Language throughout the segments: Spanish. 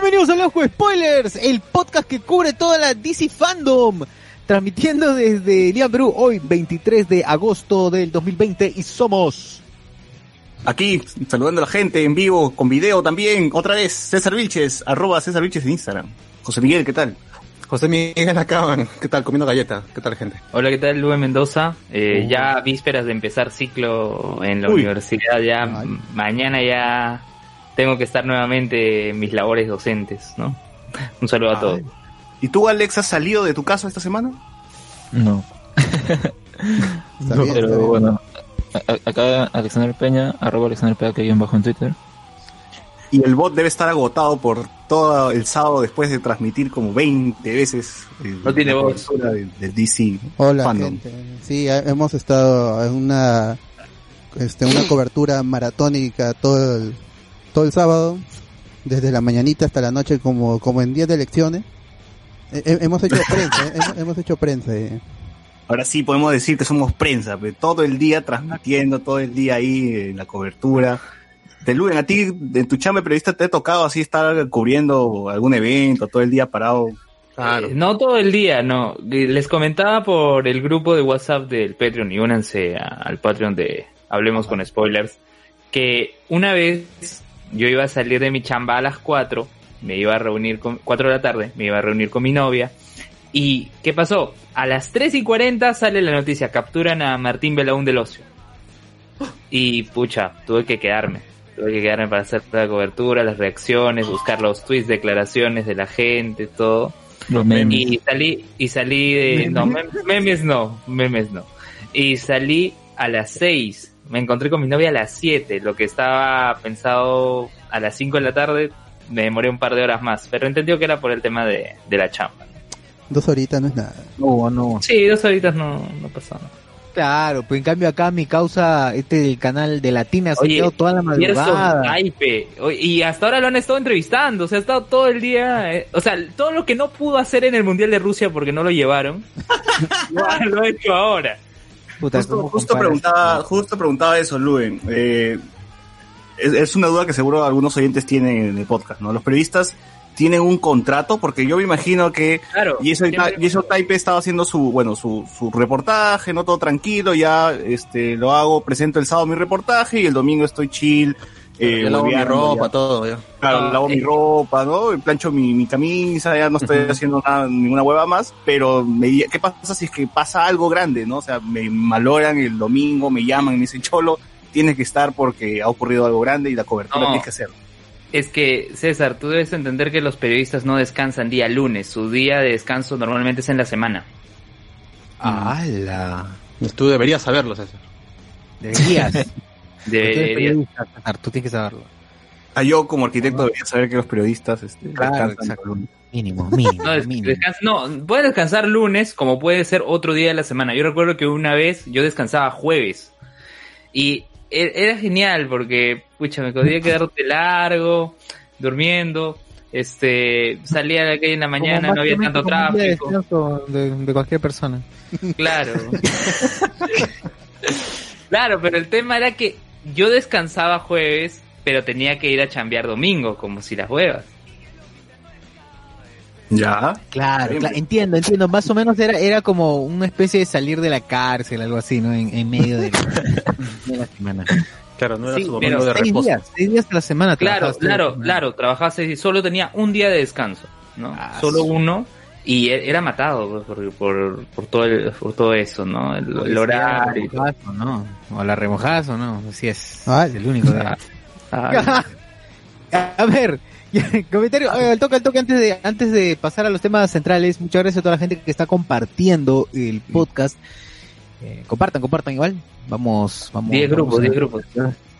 Bienvenidos al Ojo Spoilers, el podcast que cubre toda la DC Fandom. Transmitiendo desde Lima, Perú, hoy 23 de agosto del 2020 y somos... Aquí, saludando a la gente en vivo, con video también, otra vez, César Vilches, arroba César Vilches en Instagram. José Miguel, ¿qué tal? José Miguel acaban, ¿qué tal? Comiendo galleta, ¿qué tal gente? Hola, ¿qué tal? Luis Mendoza. Eh, Ya vísperas de empezar ciclo en la Uy. universidad, ya Ay. mañana ya tengo que estar nuevamente en mis labores docentes, ¿no? Un saludo a todos. ¿Y tú, Alex, has salido de tu casa esta semana? No. Está No, bien, pero bueno, acá Alexander Peña, arroba Alexander Peña, que bajo en Twitter. Y el bot debe estar agotado por todo el sábado después de transmitir como 20 veces el- No tiene voz. del, del DC. Hola fandom. gente. Sí, hemos estado en una este una cobertura maratónica todo el todo el sábado, desde la mañanita hasta la noche como como en días de elecciones. Eh, eh, hemos hecho prensa, eh, hemos, hemos hecho prensa. eh. Ahora sí podemos decir que somos prensa, pero todo el día transmitiendo, todo el día ahí en la cobertura. Te Luen, a ti, en tu chamba de periodista, ¿te ha tocado así estar cubriendo algún evento, todo el día parado? Eh, no todo el día, no. Les comentaba por el grupo de WhatsApp del Patreon y únanse a- al Patreon de Hablemos con Spoilers, que una vez yo iba a salir de mi chamba a las 4, me iba a reunir con 4 de la tarde, me iba a reunir con mi novia. ¿Y qué pasó? A las 3 y 40 sale la noticia, capturan a Martín Belaún del Ocio. Y pucha, tuve que quedarme. Tuve que quedarme para hacer la cobertura, las reacciones, buscar los tweets, declaraciones de la gente, todo. Los memes. Y salí, y salí de, no, mem- memes no, memes no. Y salí a las 6. Me encontré con mi novia a las 7. Lo que estaba pensado a las 5 de la tarde, me demoré un par de horas más. Pero entendió que era por el tema de, de la chamba. Dos horitas no es nada. No, no. Sí, dos horitas no, no pasó nada. Claro, pues en cambio acá mi causa, este del canal de Latina, se quedó toda la madrugada. Y hasta ahora lo han estado entrevistando. O sea, ha estado todo el día. eh, o sea, todo lo que no pudo hacer en el Mundial de Rusia porque no lo llevaron, lo ha hecho ahora. Puta, Justo, ¿cómo justo preguntaba, justo preguntaba eso, Luen. Eh, es, es una duda que seguro algunos oyentes tienen en el podcast, ¿no? Los periodistas tienen un contrato, porque yo me imagino que Claro. Jason, Jason Type estaba haciendo su, bueno, su, su reportaje, no todo tranquilo, ya este lo hago, presento el sábado mi reportaje y el domingo estoy chill. Eh, Yo lavo mi ropa, ya. todo, ya. Claro, Ah, lavo eh. mi ropa, ¿no? Plancho mi, mi camisa, ya no estoy haciendo nada, ninguna hueva más, pero me, ¿qué pasa si es que pasa algo grande, no? O sea, me maloran el domingo, me llaman y me dicen, Cholo, tienes que estar porque ha ocurrido algo grande y la cobertura No. tienes que hacer. Es que, César, tú debes entender que los periodistas no descansan día lunes. Su día de descanso normalmente es en la semana. ¡Hala! Tú deberías saberlo, César. Deberías. Debería- tú tienes que saberlo. Ah, yo como arquitecto debería saber que los periodistas este, Claro, descansan Mínimo, mínimo, No, des- mínimo. descansa- no, puede descansar lunes como puede ser otro día de la semana. Yo recuerdo que una vez yo descansaba jueves. Y e- era genial porque, pucha, me podía quedar de largo, durmiendo. Este, salía de la calle en la mañana, no había tanto tráfico. de cualquier persona. Claro. claro, pero el tema era que yo descansaba jueves, pero tenía que ir a chambear domingo, como si las huevas. Ya. Claro, entiendo, entiendo. Más o menos era, era como una especie de salir de la cárcel, algo así, ¿no? En, en medio de, de la semana. Claro, no era Sí, su domingo de seis reposo. días, seis días a la semana. Claro, claro, claro, trabajaba seis días, solo tenía un día de descanso, ¿no? Ah, solo sí. uno, Y e- era matado pues, por, por, por todo, el- por todo eso, ¿no? El, el horario. o no. O la remojadas o no. Así es. Ah, es el único. de- Ah, a ver, comentario, eh, al toque, al toque antes de, antes de pasar a los temas centrales. Muchas gracias a toda la gente que está compartiendo el podcast. Eh, compartan, compartan igual. Vamos, vamos. 10 vamos grupos, a- 10 grupos.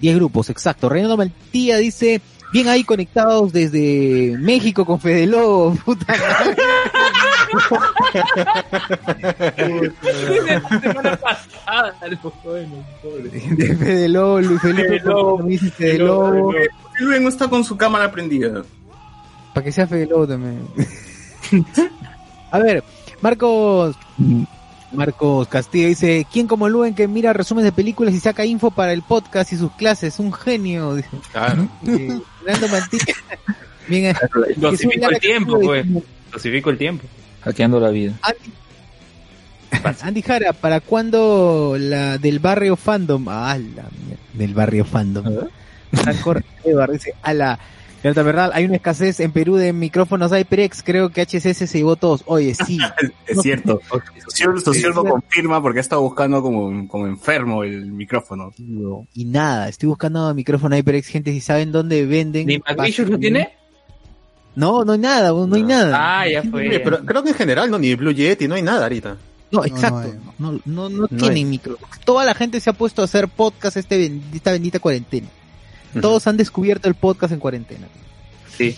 10 grupos, exacto. Reinaldo Mantilla dice, bien ahí conectados desde México con Fede Lobo, puta. Semana pasada, bueno, pobre. de Fede Lobo, Luis Felipe, Fede Lobo, Luego no está con su cámara prendida. para que sea Fede Lobo también. A ver, Marcos, Marcos Castillo dice, ¿quién como Luen que mira resúmenes de películas y saca info para el podcast y sus clases? Un genio, dice. Claro. Eh, Fernando Mantilla. Bien, eh, Dosifico el tiempo, pues. Dosifico el tiempo. Hackeando la vida. Andy Jara, ¿para cuándo la del barrio fandom? Ah, la mierda, del barrio fandom. Evar dice, a la Cierta verdad, hay una escasez en Perú de micrófonos HyperX, creo que HCS se llevó todos. Oye, sí. Es, cierto. Socio lo confirma porque ha estado buscando como, como enfermo el micrófono. Y nada, estoy buscando micrófono HyperX, gente, si saben dónde venden. ¿Ni McVicious lo tiene? No, no hay nada, no, hay nada. Ah, ya Oye, fue. pero creo que en general, no, ni Blue Yeti, no hay nada ahorita. No, exacto. no No, no, no, No tienen hay. micro. Toda la gente se ha puesto a hacer podcast este, esta bendita cuarentena. Todos han descubierto el podcast en cuarentena. Sí,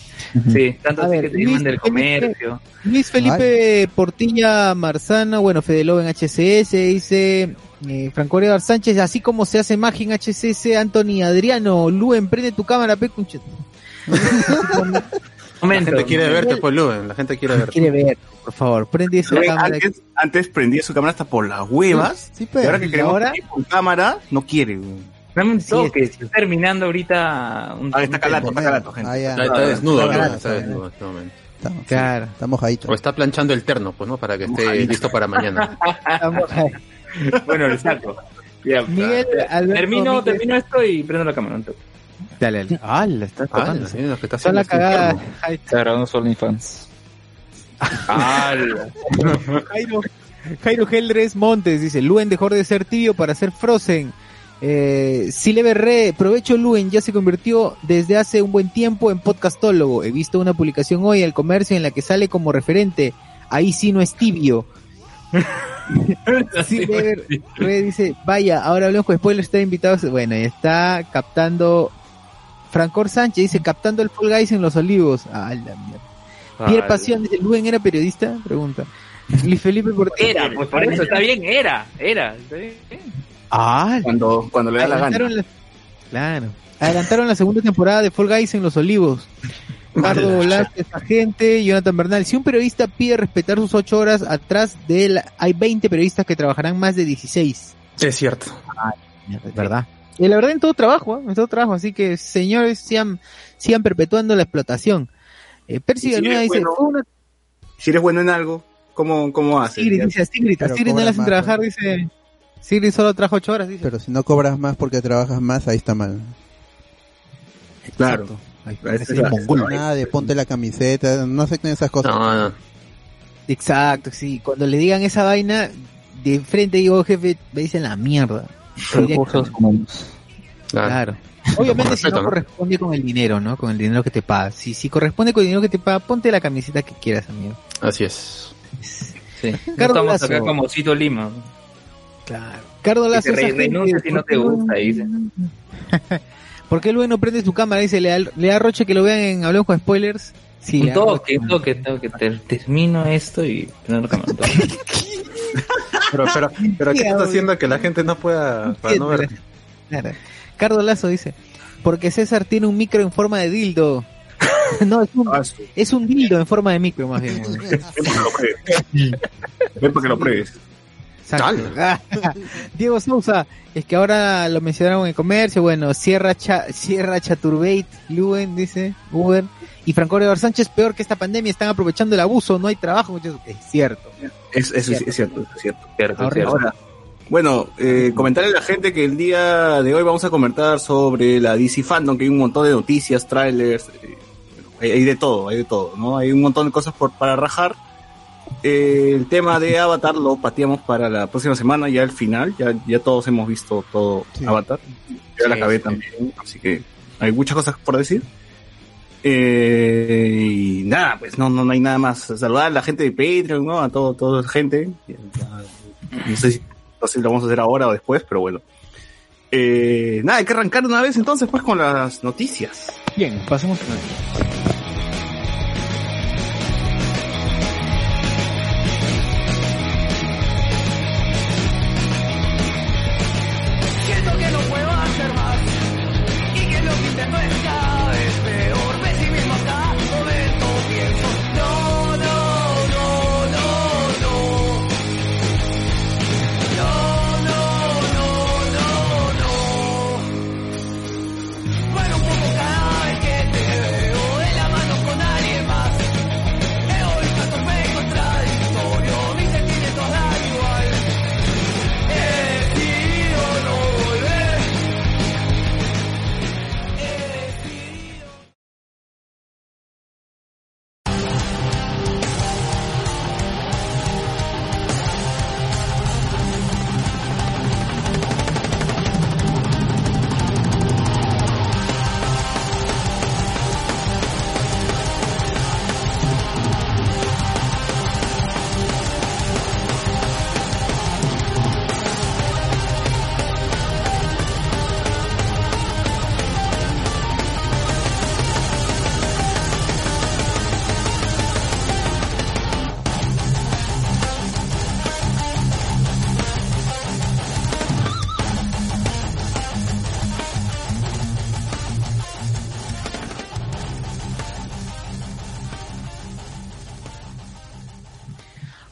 sí. Tanto así ver, que te llaman Luis, del comercio. Luis Felipe Portilla Marzana, bueno, Fede en HCS, dice eh, Franco Arevar Sánchez, así como se hace magia en HCS, Anthony Adriano, Luen, prende tu cámara, pe, concha. La Momento. gente quiere verte, pues, Luen. La gente quiere verte. Quiere ver, por favor, prende esa Luego, cámara. Antes, antes prendía su cámara hasta por las huevas. Sí, Y pero. ahora que queremos ahora? con cámara, no quiere. Dame un Sí, toque. Estoy terminando ahorita un. Ah, está calato, está calato, gente. Ah, ya. Está, está desnudo, Está calato, está desnudo en este momento. Está, Claro. está mojadito. O está planchando el terno, pues, ¿no? Para que esté Mojadito. listo para mañana. Bueno. Ya, Miguel Alberto termino, Miguel- termino esto y prendo la cámara. un toque. Dale, dale. Ah, la está Ah, tocando. sí, lo que está Está haciendo la cagada. grabando solo OnlyFans. Jairo, Jairo Geldres Montes dice, Luen dejó de ser tibio para ser Frozen. Eh, Sileve Re, provecho Luen, ya se convirtió desde hace un buen tiempo en podcastólogo. He visto una publicación hoy al comercio en la que sale como referente. Ahí sí no es tibio. Silver Re dice, vaya, ahora hablemos con spoilers, está invitado. Bueno, y está captando Francor Sánchez, dice, captando el Fall Guys en los olivos. Ah, la mierda. Pierre Pasión dice, ¿Luen era periodista? Pregunta. Luis Felipe Portilla. Era, pues por eso está bien, era, era. Está bien. Ah, Cuando, cuando le da la gana. la, claro. Adelantaron la segunda temporada de Fall Guys en Los Olivos. Ricardo Velázquez, agente, Jonathan Bernal. Si un periodista pide respetar sus ocho horas, atrás de él hay 20 periodistas que trabajarán más de 16. Es cierto. Es verdad. Y la verdad en todo trabajo, ¿eh? en todo trabajo. Así que, señores, sigan, sigan perpetuando la explotación. Eh, Percy si dice, bueno, una Si eres bueno en algo, ¿cómo, cómo haces? Sigrid, dice, a Sigrid, a Sigrid no le hacen más, trabajar, ¿no? dice. Sigrid solo trabaja ocho horas, dice. Pero si no cobras más porque trabajas más, ahí está mal. Claro. Es la-. Nada de ponte la camiseta, no qué esas cosas. No, no. Exacto, sí. Cuando le digan esa vaina, de frente digo, jefe, me dicen la mierda. Recursos humanos. Claro. Claro. Obviamente si respeto, no ¿no? corresponde con el dinero, ¿no? Con el dinero que te paga. Si, si corresponde con el dinero que te paga, ponte la camiseta que quieras, amigo. Así es. Sí. No estamos Lazo. acá como Cito Lima. Claro. Cardo Lazo. Dice, esa "Re- gente, renuncia si no ¿por qué te gusta", dice. ¿Por qué luego no prende su cámara? Dice, le da, le da roche que lo vean en Hablemos con Spoilers. Sí, un toque, un toque, toque. Ter- termino esto y prendo la cámara. Pero, pero, pero ¿qué obvio. haciendo que la gente no pueda para no ver? Claro. Cardo Lazo dice, porque César tiene un micro en forma de dildo. no, es un, Ah, sí. es un dildo en forma de micro, más bien. Ven para que lo pruebes. Diego Sousa, es que ahora lo mencionaron en comercio, bueno, Sierra Cha, Sierra Chaturbate, Luen, dice, Uber, y Franco Oliver Sánchez, peor que esta pandemia, están aprovechando el abuso, no hay trabajo, es cierto. Es, sí, es cierto, es cierto. Cierto, Ahora- cierto. Ahora, bueno, eh, comentarle a la gente que el día de hoy vamos a comentar sobre la DC Fandom, que hay un montón de noticias, trailers, eh, hay, hay de todo, hay de todo, ¿no? Hay un montón de cosas por, para rajar. Eh, el tema de Avatar lo pateamos para la próxima semana, ya al final, ya, ya todos hemos visto todo Sí. Avatar. Yo la Sí, acabé sí. también, así que hay muchas cosas por decir. Eh, y nada, pues no, no, no hay nada más. Saludar a la gente de Patreon, ¿no? A todo, toda la gente. No sé si, no sé si lo vamos a hacer ahora o después, pero bueno. Eh, nada, hay que arrancar una vez entonces pues con las noticias. Bien, pasemos con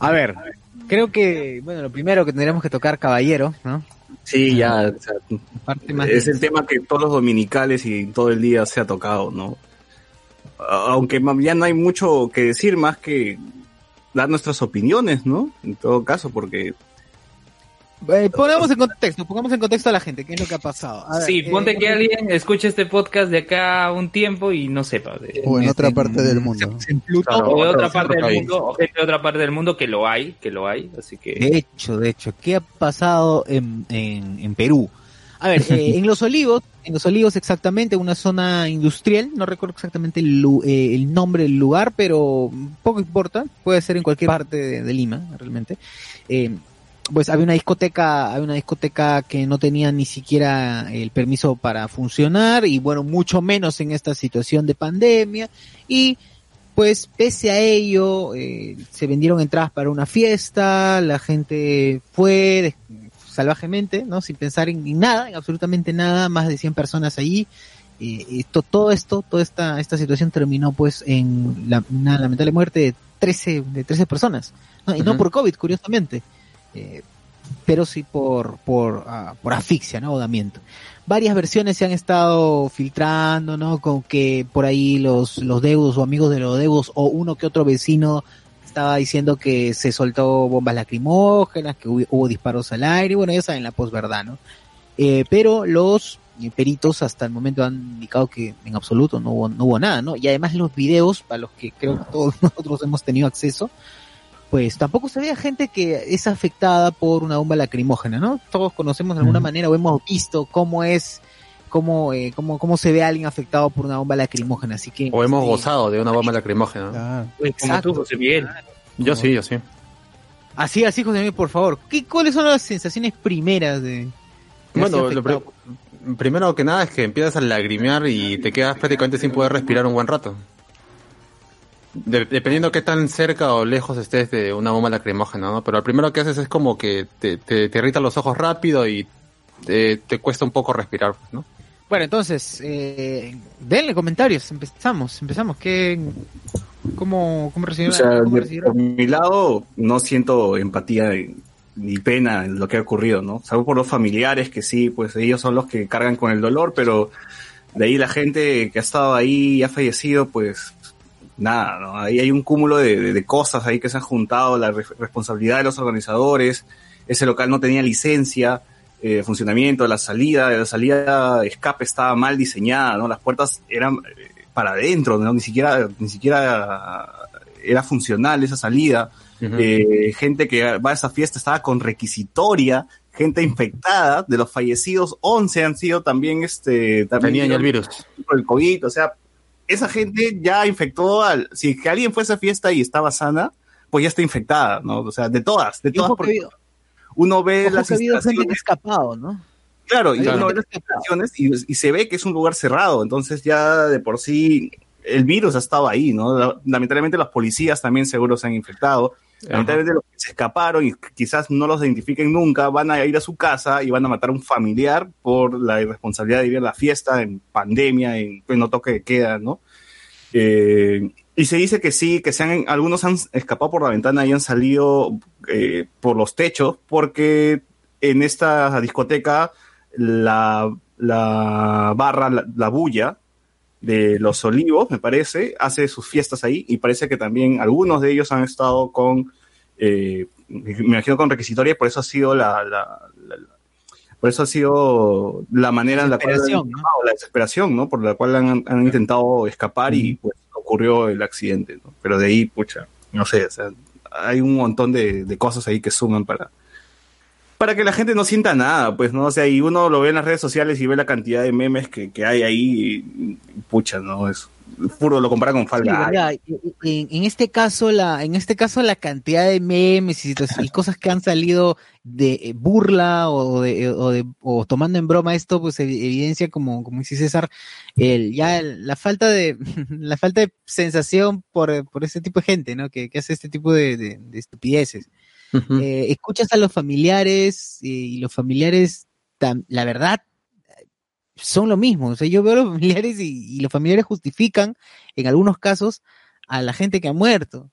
A ver, creo que, bueno, lo primero que tendríamos que tocar, caballero, ¿no? Sí, ya, o sea, Parte más es el tema que todos los dominicales y todo el día se ha tocado, ¿no? Aunque ya no hay mucho que decir más que dar nuestras opiniones, ¿no? En todo caso, porque Eh, pongamos en contexto, pongamos en contexto a la gente, qué es lo que ha pasado. A ver, Sí, eh, ponte que alguien escuche este podcast de acá un tiempo y no sepa. de- O en otra parte del mundo. en Pluto. Claro. o de otra parte del país. mundo, o gente de otra parte del mundo que lo hay, que lo hay, así que... De hecho, de hecho, ¿qué ha pasado en, en, en Perú? A ver, eh, en Los Olivos, en Los Olivos exactamente, una zona industrial, no recuerdo exactamente el, eh, el nombre del lugar, pero poco importa, puede ser en cualquier parte de, de Lima, realmente. Eh, pues había una discoteca, había una discoteca que no tenía ni siquiera el permiso para funcionar y bueno, mucho menos en esta situación de pandemia y pues pese a ello eh, se vendieron entradas para una fiesta, la gente fue salvajemente, ¿no? Sin pensar en, en nada, en absolutamente nada, más de 100 personas allí. Eh, esto, todo esto, toda esta, esta situación terminó pues en la, una lamentable muerte de 13, de 13 personas. ¿no? Y no por COVID, curiosamente. Eh, pero sí por, por, ah, por asfixia, ¿no? Ahogamiento. Varias versiones se han estado filtrando, ¿no? Con que por ahí los, los deudos o amigos de los deudos o uno que otro vecino estaba diciendo que se soltó bombas lacrimógenas, que hubo, disparos al aire, bueno, ya saben la posverdad, ¿no? Eh, pero los eh, peritos hasta el momento han indicado que en absoluto no hubo, no hubo nada, ¿no? Y además los videos, para los que creo que todos nosotros hemos tenido acceso, pues tampoco se veía gente que es afectada por una bomba lacrimógena, ¿no? Todos conocemos de alguna Mm. manera o hemos visto cómo es, cómo, eh, cómo, cómo se ve a alguien afectado por una bomba lacrimógena, así que... O hemos este, gozado de una bomba lacrimógena. Ah, como Exacto. tú, José Miguel. Yo sí, yo sí. Así, así, José Miguel, por favor. ¿Qué, ¿Cuáles son las sensaciones primeras de... de Bueno, lo primero que nada es que empiezas a lagrimear y te quedas prácticamente sin poder respirar un buen rato. De- dependiendo qué tan cerca o lejos estés de una bomba lacrimógena, ¿no? Pero lo primero que haces es como que te, te, te irritan los ojos rápido y te, te cuesta un poco respirar, ¿no? Bueno, entonces, eh, denle comentarios, empezamos, empezamos. ¿Qué, cómo, cómo O recibieron? sea, cómo de- recibieron? por mi lado, no siento empatía ni pena en lo que ha ocurrido, ¿no? Salvo por los familiares que sí, pues ellos son los que cargan con el dolor, pero de ahí la gente que ha estado ahí y ha fallecido, pues nada, ¿no? Ahí hay un cúmulo de, de- de cosas ahí que se han juntado, la re- responsabilidad de los organizadores, ese local no tenía licencia, eh, de funcionamiento, la salida, la salida de escape estaba mal diseñada, ¿no? Las puertas eran eh, para adentro, ¿no? Ni siquiera, ni siquiera era funcional esa salida. Eh, gente que va a esa fiesta estaba con requisitoria, gente infectada, de los fallecidos, 11 han sido también, este, también Tenían el virus. por el COVID, o sea, esa gente ya infectó al, si que alguien fue a esa fiesta y estaba sana, pues ya está infectada, ¿no? O sea, de todas, de todas, porque ha habido- uno ve las instalaciones, escapado, ¿no? claro, y Claro. uno ve las instalaciones y, y se ve que es un lugar cerrado, entonces ya de por sí el virus ha estado ahí, ¿no? La- Lamentablemente los policías también seguro se han infectado, lamentablemente los que se escaparon y quizás no los identifiquen nunca, van a ir a su casa y van a matar a un familiar por la irresponsabilidad de ir a la fiesta en pandemia, en pleno toque de queda, ¿no? Eh, y se dice que sí, que se han, algunos han escapado por la ventana y han salido eh, por los techos, porque en esta discoteca la, la barra, la, la bulla de los olivos, me parece, hace sus fiestas ahí y parece que también algunos de ellos han estado con, eh, me imagino con requisitoria, por eso ha sido la, la- la- la- por eso ha sido la manera en la cual han la desesperación, ¿no? Por la cual han, han intentado escapar y pues ocurrió el accidente, ¿no? Pero de ahí, pucha, no sé, o sea, hay un montón de, de cosas ahí que suman para para que la gente no sienta nada, pues, ¿no? O sea, y uno lo ve en las redes sociales y ve la cantidad de memes que, que hay ahí, y, pucha, ¿no? Es puro, lo compara con Fall Sí, En, en este caso, la, en este caso, la cantidad de memes y, cosas que han salido de eh, burla o de, o de- o tomando en broma esto, pues evi- evidencia, como, como dice César, el, ya el- la falta de, la falta de sensación por, por este tipo de gente, ¿no? Que, que hace este tipo de, de- de estupideces. Eh, escuchas a los familiares eh, y los familiares, la verdad, son lo mismo. O sea, yo veo a los familiares y, y los familiares justifican, en algunos casos, a la gente que ha muerto.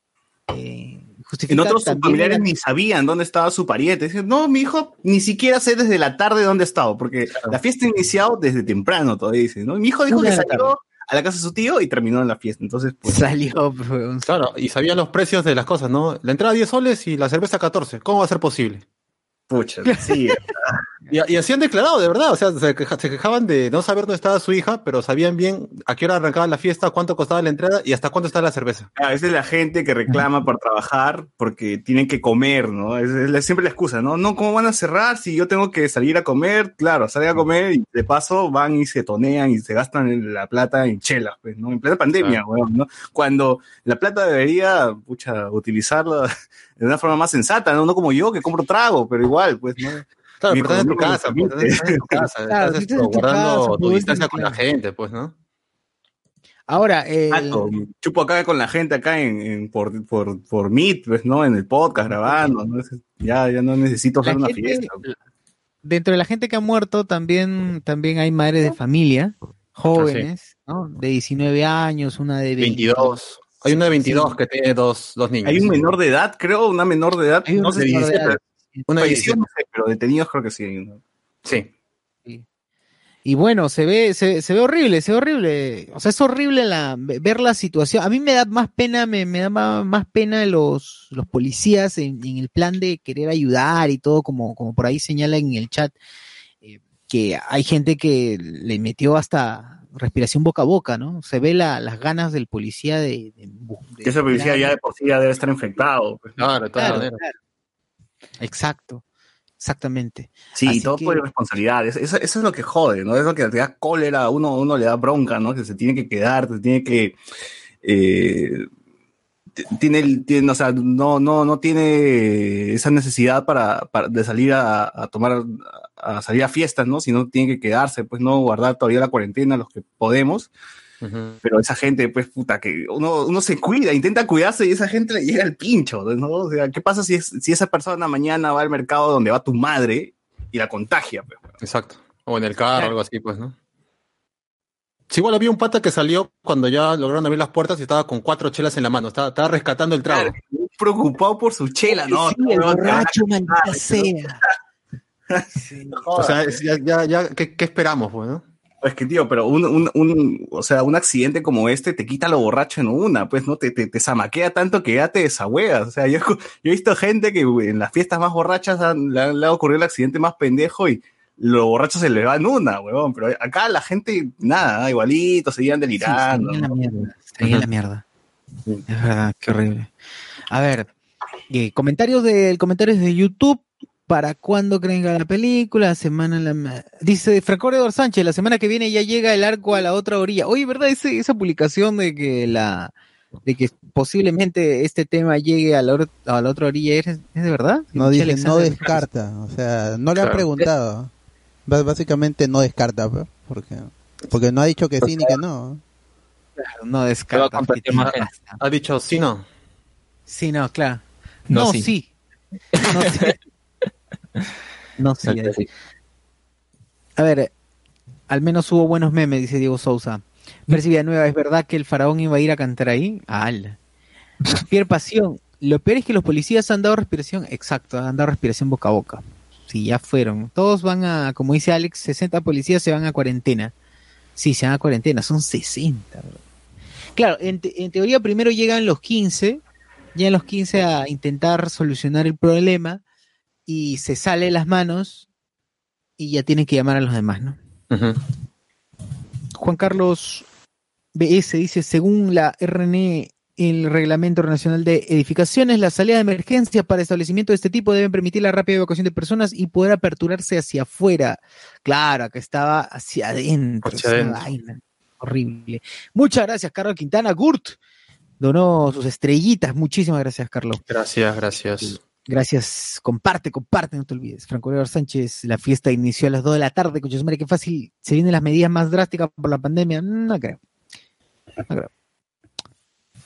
Eh, En justifican otros sus familiares la- ni sabían dónde estaba su pariente. Dicen, no, mi hijo ni siquiera sé desde la tarde dónde ha estado, porque la fiesta ha iniciado desde temprano, todavía dice, ¿no? Mi hijo dijo que salió a la casa de su tío y terminó en la fiesta. Entonces, pues, salió. pues, Claro, y sabían los precios de las cosas, ¿no? La entrada 10 soles y la cerveza 14. ¿Cómo va a ser posible? pucha, sí. Y, y así han declarado, de verdad. O sea, se, queja- se quejaban de no saber dónde estaba su hija, pero sabían bien a qué hora arrancaba la fiesta, cuánto costaba la entrada y hasta cuánto estaba la cerveza. A veces la gente que reclama por trabajar porque tienen que comer, ¿no? Es, es siempre la excusa, ¿no? No, ¿cómo van a cerrar si yo tengo que salir a comer? Claro, salen a comer y de paso van y se tonean y se gastan la plata en chelas, pues, ¿no? En plena pandemia, Claro. weón, ¿no? Cuando la plata debería, pucha, utilizarla de una forma más sensata, ¿no? No como yo que compro trago, pero igual, pues, ¿no? Claro, Mi pero estás en tu casa, estás en tu casa, Claro, estás si estás esto, en tu guardando casa, tu distancia con la gente, pues, ¿no? Ahora, el- Exacto. Chupo acá con la gente acá en, en- por, por, por Meet, pues, ¿no? En el podcast grabando, ¿no? Ya, ya no necesito la hacer una gente- fiesta. dentro de la gente que ha muerto también, también hay madres de familia, jóvenes, ¿no? De 19 años, una de 22. Hay una de 22 Sí. que tiene dos, dos niños. Hay un menor de edad, creo, una menor de edad. Hay no sé si menor de dice, edad. Una 17. no sé, pero detenidos creo que sí. Sí. Y bueno, se ve, se, se ve horrible, se ve horrible. O sea, es horrible la, ver la situación. A mí me da más pena, me, me da más, más pena los, los policías en, en el plan de querer ayudar y todo, como, como por ahí señala en el chat, eh, que hay gente que le metió hasta respiración boca a boca, ¿no? Se ve la, las ganas del policía de... de- de- Que ese policía ya de por sí ya debe estar infectado. pues. Claro, de todas Claro, maneras. claro. Exacto, exactamente. Sí, Así y todo que- por irresponsabilidad. Eso, eso, eso es lo que jode, ¿no? Es lo que te da cólera, uno, uno le da bronca, ¿no? Que se tiene que quedar, se tiene que. eh, tiene, tiene, o sea, no, no, no tiene esa necesidad para, para- de salir a, a tomar, a salir a fiestas, ¿no? Sino tiene que quedarse, pues no guardar todavía la cuarentena los que podemos. Pero esa gente, pues, puta, que uno, uno se cuida, intenta cuidarse y esa gente le llega el pincho, ¿no? O sea, ¿qué pasa si, es- si esa persona mañana va al mercado donde va tu madre y la contagia? Pues? Exacto. O en el carro, algo así, pues, ¿no? Sí, igual había un pata que salió cuando ya lograron abrir las puertas y estaba con cuatro chelas en la mano. Estaba, estaba rescatando el trago. Claro, preocupado por su chela, ¿no? Sí, el borracho, maldita sea. Sí. O sea, ya, ya, ya, ¿qué, qué esperamos, pues, no? Es que, tío, pero un, un, un, o sea, un accidente como este te quita lo borracho en una, pues, ¿no? Te, te, te zamaquea tanto que ya te desahueas. O sea, yo, yo he visto gente que en las fiestas más borrachas han- le, ha- ocurrido el accidente más pendejo y lo borracho se le va en una, huevón. Pero acá la gente, nada, igualito, seguían Sí, delirando. seguí en la mierda. seguí en la mierda. Sí. Es verdad, qué horrible. A ver, Y comentarios de comentarios de YouTube. ¿Para cuándo creen que la película? La semana la dice Franco Eduardo Sánchez, la semana que viene ya llega el arco a la otra orilla. Oye, ¿verdad? Ese- esa publicación de que la de que posiblemente este tema llegue a la, or- a la otra orilla ¿es, es de verdad? No dice, no descarta, o sea, no le han Claro. preguntado. Básicamente no descarta, porque porque no ha dicho que sí ni que no. Claro, no descarta. Ha dicho sí, no. Sí, no, claro. No, No, sí. sí. No, sí. No, sí. Exacto, sí. A ver, al menos hubo buenos memes, dice Diego Sousa. Percy Villanueva, ¿es verdad que el faraón iba a ir a cantar ahí? ¡Al! Pierre Pasión, lo peor es que los policías han dado respiración, exacto, han dado respiración boca a boca. Sí, ya fueron. Todos van a, como dice Alex, 60 policías se van a cuarentena. Sí, se van a cuarentena, son 60. bro. Claro, en, te- en teoría primero llegan los 15, llegan los 15 a intentar solucionar el problema y se sale las manos y ya tienen que llamar a los demás, ¿no? Juan Carlos BS dice, según la RNE, el Reglamento Nacional de Edificaciones, las salidas de emergencia para establecimientos de este tipo deben permitir la rápida evacuación de personas y poder aperturarse hacia afuera. Claro, que estaba hacia adentro. Hacia adentro. vaina. Horrible. Muchas gracias, Carlos Quintana. Gurt donó sus estrellitas. Muchísimas gracias, Carlos. Gracias, gracias. Gracias. Comparte, comparte, no te olvides. Franco Eduardo Sánchez, la fiesta inició a las 2 de la tarde. Su madre, qué fácil. Se vienen las medidas más drásticas por la pandemia. No creo. No creo.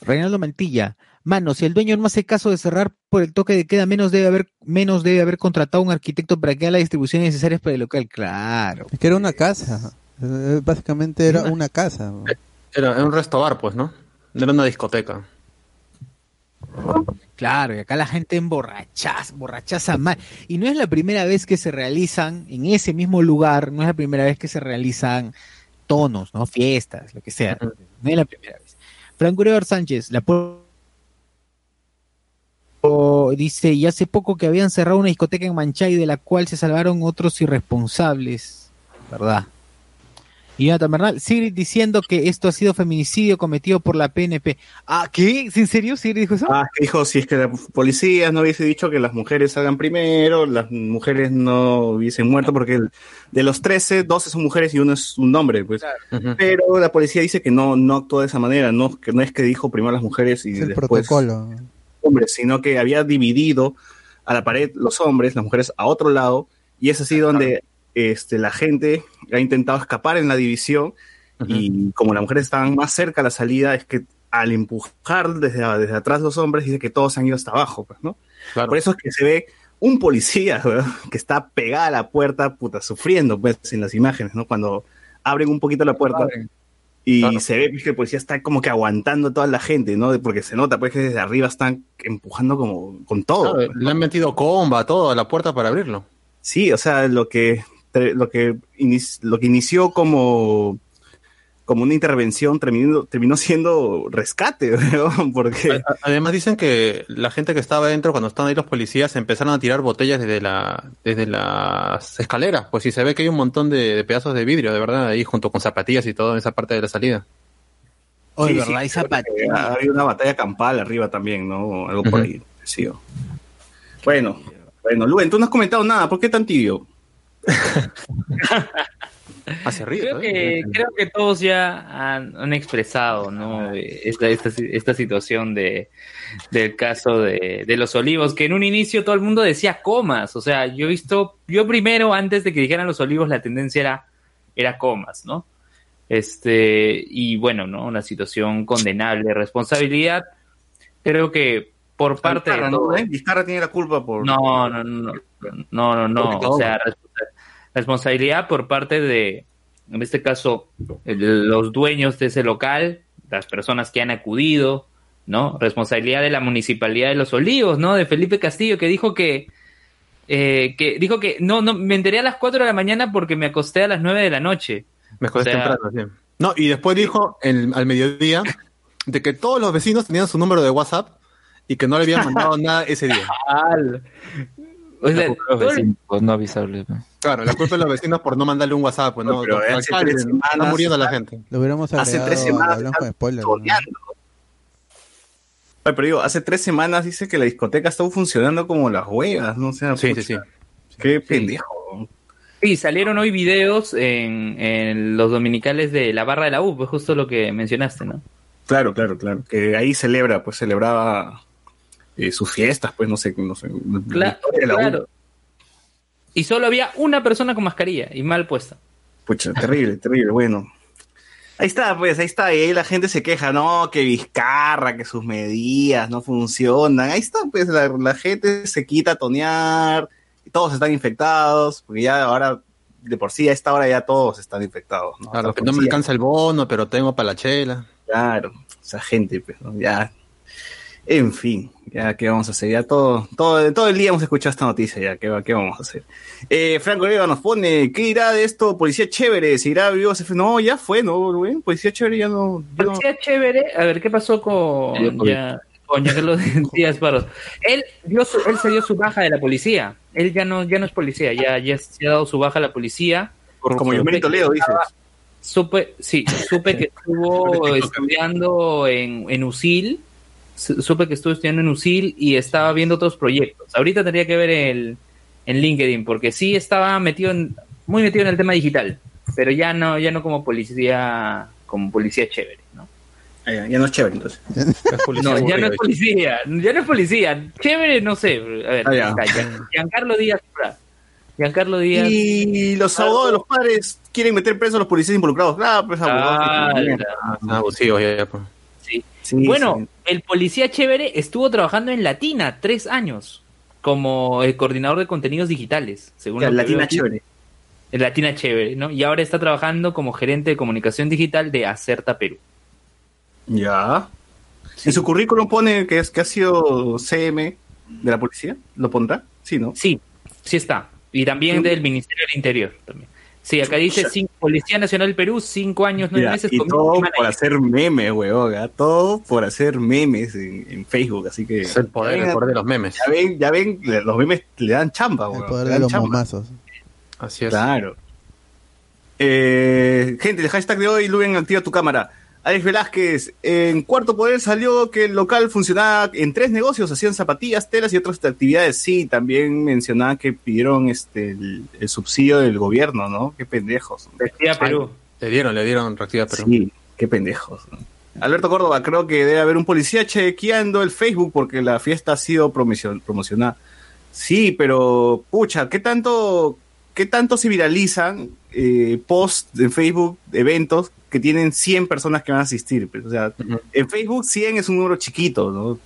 Reinaldo Mantilla. Mano, si el dueño no hace caso de cerrar por el toque de queda, menos debe haber, menos debe haber contratado a un arquitecto para que haga las distribuciones necesarias para el local. Claro. Es que era una casa. Eh, Básicamente era Una- una casa. Era, era un resto bar, pues, ¿no? No Era una discoteca. Claro, y acá la gente emborrachaz, borrachaza mal. Y no es la primera vez que se realizan en ese mismo lugar, no es la primera vez que se realizan tonos, ¿no? Fiestas, lo que sea. No es la primera vez. Franco Uribe Sánchez, la dice, y hace poco que habían cerrado una discoteca en Manchay de la cual se salvaron otros irresponsables, ¿verdad? Y Jonathan Bernal, Sigrid diciendo que esto ha sido feminicidio cometido por la PNP. Ah, ¿qué? ¿En serio? Sigrid dijo eso? Ah, que dijo, si es que la policía no hubiese dicho que las mujeres salgan primero, las mujeres no hubiesen muerto, porque el- de los 13, 12 son mujeres y uno es un hombre, pues. Pero la policía dice que no, no actuó de esa manera, no, que no es que dijo primero las mujeres y Es el después protocolo. hombres, sino que había dividido a la pared los hombres, las mujeres a otro lado, y es así donde este, la gente ha intentado escapar en la división, y como las mujeres estaban más cerca a la salida, es que al empujar desde, desde atrás los hombres, dice que todos han ido hasta abajo, pues, ¿no? Claro. Por eso es que se ve un policía, que está pegada a la puerta, puta, sufriendo, pues, en las imágenes, ¿no? Cuando abren un poquito la puerta y Claro. se ve pues, que el policía está como que aguantando a toda la gente, ¿no? Porque se nota, pues, que desde arriba están empujando como con todo. Claro, pues. le han metido comba, todo a la puerta para abrirlo. Sí, o sea, lo que, lo que, inici- lo que inició como, como una intervención terminó, terminó siendo rescate, porque... Además dicen que la gente que estaba dentro, cuando estaban ahí los policías, empezaron a tirar botellas desde la desde las escaleras. Pues si se ve que hay un montón de, de pedazos de vidrio, de verdad, ahí junto con zapatillas y todo en esa parte de la salida. Oye, Sí, ¿verdad? sí, Hay zapatillas. Ha habido una batalla campal arriba también, ¿no? Algo por ahí. Sí. Bueno, bueno, Luen, tú no has comentado nada, ¿por qué tan tibio? Hacia arriba. Creo ¿eh? que, creo que todos ya han, han expresado ¿no? Eh, esta, esta, esta situación de, del caso de, de los olivos, que en un inicio todo el mundo decía comas. O sea, yo he visto, yo primero, antes de que dijeran los olivos, la tendencia era, era comas, ¿no? Este, y bueno, ¿no? Una situación condenable. Responsabilidad, creo que por parte de Vizcarra, ¿no? todo- ¿Eh? Vizcarra tiene la culpa por... no, no, no, no, no, no. O sea, responsa- responsabilidad por parte de, en este caso, el- los dueños de ese local, las personas que han acudido, ¿no? Responsabilidad de la municipalidad de Los Olivos, ¿no? De Felipe Castillo, que dijo que, eh, que dijo que no, no, me enteré a las 4 de la mañana porque me acosté a las 9 de la noche. Me acordé o sea- temprano, sí. No, y después dijo el- al mediodía de que todos los vecinos tenían su número de WhatsApp y que no le habían mandado nada ese día. O sea, Los vecinos, pues, no avisarles. ¿no? Claro, la culpa de los vecinos por no mandarle un WhatsApp, pues no, No, pero Don hace alcalde, tres está semanas- muriendo la gente. Lo hubiéramos Hace tres semanas spoilers. ¿no? Ay, pero digo, hace tres semanas dice que la discoteca estaba funcionando como las huevas, ¿no? O sea, Sí, pucha, sí, sí. Qué pendejo. Sí, salieron hoy videos en, en los dominicales de la barra de la U, pues justo lo que mencionaste, ¿no? Claro, claro, claro. Que ahí celebra, pues celebraba eh, sus fiestas, pues no sé, no la claro. Y solo había una persona con mascarilla y mal puesta. Pucha, terrible, terrible, bueno. Ahí está, pues, ahí está, y ahí la gente se queja, no, que Vizcarra, que sus medidas no funcionan. Ahí está, pues, la, la gente se quita a tonear, y todos están infectados, porque ya ahora, de por sí, a esta hora ya todos están infectados, ¿no? Claro, que no me alcanza el bono, pero tengo para la chela. Claro, esa gente, pues, ¿no? ya. En fin, ya, ¿qué vamos a hacer? Ya todo, todo, todo el día hemos escuchado esta noticia, ya, ¿qué, va- qué vamos a hacer? Eh, Franco Vega nos pone, ¿qué dirá de esto? Policía chévere, ¿se irá vivo? Se fue? No, ya fue, ¿no, güey? Policía chévere ya no... ya no- Parecía chévere. A ver, ¿qué pasó con, ya, con Giancarlo Díaz Pardo? Él, dio su- él se dio su baja de la policía. Él ya no, ya no es policía, ya, ya se ha dado su baja a la policía. Como Yosmeri Toledo, dices. Supe, sí, supe que estuvo estudiando en, en USIL, supe que estuvo estudiando en USIL y estaba viendo otros proyectos. Ahorita tendría que ver el, en LinkedIn, porque sí estaba metido en, muy metido en el tema digital, pero ya no, ya no como policía, como policía chévere, ¿no? Ah, ya, ya no es chévere, entonces. No, ya no es policía, ya no es policía, chévere, no sé, a ver, Ah, ya. Gian- Giancarlo Díaz, Giancarlo Díaz. Y los abogados de los padres quieren meter presos a los policías involucrados. Ah, pues abogados. Ah, Ah, abusivos ya, pues. Sí. Sí, bueno, sí. el policía chévere estuvo trabajando en Latina tres años como el coordinador de contenidos digitales, según que Latina chévere. Latina chévere, ¿no? Y ahora está trabajando como gerente de comunicación digital de Acerta Perú. Ya. En su currículum pone que es que ha sido CM de la policía. ¿Lo pondrá? Sí, ¿no? Sí, sí está. Y también del Ministerio del Interior también. Sí, acá dice cinco- Policía Nacional del Perú, cinco años, nueve Mira, meses. y community todo por hacer memes, weón. ¿ah? Todo por hacer memes en, en Facebook. Así que. Es el poder, el poder de los memes. Ya ven, ya ven, los memes le dan chamba, El weón. poder le de dan los momazos. Así es. Claro. Eh, gente, el hashtag de hoy, Luen, activa tu cámara. Alex Velázquez, en Cuarto Poder salió que el local funcionaba en tres negocios, hacían zapatillas, telas y otras actividades. Sí, también mencionaba que pidieron este el, el subsidio del gobierno, ¿no? Qué pendejos. Vestida Perú. Le dieron, le dieron reactiva Perú. Sí, qué pendejos. ¿no? Alberto Córdoba, creo que debe haber un policía chequeando el Facebook porque la fiesta ha sido promocion- promocionada. Sí, pero pucha, ¿qué tanto, qué tanto se viralizan eh, posts en Facebook, eventos que tienen 100 personas que van a asistir? Pues, o sea, en Facebook 100 es un número chiquito, ¿no?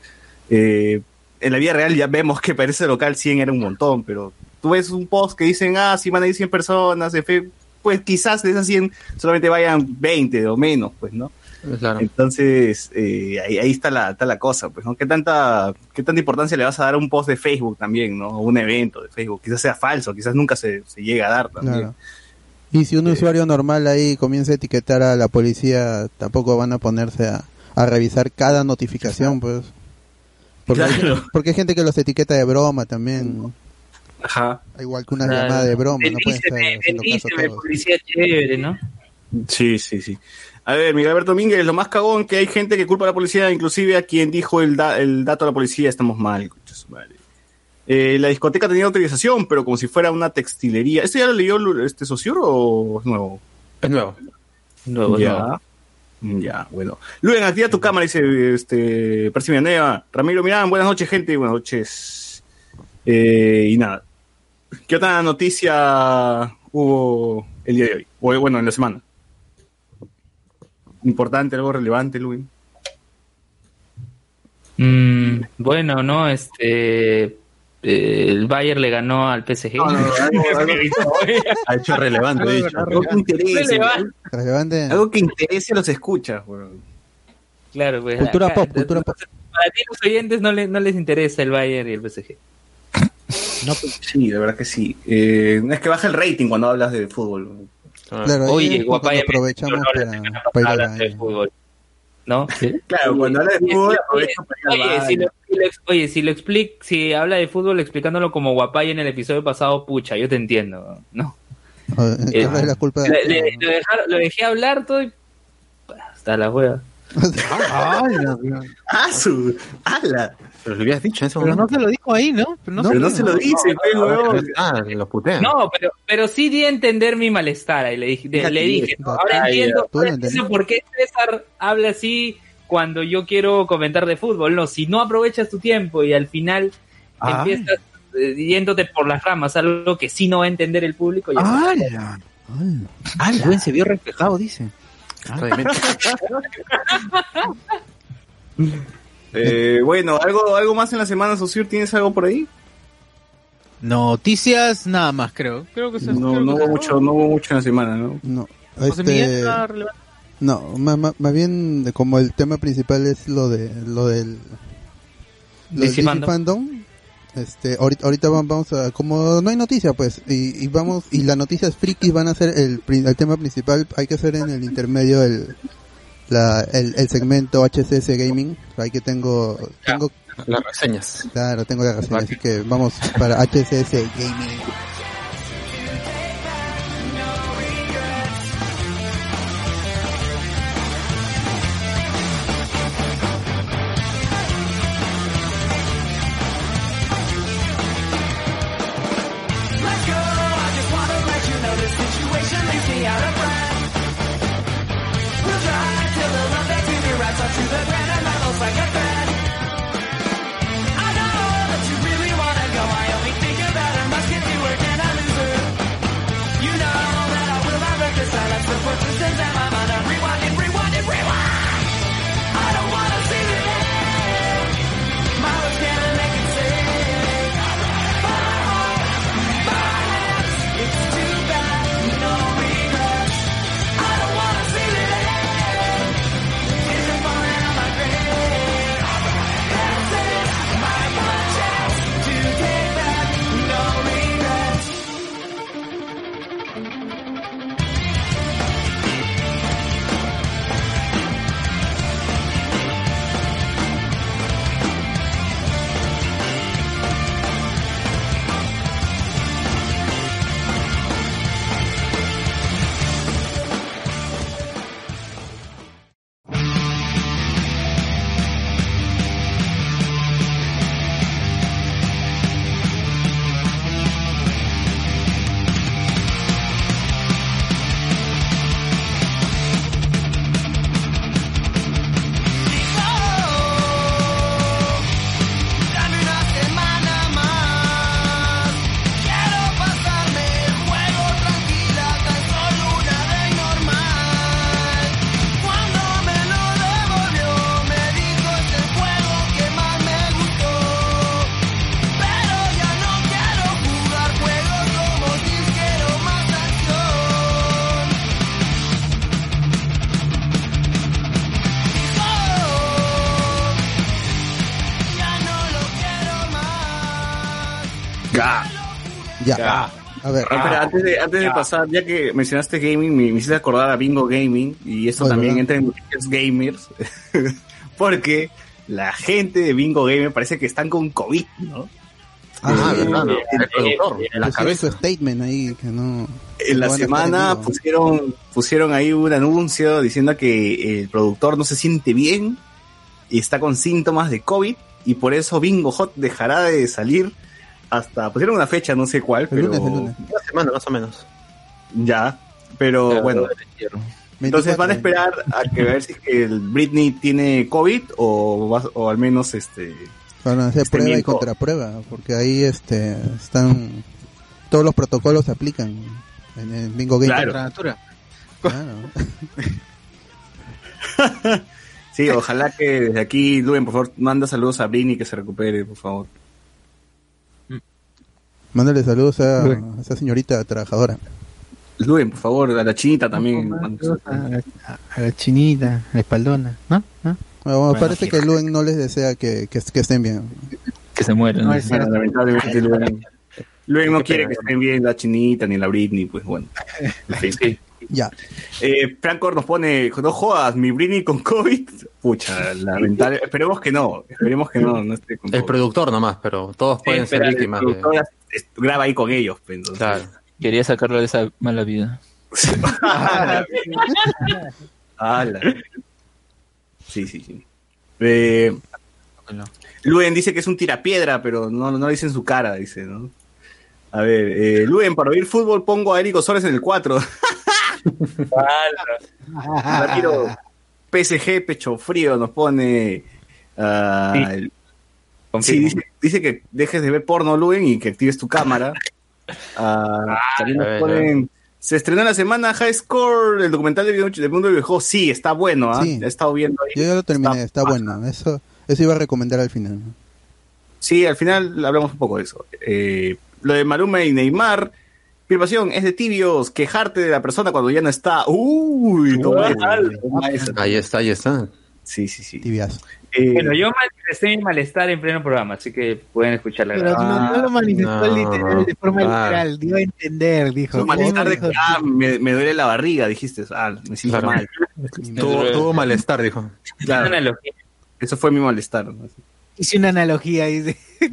Eh, en la vida real ya vemos que para ese local 100 era un montón, pero tú ves un post que dicen, ah, sí van a ir 100 personas, en Facebook, pues quizás de esas 100 solamente vayan 20 o menos, pues, ¿no? Claro. Entonces, eh, ahí, ahí está, la, está la cosa, pues, ¿no? ¿Qué tanta, ¿Qué tanta importancia le vas a dar a un post de Facebook también, ¿no? O un evento de Facebook. Quizás sea falso, quizás nunca se, se llegue a dar también. Claro. Y si un usuario normal ahí comienza a etiquetar a la policía, tampoco van a ponerse a, a revisar cada notificación, pues. Porque, hay, Claro. porque hay gente que los etiqueta de broma también. Ajá. Igual que una Claro. llamada de broma, no pueden estar Bendíceme, haciendo caso a bendíceme, todos. policía chévere, ¿no? Sí, sí, sí. A ver, Miguel Alberto Mínguez, lo más cagón que hay gente que culpa a la policía, inclusive a quien dijo el, da- el dato a la policía, estamos mal. madre. Eh, la discoteca tenía autorización, pero como si fuera una textilería. ¿Esto ya lo leyó este Sociur o es nuevo? Es nuevo. Nuevo, ya. nuevo. Ya, bueno. Luen, activa tu cámara, dice este, Percy Villanueva. Ramiro Mirán, buenas noches, gente. Buenas noches. Eh, y nada. ¿Qué otra noticia hubo el día de hoy? O bueno, en la semana. Importante, algo relevante, Luen. Mm, bueno, no, este. Eh, el Bayern le ganó al PSG. No, no, no, Ha hecho relevante, de hecho. algo que interese. Relevante. Algo que interese a los escuchas, weón. Claro, pues. Cultura acá- pop, cultura pop. Para ti, los oyentes, no, le- no les interesa el Bayern y el PSG. No, pues, sí, de verdad que sí. Eh, es que baja el rating cuando hablas de fútbol. Claro, Oye, guapaya, aprovechamos para, para ir al hablas de fútbol. ¿No? Claro, cuando hablas de Oye, fútbol, oye, si lo, si lo ex- oye, si lo explic, si habla de fútbol explicándolo como guapay en el episodio pasado, pucha, yo te entiendo, ¿no? Entonces Eh, la culpa de Le- le- lo, dejaron- lo dejé hablar todo y... Hasta la hueva. Ay, ¡Ah. Pero lo habías dicho en ese Pero momento. no se lo dijo ahí, ¿no? Pero no, Pero no se lo dice, pues, weón. Ah, lo putean. No, pero, pero sí di a entender mi malestar. Y le dije, de- le dije ahora ay, entiendo, por qué César habla así cuando yo quiero comentar de fútbol. No, si no aprovechas tu tiempo y al final Ay. empiezas eh, yéndote por las ramas, algo que sí no va a entender el público. ya está. ¡Hala! Luen se vio reflejado, dice. Obviamente. Eh, bueno, ¿algo, ¿algo más en la semana, Sociur? ¿Tienes algo por ahí? Noticias, nada más, creo. Creo que eso No, creo no que hubo mucho, no hubo mucho en la semana, ¿no? No, este, no, más, más- más bien como el tema principal es lo de lo del lo del DC DC Fandom. Fandom. Este, ahorita, ahorita va- vamos a, como no hay noticia, pues, y, y vamos, y las noticias frikis van a ser el, el tema principal, hay que hacer en el intermedio el, la, el, el segmento HCS Gaming, ahí que tengo, tengo, Las reseñas. claro, tengo la reseña, así que vamos para HCS Gaming. like I ver, Ah, espera, antes de, antes de pasar, ya que mencionaste gaming, me, me hiciste acordar a Bingo Gaming, y esto también ¿verdad? entra en noticias gamers, porque la gente de Bingo Gamer parece que están con COVID, ¿no? Ah, Eh, verdad, no. en- El productor, en la cabeza. su statement ahí que no. En la semana pusieron, pusieron ahí un anuncio diciendo que el productor no se siente bien y está con síntomas de COVID y por eso Bingo Hot dejará de salir hasta, pusieron una fecha, no sé cuál, El pero lunes, el lunes. Una semana más o menos. ya, pero bueno, entonces 24, van a esperar a que ver si es que el Britney tiene COVID o, va- o al menos este, Van a hacer Este prueba y contraprueba, porque ahí este están todos los protocolos se aplican en el Bingo Game. Claro. Claro. sí, ojalá que desde aquí, Luen, por favor, manda saludos a Britney que se recupere, por favor. Mándale saludos a, esa señorita trabajadora. Luen, por favor, a la chinita también. A, la chinita, a la espaldona, ¿no? ¿No? Bueno, Bueno, parece sí. que Luen no les desea que, que, que estén bien. Que se mueran. No, ¿no? es Bueno, cierto. lamentablemente Luen, Luen no quiere que estén bien la chinita ni la Britney, pues bueno. En fin. Sí. Ya. Eh, Franco nos pone, no jodas, mi Britney con COVID. Pucha, lamentable. Esperemos que no, esperemos que no, no esté con El productor nomás, pero todos pueden ser el víctimas. de- graba ahí con ellos, pues, entonces. Claro. Quería sacarlo de esa mala vida. Ala. Sí, sí, sí. Eh, Luen dice que es un tirapiedra, pero no, no lo dice en su cara, dice, ¿no? A ver, eh, Luen, para oír fútbol pongo a Eric Osores en el 4. Ramiro, PSG Pecho Frío nos pone. ah, Sí. sí, dice, dice que dejes de ver porno, Luen, y que actives tu cámara. Ah, también a nos ver, ponen. Se estrenó en la semana High Score, el documental de, video- del mundo del videojuego. Sí, está bueno, ¿ah? Sí. He estado viendo ahí. Yo ya lo terminé, Está está, bueno. Eso, eso iba a recomendar al final. ¿no? Sí, al final hablamos un poco de eso. Eh, lo de Maluma y Neymar. Pirpación, es de tibios quejarte de la persona cuando ya no está. Uy, toma esa. Ahí está, ahí está. Sí, sí, sí. Tibiazo. Eh, Bueno, yo manifesté mi malestar en pleno programa, así que pueden escuchar la Pero no, no lo manifestó no, literal, de forma claro. literal, dio a entender, dijo. tu malestar de dijo, que ah, me, me duele la barriga, dijiste. Ah, me siento Claro. mal. Tuvo, tuvo malestar, dijo. Claro, Una analogía. eso fue mi malestar. ¿no? Hice una analogía, dice.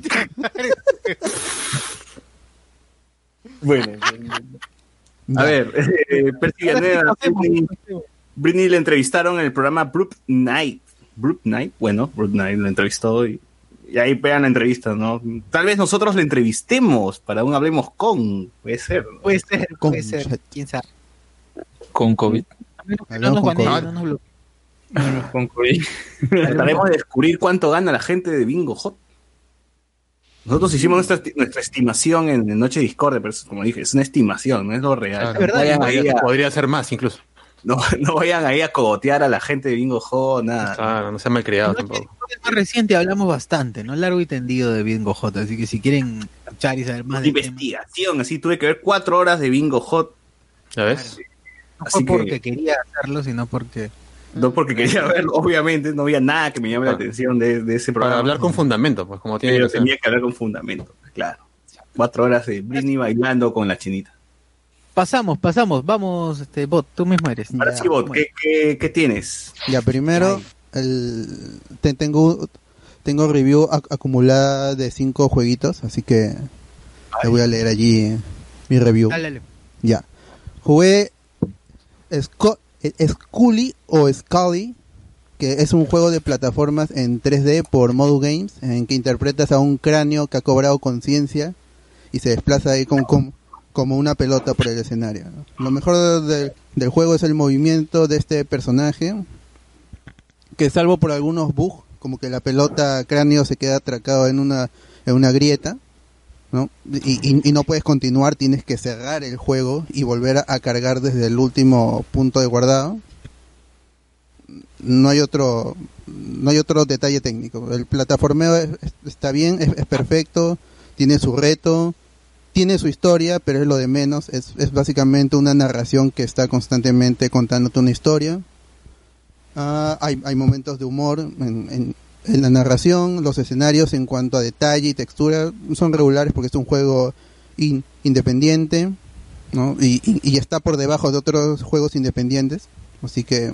Bueno, a ver, eh, Percy Britney, Britney le entrevistaron en el programa Brute Night. Brute Night, bueno, Brute Night lo entrevistó y, y ahí vean la entrevista, ¿no? Tal vez nosotros le entrevistemos para un Hablemos con, puede ser. ¿no? Puede ser, Con- puede ser, quién sabe. Con COVID. No nos con baneen, COVID. no nos bloqueen. Concluí. Trataremos de descubrir cuánto gana la gente de Bingo Hot. Nosotros hicimos nuestra, nuestra estimación en, Noche Discord, pero es- como dije, es una estimación, no es lo real. Claro. No verdad, vayan ahí Podría, a- podría ser más, incluso. no, no vayan ahí a cogotear a la gente de Bingo Hot, nada. Claro, no sea malcriado No, tampoco. El más reciente hablamos bastante, ¿no? Largo y tendido de Bingo J, así que si quieren escuchar y saber más tema, investigación, así tuve que ver cuatro horas de Bingo Hot, ¿Ya ves? no así fue que- porque quería hacerlo, sino porque no porque quería verlo, obviamente, no había nada que me llame la atención de, de ese Para programa. hablar con fundamento, pues como tiene Pero que ser. tenía que hablar con fundamento, claro. Cuatro horas de Britney bailando con la chinita. pasamos, pasamos, vamos, este bot, tú mismo eres. Ahora Ya. sí, Bot, ¿qué, qué, qué tienes? Ya, primero, el, te- tengo, tengo review ac- acumulada de cinco jueguitos, así que le voy a leer allí mi review. Dale, dale. Ya. Jugué Sco- eh, Scully o Scully, que es un juego de plataformas en 3D por Modu Games, en que interpretas a un cráneo que ha cobrado conciencia y se desplaza ahí como, como, como una pelota por el escenario. Lo mejor del juego es el movimiento de este personaje, que salvo por algunos bugs, como que la pelota cráneo se queda atracado en una, en una grieta, ¿no? Y, y- y no puedes continuar, tienes que cerrar el juego y volver a, cargar desde el último punto de guardado. No hay otro, no hay otro detalle técnico. El plataformeo es- es- está bien, es, perfecto, tiene su reto, tiene su historia, pero es lo de menos. Es, es básicamente una narración que está constantemente contándote una historia. Ah, hay, hay momentos de humor en- en la narración, los escenarios en cuanto a detalle y textura son regulares porque es un juego in- independiente, ¿no? Y, está por debajo de otros juegos independientes, así que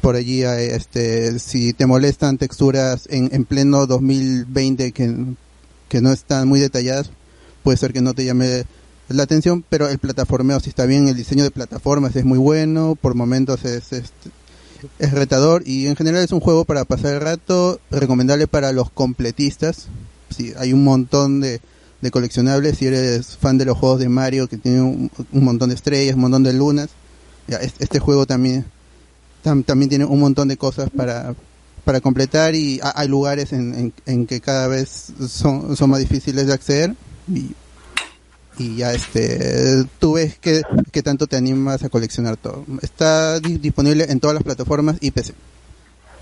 por allí hay, este si te molestan texturas en, en pleno 2020 que, que no están muy detalladas, puede ser que no te llame la atención, pero el plataformeo sí está bien, el diseño de plataformas es muy bueno, por momentos es este, es retador y en general es un juego para pasar el rato, recomendable para los completistas. Sí, hay un montón de, de coleccionables si eres fan de los juegos de Mario que tiene un, un montón de estrellas, un montón de lunas. Ya, es- este juego también tam- también tiene un montón de cosas para para completar y ha- hay lugares en, en, en que cada vez son, son más difíciles de acceder y, y ya este tú ves que, que tanto te animas a coleccionar todo. Está di- disponible en todas las plataformas y PC.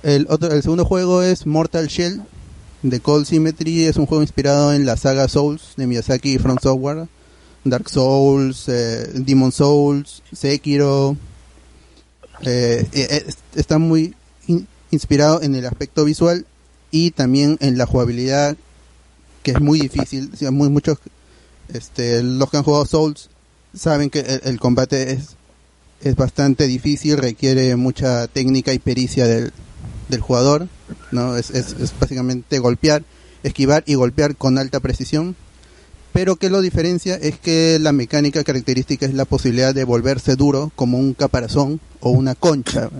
El otro el segundo juego es Mortal Shell de Cold Symmetry, es un juego inspirado en la saga Souls de Miyazaki y From Software. Dark Souls, eh, Demon Souls, Sekiro. Eh, eh, es- está muy in- inspirado en el aspecto visual y también en la jugabilidad que es muy difícil. O muy, muchos este, los que han jugado Souls saben que el, combate es, es bastante difícil, requiere mucha técnica y pericia del, del jugador, ¿no? Es, es, básicamente golpear, esquivar y golpear con alta precisión. Pero que lo diferencia es que la mecánica característica es la posibilidad de volverse duro como un caparazón o una concha.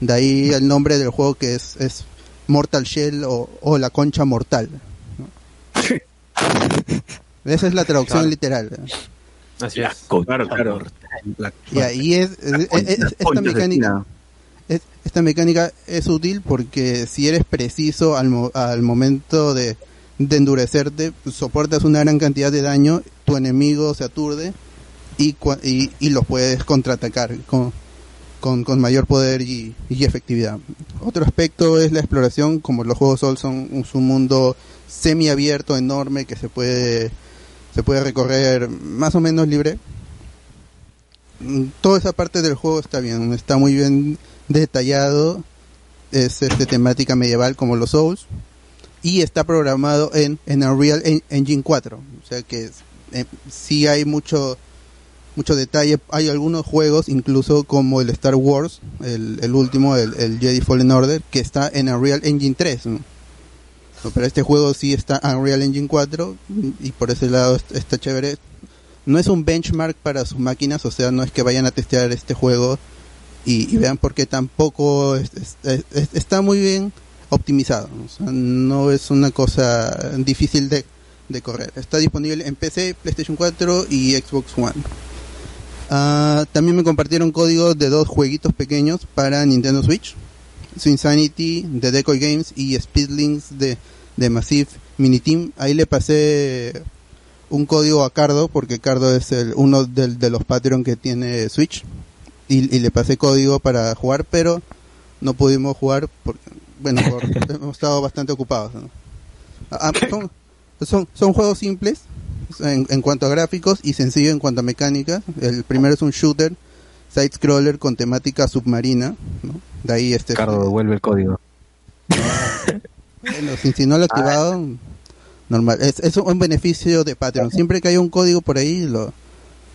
De ahí el nombre del juego que es, es Mortal Shell o, o la concha mortal. ¿no? Esa es la traducción Claro. literal. Así La es. Claro, claro. La- Y ahí es, es- es- es- esta mecánica es- esta mecánica es útil porque si eres preciso al, mo- al momento de, de endurecerte, soportas una gran cantidad de daño, tu enemigo se aturde y, cua- y, y lo puedes contraatacar con, con, con mayor poder y, y efectividad. Otro aspecto es la exploración, como los juegos Souls son un, un mundo semiabierto, enorme, que se puede, se puede recorrer más o menos libre. Mm, Toda esa parte del juego está bien, está muy bien detallado, es este temática medieval como los Souls y está programado en, en Unreal En- Engine 4, o sea que eh, sí hay mucho mucho detalle, hay algunos juegos incluso como el Star Wars, el, el último, el, el Jedi Fallen Order, que está en Unreal Engine 3, ¿no? No, pero este juego sí está Unreal Engine 4 y por ese lado est- está chévere. No es un benchmark para sus máquinas, o sea, no es que vayan a testear este juego y, y vean por qué tampoco es- es- es- está muy bien optimizado. no es una cosa difícil de, de correr. Está disponible en PC, PlayStation 4 y Xbox One. Ah, también me compartieron códigos de dos jueguitos pequeños para Nintendo Switch. Insanity de Decoy Games y Speedlinks de, de Massive Mini Team. Ahí le pasé un código a Cardo porque Cardo es el, uno del- de los Patreon que tiene Switch y, y le pasé código para jugar, pero no pudimos jugar porque, bueno, por- hemos estado bastante ocupados. ¿no? Ah, son, son, son juegos simples en, en cuanto a gráficos y sencillo en cuanto a mecánica. El primero es un shooter side scroller con temática submarina, ¿no? De ahí este Ricardo, devuelve el código. bueno, si, si no lo he activado, normal. Es, es un beneficio de Patreon. Siempre que haya un código por ahí, lo,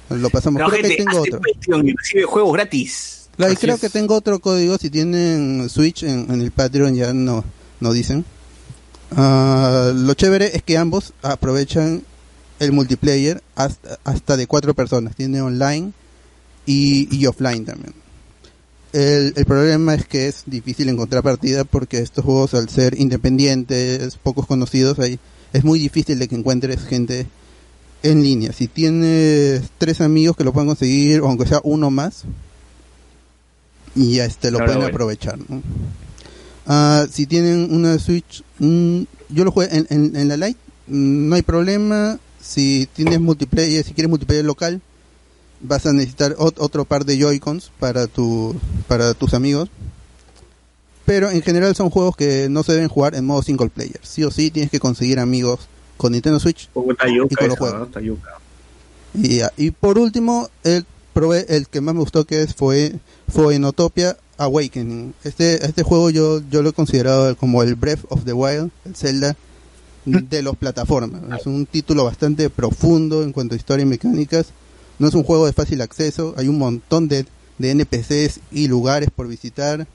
lo pasamos. Pero creo que gente, tengo hace otro. Patreon y recibe juegos gratis. Claro, y creo es. que tengo otro código. Si tienen Switch en, en el Patreon, ya no, no dicen. Ah, lo chévere es que ambos aprovechan el multiplayer hasta, hasta de cuatro personas. Tiene online y, y offline también. El, el problema es que es difícil encontrar partida porque estos juegos al ser independientes, pocos conocidos, ahí es muy difícil de que encuentres gente en línea. Si tienes tres amigos que lo puedan conseguir, o aunque sea uno más, y ya este lo Claro, pueden bueno. aprovechar. ¿no? Ah, si tienen una Switch, mm, yo lo en, en, en la Lite, mm, no hay problema. Si tienes multiplayer, si quieres multiplayer local, vas a necesitar ot- otro par de Joy-Cons para, tu, para tus amigos. Pero en general son juegos que no se deben jugar en modo single player. Sí o sí tienes que conseguir amigos con Nintendo Switch Y con los juegos. yuca. y, por último, el, probé el que más me gustó que es fue Foenotopia Awakening. Este, este juego yo, yo lo he considerado como el Breath of the Wild, el Zelda de los plataformas. Es un título bastante profundo en cuanto a historia y mecánicas. No es un juego de fácil acceso, hay un montón de, de NPCs y lugares por visitar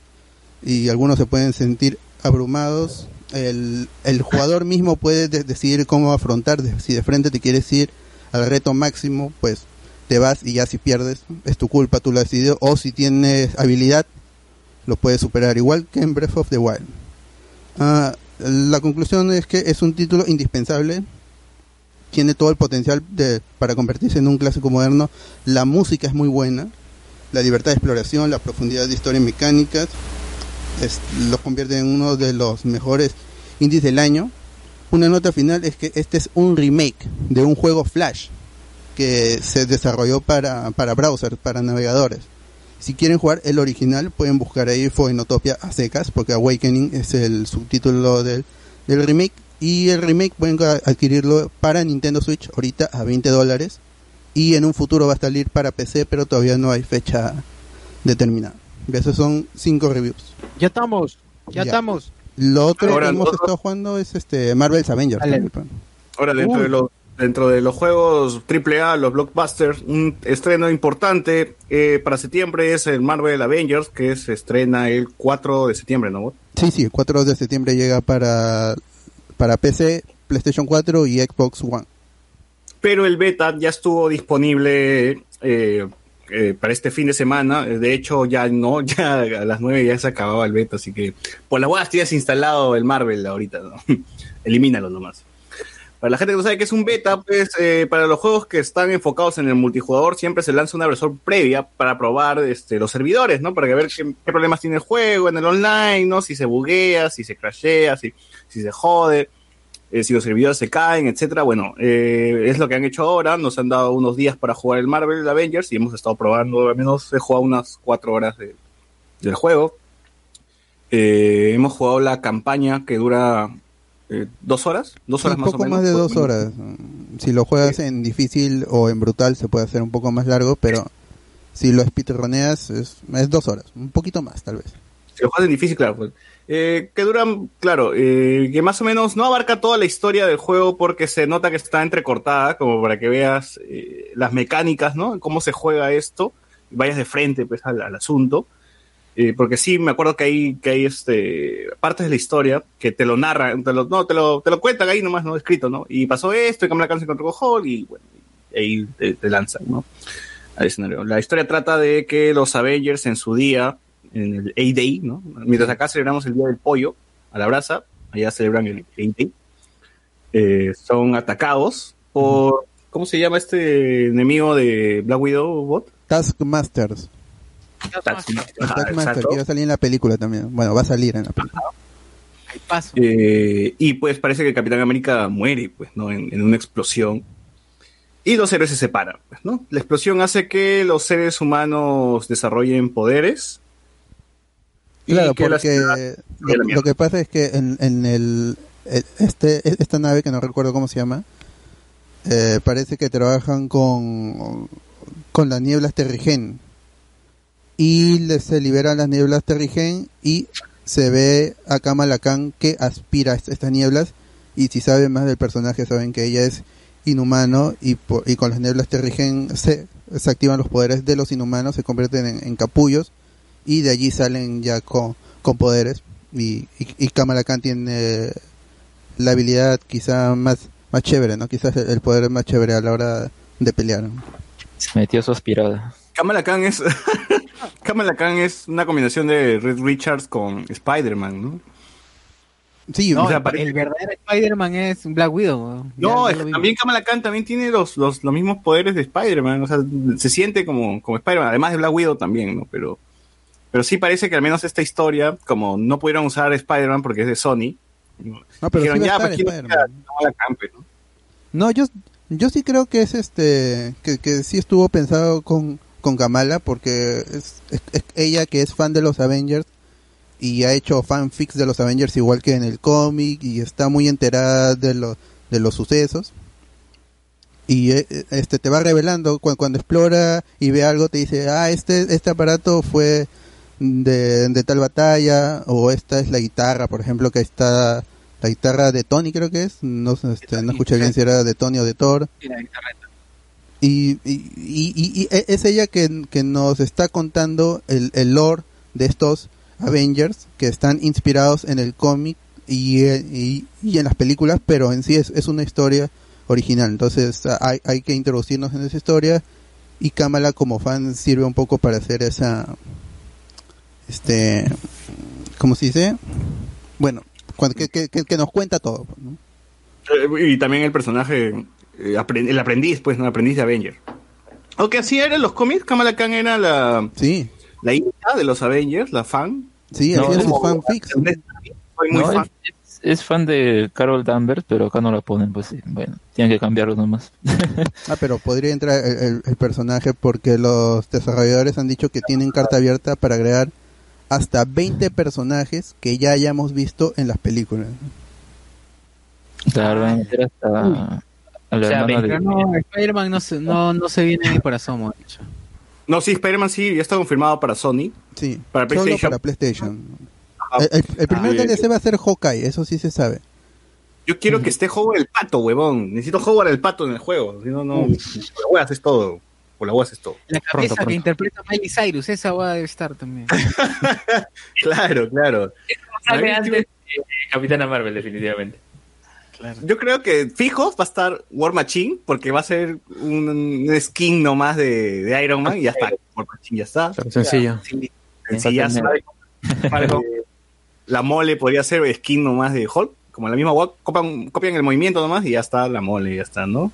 y algunos se pueden sentir abrumados. El, el jugador mismo puede de- decidir cómo afrontar, si de frente te quieres ir al reto máximo, pues te vas y ya si pierdes es tu culpa, tú lo has o si tienes habilidad lo puedes superar, igual que en Breath of the Wild. Ah, la conclusión es que es un título indispensable, tiene todo el potencial para convertirse en un clásico moderno, la música es muy buena, la libertad de exploración, la profundidad de historia y mecánicas, es- lo convierte en uno de los mejores indies del año. Una nota final es que este es un remake de un juego Flash que se desarrolló para, para browser, para navegadores. Si quieren jugar el original, pueden buscar ahí Foenotopia a secas, porque Awakening es el subtítulo del, del remake. Y el remake pueden a- adquirirlo para Nintendo Switch ahorita a 20 dólares. Y en un futuro va a salir para PC, pero todavía no hay fecha determinada. Y esos son cinco reviews. Ya estamos, ya, Ya. estamos. Lo otro Ahora, que hemos lo- estado jugando es este Marvel's Avengers. Ahora, dentro de, los, dentro de los juegos AAA, los blockbusters, un estreno importante eh, para septiembre es el Marvel Avengers, que se estrena el 4 de septiembre, ¿no? Sí, sí, el 4 de septiembre llega para, para PC, PlayStation 4 y Xbox One. Pero el beta ya estuvo disponible eh, eh, para este fin de semana. De hecho, ya no, ya a las 9 ya se acababa el beta, así que por las huevas tienes instalado el Marvel ahorita, ¿no? Elimínalo nomás. Para la gente que no sabe qué es un beta, pues eh, para los juegos que están enfocados en el multijugador siempre se lanza una versión previa para probar este, los servidores, ¿no? Para que ver qué, qué problemas tiene el juego en el online, ¿no? Si se buguea, si se crashea, si, si se jode, eh, si los servidores se caen, etcétera. Bueno, eh, es lo que han hecho ahora. Nos han dado unos días para jugar el Marvel Avengers y hemos estado probando, al menos he jugado unas cuatro horas de- del juego. Eh, hemos jugado la campaña que dura eh, dos horas, dos horas un más poco o menos. más de dos horas. Si lo juegas en difícil o en brutal se puede hacer un poco más largo, pero si lo speedroneas es, es dos horas, un poquito más tal vez. Si lo juegas en difícil, claro. pues. Eh, que duran, claro, eh, que más o menos no abarca toda la historia del juego porque se nota que está entrecortada, como para que veas eh, las mecánicas, ¿no? Cómo se juega esto, y vayas de frente pues al, al asunto. Eh, porque sí, me acuerdo que hay, que hay este, partes de la historia que te lo narran, te lo, no, te lo, te lo cuentan ahí nomás, ¿no? Escrito, ¿no? Y pasó esto, y Kamala Khan se encontró con Hulk, y bueno, ahí te, te lanzan, ¿no? Al escenario. La historia trata de que los Avengers en su día, en el A-Day, ¿no? Mientras acá celebramos el Día del Pollo, a la brasa, allá celebran el A-Day, eh, son atacados por, ¿cómo se llama este enemigo de Black Widow bot? Taskmasters. Taskmaster. Exacto. que iba a salir en la película también. Bueno, va a salir en la película. Hay paso. Eh, y pues parece que el Capitán América muere, pues, ¿no? En, en una explosión. Y los héroes se separan, pues, ¿no? La explosión hace que los seres humanos desarrollen poderes. Claro, que la porque lo, que pasa es que en, en el el- este esta nave que no recuerdo cómo se llama eh, parece que trabajan con con las nieblas terrigen. Y les- se liberan las nieblas terrigen y se ve a Kamala Khan que aspira a est- estas nieblas. Y si saben más del personaje saben que ella es inhumano y, y con las nieblas terrigen se, se activan los poderes de los inhumanos, se convierten en, en capullos y de allí salen ya con, con poderes y, y, y Kamala Khan tiene la habilidad quizá más, más chévere, ¿no? Quizás el, el poder más chévere a la hora de pelear. ¿no? Se metió su aspirada. Kamala Khan es. Kamala Khan es una combinación de Red Richards con Spider-Man, ¿no? Sí, No, o sea, el- parece- el verdadero Spider-Man es Black Widow. No, es también Kamala Khan también tiene los, los, los mismos poderes de Spider-Man. O sea, se siente como, como Spider-Man, además de Black Widow también, ¿no? Pero, pero sí parece que al menos esta historia, como no pudieron usar Spider-Man porque es de Sony, No, pero sí dijeron, ya, pues Khan, pues, ¿no? No, yo, yo sí creo que es este, que, que sí estuvo pensado con, con Kamala porque es, es- es ella que es fan de los Avengers y ha hecho fanfics de los Avengers igual que en el cómic y está muy enterada de los, de los sucesos. Y eh, este te va revelando cu- cuando, explora y ve algo te dice, ah, este, este aparato fue de, de tal batalla o esta es la guitarra, por ejemplo, que está la guitarra de Tony creo que es, no, este, no escuché bien si era de Tony o de Thor. Y, y, y- y- y e- es ella que, que nos está contando el, el lore de estos Avengers que están inspirados en el cómic y, eh, en las películas, pero en sí es, es una historia original. Entonces hay, hay que introducirnos en esa historia y Kamala como fan sirve un poco para hacer esa, este, ¿cómo se dice? Bueno, cuando, que, que, que- que nos cuenta todo. ¿no? Eh, Y también el personaje, eh, el aprendiz, pues, ¿no? El aprendiz de Avenger. Aunque así era en los cómics, Kamala Khan era la, Sí, la hija de los Avengers, la fan. sí, No. Soy muy No, fan. es, es fan de Carol Danvers, pero acá no la ponen, pues sí. Bueno, tienen que cambiarlo nomás. Ah, pero podría entrar el, el- el personaje porque los desarrolladores han dicho que tienen carta abierta para agregar hasta 20 personajes que ya hayamos visto en las películas. Claro, van hasta O sea, de... no, Spider-Man no se, no, no se viene ni por asomo. de hecho. No, sí, Spider-Man sí, ya está confirmado para Sony. Sí, Para solo PlayStation. para PlayStation. El, el- el primer Ah. DLC va a ser Hawkeye, eso sí se sabe. Yo quiero que esté Howard el pato, huevón. Necesito Howard el pato en el juego. Si no, no. Hueá haces todo. Por la hueá haces todo. La cabeza pronto. que interpreta Miley Cyrus, esa va a estar también. Claro, claro. Sale antes Capitana Marvel, definitivamente. Yo creo que fijo va a estar War Machine, porque va a ser un, un skin nomás de, de Iron Man y ya está. War Machine ya está. Sencillo. Sí, sencillazo. Eh, La mole podría ser skin nomás de Hulk, como la misma copian, copian el movimiento nomás y ya está la mole, ya está, ¿no?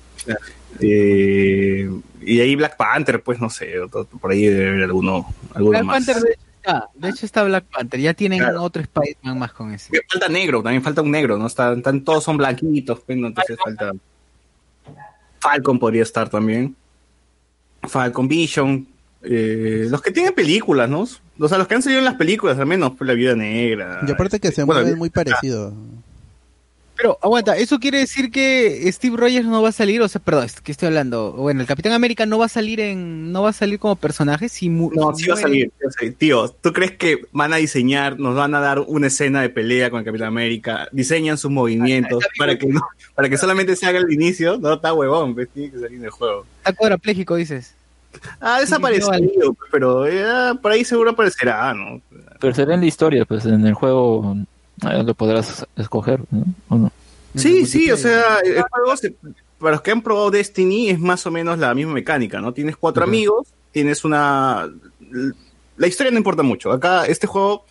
Eh, y ahí Black Panther, pues no sé, por ahí debe haber alguno, alguno Black más. Panther de hecho está, de hecho está Black Panther, ya tienen Claro. otro Spider-Man más con ese. Falta negro, también falta un negro, ¿no? Están, están- todos son blanquitos, pues, ¿no? entonces falta. Falcon podría estar también. Falcon Vision. eh, los que tienen películas, ¿no? O sea, los que han salido en las películas, al menos, pues, La Vida Negra. Y aparte que se Bueno, mueven muy parecido. Pero aguanta, ¿eso quiere decir que Steve Rogers no va a salir? O sea, perdón, es que estoy hablando. Bueno, el Capitán América no va a salir en, no va a salir como personaje si No, si sí va a salir. Tío, ¿tú crees que van a diseñar, nos van a dar una escena de pelea con el Capitán América? Diseñan sus movimientos para que no, para que solamente se haga el inicio. No, está huevón, pues, tiene que salir del juego. Está cuadrapléjico, dices. Ah, desaparecido, pero eh, por ahí seguro aparecerá, ¿no? Pero será en la historia, pues en el juego lo podrás escoger, ¿no? ¿O no? Sí, sí, o sea, el juego, se- para los que han probado Destiny, es más o menos la misma mecánica, ¿no? Tienes cuatro amigos, tienes una... La historia no importa mucho. Acá, este juego,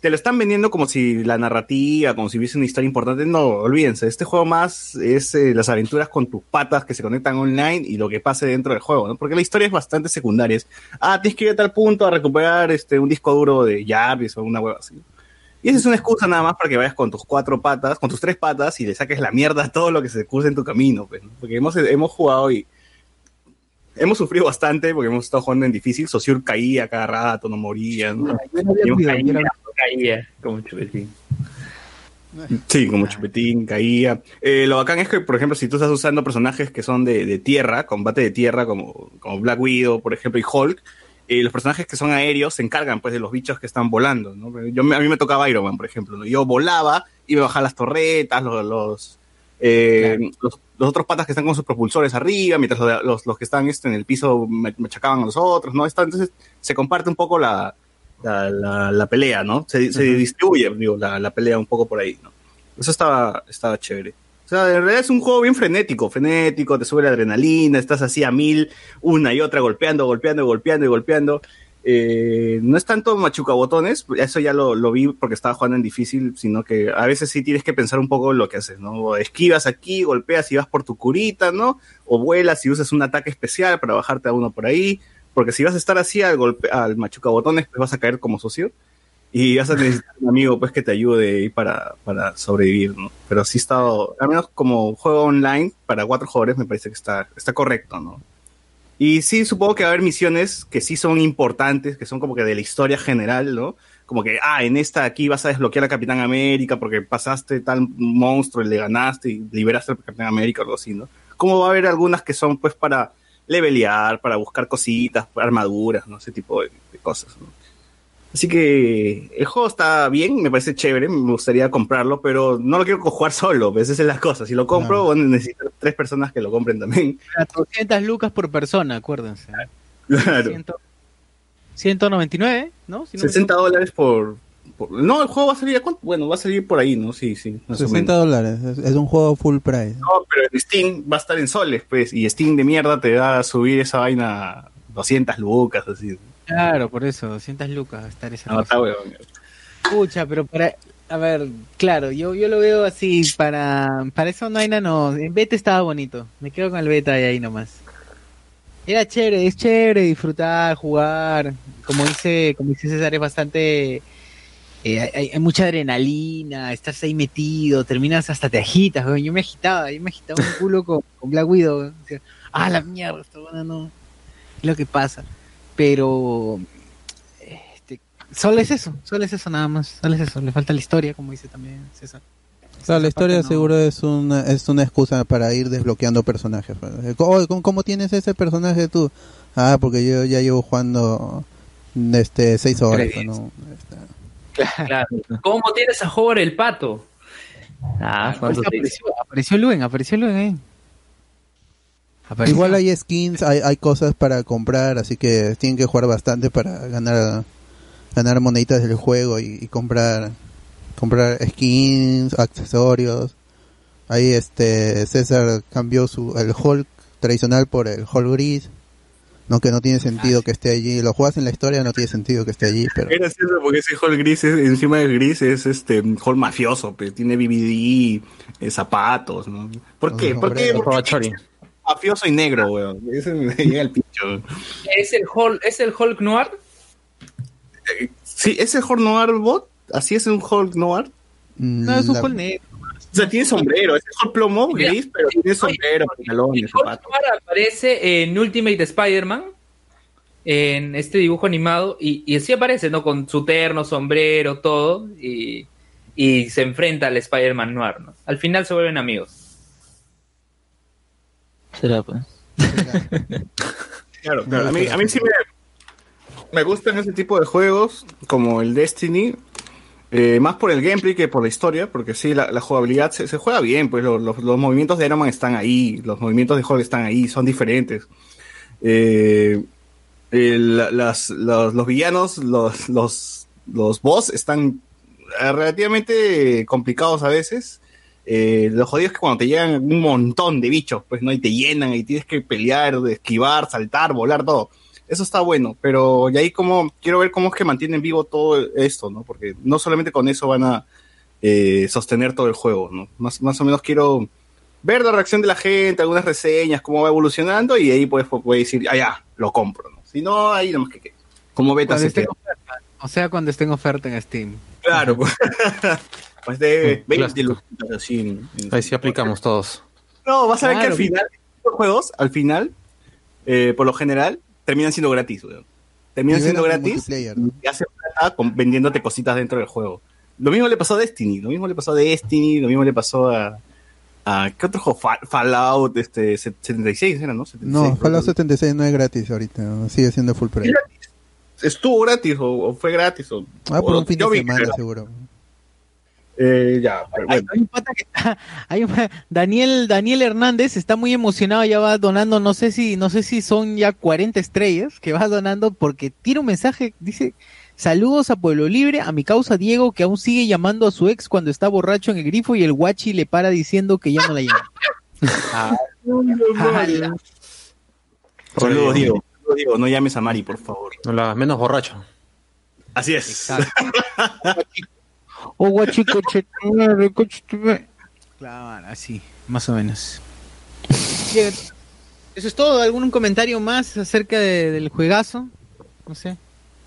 te lo están vendiendo como si la narrativa, como si hubiese una historia importante. No, olvídense, este juego más es eh, las aventuras con tus patas que se conectan online y lo que pase dentro del juego, ¿no? Porque la historia es bastante secundaria. Es, ah, tienes que ir a tal punto a recuperar este, un disco duro de Jarvis o una hueva así. Y esa es una excusa nada más para que vayas con tus cuatro patas, con tus tres patas y le saques la mierda a todo lo que se cruce en tu camino. pues, ¿no? Porque hemos, hemos jugado y hemos sufrido bastante porque hemos estado jugando en difícil. Sociur caía cada rato, no moría. Caía como chupetín. Sí, como chupetín, caía. Eh, lo bacán es que, por ejemplo, si tú estás usando personajes que son de, de tierra, combate de tierra, como, como Black Widow, por ejemplo, y Hulk, eh, los personajes que son aéreos se encargan pues de los bichos que están volando, ¿no? Yo, a mí me tocaba Iron Man, por ejemplo, ¿no? Yo volaba, iba a bajar las torretas, los, los, eh, los, los otros patas que están con sus propulsores arriba, mientras los, los, los que están este, en el piso me, me achacaban a los otros, ¿no? Está- entonces se comparte un poco la, la, la- la pelea, ¿no? Se, se distribuye, digo, la, la pelea un poco por ahí, ¿no? Eso estaba, estaba chévere. O sea, en realidad es un juego bien frenético, frenético, te sube la adrenalina, estás así a mil, una y otra, golpeando, golpeando, golpeando y golpeando. Eh, no es tanto machucabotones, eso ya lo, vi porque estaba jugando en difícil, sino que a veces sí tienes que pensar un poco lo que haces, ¿no? Esquivas aquí, golpeas y vas por tu curita, ¿no? O vuelas y usas un ataque especial para bajarte a uno por ahí, porque si vas a estar así al, golpe, al machucabotones, pues vas a caer como socio y vas a necesitar un amigo pues que te ayude para, para sobrevivir, ¿no? Pero sí está, al menos como juego online para cuatro jugadores me parece que está, está correcto, ¿no? Y sí, supongo que va a haber misiones que sí son importantes, que son como que de la historia general, ¿no? Como que, ah, en esta aquí vas a desbloquear a Capitán América porque pasaste tal monstruo y le ganaste y liberaste al Capitán América o algo así, ¿no? Como va a haber algunas que son pues para levelear, para buscar cositas, armaduras, ¿no? Ese tipo de, de cosas, ¿no? Así que el juego está bien, me parece chévere, me gustaría comprarlo, pero no lo quiero jugar solo, pues esa es la cosa. Si lo compro, bueno, necesito tres personas que lo compren también. 400 lucas por persona, acuérdense. Claro. 100 199, ¿no? Si no me 60 dólares por, por- No, el juego va a salir a cuánto? Bueno, va a salir por ahí, ¿no? Sí, sí. más o 60 menos. dólares. Es, es un juego full price. No, pero en Steam va a estar en soles, pues. Y Steam de mierda te da a subir esa vaina a 200 lucas, así. Claro, por eso, 200 lucas estar esa No, cosa. está huevón. Pucha, pero para, a ver, claro, yo, yo lo veo así, para, para eso no hay nada, no, en beta estaba bonito, me quedo con el beta y ahí nomás. Era chévere, es chévere disfrutar, jugar, como dice, como dice César, es bastante, eh, hay, hay mucha adrenalina, estás ahí metido, terminas hasta te agitas, weón. yo me agitaba, yo me agitaba un culo con, con Black Widow, weón. Decía, ah, la mierda, esta buena no, es lo que pasa, pero este, solo es eso, solo es eso nada más, solo es eso, le falta la historia, como dice también César. Claro, la historia no- seguro es una, es una excusa para ir desbloqueando personajes. pues. Oye, ¿cómo, cómo tienes ese personaje tú? Ah, porque yo ya llevo jugando este seis horas. ¿no? Claro. ¿Cómo tienes a Howard el pato? Ah, ¿cuánto te apareció, apareció Luen, apareció Luen ahí. Apareció. Igual hay skins, hay, hay cosas para comprar, así que tienen que jugar bastante para ganar ganar moneditas del juego y, y comprar comprar skins, accesorios. Ahí este César cambió su el Hulk tradicional por el Hulk gris. No que no tiene sentido que esté allí. Lo juegas en la historia, no tiene sentido que esté allí, pero Es gracioso porque ese hall gris, es- encima del gris, es este hall mafioso, pues tiene BBD, eh, zapatos, ¿no? ¿Por qué? ¿Por qué? El ¿Por qué Chori. Mafioso y negro, weón? Ese me llega al pincho. ¿Es el Hulk, ¿es el Hulk Noir? Sí, ese Hulk Noir bot, así es un Hulk Noir. No, es un la- Hulk negro. O sea, tiene sombrero, es Hulk plomo gris, pero tiene sombrero, pantalones, El Hulk zapatos. Noir aparece en Ultimate Spider-Man, en este dibujo animado, y, y así aparece, ¿no? Con su terno, sombrero, todo, y, y se enfrenta al Spider-Man Noir, ¿no? Al final se vuelven amigos. Será, pues. Claro, claro. A mí, a mí sí me, me gustan ese tipo de juegos, como el Destiny, eh, más por el gameplay que por la historia, porque sí, la, la jugabilidad se, se juega bien, pues lo- los, los movimientos de Iron Man están ahí, los movimientos de Hulk están ahí, son diferentes. Eh, el- las- los, los villanos, los, los, los boss están eh, relativamente complicados a veces. Eh, lo jodido es que cuando te llegan un montón de bichos, pues no, y te llenan y tienes que pelear, esquivar, saltar, volar, todo. Eso está bueno, pero y ahí como quiero ver cómo es que mantienen vivo todo esto, ¿no? Porque no solamente con eso van a eh, sostener todo el juego, ¿no? Más, más o menos quiero ver la reacción de la gente, algunas reseñas, cómo va evolucionando y ahí pues puede decir, ah, ya, lo compro, ¿no? Si no, ahí nomás que. Como beta se oferta. O sea, cuando esté en oferta en Steam. Claro, pues. de 20 plástico. lucitas así. en- en- Ahí sí aplicamos todos. No, vas a ver que al final, los juegos, al final, eh, por lo general, terminan siendo gratis, weón. Terminan siendo gratis ¿no? y hacen plata con- vendiéndote cositas dentro del juego. Lo mismo le pasó a Destiny, lo mismo le pasó a Destiny, lo mismo le pasó a... a ¿Qué otro juego? Fa- Fallout este, 76 era, ¿no? 76, No, Fallout que- 76 no es gratis ahorita, ¿no? sigue siendo full price. Estuvo gratis o, o fue gratis. O, Ah, por o- un fin de semana seguro. Eh, ya, pero Hay, bueno. hay un pata que está, hay un- Daniel, Daniel Hernández está muy emocionado, ya va donando, no sé si, no sé si son ya 40 estrellas que va donando porque tiene un mensaje, dice, saludos a Pueblo Libre, a mi causa Diego que aún sigue llamando a su ex cuando está borracho en el grifo y el guachi le para diciendo que ya no la llama. Ah. Saludos, Diego. Saludos, Diego. No llames a Mari, por favor. No la menos borracho. Así es. Exacto. Oh, guachi, coche, tu madre, coche, tu madre. Claro, así, más o menos. Eso es todo. ¿Algún comentario más acerca de- del juegazo? No sé.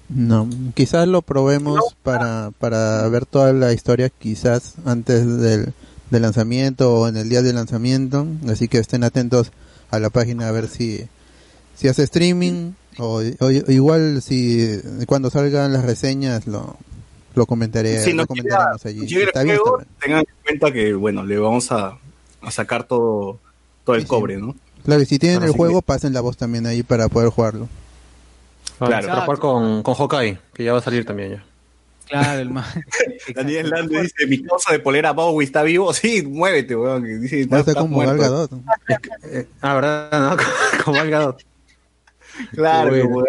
No, quizás lo probemos para, para ver toda la historia, quizás antes del, del lanzamiento o en el día del lanzamiento. Así que estén atentos a la página a ver si, si hace streaming o, o igual si cuando salgan las reseñas lo, lo comentaré, Si lo comentaremos allí. Está bien, está bien. tengan en cuenta que, bueno, le vamos a, a sacar todo, todo el Sí, sí. cobre, ¿no? Claro, y si tienen Ahora el sí juego, pasen la voz también ahí para poder jugarlo. Claro. Para jugar con, con Hawkeye, que ya va a salir también ya. Claro, el más. Daniel Lando dice, mi causa de polera Bowie está vivo. Sí, muévete, weón. Dice, ser está como. Gal Gadot. Ah, ¿verdad? ¿No? Como Gal Gadot. Claro, como-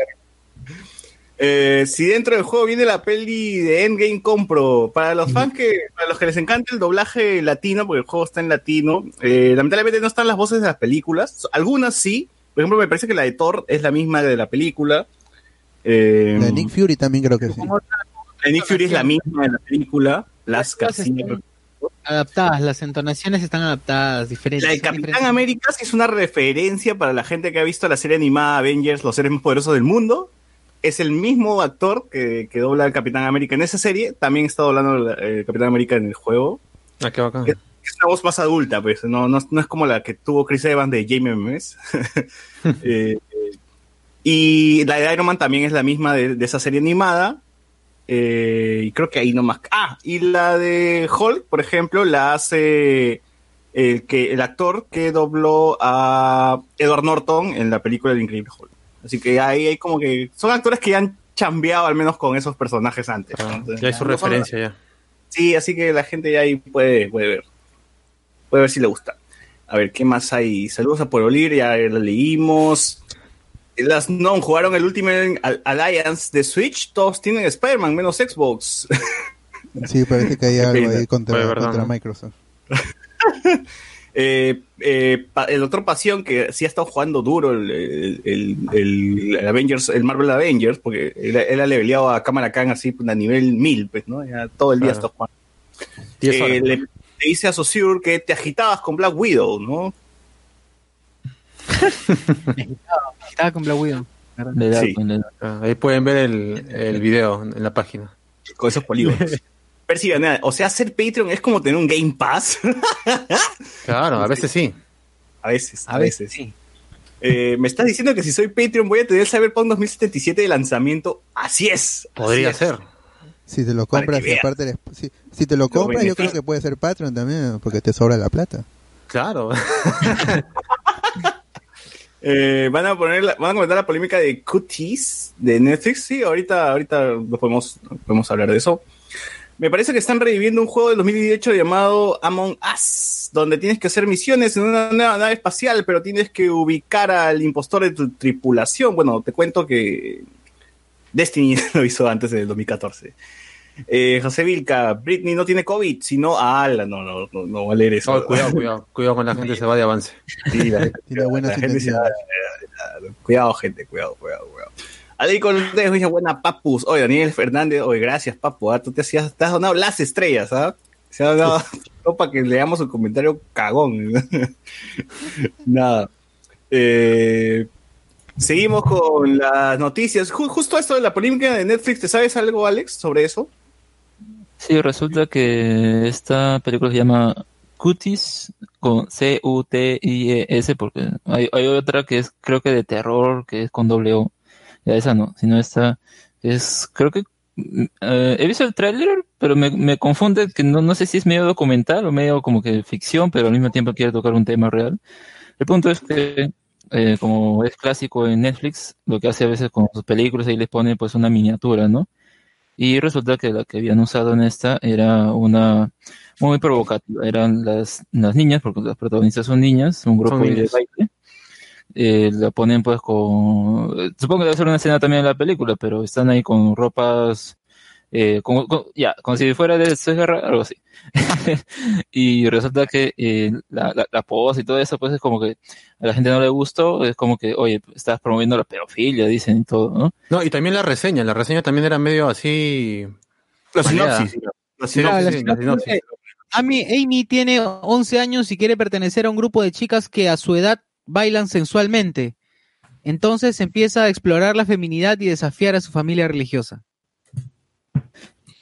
Eh, si dentro del juego viene la peli de Endgame, compro. Para los fans que, para los que les encanta el doblaje latino, porque el juego está en latino, eh, lamentablemente no están las voces de las películas. Algunas sí. Por ejemplo, me parece que la de Thor es la misma de la película. Eh, La de Nick Fury también creo que sí. la de Nick Fury es la misma de la película. Las están Adaptadas, las entonaciones están adaptadas, diferentes. La de Capitán diferentes. América sí es una referencia para la gente que ha visto la serie animada Avengers, los seres más poderosos del mundo. Es el mismo actor que, que dobla al Capitán América en esa serie. También está doblando el Capitán América en el juego. Ah, qué bacán. Es una voz más adulta, pues. No, no, no es como la que tuvo Chris Evans de Jamie Memes. Eh, y la de Iron Man también es la misma de, de esa serie animada. Eh, y creo que ahí nomás. Ah, y la de Hulk, por ejemplo, la hace el, que, el actor que dobló a Edward Norton en la película El Increíble Hulk. Así que ahí hay como que. Son actores que ya han chambeado al menos con esos personajes antes. Ah, Entonces, ya hay su referencia ya. Sí, así que la gente ya ahí puede, puede ver. Puede ver si le gusta. A ver, ¿qué más hay? Saludos a Pueblo Libre, ya lo leímos. Las no jugaron el Ultimate Al- Alliance de Switch. Todos tienen Spider-Man, menos Xbox. Sí, parece que hay algo ahí contra, contra. Microsoft. Eh, eh, el otro pasión que sí ha estado jugando duro el, el, el- el- el Avengers, el Marvel Avengers, porque él, él ha leveleado a Cámara Khan así pues, a nivel 1000, pues, ¿no? Ya todo el día Claro. está jugando. Eh, le, le dice a Saussure que te agitabas con Black Widow, ¿no? Estaba con Black Widow. Sí. Ah, Ahí pueden ver el, el video en la página. Con esos polígonos. Percy Banana, o sea, ser Patreon es como tener un Game Pass. Claro, a veces sí. a veces, a, veces. sí. Eh, me estás diciendo que si soy Patreon voy a tener Cyberpunk 2077 de lanzamiento. Así es. Podría así es. ser. Si te lo compras aparte si, si te lo compras yo creo que puede ser Patreon también porque te sobra la plata. Claro. Eh, van a poner, la- van a comentar la polémica de Cuties de Netflix. Sí, ahorita, ahorita nos podemos, podemos hablar de eso. Me parece que están reviviendo un juego del 2018 llamado Among Us, donde tienes que hacer misiones en una nueva nave espacial, pero tienes que ubicar al impostor de tu tripulación. Bueno, te cuento que Destiny lo hizo antes del 2014. Eh, José Vilca, Britney no tiene COVID, sino a Ala. No, no, no, no va a leer eso. No, cuidado, cuidado. Cuidado con la gente, se va de avance. Sí, la- Tiene buenas la gente se intenciones. va- Cuidado, gente, cuidado, cuidado, Adri Cortés dice, buena papus. Oye, Daniel Fernández, oye, gracias, papu. ah, Tú te, hacías, te has donado las estrellas, ¿ah? Se ha dado para que leamos un comentario cagón. Nada. Eh, seguimos con las noticias. Ju- justo esto de la polémica de Netflix, ¿te sabes algo, Alex, sobre eso? Sí, resulta que esta película se llama Cuties con C-U-T-I-E-S porque hay, hay otra que es creo que de terror que es con doble O. Ya esa no, sino esta es creo que mm, eh, he visto el tráiler, pero me, me confunde que no, no sé si es medio documental o medio como que ficción, pero al mismo tiempo quiere tocar un tema real. El punto es que eh, como es clásico en Netflix, lo que hace a veces con sus películas ahí les pone pues una miniatura, ¿no? Y resulta que la que habían usado en esta era una muy provocativa. Eran las, las niñas, porque las protagonistas son niñas, un grupo Son de niñas. baile. Eh, la ponen pues con... Supongo que debe ser una escena también de la película, pero están ahí con ropas... eh, con- ya, como si fuera de Guerra, algo así. y resulta que eh, la, la, la pose y todo eso, pues es como que a la gente no le gustó, es como que, oye, estás promoviendo la pedofilia, dicen y todo, ¿no? No, y también la reseña. La reseña también era medio así. La sinopsis. La Sí, Claro, sinopsis. la sí, la sinopsis sinopsis. Amy, Amy tiene 11 años y quiere pertenecer a un grupo de chicas que a su edad bailan sensualmente. Entonces empieza a explorar la feminidad y desafiar a su familia religiosa.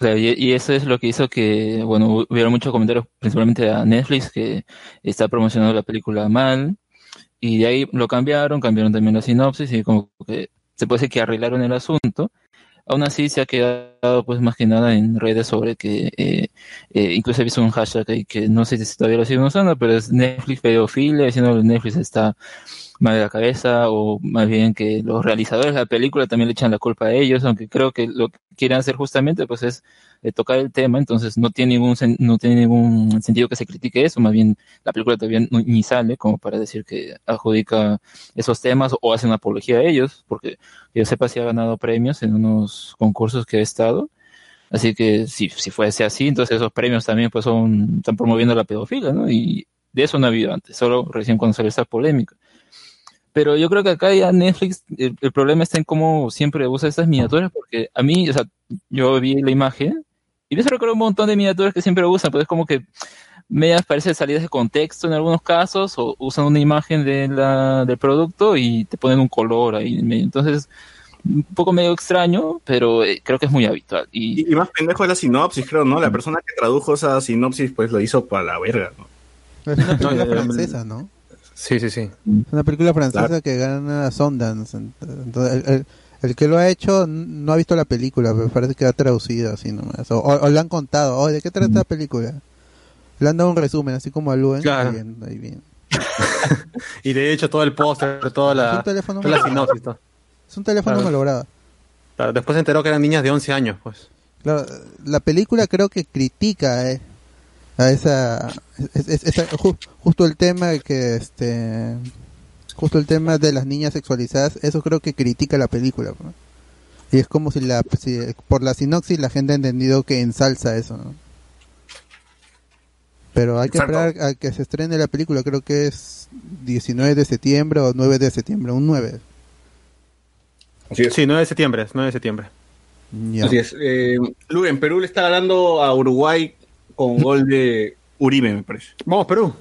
Y, y eso es lo que hizo que, bueno, hubiera muchos comentarios, principalmente a Netflix, que está promocionando la película mal, y de ahí lo cambiaron, cambiaron también la sinopsis, y como que se puede decir que arreglaron el asunto. Aún así se ha quedado, pues, más que nada en redes sobre que, eh, eh, incluso he visto un hashtag ahí que no sé si todavía lo siguen usando, pero es Netflix pedofilia, diciendo que Netflix está mal de la cabeza, o más bien que los realizadores de la película también le echan la culpa a ellos, aunque creo que lo que quieren hacer justamente, pues, es eh, tocar el tema, entonces no tiene ningún no tiene ningún sentido que se critique eso, más bien la película todavía ni sale como para decir que adjudica esos temas o hace una apología a ellos, porque que yo sepa si ha ganado premios en unos concursos que ha estado. Así que si, si fuese así, entonces esos premios también pues son, están promoviendo la pedofilia, ¿no? Y de eso no ha habido antes, solo recién cuando salió esta polémica. Pero yo creo que acá ya Netflix, el, el problema está en cómo siempre usa estas miniaturas, porque a mí, o sea, yo vi la imagen y me recuerdo un montón de miniaturas que siempre usan, pues es como que medias parecen salidas de contexto en algunos casos, o usan una imagen de la, del producto y te ponen un color ahí en medio. Entonces, un poco medio extraño, pero eh, creo que es muy habitual. Y, Y, y más pendejo es la sinopsis, creo, ¿no? La persona que tradujo esa sinopsis, pues lo hizo para la verga, ¿no? Es una película No, eh, francesa, ¿no? Sí, sí, sí. Es una película francesa Claro. que gana Sundance. Entonces, el, el- el que lo ha hecho no ha visto la película, pero parece que ha traducido así nomás. O, o- o le han contado, "Oye, ¿de qué trata la película? Le han dado un resumen, así como a Luen. Claro. Ahí bien, ahí bien. Y de hecho todo el póster, toda Es la, un teléfono, toda la sinopsis. todo. es un teléfono Claro. malogrado. Claro, después se enteró que eran niñas de 11 años, pues. Claro, la película creo que critica eh, a esa, es- es- esa- ju- justo el tema que este justo el tema de las niñas sexualizadas, eso creo que critica la película. ¿no? Y es como si la si por la sinopsis la gente ha entendido que ensalza eso, ¿no? Pero hay que Exacto. esperar a que se estrene la película, creo que es 19 de septiembre o 9 de septiembre, un 9. Así es. Sí, 9 de septiembre, 9 de septiembre. Ya. Así es. Eh, Lu, en Perú le está ganando a Uruguay con gol de Uribe, me parece. Vamos, Perú.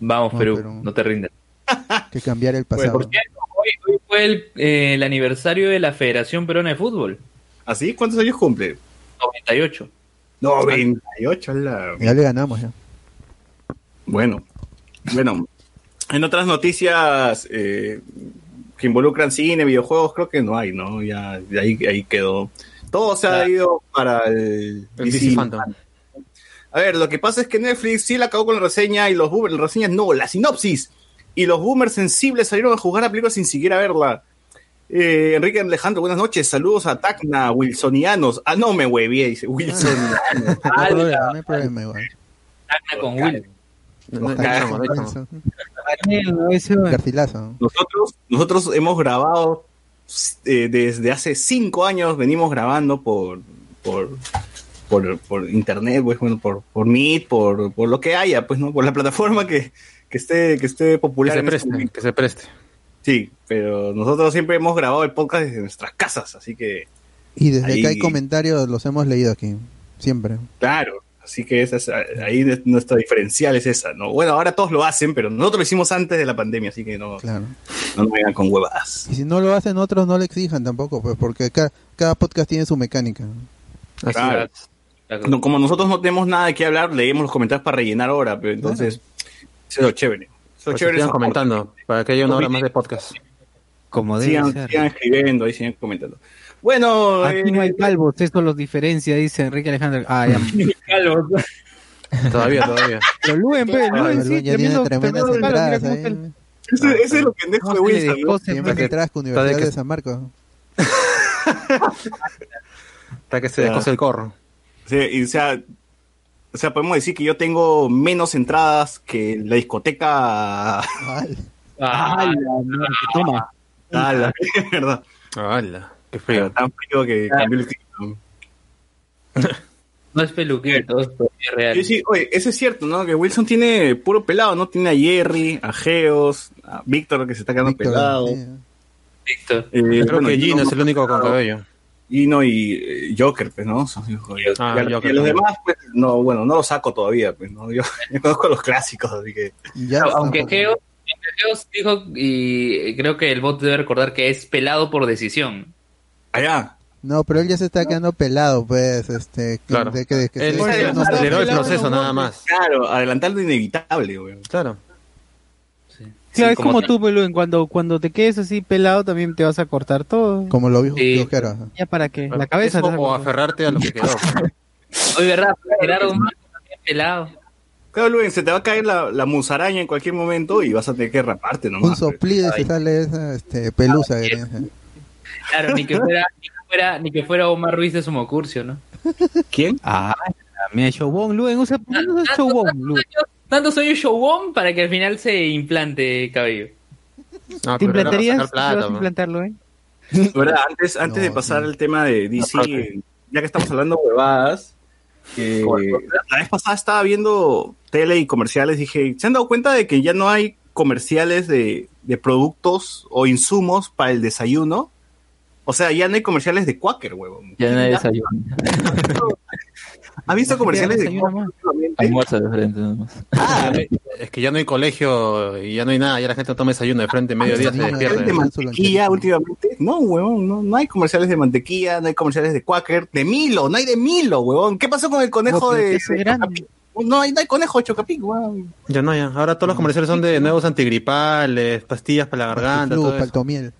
Vamos, Perú, Perú. no te rindas. que cambiar el pasado. Por cierto, hoy, hoy fue el, eh, el aniversario de la Federación Peruana de Fútbol, ¿Así? ¿Cuántos años cumple? 98. 98, la... ya le ganamos ya. Bueno, bueno. En otras noticias eh, que involucran cine, videojuegos, creo que no hay, ¿no? Ya ahí, ahí quedó. Todo se ha Claro. ido para el, El DC Phantom. A ver, lo que pasa es que Netflix sí la acabó con la reseña y los boomers, las reseñas no, la sinopsis. Y los boomers sensibles salieron a jugar a películas sin siquiera verla. Eh, Enrique Alejandro, buenas noches. Saludos a Tacna, Wilsonianos. Ah, no me huevié, dice Wilsonianos. No hay problema, no hay igual. Tacna con Will. Nosotros, nosotros hemos grabado eh, desde hace cinco años, venimos grabando por, por, por, por internet, pues, bueno, por, por Meet, por, por lo que haya, pues, ¿no? Por la plataforma que, que esté, que esté Que popular. se en este preste, que se preste. Sí, pero nosotros siempre hemos grabado el podcast desde nuestras casas, así que, Y desde Ahí- que hay comentarios los hemos leído aquí. Siempre. claro, así que esa es, ahí nuestra diferencial es esa, ¿no? Bueno, ahora todos lo hacen, pero nosotros lo hicimos antes de la pandemia, así que no, Claro. no nos vengan con huevadas. Y si no lo hacen otros, no le exijan tampoco, pues porque ca- cada podcast tiene su mecánica. Así Claro. es. No, como nosotros no tenemos nada de qué hablar, leemos los comentarios para rellenar ahora, pero entonces, eso es lo chévere. Eso es Pues chévere. sigan comentando, para que haya una hora más de podcast. Como debe Sigan, ser. sigan escribiendo, ahí sigan comentando. Bueno, Aquí no hay eh, calvos, esto los diferencia, dice Enrique Alejandro. Ah, ya. Calvos. Todavía, todavía. Pero Luen, pe, Ah, Luen, sí, tremendo, tremendas tremendo ahí. está el- ese, ese es lo pendejo de Wilson. Siempre que traes con Universidad de San Marcos. Hasta que se descose el corro. Sí, y, o sea, o sea, podemos decir que yo tengo menos entradas que la discoteca. Ay, Ah, Toma. Ah, verdad. ¡Hala! ¡Qué Pero frío! tan frío que cambió el clima. no es peluquero, todo esto es real. Sí, sí, oye, eso es cierto, ¿no? Que Wilson tiene puro pelado, ¿no? Tiene a Jerry, a Geos, a Víctor que se está quedando Víctor, pelado. sí. Víctor. Eh, Creo bueno, que Gino no- es el único con cabello. Gino y eh, Joker, pues, ¿no? Son hijos de- Ah, y y Joker los también. demás, pues, no, bueno, no los saco todavía, pues, ¿no? Yo, yo conozco los clásicos, así que... Ya. Geo, aunque Geos dijo, y creo que el bot debe recordar que es pelado por decisión. Allá. No, pero él ya se está quedando pelado, pues, este, Claro. de que, de que Él se- no aceleró el proceso no, nada más. Claro, adelantar lo inevitable, güey. Claro. Claro, Sí, es como, como- tú, pe, Luen, cuando, cuando te quedes así pelado también te vas a cortar todo. como lo dijo Sí. Ojero, ajá. Ya para qué, la cabeza. Eso te vas a o cortar. aferrarte a lo que quedó. Oye, ¿verdad? Gerardo Marco también pelado. Claro, Luis, se te va a caer la, la musaraña en cualquier momento y vas a tener que raparte nomás. Un soplido y se sale esa este, pelusa. que. Claro, ni que fuera, ni que fuera, ni que fuera Omar Ruiz de Somocurcio, ¿no? ¿Quién? Ah, usa, ¿por qué no usas showbón, Luen? Tanto soy un showbomb para que al final se implante cabello. No, ¿Te implantarías? sacar ¿Te plata, vas a ¿no? implantar, Luen? ¿Verdad? Antes, antes No, de pasar al tema de DC, ya que estamos hablando de huevadas, que la vez pasada estaba viendo tele y comerciales, dije, ¿se han dado cuenta de que ya no hay comerciales de, de productos o insumos para el desayuno? O sea, ya no hay comerciales de Quaker, huevón. Ya nadie desayuna. ¿Has visto comerciales de? Almuerza de frente nomás. Ah, Es que ya no hay colegio y ya no hay nada, ya la gente toma desayuno de frente, mediodía se despierta. ¿De mantequilla últimamente? No, huevón, no, no hay comerciales de mantequilla, no hay comerciales de Quaker, de Milo, no hay de Milo, huevón. ¿Qué pasó con el conejo No, de? No hay, no hay conejo de Chocapic, huevón. Ya no, ya. Ahora todos los comerciales son de nuevos antigripales, pastillas para la garganta, todo eso. paltomiel.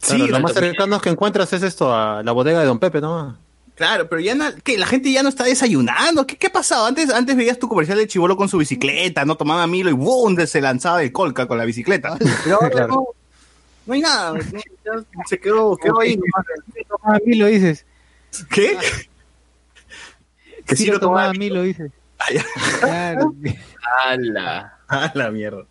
Claro, Sí, lo más cercano que encuentras es esto, a la bodega de Don Pepe, ¿no? Claro, pero ya no, ¿qué? la gente ya no está desayunando. ¿Qué, qué ha pasado? Antes, antes veías tu comercial de chivolo con su bicicleta, no tomaba Milo y ¡boom! se lanzaba del colca con la bicicleta. Pero ahora Claro. no, no hay nada. se quedó, quedó ahí. nomás. A mí lo dices. ¿Qué? Que Sí sí lo tomaba tomaba a mí lo dices. Ah, ya. Claro. ¡Hala! Ah, la mierda.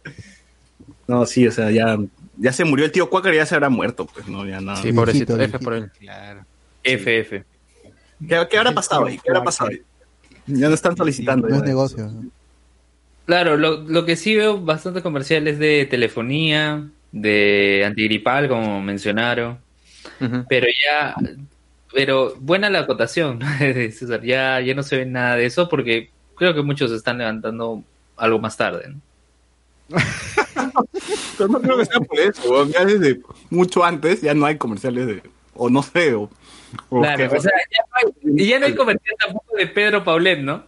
No, sí, o sea, ya, ya se murió el tío Cuácar y ya se habrá muerto, pues no, ya nada. Sí, pobrecito, F por él. Claro. FF. ¿Qué, qué habrá pasado ahí? ¿Qué habrá pasado ahí? Ya no están solicitando. No es ya. negocio. Claro, lo, lo que sí veo bastante comercial es de telefonía, de antigripal, como mencionaron, pero ya, pero buena la acotación, César, ya, ya no se ve nada de eso porque creo que muchos se están levantando algo más tarde, ¿no? Pero no creo que sea por eso. Ya desde mucho antes ya no hay comerciales de. O no sé, o. Uf, claro, o sea, ya no hay, ya no hay comercial tampoco de Pedro Paulet, ¿no?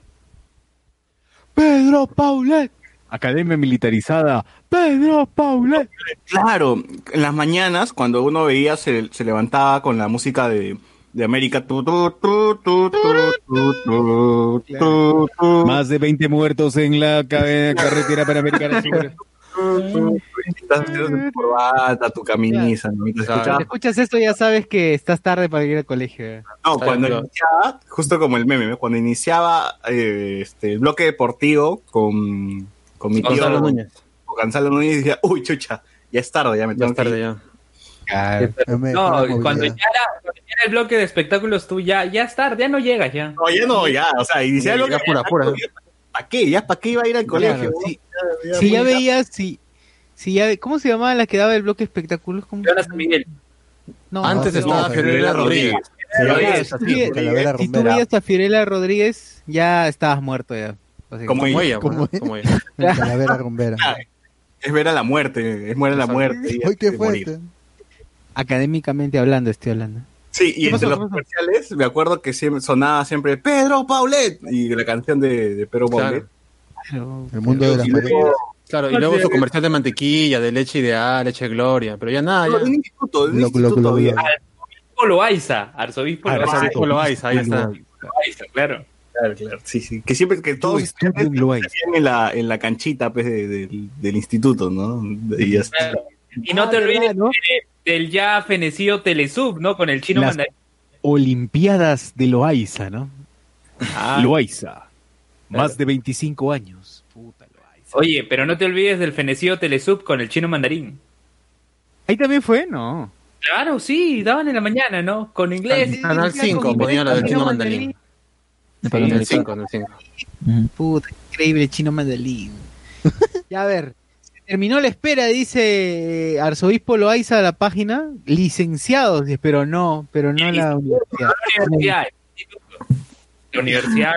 Pedro Paulet. Academia Militarizada, Pedro Paulet. Claro, en las mañanas, cuando uno veía, se, se levantaba con la música de, de América. Más de 20 muertos en la carretera panamericana. Estás haciendo tu escuchas esto ya sabes que estás tarde para ir al colegio. eh. No, cuando iniciaba, justo como el meme, ¿no? cuando iniciaba eh, este, el bloque deportivo con, con mi tío Gonzalo Núñez. con Gonzalo Núñez, decía, uy, chucha, ya es tarde, ya me Ya tengo es que tarde ir". ya. No, cuando ya, era, cuando ya era el bloque de espectáculos tú ya, ya es tarde, ya no llegas ya. No, ya no, ya, o sea, iniciaba el bloque. pura, pura. ¿Para qué? ¿Ya para qué iba a ir al Claro, colegio? sí. Ya, Si ya veías, si, si ya, ¿cómo se llamaba la que daba el bloque espectáculos? ¿Cómo? San Miguel. No, Antes no, estaba no, Fiorella Rodríguez. Sí, Claro, oye, si tú sí, veías- Calavera Si tú Rumbera. veías a Fiorella Rodríguez, ya estabas muerto ya. Como Como ella. ella, pues, ¿no? Como- como ella. Calavera rumbera. Es ver a la muerte, es muere a la muerte. y Uy, qué fuerte. Académicamente hablando, estoy hablando. Sí, y ¿Qué entre los comerciales me acuerdo que siempre sonaba siempre Pedro Paulet y la canción de, de Pedro Paulet. Claro. El mundo de las Y luego- paredes. Claro, y luego su comercial de mantequilla, de leche ideal, leche gloria, pero ya nada, No, ya. de un instituto, de un Lo- lo- instituto lo- lo- Arzobispo Loaiza, arzobispo Ah, Loaiza, Arzobispo Loaiza, ahí está. Loaiza, claro. Claro, claro. Sí, sí. Que siempre que todos Estudio en la, en la canchita pues, de- del- del instituto, ¿no? Y ya está. Claro. Y no te Ah, olvides ¿verdad, no? de- del ya fenecido Telesub, ¿no? Con el chino Las- mandarín. Olimpiadas de Loaiza, ¿no? Ah. Loaiza. Más de 25 años. Puta Loaiza. Oye, pero no te olvides del fenecido Telesub con el chino mandarín. Ahí también fue, no. Claro, sí, daban en la mañana, ¿no? Con inglés. Canal 5 ponía lo del chino mandarín. De En el Panamericano. 5, en el 5. Ujú. Puta, increíble chino mandalín. ya a ver, terminó la espera, dice Arzobispo Loaiza a la página. Licenciados, dice, pero no, pero no la universidad. La universidad. La universidad.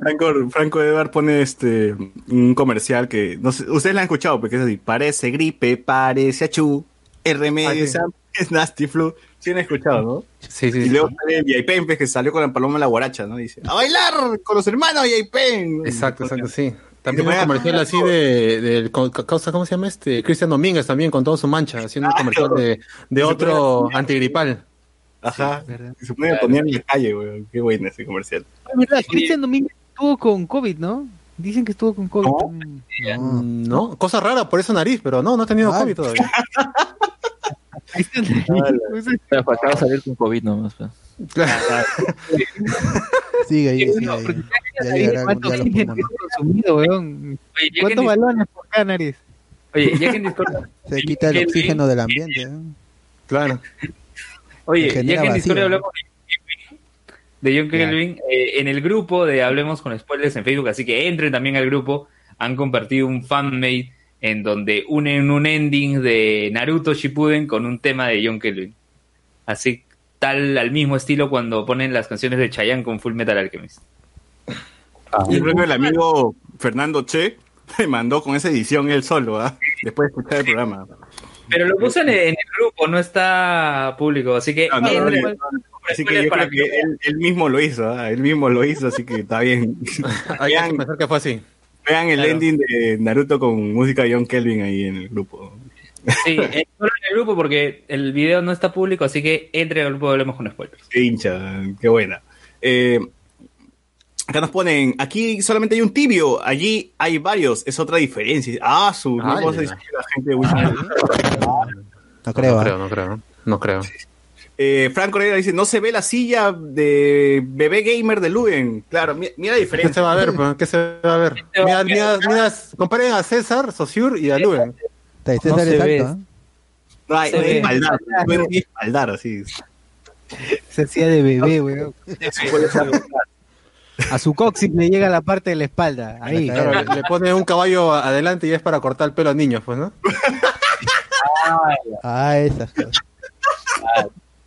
Franco, Franco Edward pone este un comercial que no sé, ustedes la han escuchado porque es así, parece gripe, parece achú, el remedio Ah, sí. es am- es nasty flu. Sí han escuchado, ¿no? Sí, sí, Y sí. luego sale Yaipen, pues, que salió con la paloma la guaracha, ¿no? Dice, a bailar con los hermanos Yaipen. Exacto, exacto, sí. También un comercial así de, de, ¿cómo se llama este? Cristian Domínguez también con todo su mancha, haciendo un comercial de, de otro antigripal. Ajá. Se a poner en la calle, güey. Qué bueno ese comercial. Verdad, Cristian Domínguez estuvo con COVID, ¿no? Dicen que estuvo con COVID. ¿No? Mm. No. ¿No? Cosa rara por esa nariz, pero no, no ha tenido Ah. COVID todavía. Cristian Domínguez. Pero faltaba salir con COVID nomás. pues. Sigue ahí, sigue ahí. Ya llegará ¿Cuántos balones por cada nariz? oye, ya que en Discord, Se quita el oxígeno del ambiente. ¿eh? Claro. oye, ya que en Discord hablamos de John Kelvin, eh, en el grupo de Hablemos con Spoilers en Facebook, así que entren también al grupo, han compartido un fanmade en donde unen un ending de Naruto Shippuden con un tema de John Kelvin. Así tal al mismo estilo cuando ponen las canciones de Chayanne con Full Metal Alchemist. Y luego el amigo Fernando Che me mandó con esa edición él solo, ¿ah? Después de escuchar el programa. Pero lo puso en el, en el grupo, no está público, así que No, no, no, entren no, al- Así que yo para creo que él, él mismo lo hizo, ¿ah? Él mismo lo hizo, así que está bien. Hay que vean, pensar que fue así. vean el Claro. ending de Naruto con música de John Kelvin ahí en el grupo. Sí, eh, solo en el grupo porque el video no está público, así que entre al grupo de Hablemos con Spoilers. Qué hincha, qué buena. Eh, acá nos ponen, aquí solamente hay un tibio, allí hay varios, es otra diferencia. Ah, su, no ya. dice la gente de Wikipedia. No creo. no ¿ah? creo, no creo. No creo. Eh, Franco Herrera dice, no se ve la silla de bebé gamer de Luen. Claro, mi- mira la ¿Qué diferencia. se va a ver? pues? ¿Qué se va a ver? Mira, mira, mira, comparen a César, Saussure y a Luen. Está- César No es se alto, ve. ¿ah? No, hay, Se espaldar, espaldar, así. Se hacía de bebé, weón. A su coxis le llega la parte de la espalda. Ahí. Claro, le, le pone un caballo adelante y es para cortar el pelo a niños, pues, ¿no? Ah, esas cosas.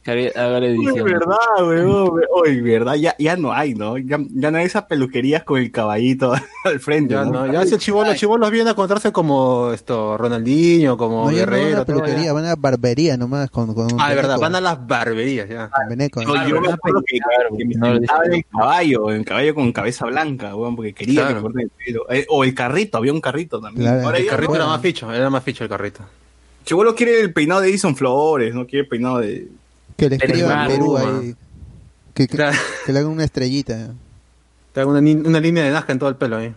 Que haga- la Uy, edición. verdad, weón. Uy, verdad, ya, ya no hay, ¿no? Ya, ya no hay esas peluquerías con el caballito al frente, Ya, ¿no? no, ya el chivolo, chivolos vienen a encontrarse como esto, Ronaldinho, como No, ya no van a Guerrero, peluquería, ya. van a la barbería nomás con, con un Ah, de verdad, van a las barberías, ya. con veneco, Yo, ¿no? yo me acuerdo que, que me sentaba en el caballo, en el caballo con cabeza blanca, weón, porque quería que Claro. me corten el pelo. Eh, o el carrito, había un carrito también. Claro, Ahora El ya carrito era más ficho, era más ficho el carrito. Chivolo quiere el peinado de Edison Flores, no quiere el peinado de... Que le escriban Perú, ahí. Que, que, Claro. que le hagan una estrellita. Te hago una, una línea de Nazca en todo el pelo ahí.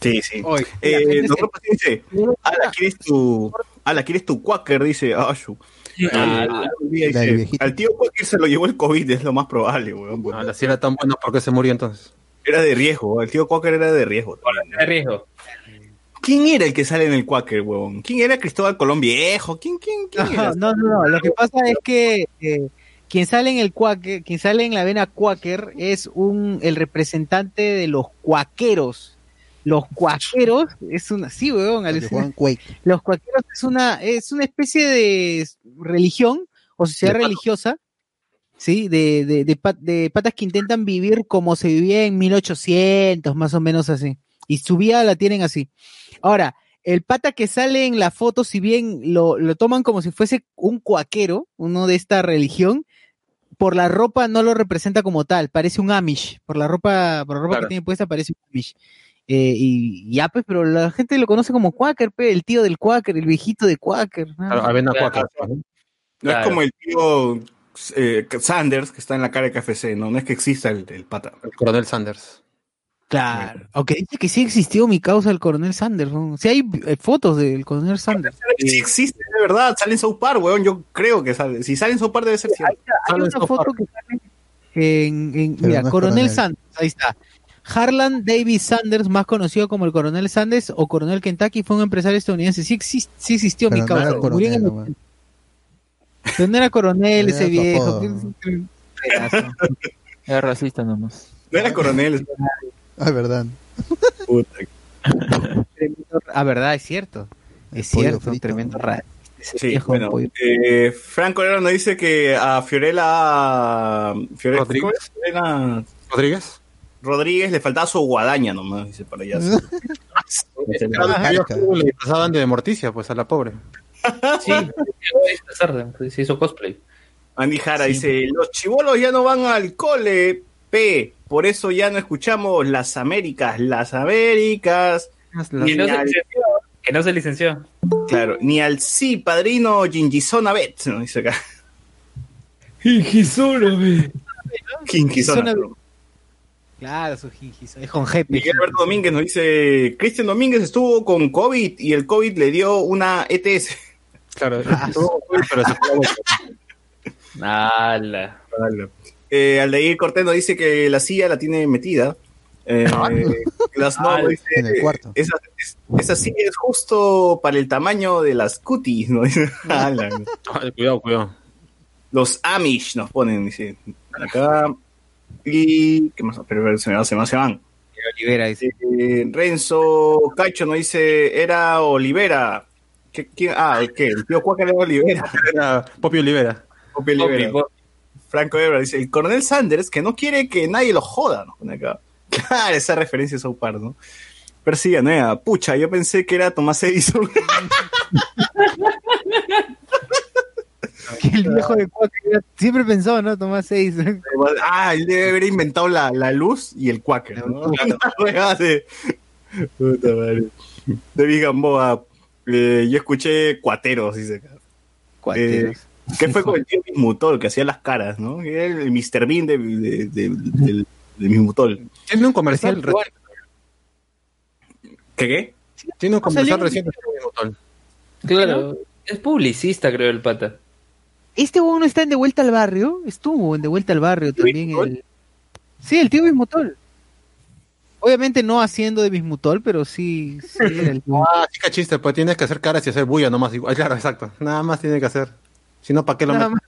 Sí, sí. Oye, Eh, la nosotros dice, ala, ¿quieres tu, ala, ¿quieres tu quaker? Dice, ah, su. Ah, Ah, la dice, al tío Quaker se lo llevó el COVID, es lo más probable, weón. porque Ahora, si era tan bueno, ¿por qué se murió entonces? Era de riesgo, el tío Quaker era de riesgo. de riesgo. ¿Quién era el que sale en el Quaker, weón? ¿Quién era Cristóbal Colón Viejo? ¿Quién, quién, quién era? No, no, no, Lo que pasa es que eh, quien sale en el cuáquer, quien sale en la vena cuáquer es un el representante de los cuaqueros. Los cuaqueros es una, sí, alucina. Quake. Los cuaqueros es una, es una especie de religión o sociedad De pato. religiosa, sí, de, de, de, pa- de patas que intentan vivir como se vivía en 1800, más o menos así. Y su vida la tienen así. Ahora, el pata que sale en la foto, si bien lo, lo toman como si fuese un cuaquero, uno de esta religión, por la ropa no lo representa como tal, parece un Amish. Por la ropa, por la ropa Claro. que tiene puesta parece un Amish. Eh, y ya, pues, pero la gente lo conoce como Quaker, pe, el tío del Quaker, el viejito de Quaker. nada Claro. Avena Claro. Cuaca. ¿no? No Claro. es como el tío eh, Sanders que está en la cara de KFC, no, no es que exista el, el pata. El coronel Sanders. Claro. Aunque dice que sí existió mi causa el coronel Sanders. ¿no? Sí hay eh, fotos del coronel Sanders. Sí existe, de verdad, sale en South Park, weón, yo creo que sale. Si sale en South Park debe ser cierto. Hay una foto Park. que sale en, mira, no coronel, coronel. Sanders, ahí está. Harlan David Sanders, más conocido como el coronel Sanders o coronel Kentucky, fue un empresario estadounidense. Sí, exist- sí existió Pero mi no causa. era Murió en el- coronel. Pero no era coronel ese viejo. Era racista nomás. No era coronel. Ah, verdad. puta. Tremendo- Ah, verdad, es cierto. El Es cierto, un frito, tremendo ¿no? ra- Sí, bueno, eh, Franco Herrera nos dice que a Fiorella, Fiorella Rodríguez. Fiorella ¿Rodríguez? Rodríguez le faltaba su guadaña nomás, dice para allá. Le disfrazaban de Morticia, pues a la pobre. Sí, se hizo cosplay. Andy Jara dice, los chivolos ya no van al cole, P, por eso ya no escuchamos las Américas, las Américas, Que no, se licenció, que no se licenció. claro, ni al sí, padrino Gingizona Bet, ¿no? Dice acá. Gingizona. Zona- Claro, su jijis, es con GP. Miguel Alberto Domínguez nos dice, Cristian Domínguez estuvo con COVID y el COVID le dio una ETS. Claro, estuvo muy, pero se fue a vuelta. Ala. Eh, Aldeir Cortés nos dice que la silla la tiene metida. Eh, las no, Ah, dice, en el cuarto. Esa, es- esa silla es justo para el tamaño de las cuties, ¿no? Ay, cuidado, cuidado. Los Amish nos ponen, dice. Acá. Y. ¿Qué más? Pero se me van, se me van, se van. Olivera dice. Eh, Renzo Cacho nos dice, era Olivera. ¿Qué, quién? Ah, ¿qué? El tío Cuácar era Olivera. Era Poppy Olivera. Popi Olivera. Popi, Franco Ebra dice, el coronel Sanders que no quiere que nadie lo joda, pone acá. Claro, esa referencia a South Park, ¿no? Persiga, ¿no? Pucha, yo pensé que era Tomás Edison. Que el viejo de Quaker siempre pensó, ¿no? Tomás seis. ah, él debe haber inventado la, la luz y el Quaker, ¿no? Puta madre. David Gamboa, eh, yo escuché cuateros, dice acá. Cuateros. ¿Qué fue con el tío Mismutol que hacía las caras, no? Era el Mr. Bean de, de, de, del- del Mismutol. Tiene un comercial reciente. ¿Qué qué? Tiene un comercial reciente. sobre Botol. Claro. Es publicista, creo, el pata. Este huevón no está en De Vuelta al Barrio. Estuvo en De Vuelta al Barrio también. El... Sí, el tío Bismutol. Obviamente no haciendo de Bismutol, pero sí, sí el. Ah, chica chiste, pues tienes que hacer caras y hacer bulla nomás. Igual. Claro, exacto. Nada más tiene que hacer. Si no, ¿para qué lo Nada más.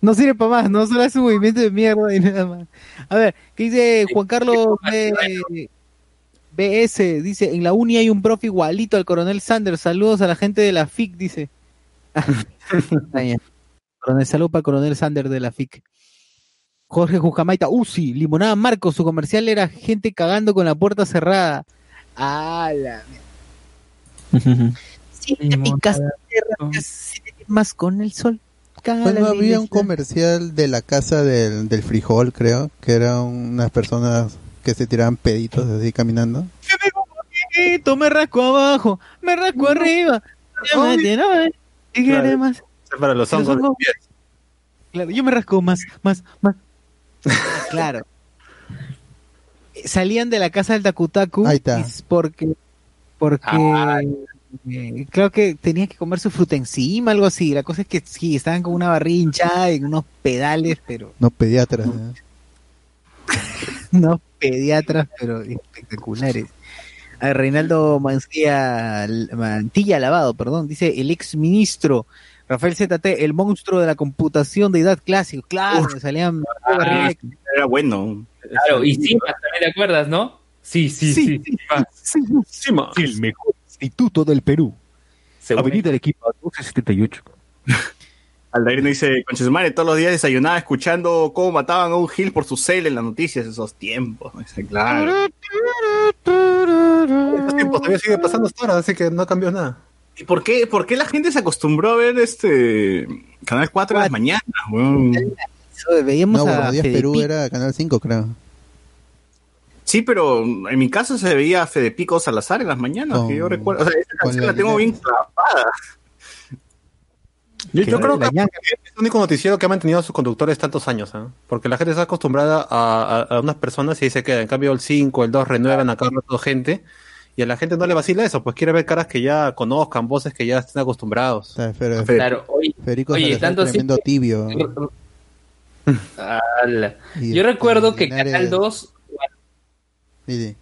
No sirve para más, no solo hace un movimiento de mierda y nada más. A ver, ¿qué dice Juan Carlos B- BS? Dice, en la uni hay un profe igualito al coronel Sanders. Saludos a la gente de la FIC, dice. Coronel, salud para el coronel Sanders de la FIC. Jorge Jujamaita, Uzi, Limonada Marcos, su comercial era gente cagando con la puerta cerrada. Ah, la mierda. Si te picas, si quemas con el sol. la había un comercial de la casa del, del frijol, creo, que eran unas personas que se tiraban peditos así caminando. Me rasco abajo, me rasco arriba. Ya me tiene, ¿no? ¿Qué Claro. quiere más? Para los Los hongos. Claro, yo me rasco más, más, más. claro. Salían de la casa del Takutaku porque porque eh, creo que tenía que comer su fruta encima, algo así. La cosa es que sí, estaban con una barrincha en unos pedales, pero No pediatras. ¿no? unos pediatras, pero espectaculares. A Reinaldo Mancilla, Mantilla Lavado, perdón, dice el ex ministro Rafael ZT, el monstruo de la computación de edad clásico. Claro, salían Ah, Era bueno. Claro, y Simas también te acuerdas, ¿no? Sí, sí, sí. Simas. El mejor instituto del Perú. Según Avenida Arequipa, 1278. Aldair nos dice, con madre todos los días desayunaba escuchando cómo mataban a un Gil por su cel en las noticias esos tiempos. Dice, claro. Estos tiempos todavía sigue pasando hasta ahora, así que no cambió nada. ¿Y por qué, por qué la gente se acostumbró a ver este Canal 4 en las mañanas? Veíamos No, a Perú era Canal 5, creo. Sí, pero en mi caso se veía a Fede Pico Salazar en las mañanas, Con- que yo recuerdo. O sea, esa canción la la tengo bien clavada. Yo, creo que es el único noticiero que ha mantenido a sus conductores tantos años, ¿ah? porque la gente está acostumbrada a, a- a unas personas y ahí se queda. En cambio, el 5, el 2 renuevan a cada rato gente y a la gente no le vacila eso, pues quiere ver caras que ya conozcan, voces que ya estén acostumbrados. Claro, oye, Federico oye, tanto así tremendo tibio. Y Yo recuerdo que Canal 2, Sí, sí.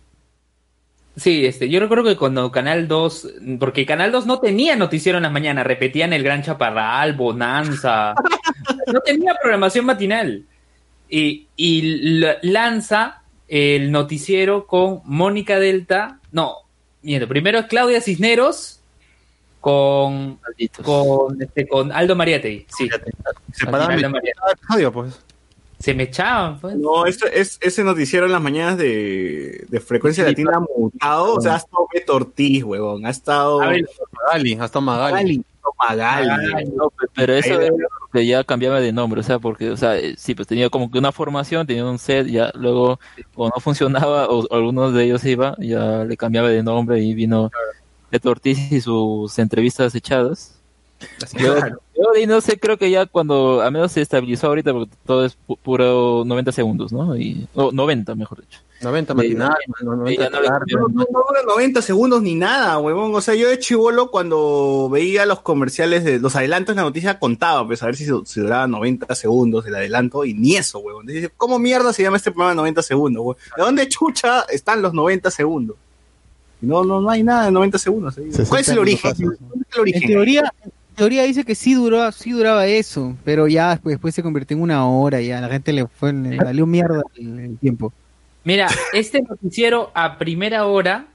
sí, este, yo recuerdo que cuando Canal 2, porque Canal 2 no tenía noticiero en las mañanas, repetían el Gran Chaparral, Bonanza, no tenía programación matinal. Y, y lanza el noticiero con Mónica Delta, no, miento, primero es Claudia Cisneros con, Malditos. con, este, con Aldo Mariategui, sí. Se paraban Aldo Mariategui. pues. Se me echaban, pues. No, eso, es, ese noticiero en las mañanas de, de frecuencia Sí, latina ha mutado. O sea, ha estado Beto Ortiz, huevón. Ha estado ver, Magali, hasta Magali. Magali. Magali. Ay, No, pe- pero eso que ya cambiaba de nombre, o sea, porque, o sea, eh, sí, pues tenía como que una formación, tenía un set, ya luego, o no funcionaba, o, o algunos de ellos iba, ya le cambiaba de nombre y vino Beto Ortiz y sus entrevistas echadas. Yo, yo de ahí no sé, creo que ya cuando, al menos se estabilizó ahorita, porque todo es pu- puro 90 segundos, ¿no? Y, o 90, mejor dicho. 90 matinal, Sí, 90 ya no. No, no, no dura 90 segundos ni nada, huevón. O sea, yo de chivolo cuando veía los comerciales de los adelantos de la noticia contaba, pues a ver si, si duraba 90 segundos el adelanto y ni eso, huevón. Dice, ¿cómo mierda se llama este programa de 90 segundos, huevón? ¿De dónde chucha están los 90 segundos? No, no, no hay nada de 90 segundos. 60 ¿Cuál es el origen? ¿Cuál es el origen? En teoría, teoría dice que sí duraba, sí duraba eso, pero ya después, después se convirtió en una hora, ya a la gente le fue, le valió mierda el, el tiempo. Mira, este noticiero a primera hora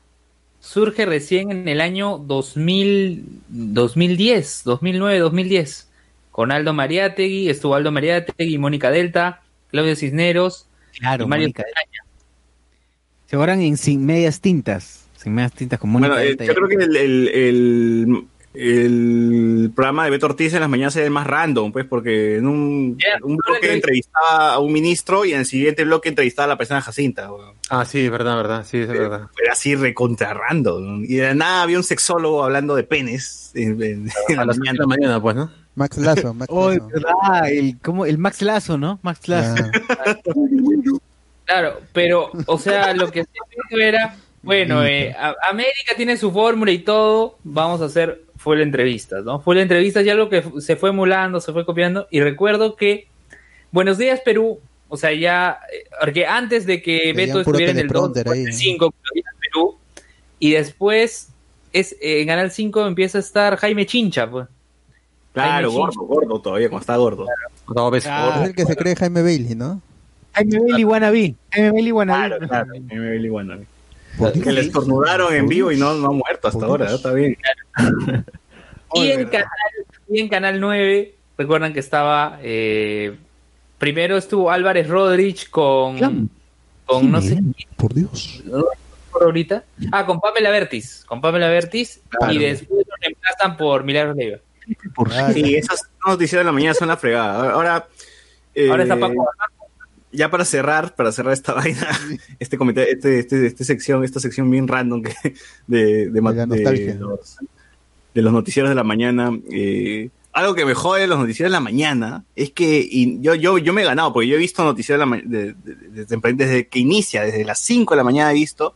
surge recién en el año 2000, 2010, 2009, 2010, con Aldo Mariategui, estuvo Aldo Mariategui, Mónica Delta, Claudio Cisneros Claro, y Mario Mónica. Se ahorran en sin medias tintas, sin medias tintas como Bueno, eh, yo creo que el, el, el, el programa de Beto Ortiz en las mañanas era el más random, pues, porque en un, bloque entrevistaba a un ministro y en el siguiente bloque entrevistaba a la persona Jacinta. Ah, sí, verdad, verdad, sí, es verdad. Era así recontra random. Y de nada había un sexólogo hablando de penes en, en- en A la las 7 mañana. de la mañana, pues, ¿no? Max Lazo, Max Oh, es Lazo. verdad, el, como, el Max Lazo, ¿no? Max Lazo. Ah, Claro, pero, o sea, lo que se era, bueno, eh, América tiene su fórmula y todo, vamos a hacer full entrevistas, ¿no? Full entrevistas ya lo que se fue emulando, se fue copiando, y recuerdo que Buenos Días Perú, o sea, ya, eh, porque antes de que Tenían Beto estuviera en el 2, teleprompter ahí, en el ¿no? 5, Buenos Días Perú, y después es, eh, en Canal 5 empieza a estar Jaime Chincha, pues. Claro, Jaime gordo, gordo todavía, cuando está gordo. Dos veces. Ah, Es el que se cree Jaime Bailey, ¿no? Jaime Bailey wannabe. Jaime Bailey wannabe. Claro, claro. M. Billy Wannabe. Por Que le estornudaron en vivo y no, no ha muerto hasta Por ahora, está bien. Y Oye, en, canal, y en Canal 9, recuerdan que estaba. eh, primero estuvo Álvarez Rodríguez con. Con no sé Por Dios. por ahorita. Ah, con Pamela Vertis. Con Pamela. Claro. Y después lo reemplazan por Milagros Leiva. Ah, Sí, esas noticias de la mañana son la fregada. Ahora, eh, Ahora está Paco ya para cerrar, para cerrar esta vaina, este comentario, este, este, este sección, esta sección bien random que, de, de, los, de los noticieros de la mañana. eh, algo que me jode de los noticieros de la mañana es que y yo, yo, yo me he ganado, porque yo he visto noticieros de la desde que inicia, desde las 5 de la mañana he visto,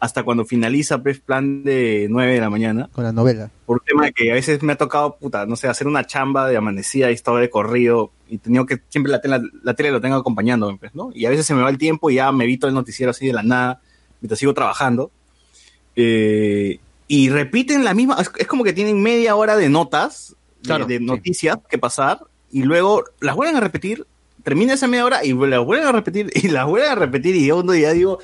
hasta cuando finaliza pues, plan de 9 de la mañana Con la novela. por un tema de que a veces me ha tocado, puta, no sé, hacer una chamba de amanecida y estaba de corrido y he tenido que siempre la, tele- la, tele lo tengo acompañando, pues, ¿no? Y a veces se me va el tiempo y ya me evito el noticiero así de la nada mientras sigo trabajando. Eh, y repiten la misma, es, es como que tienen media hora de notas, de- Claro, de, sí. noticias que pasar y luego las vuelven a repetir, termina esa media hora y las vuelven a repetir y las vuelven a repetir y yo ya digo,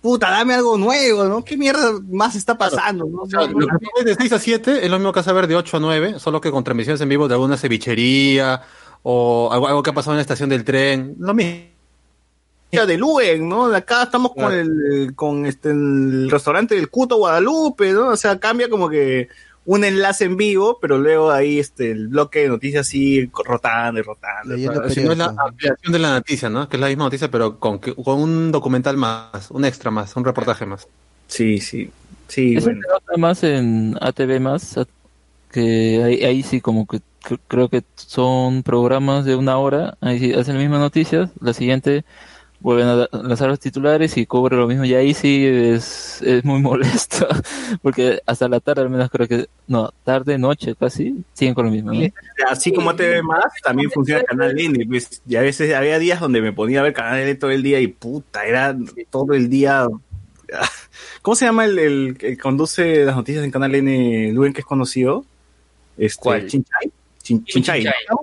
puta, dame algo nuevo, ¿no? ¿Qué mierda más está pasando? ¿no? O sea, lo que ves de 6 a 7 es lo mismo que hace ver de 8 a 9, solo que con transmisiones en vivo de alguna cevichería o algo, algo que ha pasado en la estación del tren. Lo mismo. de Luen, ¿no? Acá estamos con el con este el restaurante del Cuto Guadalupe, ¿no? O sea, cambia como que un enlace en vivo, pero luego ahí este el bloque de noticias sigue rotando y rotando. Leyendo Si no es la ampliación de la noticia, ¿no? Que es la misma noticia, pero con, que- con un documental más, un extra más, un reportaje más. Sí, sí. Sí, Eso bueno. más en ATV más, que ahí, ahí sí como que cr- creo que son programas de una hora, ahí sí hacen las mismas noticias, la siguiente vuelven a lanzar los titulares y cubre lo mismo, y ahí sí es, es muy molesto, porque hasta la tarde al menos creo que, no, tarde, noche casi, siguen con lo mismo. ¿no? Así como TV más, también funciona Canal N. Pues, y a veces había días donde me ponía a ver Canal N todo el día y puta, era todo el día. ¿Cómo se llama el, el que conduce las noticias en Canal N, Luen, que es conocido? Este, ¿Cuál? Chinchay. Chin- Chinchay. Chinchay. ¿no?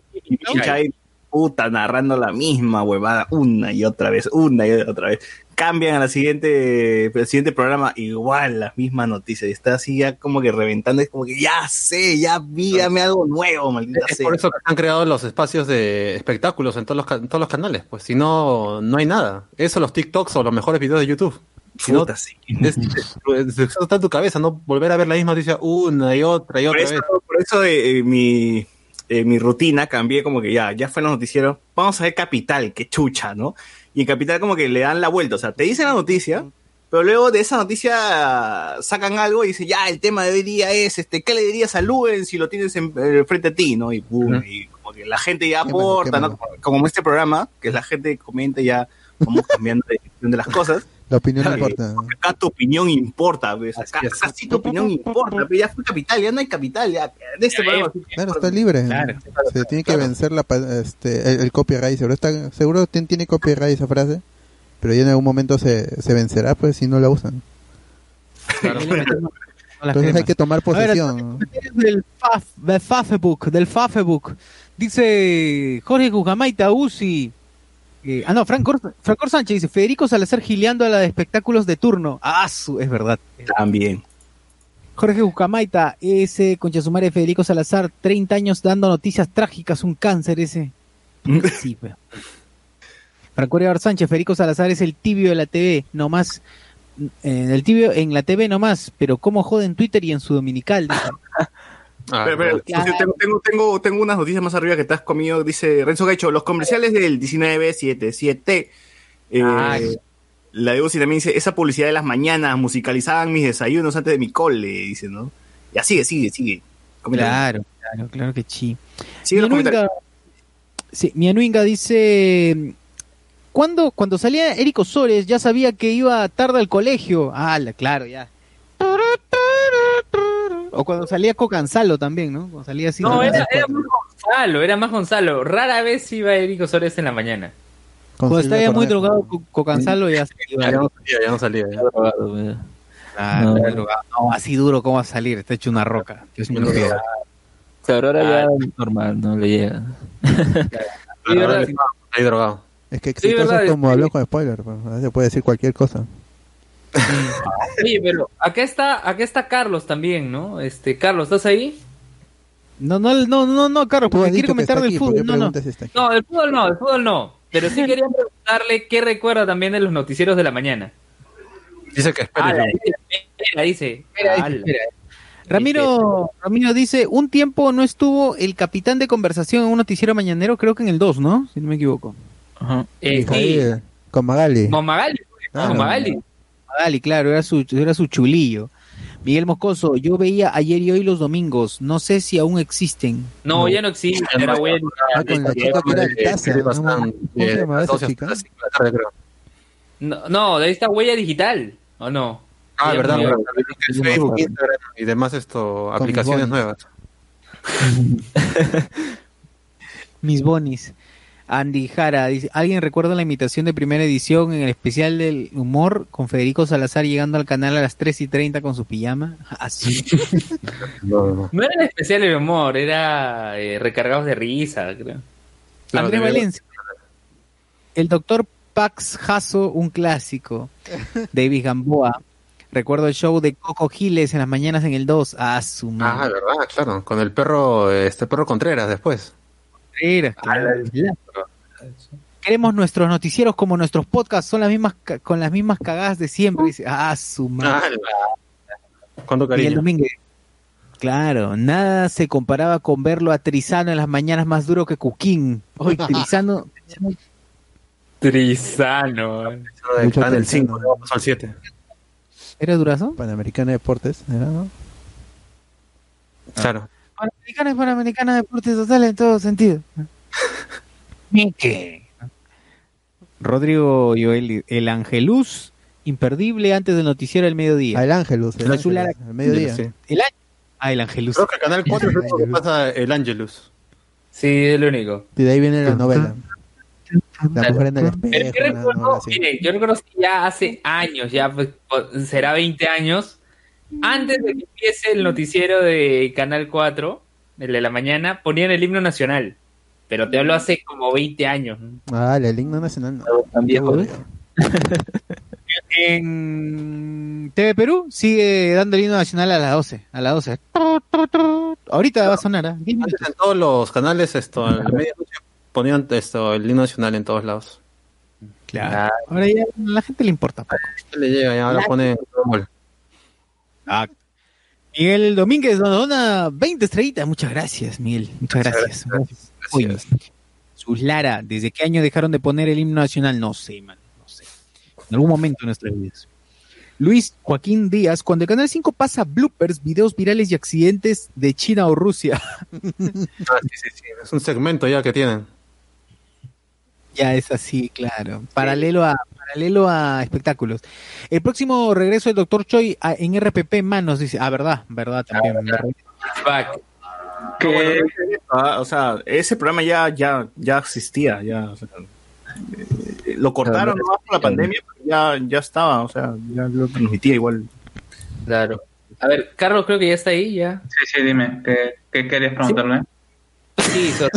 Chinchay, puta, narrando la misma huevada una y otra vez, una y otra vez. Cambian a la siguiente, siguiente programa, igual las mismas noticias. Y está así ya como que reventando, es como que ya sé, ya dígame algo nuevo, maldita Es sea. por eso que han creado los espacios de espectáculos en todos los, en todos los canales, pues si no, no hay nada. Eso, los TikToks o los mejores videos de YouTube. Si no, está en tu cabeza, no volver a ver la misma noticia una y otra y Por otra eso, vez. por eso eh, eh, mi, eh, mi rutina cambié como que ya, ya fue los noticieros, vamos a ver Capital, que chucha, ¿no? Y en Capital como que le dan la vuelta, o sea, te dicen la noticia, pero luego de esa noticia sacan algo y dicen, ya, el tema de hoy día es, este, ¿qué le dirías a Luen si lo tienes en, eh, frente a ti, ¿no? Y, Ujú. y como que la gente ya aporta, ¿no? Como, como este programa, que la gente comenta ya, vamos cambiando de de las cosas. La opinión Claro. importa. Acá tu opinión importa, ¿ves? Acá, Así es. acá sí tu opinión importa, pero ya fue capital, ya no hay capital, ya. De este Ya, programa. Claro, está libre. Claro. Se tiene que vencer la, este, el, el copyright. Seguro, está, seguro tien- tiene copyright esa frase. Pero ya en algún momento se, se vencerá pues si no la usan. Claro. Entonces hay que tomar A ver, posesión. del, Faf, del Fafebook, del Fafebook. Dice Jorge Gugamaita Uzi. Eh, ah, no, Francor, Francor Sánchez dice Federico Salazar gileando a la de espectáculos de turno. Ah, su, es verdad. También. Jorge Gugamaita, ese concha su madre Federico Salazar, 30 años dando noticias trágicas, un cáncer ese. Sí, pues. Franco Arevar Sánchez, Federico Salazar es el tibio de la TV, nomás. En el tibio en la TV nomás, pero cómo jode en Twitter y en su dominical. Ah, pero, pero, claro. José, tengo, tengo, tengo, tengo unas noticias más arriba que te has comido. Dice Renzo Gaicho, los comerciales del 1977. Eh, la de Uzi también dice, esa publicidad de las mañanas musicalizaban mis desayunos antes de mi cole, dice, ¿no? Ya sigue, sigue, sigue. Claro, claro, claro que sí. Sigue los. Mianuinga, sí, Mianuinga dice, ¿cuándo, cuando salía Eric Osores ya sabía que iba tarde al colegio? Ah, la- claro, ya. O cuando salía Cocanzalo también, ¿no? Cuando salía así. No, era, era más Gonzalo, era más Gonzalo. Rara vez iba Eric Osores en la mañana. Con Cuando estaba ya muy drogado Co- Cocanzalo ya se iba. ya no salía, ya no salía. ya. Drogado, No. era drogado. No, así duro, ¿cómo va a salir? Está hecho una roca. Es drogado. Claro, ahora ya es normal, no le llega. Sí. Ahí drogado. Es que Sí, exitoso verdad, como es- habló con spoiler, pues, se puede decir cualquier cosa. Oye, pero acá está, acá está Carlos también, ¿no? Este, Carlos, ¿estás ahí? No, no, no, no, no, Carlos, porque quiere comentar del aquí, ¿por qué fútbol. No, no. No, del fútbol no, del fútbol no. Pero sí quería preguntarle qué recuerda también de los noticieros de la mañana. Dice que espera, dice. Espera, dice, espera. Ramiro, Ramiro dice, un tiempo no estuvo el capitán de conversación en un noticiero mañanero, creo que en el 2, ¿no? Si no me equivoco. Ajá. Eh, sí, con Magali. con Magali. Ah, con Magali. Magali, claro, era su, era su chulillo. Miguel Moscoso, yo veía ayer y hoy los domingos, no sé si aún existen. No, ya no existe. Era bueno. Ah, con la chica que era altaza, ¿no? ¿Cómo se llamaba esa chica? No, no, de ahí está huella digital, ¿o no? Ah, verdad, verdad. Facebook, Instagram y demás esto, aplicaciones mis nuevas. Mis bonis. Andy Jara dice, ¿alguien recuerda la imitación de primera edición en el especial del humor con Federico Salazar llegando al canal a las 3 y 30 con su pijama? Así. No era en especial el humor, era eh, recargados de risa, creo. Claro, Andrés Valencia. El doctor Pax Jasso, un clásico. David Gamboa. Recuerdo el show de Coco Giles en las mañanas en el 2. Ah, su Ah, madre. verdad, claro. Con el perro, este perro Contreras después. Claro. Queremos nuestros noticieros como nuestros podcasts, son las mismas ca- con las mismas cagadas de siempre. Dice, ah, su madre. Cuánto Miguel cariño. Domínguez. Claro, nada se comparaba con verlo a Trizano en las mañanas más duro que Cuquín. Hoy Trizano, Trisano. Está en el 5, luego pasó al 7. ¿era durazo? Panamericana de Deportes, ¿era, no? Claro. Panamericana es Panamericana Deportes Total en todo sentido. Mique. Rodrigo Joel, el Angelus, imperdible antes del noticiero del mediodía. Ah, el Ángelus, el Ángelus, al mediodía. Sí. El año. Ah, el Angelus. Creo que Canal 4 es el único que pasa el Angelus. Sí, es lo único. Y de ahí viene la novela. La mujer en el Pero espejo. yo recuerdo, novela así. mire, yo recuerdo que ya hace años, ya pues, será 20 años, antes de que empiece el noticiero de Canal 4, el de la mañana, ponían el himno nacional. Pero te hablo hace como 20 años. Ah, el himno nacional. No. ¿eh? En TV Perú sigue dando el himno nacional a las 12. A las 12. Ahorita va a sonar. minutos. Antes en todos los canales, esto, a la medianoche ponían esto, el himno nacional en todos lados. Claro. Ahora ya a la gente le importa poco. ¿Qué le llega? Ya ahora pone Miguel Domínguez nos dona 20 estrellitas. Muchas gracias, Miguel. Muchas gracias. Uy, sus Lara, ¿desde qué año dejaron de poner el himno nacional? No sé, man. No sé. En algún momento de nuestras vidas. Luis Joaquín Díaz, cuando el Canal 5 pasa bloopers, videos virales y accidentes de China o Rusia. Ah, sí, sí, sí. Es un segmento ya que tienen. Ya es así, claro. Paralelo a paralelo a espectáculos. El próximo regreso del Dr. Choi a- en RPP Manos dice, ah, verdad, verdad también. verdad. Back. Que, ah, o sea, ese programa ya, ya, ya existía, ya. o sea, eh, lo cortaron nomás por la pandemia, pero ya, ya estaba, o sea, ya lo transmitía igual. Claro. A ver, Carlos creo que ya está ahí, ya. Sí, sí, dime, ¿qué, qué querías preguntarme? Sí, sobre,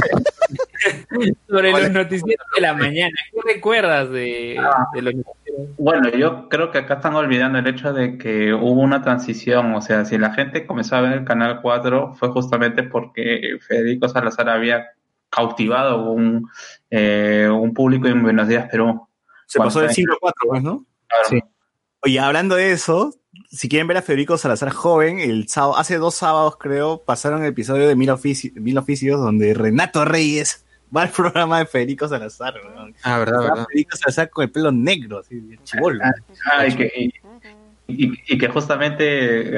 sobre los noticieros de la mañana. ¿Qué recuerdas de, de los noticieros? Bueno, yo creo que acá están olvidando el hecho de que hubo una transición, o sea, si la gente comenzó a ver el Canal 4 fue justamente porque Federico Salazar había cautivado un, eh, un público en Buenos Días, Perú. Se pasó del siglo IV, pues, ¿no? Claro. Sí. Oye, hablando de eso, si quieren ver a Federico Salazar joven, el sábado, hace dos sábados creo, pasaron el episodio de Mil, Ofici- Mil Oficios donde Renato Reyes va al programa de Federico Salazar. Ah, verdad, Estaba verdad. Federico Salazar con el pelo negro, así, chibolo. Ah, y que, y, y- y que justamente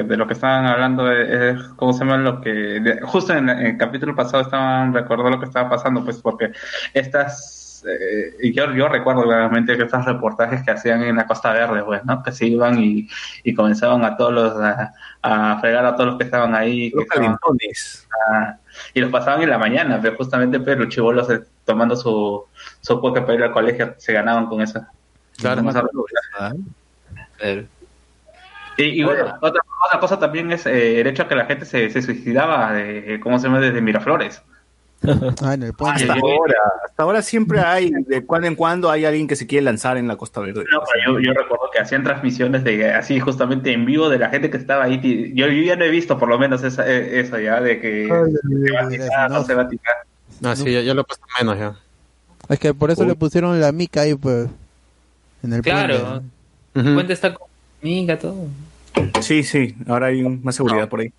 de lo que estaban hablando es, ¿cómo se llama? Lo que, de- justo en, en el capítulo pasado estaban recordando lo que estaba pasando, pues porque estas, eh, y yo, yo recuerdo claramente que estos reportajes que hacían en la Costa Verde, pues, ¿no? Que se iban y, y comenzaban a todos los, a, a fregar a todos los que estaban ahí, que Los estaban- calentones. Ah, y los pasaban en la mañana, pero justamente pero los chivolos eh, tomando su, su cuoca para ir al colegio se ganaban con eso. Claro. Con esa- y, y bueno, otra, otra cosa también es eh, el hecho de que la gente se, se suicidaba, de, ¿cómo se llama? Desde Miraflores. Ah, en el puente. Hasta ahora, hasta ahora siempre hay, de cuando en cuando hay alguien que se quiere lanzar en la Costa Verde. No, pero yo, yo recuerdo que hacían transmisiones de así justamente en vivo de la gente que estaba ahí. Yo, yo ya no he visto por lo menos esa, eh, eso ya de que se va a tirar, no se va a tirar. Ah, sí, ya, ya lo he puesto menos ya. Es que por eso le pusieron la mica ahí, pues. En el Claro. puente. El puente está con miga, todo. Sí, sí, ahora hay un- más seguridad por ahí.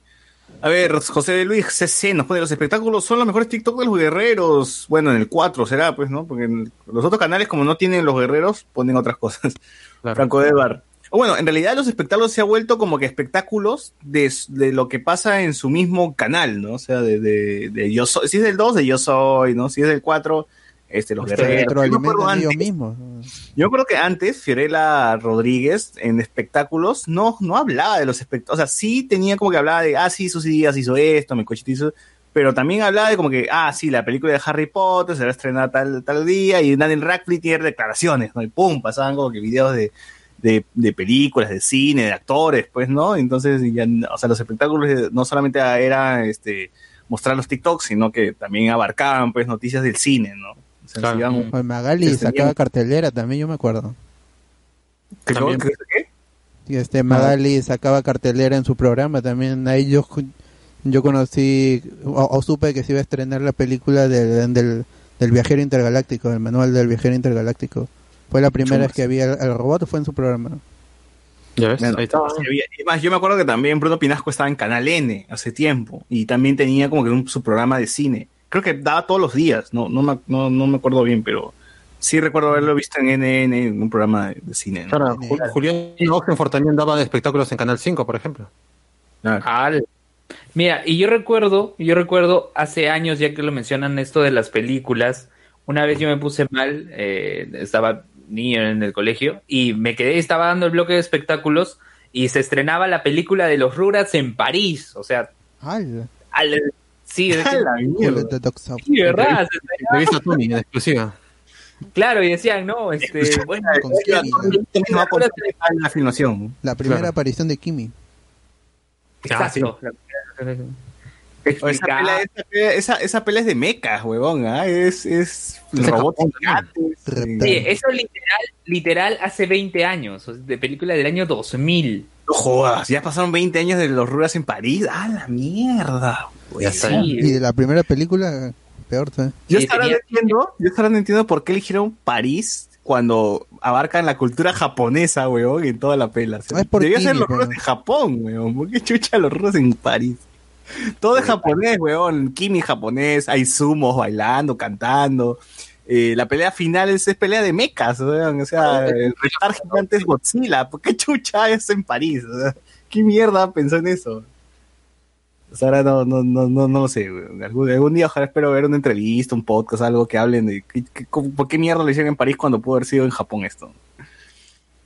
A ver, José de Luis CC nos pone los espectáculos son los mejores TikTok de los guerreros. Bueno, en el 4 será, pues, ¿no? Porque en los otros canales, como no tienen los guerreros, ponen otras cosas. Claro. Franco de Bar. O Bueno, en realidad los espectáculos se ha vuelto como que espectáculos de, de lo que pasa en su mismo canal, ¿no? O sea, de, de, de yo soy, si es del 2, de yo soy, ¿no? Si es del 4, este, los Se guerreros. Yo me retroalimentan acuerdo ellos antes- mismos. yo creo que antes Fiorella Rodríguez en espectáculos no, no hablaba de los espectáculos, o sea, sí tenía como que hablaba de, ah, sí, sus días hizo esto, mi cochito hizo, pero también hablaba de como que, ah, sí, la película de Harry Potter se va a estrenar tal, tal día y Daniel Radcliffe tiene declaraciones, ¿no? Y pum, pasaban como que videos de, de, de películas, de cine, de actores, pues, ¿no? Entonces, ya, o sea, los espectáculos eh, no solamente era este, mostrar los TikToks, sino que también abarcaban, pues, noticias del cine, ¿no? Claro. Pues Magali Este, sacaba cartelera también, yo me acuerdo. ¿Qué- También. qué- este Magali sacaba cartelera en su programa también. Ahí yo, yo conocí o, o supe que se iba a estrenar la película del, del, del viajero intergaláctico, el manual del viajero intergaláctico. Fue la primera Chumas. vez que había el, el robot, fue en su programa. ¿Ya ves? Bueno, Ahí más, yo me acuerdo que también Bruno Pinasco estaba en Canal N hace tiempo y también tenía como que un, su programa de cine. Creo que daba todos los días, no, no, me, no, no me acuerdo bien, pero sí recuerdo haberlo visto en NN, en un programa de, de cine. ¿no? Claro, Julián Oxenford también daba espectáculos en Canal 5, por ejemplo. Claro. Mira, y yo recuerdo, yo recuerdo hace años, ya que lo mencionan esto de las películas, una vez yo me puse mal, eh, estaba niño en el colegio, y me quedé, estaba dando el bloque de espectáculos, y se estrenaba la película de los Rugrats en París, o sea, sí, sí, ¿verdad? Revista Tony, en exclusiva. Claro, y decían, no, este, bueno, Con Kimi, la filmación. La primera Claro. aparición de Kimi. exacto. O esa, pelea, esa, pelea- esa, esa pelea es de mecas, huevón, ¿ah? Es, es de robots. Sí, eso literal, literal hace 20 años, de película del año 2000. No jodas, ya pasaron 20 años de los Ruras en París. ¡Ah, la mierda! Ya está. Sí, Y de la primera película, peor, ¿sabes? Yo Sí, hasta ahora tenía- no entiendo, yo ahora no entiendo por qué eligieron París cuando abarcan la cultura japonesa, weón, en toda la pela. O sea, Debía ser los pero- en Japón, weón. ¿Por qué chucha los rusos en París? Todo es japonés, weón. Kimi japonés, hay sumos bailando, cantando. Eh, la pelea final es, es pelea de mechas, weón. O sea, el retar gigante es Godzilla. ¿Por qué chucha es en París? ¿Qué mierda pensó en eso? O sea, ahora no, no, no, no, no lo sé. Algún, algún día ojalá espero ver una entrevista, un podcast, algo que hablen de qué- qué- cómo- por qué mierda lo hicieron en París cuando pudo haber sido en Japón esto.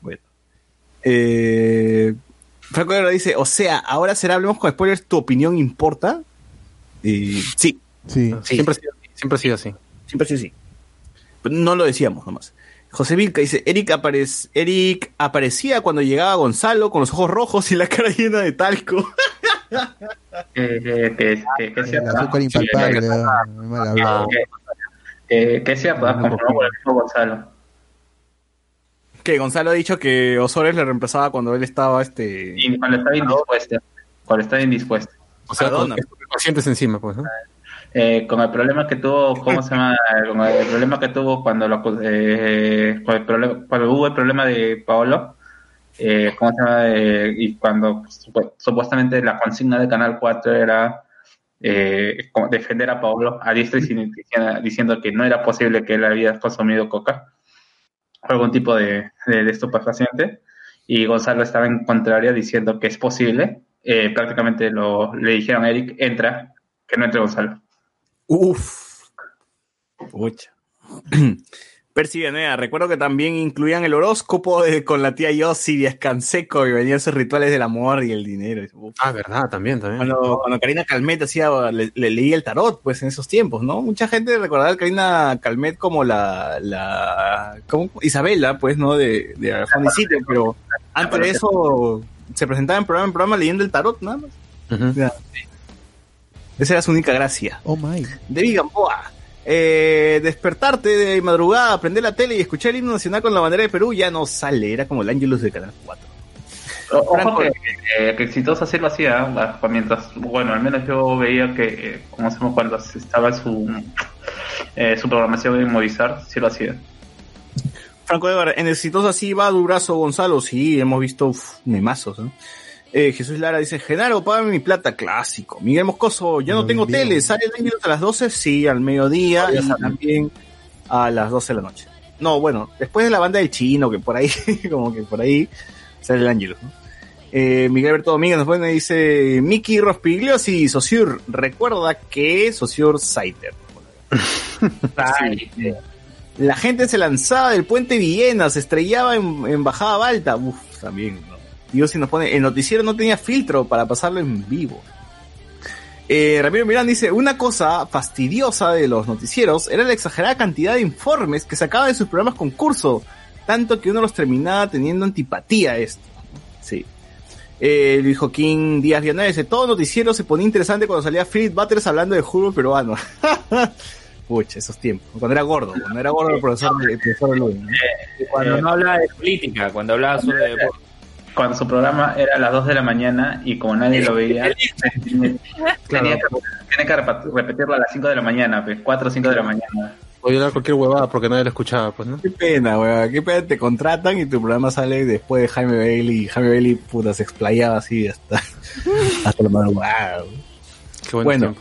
Bueno. Eh, Franco Guerrero dice, o sea, ahora será, hablemos con spoilers, ¿tu opinión importa? Y sí, Sí. Siempre, ha sido, así, siempre ha sido así. siempre sí, sí. Pero no lo decíamos nomás. José Vilca dice, Eric, aparec- Eric aparecía cuando llegaba Gonzalo con los ojos rojos y la cara llena de talco. Que, ah, mismo Gonzalo. Que Gonzalo ha dicho que Osores le reemplazaba cuando él estaba este Y cuando estaba indispuesto. Cuando estaba indispuesto. O sea, con pacientes encima, pues, ¿no? Eh, con el problema que tuvo, ¿cómo se llama? Con el problema que tuvo cuando lo, eh, con cuando hubo el problema de Paolo, eh, ¿cómo se llama? Eh, y cuando supu- supuestamente la consigna de Canal 4 era eh, defender a Paolo a diestra y diciendo que no era posible que él había consumido coca o algún tipo de, de, de estupefaciente y Gonzalo estaba en contraria diciendo que es posible. Eh, prácticamente lo, le dijeron a Eric, entra, que no entre Gonzalo. Uf. Pucha. Percy Villanueva, recuerdo que también incluían el horóscopo de- con la tía Yossi y Escanseco y venían sus rituales del amor y el dinero. Uf. Ah, verdad, también, también. Cuando, cuando Karina Calmet hacía, le, le leía el tarot, pues en esos tiempos, ¿no? Mucha gente recordaba a Karina Calmet como la, la como Isabela, pues, ¿no? De, de Sitio, pero antes de eso se presentaba en programa en programa leyendo el tarot, nada más. Ujú. Ya. Esa era su única gracia. Oh my. David Gamboa. Eh, despertarte de madrugada, prender la tele y escuchar el himno nacional con la bandera de Perú ya no sale, era como el Ángelus de Canal 4. O- Ojo Franco- que, que, que exitosa sí lo hacía, ¿eh? Mientras, bueno, al menos yo veía que, eh, como hacemos cuando estaba su, eh, su programación en Movistar, sí lo hacía. Franco Edgar, en Exitosa sí va Durazo Gonzalo, sí, hemos visto uf, memazos, ¿no? Eh, Jesús Lara dice, Genaro, págame mi plata, clásico. Miguel Moscoso, ya no, No, tengo bien. tele, sale el a las 12, sí, al mediodía y también a las 12 de la noche. No, bueno, después de la banda del chino, que por ahí, como que por ahí sale el Ángelus, ¿no? Eh, Miguel Alberto Domínguez nos pone, dice, Miki Rospigliosi, Sociur, recuerda que Sociur Saiter. La gente se lanzaba del puente Villena, se estrellaba en, en Bajada Balta. Uf, también. ¿no? Y si nos pone, el noticiero no tenía filtro para pasarlo en vivo. Eh, Ramiro Mirán dice, una cosa fastidiosa de los noticieros era la exagerada cantidad de informes que sacaba de sus programas concurso, tanto que uno los terminaba teniendo antipatía a esto. Sí. Eh, Luis Joaquín Díaz Viana dice, todo noticiero se ponía interesante cuando salía Philip Butters hablando de fútbol peruano. Pucha, esos tiempos. Cuando era gordo, cuando era gordo el profesor, el ¿no? Cuando no hablaba de política, cuando hablaba solo de deporte. Cuando su programa era a las 2 de la mañana y como nadie lo veía, tenía, que, tenía que repa- repetirlo a las 5 de la mañana, pues, 4 o 5 de la mañana. Voy a dar cualquier huevada porque nadie lo escuchaba, pues, ¿no? Qué pena, weón. Qué pena te contratan y tu programa sale después de Jaime Bailey. Y Jaime Bailey, puta, se explayaba así hasta, hasta la madrugada. weón. Qué buen Bueno, tiempo.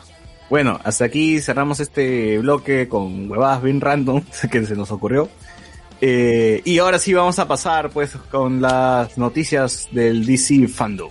bueno, hasta aquí cerramos este bloque con huevadas bien random que se nos ocurrió. Eh, y ahora sí vamos a pasar pues con las noticias del DC Fandom.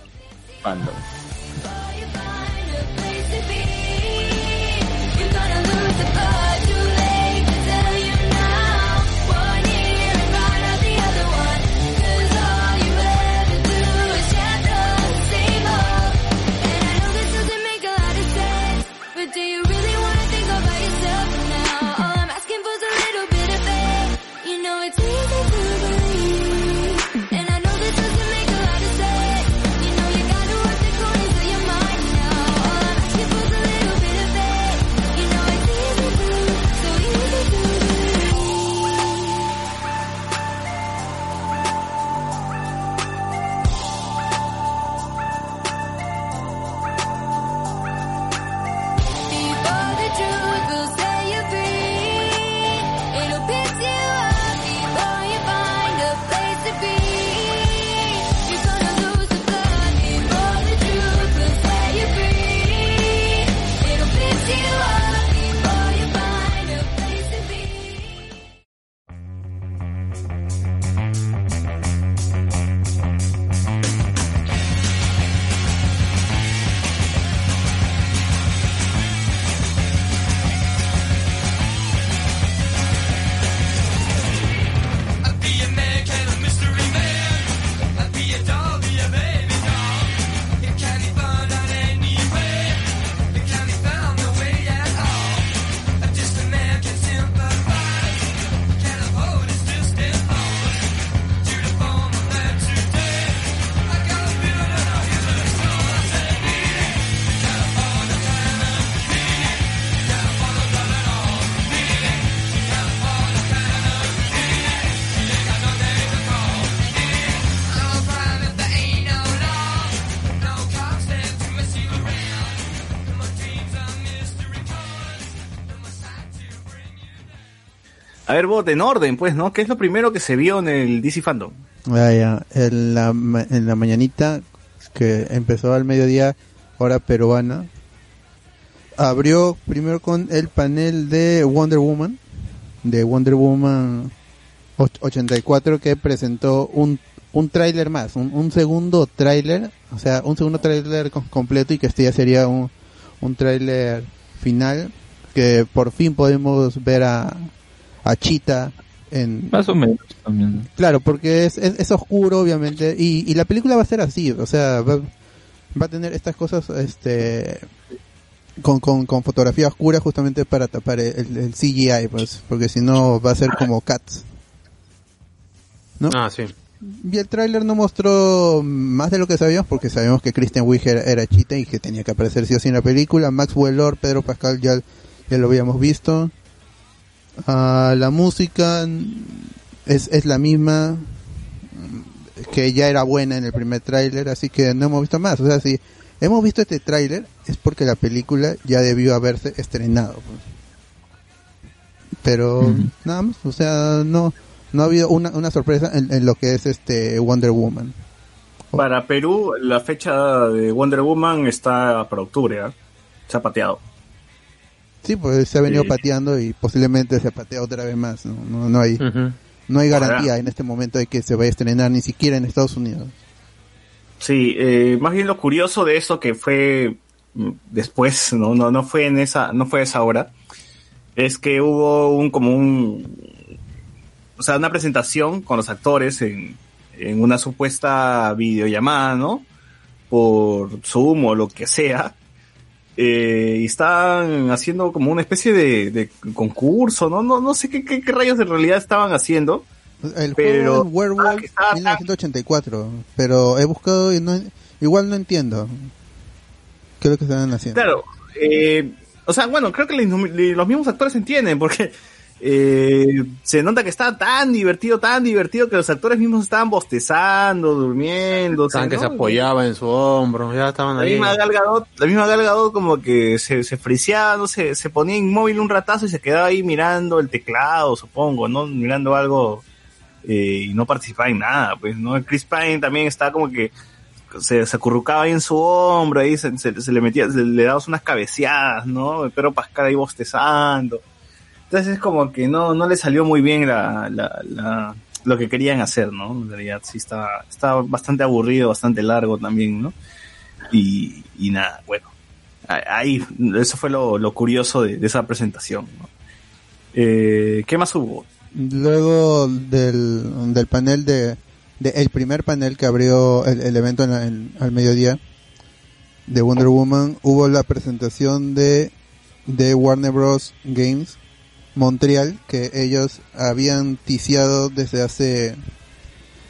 Ver, vos, en orden, pues, ¿no? ¿Qué es lo primero que se vio en el DC Fandom? Ah. En, la, en la mañanita, que empezó al mediodía, hora peruana, abrió primero con el panel de Wonder Woman, de Wonder Woman och- 84, que presentó un, un tráiler más, un, un segundo tráiler, o sea, un segundo tráiler com- completo y que este ya sería un, un tráiler final, que por fin podemos ver a, a Cheetah en, Más o menos también. Claro, porque es, es, es oscuro, obviamente, y, y la película va a ser así, o sea, va, va a tener estas cosas, este, con, con, con fotografía oscura justamente para tapar el, el CGI, pues, porque si no va a ser como Cats. ¿No? Ah, sí. Y el tráiler no mostró más de lo que sabíamos, porque sabíamos que Christian Wiig era, era chita y que tenía que aparecer sí o sí en la película. Maxwell Lord, Pedro Pascal ya, ya lo habíamos visto. Ah, la música es, es la misma que ya era buena en el primer tráiler, así que no hemos visto más. O sea, si hemos visto este tráiler es porque la película ya debió haberse estrenado. pues. Pero nada más, o sea, no no ha habido una, una sorpresa en, en lo que es este Wonder Woman. Para Perú, la fecha de Wonder Woman está para octubre, ¿ah? Se ha pateado. Sí, pues se ha venido Sí. pateando y posiblemente se patea otra vez más. No, no, no hay no hay garantía Ahora- en este momento de que se vaya a estrenar ni siquiera en Estados Unidos. Sí, eh, más bien lo curioso de eso que fue mm, después, no, no, no fue en esa, no fue a esa hora, es que hubo un como un, o sea, una presentación con los actores en, en una supuesta videollamada, ¿no? Por Zoom o lo que sea. Eh, y están haciendo como una especie de, de concurso, ¿no? No, no sé qué, qué, qué rayos de realidad estaban haciendo. El Pero- juego Werewolf ah, que estaba- 1984, pero he buscado y no igual no entiendo qué es lo que están haciendo. Claro, eh, o sea, bueno, creo que los mismos actores entienden, porque eh, se nota que está tan divertido, tan divertido, que los actores mismos estaban bostezando, durmiendo. Estaban que ¿no? se apoyaba en su hombro, ya estaban La ahí. misma Gal Gadot, la misma como que se, se friseaba, no sé, se ponía inmóvil un ratazo y se quedaba ahí mirando el teclado, supongo, ¿no? Mirando algo eh, y no participaba en nada, pues, ¿no? Chris Pine también estaba como que se, se acurrucaba ahí en su hombro, ahí se, se- se le metía, se le daba unas cabeceadas, ¿no? Pero Pascal ahí bostezando. Entonces es como que no, no le salió muy bien la, la, la- lo que querían hacer, ¿no? En realidad sí estaba, estaba bastante aburrido, bastante largo también, ¿no? Y, y nada, bueno. Ahí, eso fue lo, lo curioso de, esa presentación, ¿no? Eh, ¿Qué más hubo? Luego del, del panel de, de- el primer panel que abrió el, el evento en- al mediodía de Wonder Woman hubo la presentación de de Warner Bros Games Montreal que ellos habían ticiado desde hace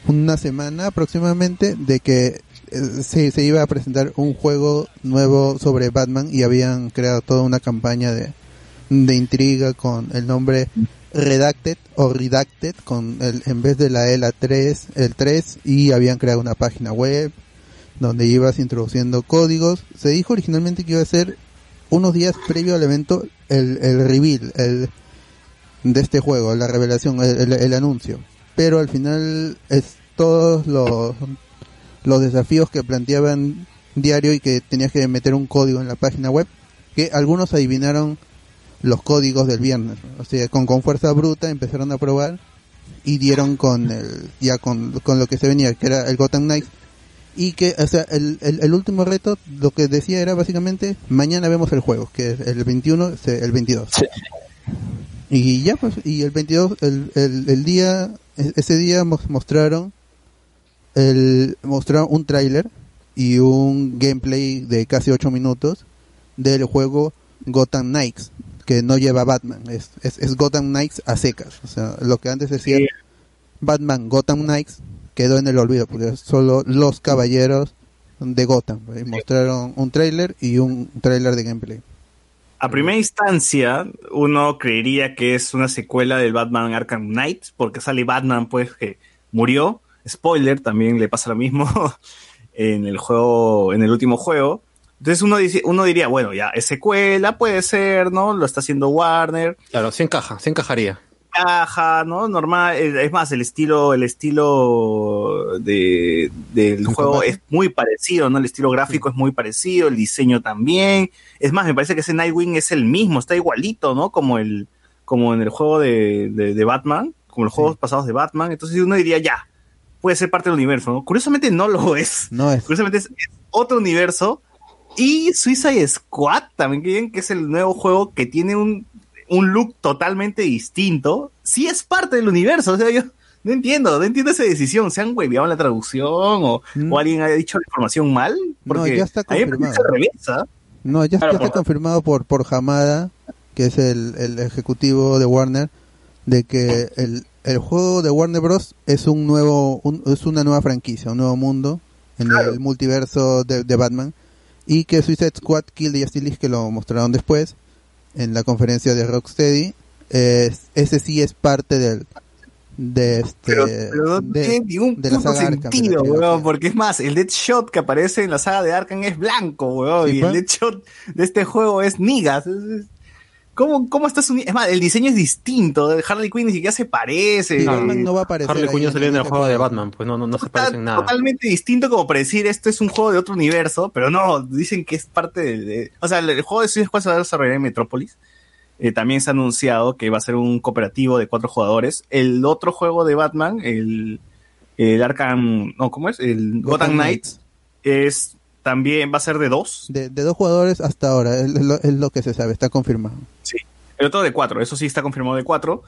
una semana aproximadamente de que eh, se, iba a presentar un juego nuevo sobre Batman y habían creado toda una campaña de, de intriga con el nombre Redacted o Redacted con el, en vez de la E la 3, el 3 y habían creado una página web donde ibas introduciendo códigos. Se dijo originalmente que iba a ser unos días previo al evento el, el reveal el, de este juego, la revelación, el, anuncio. Pero al final es todos los, los desafíos que planteaban diario y que tenías que meter un código en la página web, que algunos adivinaron los códigos del viernes. O sea, con, con fuerza bruta empezaron a probar y dieron con el, ya con, con lo que se venía, que era el Gotham Knights. Y que, o sea, el, el, el último reto, lo que decía era básicamente, mañana vemos el juego, que es el 21, se- el 22. Y ya, pues, y el 22, el, el, el día, e- ese día mos- mostraron, el, mostraron un tráiler y un gameplay de casi 8 minutos del juego Gotham Knights, que no lleva Batman, es, es, es Gotham Knights a secas. O sea, lo que antes decía Batman Gotham Knights quedó en el olvido, porque solo los caballeros de Gotham. Y mostraron un tráiler y un tráiler de gameplay. A primera instancia, uno creería que es una secuela del Batman Arkham Knight, porque sale Batman, pues, que murió. Spoiler, también le pasa lo mismo en el juego, en el último juego. Entonces uno dice, uno diría, bueno, ya, es secuela, puede ser, ¿no? Lo está haciendo Warner. Claro, sí encaja, sí encajaría. Caja, ¿no? Normal. Es más, el estilo, el estilo de, del juego combate? es muy parecido, ¿no? El estilo gráfico es muy parecido, el diseño también. Es más, me parece que ese Nightwing es el mismo, está igualito, ¿no? Como el, como en el juego de, de, de Batman, como los juegos pasados de Batman. Entonces uno diría, ya, puede ser parte del universo, ¿no? Curiosamente no lo es. No es. Curiosamente es, es otro universo. Y Suicide Squad también, que es el nuevo juego que tiene un, un look totalmente distinto. Sí es parte del universo. O sea, yo no entiendo, no entiendo esa decisión. ¿Se han hueveado en la traducción o, Mm. o alguien ha dicho la información mal? Porque ya está confirmado. No, ya, Claro, ya está por- confirmado por, por Hamada, que es el, el ejecutivo de Warner, de que el, el juego de Warner Bros. es un nuevo, un- es una nueva franquicia, un nuevo mundo en el multiverso de, de Batman. Y que Suicide Squad Kill the Justice League, que lo mostraron después en la conferencia de Rocksteady, es- ese sí es parte del de este Pero, pero no de- tiene ningún de la saga Arkham, sentido, weón, porque es más, el Deadshot que aparece en la saga de Arkham es blanco, weón, Sí, y el Deadshot de este juego es es- ¿Cómo, ¿Cómo estás unido? Es más, el diseño es distinto, de Harley Quinn ni siquiera se parece. Batman no va a aparecer Harley Quinn en salió en el juego de. Batman, pues no, no, no se Está parecen nada. totalmente distinto como para decir esto es un juego de otro universo, pero no, dicen que es parte de... de- o sea, el, el juego de Suicide Squad se va a desarrollar en Metrópolis. Eh, también se ha anunciado que va a ser un cooperativo de cuatro jugadores. El otro juego de Batman, el, el Arkham... No, ¿cómo es? El Gotham, Gotham Knights, es también va a ser de dos. de, de dos jugadores hasta ahora, es lo, es lo que se sabe, está confirmado. Sí. El otro de cuatro, eso sí está confirmado de cuatro.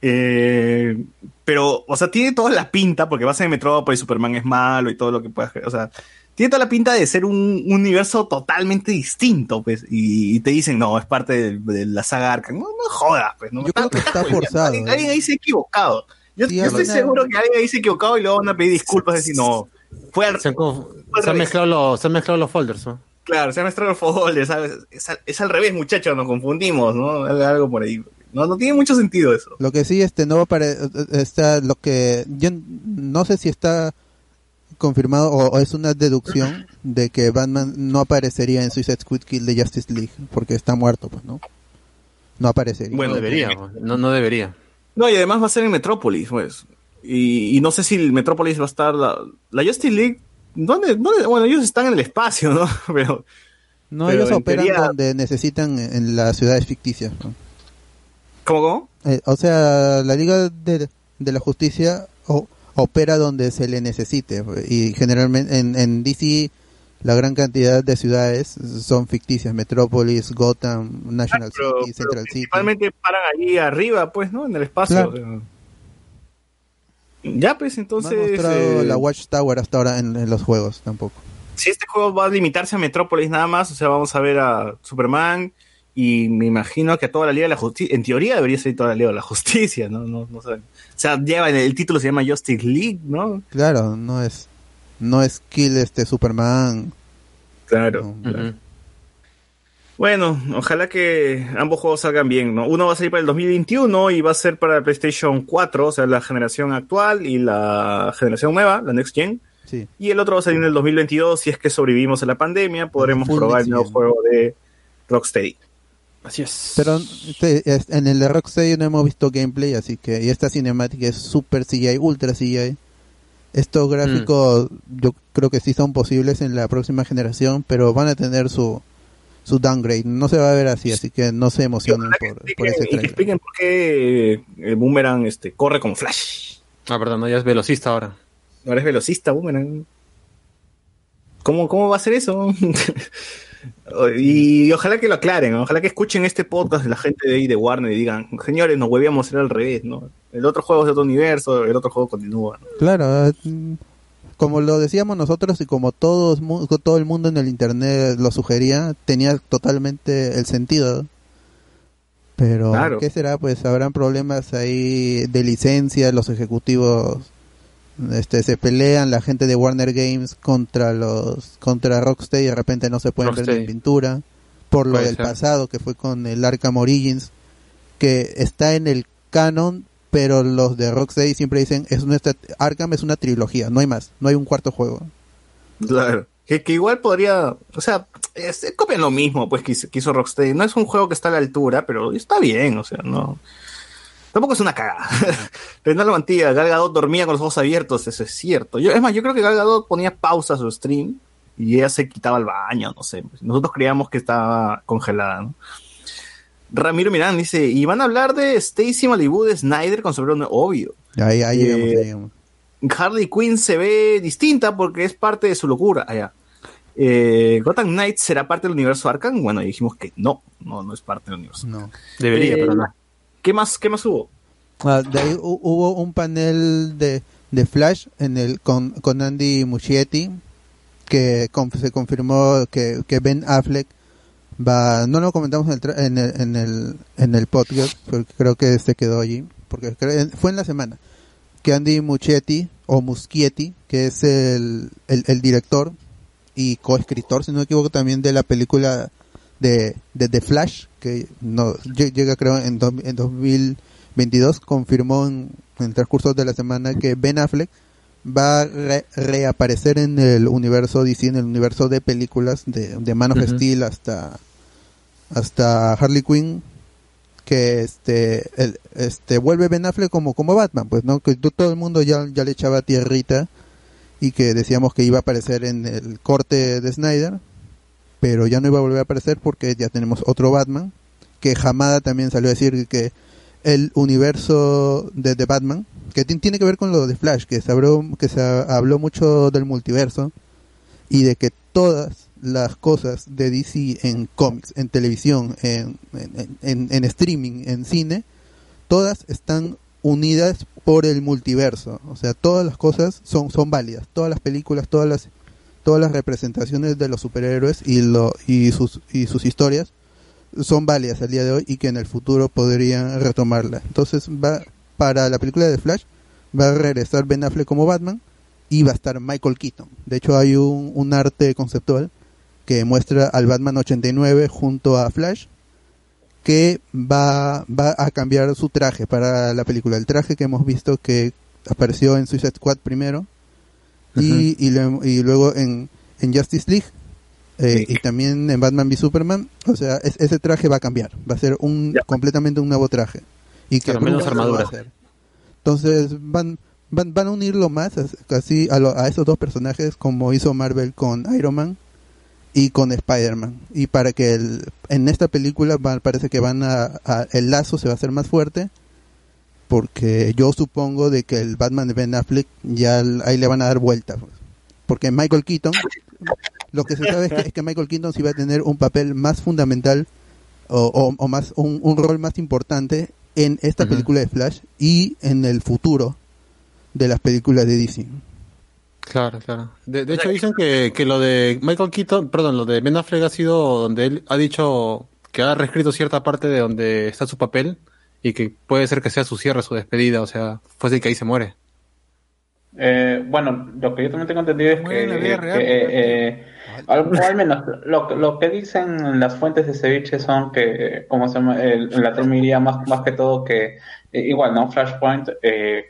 Eh, pero, o sea, tiene toda la pinta, porque va a ser Metrópolis, Superman es malo y todo lo que puedas. O sea, tiene toda la pinta de ser un universo totalmente distinto, pues. Y, y te dicen, no, es parte de, de la saga Arkham. No, no jodas, pues. No, Yo creo que está forzado, Alguien, ¿eh? alguien ahí se ha equivocado. Yo, Sí, yo estoy seguro que alguien ahí se ha equivocado y luego van a pedir disculpas y decir, no. Fue al, Se han, al se han mezclado los, se han mezclado los folders, ¿no? Claro, se ha mezclado el folders, ¿sabes? Es, al- es al revés, muchachos, nos confundimos, ¿no? Algo, por ahí. No, no tiene mucho sentido eso. Lo que sí, este, no va a apare- está, lo que, yo no sé si está confirmado o, o es una deducción de que Batman no aparecería en Suicide Squad Kill de Justice League, porque está muerto, pues, ¿no? No aparecería. Bueno, No debería, no, no debería. No, y además va a ser en Metrópolis, pues. Y, y no sé si el Metrópolis va a estar. La, la Justice League. ¿dónde, dónde? Bueno, ellos están en el espacio, ¿no? Pero. no, pero ellos operan teoría- donde necesitan en, las ciudades ficticias, ¿no? ¿Cómo, cómo? Eh, o sea, la Liga de, de la Justicia o- opera donde se le necesite. Y generalmente en, en DC la gran cantidad de ciudades son ficticias. Metrópolis, Gotham, National City, pero Central City. principalmente paran ahí arriba, pues, ¿no? En el espacio. Claro. o sea. Ya, pues, No entonces. han mostrado eh, la Watchtower hasta ahora en, en los juegos tampoco. si este juego va a limitarse a Metrópolis nada más, o sea, vamos a ver a Superman y me imagino que a toda la Liga de la Justicia, en teoría debería ser toda la Liga de la Justicia, ¿no? no, no sé. O sea, lleva el título se llama Justice League, ¿no? Claro, no es no es Kill este Superman. Claro. No, Ujú. Bueno, ojalá que ambos juegos salgan bien, ¿no? Uno va a salir para el 2021 y va a ser para PlayStation 4, o sea, la generación actual y la generación nueva, la Next Gen. Sí. Y el otro va a salir en el 2022, si es que sobrevivimos a la pandemia, podremos Full probar el nuevo juego de Rocksteady. Así es. Pero este, es- en el de Rocksteady no hemos visto gameplay, así que y esta cinemática es super CGI, ultra CGI. Estos gráficos yo creo que sí son posibles en la próxima generación, pero van a tener su su downgrade. No se va a ver así, así que no se emocionen por, por expliquen- ese y que trailer. expliquen por qué el Boomerang este, corre como Flash. Ah, perdón, no, ya es velocista ahora. Ahora es velocista, Boomerang. ¿Cómo, cómo va a ser eso? y, ojalá que lo aclaren, ojalá que escuchen este podcast de la gente de ahí de Warner y digan, señores, nos huevíamos a hacer al revés, ¿no? El otro juego es de otro universo, el otro juego continúa. ¿no? Claro, eh, como lo decíamos nosotros y como todos todo el mundo en el internet lo sugería, tenía totalmente el sentido. Pero Claro. ¿qué será? Pues habrán problemas ahí de licencia, los ejecutivos este se pelean la gente de Warner Games contra los contra Rocksteady y de repente no se pueden ver Rocksteady. en pintura por lo Puede del ser. pasado que fue con el Arkham Origins que está en el canon pero los de Rocksteady siempre dicen es una Arkham es una trilogía no hay más no hay un cuarto juego Claro. Que, que igual podría, o sea, copian lo mismo pues que que hizo Rocksteady. No es un juego que está a la altura, pero está bien, o sea, no. Tampoco es una cagada. Renal Mantilla, Gal Gadot dormía con los ojos abiertos, eso es cierto. Yo, es más, yo creo que Gal Gadot ponía pausa a su stream y ella se quitaba el baño, no sé. Nosotros creíamos que estaba congelada, ¿no? Ramiro Mirán dice, y van a hablar de Stacy Malibu de Snyder con nuevo?". obvio. ahí, ahí Eh, llegamos, ahí llegamos. Harley Quinn se ve distinta porque es parte de su locura. Allá. Eh, Gotham Knights será parte del universo Arkham. Bueno, dijimos que no, no, no es parte del universo. no Debería, Eh, pero no. ¿Qué más, qué más hubo? Ah, de ahí hu- hubo un panel de, de Flash en el con, con Andy Muschietti que con- se confirmó que, que Ben Affleck va no lo comentamos en el, tra- en el, en el en el podcast porque creo que se quedó allí porque creo- fue en la semana, que Andy Muschietti, o Muschietti, que es el, el, el director y coescritor, si no me equivoco, también de la película de, de The Flash, que no lle- llega creo en, do- en 2022, confirmó en, en el transcurso de la semana que Ben Affleck va a re- reaparecer en el universo DC, en el universo de películas de, de Man of. Steel hasta hasta Harley Quinn que este el- este vuelve Ben Affleck como como Batman pues no que to- todo el mundo ya ya le echaba tierrita y que decíamos que iba a aparecer en el corte de Snyder pero ya no iba a volver a aparecer porque ya tenemos otro Batman que Hamada también salió a decir que el universo de, de Batman que ti- tiene que ver con lo de Flash que se habló que se ha- habló mucho del multiverso y de que todas las cosas de DC en cómics, en televisión, en, en, en- streaming, en cine, todas están unidas por el multiverso. O sea, todas las cosas son, son válidas. Todas las películas, todas las, todas las representaciones de los superhéroes y, lo, y, sus, y sus historias son válidas al día de hoy y que en el futuro podrían retomarla. Entonces, va para la película de Flash, va a regresar Ben Affleck como Batman y va a estar Michael Keaton. De hecho, hay un, un arte conceptual que muestra al Batman 89 junto a Flash que va, va a cambiar su traje para la película. El traje que hemos visto que apareció en Suicide Squad primero y, y, luego en, en Justice League eh, y también en Batman v Superman. O sea, es- ese traje va a cambiar. Va a ser un completamente un nuevo traje. Y que Claro, menos va a armadura. hacer. Entonces van, van, van a unirlo más as- casi a, lo- a esos dos personajes como hizo Marvel con Iron Man y con Spider-Man. Y para que el, en esta película va- parece que van a, a- el lazo se va a hacer más fuerte porque yo supongo de que el Batman de Ben Affleck ya ahí le van a dar vuelta. pues. Porque Michael Keaton, lo que se sabe es que, es que Michael Keaton sí va a tener un papel más fundamental o, o- o más un, un rol más importante en esta película de Flash y en el futuro de las películas de DC. Claro, claro. De, de hecho dicen que, que lo de Michael Keaton, perdón, lo de Ben Affleck ha sido donde él ha dicho que ha reescrito cierta parte de donde está su papel y que puede ser que sea su cierre, su despedida, o sea, fue así que ahí se muere. Eh, bueno, lo que yo también tengo entendido es que, real, eh, al, menos lo, lo que dicen las fuentes de ceviche son que, como se llama, el- la terminaría más, más que todo que, eh, igual, ¿no? Flashpoint, eh,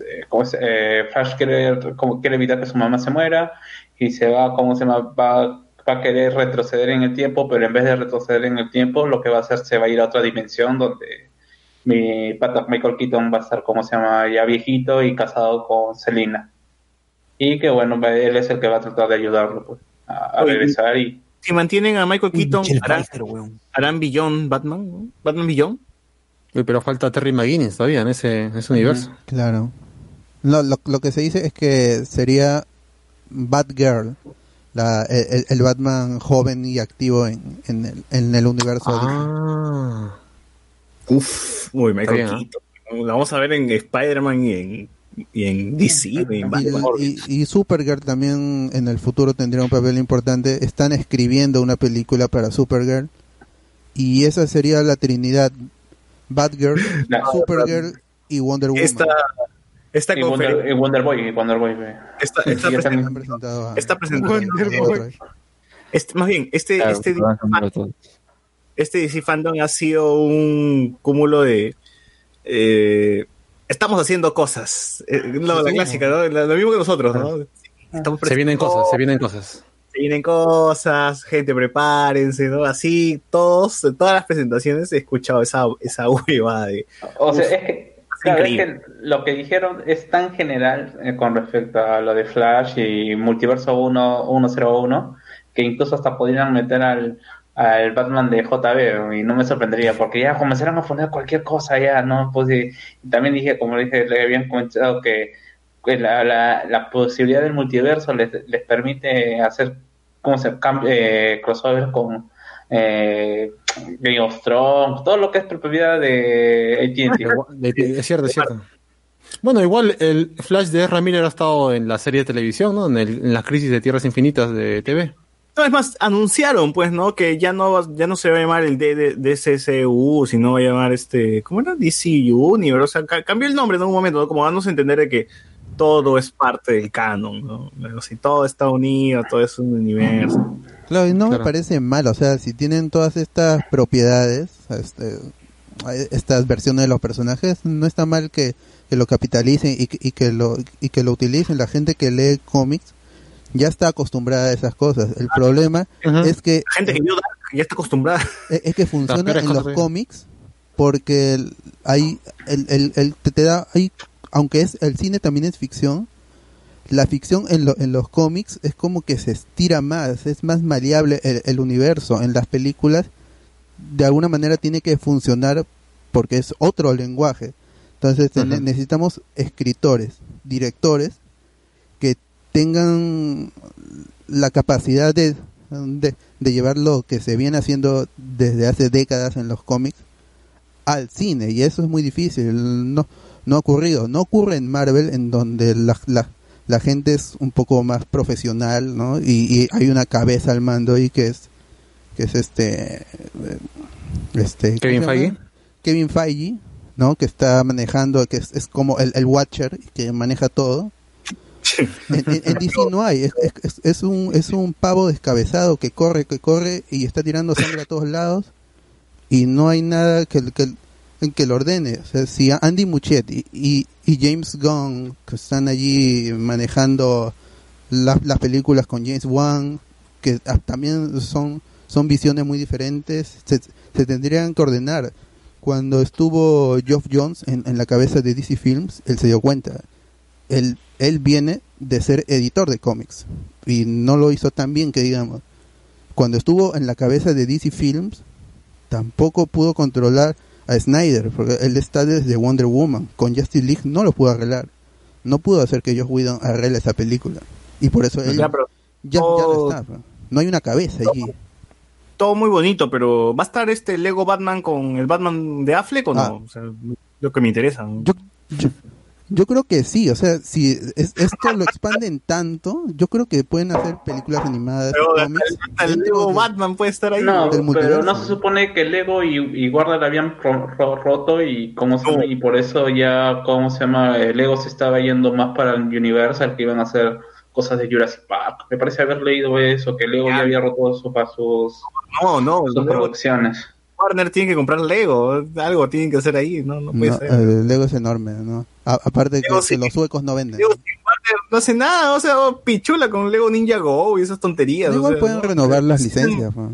eh, ¿cómo se- eh, Flash quiere, como, quiere evitar que su mamá se muera y se va, ¿cómo se llama? Va, va a querer retroceder en el tiempo, pero en vez de retroceder en el tiempo, lo que va a hacer se va a ir a otra dimensión donde mi pata Michael Keaton va a estar, como se llama, ya viejito y casado con Selina. Y que bueno, él es el que va a tratar de ayudarlo pues, a, a Oye, regresar y Si mantienen a Michael Keaton, harán, harán Beyond Batman, ¿no? Batman Beyond. Uy, pero falta Terry McGuinness todavía en ese, en ese universo. Claro. Lo, lo, lo que se dice es que sería Batgirl, la, el, el Batman joven y activo en, en, el, en el universo. Ah, Uf, uy, Michael bien, ¿no? Keaton. La vamos a ver en Spider-Man y en, y en DC, en Batman. Y, y, y Supergirl también en el futuro tendría un papel importante. Están escribiendo una película para Supergirl y esa sería la trinidad Batgirl, Supergirl y Wonder Woman. Esta, esta y Wonder, conferencia, y Wonder Boy, y Wonder Boy. esta, esta Sí, presentado Esta presentación- este- más bien, este, Claro, este, todo. este DC Fandom ha sido un cúmulo de eh, estamos haciendo cosas. Eh, no, la Sí, clásica, ¿no? Lo mismo que nosotros, ¿no? Estamos se vienen cosas, se vienen cosas. se vienen cosas, gente, prepárense, ¿no? Así, todos, todas las presentaciones he escuchado esa, esa hueva de. O sea, es que, claro, es que lo que dijeron es tan general eh, con respecto a lo de Flash y Multiverso 1, 101 que incluso hasta podrían meter al, al Batman de JB y no me sorprendería porque ya comenzaron a poner cualquier cosa ya, ¿no? Pues y, también dije, como dije, le habían comentado que, la, la, posibilidad del multiverso les, les permite hacer, ¿cómo se eh, crossover con eh, Game of Thrones, todo lo que es propiedad de AT&T. Es cierto, es cierto. Bueno, igual el Flash de Ezra Miller ha estado en la serie de televisión, ¿no? En, el- en la crisis de Tierras Infinitas de TV. No, es más, anunciaron, pues, ¿no? Que ya no, va- ya no se va a llamar el DCCU, sino va a llamar este, ¿cómo era? DC Universe, o sea, ca- cambió el nombre en un momento, ¿no? Como dándose a entender de que todo es parte del canon, ¿no? O sea, todo está unido, todo es un universo. Claro, y no Claro. me parece mal, o sea, si tienen todas estas propiedades, este, estas versiones de los personajes, no está mal que, que lo capitalicen y, que- y que lo y que lo utilicen. La gente que lee cómics ya está acostumbrada a esas cosas. El problema es que La gente que vio Dark ya está acostumbrada. es es que funciona en los cómics porque el- hay el, el, el- te, te da hay aunque es el cine también es ficción la ficción en, lo- en los cómics es como que se estira más es más maleable el, el universo. En las películas de alguna manera tiene que funcionar porque es otro lenguaje. Entonces necesitamos escritores directores que tengan la capacidad de, de, de llevar lo que se viene haciendo desde hace décadas en los cómics al cine. Y eso es muy difícil no no ha ocurrido. No ocurre en Marvel en donde la, la, la gente es un poco más profesional no y, y hay una cabeza al mando y que es que es este este ¿cómo Kevin? Feige. Kevin Feige no que está manejando que es, es como el, el Watcher que maneja todo en, en- en DC no hay, es, es- es- es un, es un pavo descabezado que corre, que corre y está tirando sangre a todos lados y no hay nada que, que, que lo ordene. O sea, si Andy Muschietti y, y James Gunn que están allí manejando las, las películas con James Wan, que ah, también son, son visiones muy diferentes, se, se tendrían que ordenar. Cuando estuvo Geoff Jones en, en la cabeza de DC Films, él se dio cuenta él, él viene de ser editor de cómics y no lo hizo tan bien que digamos. Cuando estuvo en la cabeza de DC Films, tampoco pudo controlar a Snyder, porque él está desde Wonder Woman. Con Justice League no lo pudo arreglar. No pudo hacer que Josh Whedon arregle esa película. Y por eso él Ya, ya, no está. pues. No hay una cabeza allí. todo muy bonito, pero ¿va a estar este Lego Batman con el Batman de Affleck o no? Ah. O sea, lo que me interesa. ¿no? Yo, yo, yo creo que sí, o sea, si es- esto lo expanden tanto, yo creo que pueden hacer películas animadas, Pero cómics, el Lego de- Batman puede estar ahí. No, del pero no se supone que Lego y, y Warner la habían ro- ro- roto y cómo se y por eso ya, ¿cómo se llama? Eh, Lego se estaba yendo más para el Universal, que iban a hacer cosas de Jurassic Park. Me parece haber leído eso, que Lego ya, Ya. había roto sus, sus, No, no, sus Lego- producciones. Warner tiene que comprar Lego, algo tienen que hacer ahí, no, no puede No, ser. el Lego es enorme, ¿no? A- aparte que, Lego que sí. los suecos no venden. Lego sin Warner no hace nada, o sea, oh, pichula con Lego Ninja Go y esas tonterías. Igual o sea, pueden ¿no? renovar las licencias. ¿no?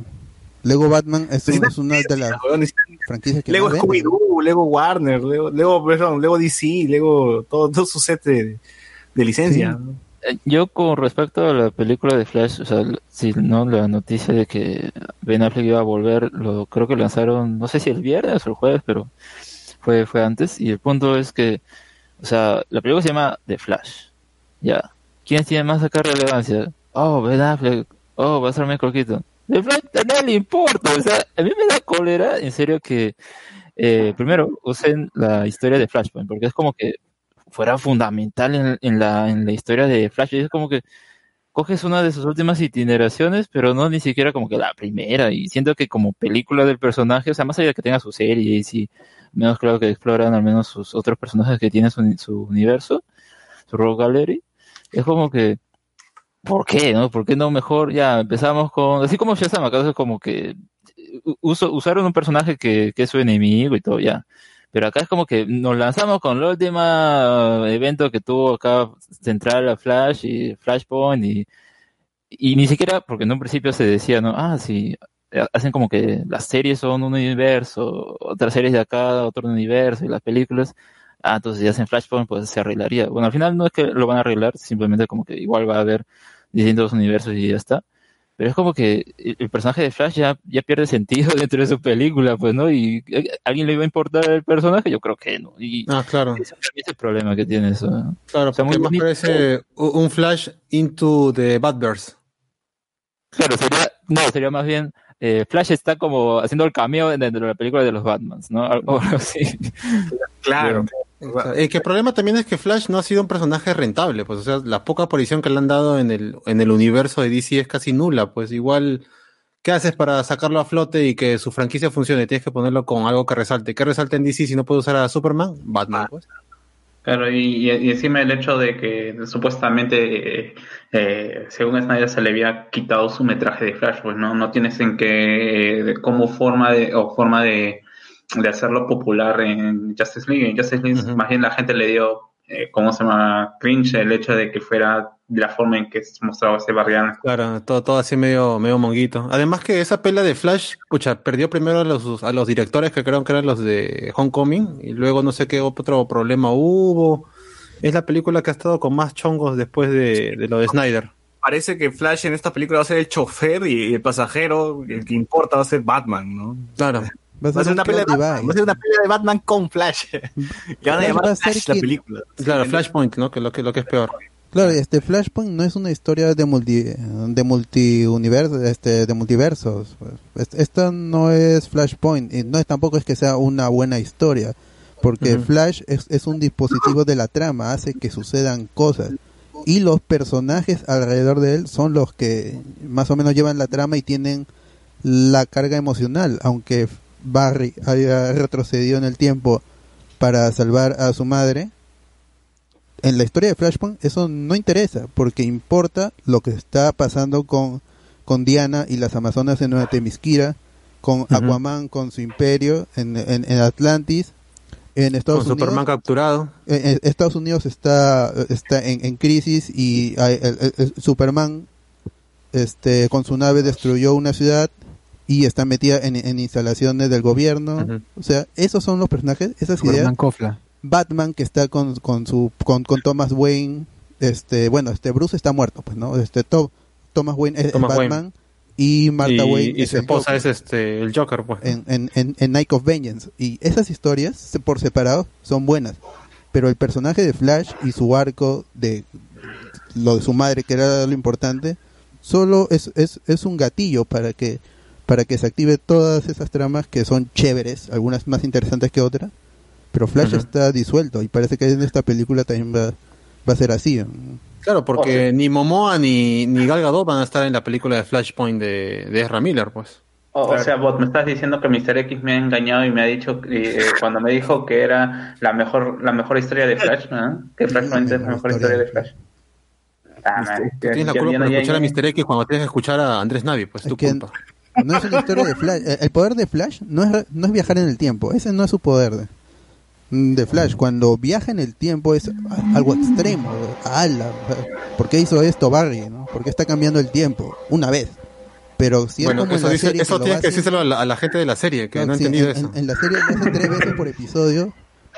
Lego Batman es, una de las franquicias que Lego venden. Scooby-Doo, Lego Warner, Lego, Lego, perdón, Lego DC, Lego, todo, todo su set de, de licencia. Sí. Yo con respecto a la película de Flash, o sea, si no la noticia de que Ben Affleck iba a volver, lo creo que lanzaron, no sé si el viernes o el jueves, pero fue fue antes y el punto es que, o sea, la película se llama The Flash. Ya. ¿Quién tiene más acá relevancia? Oh, Ben Affleck. Oh, va a ser Michael Keaton. The Flash a nadie le importa, o sea, a mí me da cólera, en serio que eh, primero usen la historia de Flashpoint, porque es como que fuera fundamental en, en la, en la historia de Flash. Es como que coges una de sus últimas itineraciones, pero no ni siquiera como que la primera. Y siento que como película del personaje, o sea, más allá de que tenga su serie y si menos claro que exploran al menos sus otros personajes que tienen su, universo, su Rogue Gallery, es como que, ¿por qué, no? ¿Por qué no mejor? Ya empezamos con, así como Shazam, acá es como que usaron un personaje que es su enemigo y todo, ya. Pero acá es como que nos lanzamos con el último evento que tuvo acá central a Flash y Flashpoint y, y ni siquiera, porque en un principio se decía, ¿no? Ah, sí, eh, hacen como que las series son un universo, otras series de acá, otro universo y las películas. Ah, entonces si hacen Flashpoint, pues se arreglaría. Bueno, al final no es que lo van a arreglar, simplemente como que igual va a haber distintos universos y ya está. Pero es como que el el personaje de Flash ya, ya pierde sentido dentro de su película, pues, ¿no? Y ¿a alguien le iba a importar el personaje, yo creo que no. Y Ah, claro. ese es el problema que tiene eso. ¿no? Claro, O sea, porque muy más bonito. parece un flash into the Batverse. Claro, sería, no, sería más bien, eh, Flash está como haciendo el cameo dentro de la película de los Batmans, ¿no? Algo algo así. Claro. El que el problema también es que Flash no ha sido un personaje rentable, pues, o sea, la poca aparición que le han dado en el, en el universo de DC es casi nula, pues igual, ¿qué haces para sacarlo a flote y que su franquicia funcione? Tienes que ponerlo con algo que resalte. ¿Qué resalta en DC si no puede usar a Superman? Batman, pues. Claro, y, encima el hecho de que supuestamente, eh, eh, según Snyder, se le había quitado su metraje de Flash, pues no, no tienes en qué, de como forma de, o forma de, de hacerlo popular en Justice League. En Justice League, más bien la gente le dio, eh, ¿cómo se llama? Cringe el hecho de que fuera de la forma en que se mostraba ese Barrián. Claro, todo, todo así medio, medio monguito. Además que esa pela de Flash, pucha, perdió primero a los, a los directores que creo que eran los de Homecoming, y luego no sé qué otro problema hubo. Es la película que ha estado con más chongos después de, de lo de Snyder. Parece que Flash en esta película va a ser el chofer y el pasajero, el que importa va a ser Batman, ¿no? Claro. Va a Va a ser ser una un pelea de Batman, device. va a ser una pelea de Batman con Flash. Le van a llamar va a ser Flash la quien- película. Claro, Flashpoint, ¿no? Que lo que, lo que es peor. Claro, este Flashpoint no es una historia de multi de multiuniverso, este de multiversos. pues. Es- Esta no es Flashpoint y no es tampoco es que sea una buena historia, porque Ujú. Flash es, es un dispositivo de la trama, hace que sucedan cosas y los personajes alrededor de él son los que más o menos llevan la trama y tienen la carga emocional, aunque Barry haya retrocedido en el tiempo para salvar a su madre, en la historia de Flashpoint eso no interesa, porque importa lo que está pasando con, con Diana y las Amazonas en Nueva Temisquira, con Aquaman con su imperio en, en, en Atlantis, en Estados Con Unidos. Superman capturado. Estados Unidos está, está en, en crisis y hay- el- el- el Superman este, con su nave destruyó una ciudad y está metida en, en instalaciones del gobierno. O sea, esos son los personajes, esas ideas. Cofla. Batman que está con, con su con, con Thomas Wayne, este, bueno, este Bruce está muerto, pues, ¿no? Este To- Thomas Wayne es, Wayne. Batman y Martha y, Wayne y es su esposa Joker es este el Joker, pues. en, en, en, en Night of Vengeance. Y esas historias, se- por separado, son buenas. Pero el personaje de Flash y su arco de lo de su madre, que era lo importante, solo es, es, es un gatillo para que para que se active todas esas tramas que son chéveres, algunas más interesantes que otras. Pero Flash está disuelto y parece que en esta película también va, va a ser así. Claro, porque ni Momoa ni, ni Gal Gadot van a estar en la película de Flashpoint de, de Ezra Miller, pues. O, o sea, Bot, me estás diciendo que Mr. X me ha engañado y me ha dicho, que, eh, cuando me dijo que era la mejor la mejor historia de Flash, ¿no? Que Flashpoint es la mejor historia de Flash. Ah, man, Tú tienes la culpa ya- escuchar a Mr. X cuando tienes que escuchar a Andrés Navi, pues tu. No es una historia de Flash. Eh, El poder de Flash no es, no es viajar en el tiempo. Ese no es su poder de, de Flash. Cuando viaja en el tiempo es algo extremo. ¡Hala! ¿Por qué hizo esto Barry? ¿no? ¿Por qué está cambiando el tiempo? Una vez. Pero si es Bueno, eso, dice- serie eso que tienes que decírselo a la, a la gente de la serie, que no, ha sí, entendido en, eso. en- en la serie lo hace tres veces por episodio,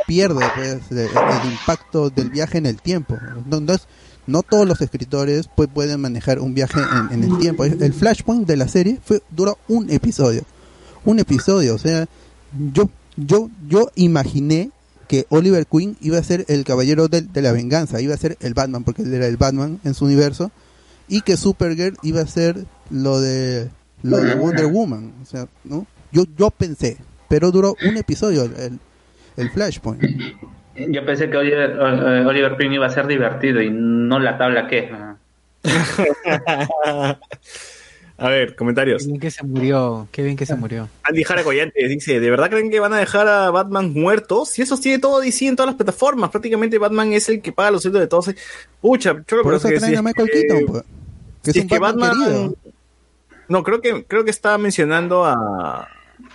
pierde pues, el, el impacto del viaje en el tiempo. No, no es- no todos los escritores pues, pueden manejar un viaje en, el tiempo. El flashpoint de la serie fue duró un episodio. Un episodio, o sea, yo yo yo imaginé que Oliver Queen iba a ser el caballero de, la venganza, iba a ser el Batman, porque era el Batman en su universo, y que Supergirl iba a ser lo de lo de Wonder Woman, o sea, ¿no? Yo yo pensé, pero duró un episodio el, el Flashpoint. Yo pensé que Oliver, eh, Oliver Queen iba a ser divertido y no la tabla que. A ver, comentarios. Qué bien que se murió. Qué bien que se murió. Andy Jara Collantes dice, ¿de verdad creen que van a dejar a Batman muerto? Si eso tiene todo DC en todas las plataformas, prácticamente Batman es el que paga los sueldos de todos. Pucha, yo creo Por eso que traen si a es Michael que- Keaton, pues, que si es un es que Batman, Batman- querido. No, creo que creo que estaba mencionando a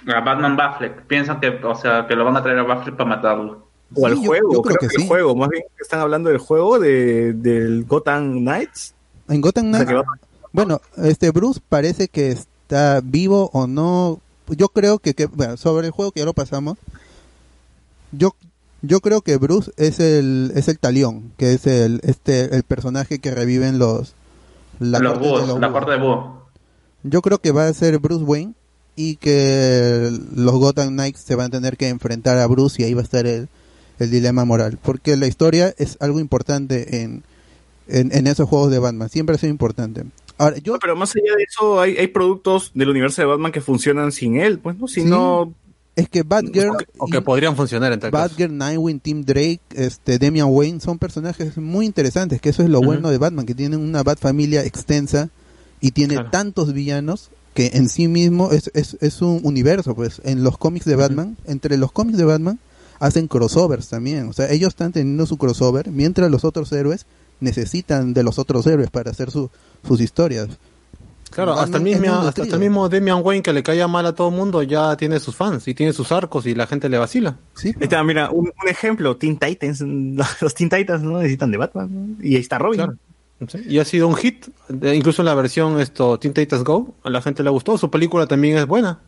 A Batman Baffleck. Piensan que, o sea, que lo van a traer a Baffleck para matarlo. O al Sí, juego, yo creo, creo que, que el sí. juego, más bien están hablando del juego de del Gotham Knights. En Gotham O sea, Knights, bueno, este Bruce parece que está vivo o no. Yo creo que, que bueno, sobre el juego que ya lo pasamos, yo yo creo que Bruce es el es el talión, que es el este el personaje que reviven los la los de búhos, los la búhos. corte de búho. Yo creo que va a ser Bruce Wayne y que los Gotham Knights se van a tener que enfrentar a Bruce y ahí va a estar el, el dilema moral. Porque la historia es algo importante en, en, en esos juegos de Batman. Siempre ha sido importante. Ahora, yo, No, pero más allá de eso, hay, hay productos del universo de Batman que funcionan sin él, pues no, si Sí. no Es que Batgirl, O que, o que podrían funcionar en tal caso. Batgirl, Nightwing, Tim Drake, este, Damian Wayne son personajes muy interesantes, que eso es lo Ujú. bueno de Batman, que tienen una Bat familia extensa y tiene Claro. tantos villanos que en sí mismo es, es, es un universo, pues en los cómics de Batman, entre los cómics de Batman hacen crossovers también, o sea, ellos están teniendo su crossover, mientras los otros héroes necesitan de los otros héroes para hacer su, sus historias. Claro, hasta el, mismo, hasta, el mismo Damian Wayne que le caía mal a todo el mundo ya tiene sus fans y tiene sus arcos y la gente le vacila. Sí, está, mira, un, un ejemplo, Teen Titans, los Teen Titans no necesitan de Batman, y ahí está Robin. Claro. Sí, Y ha sido un hit, de- incluso en la versión esto Teen Titans Go, a la gente le gustó, su película también es buena.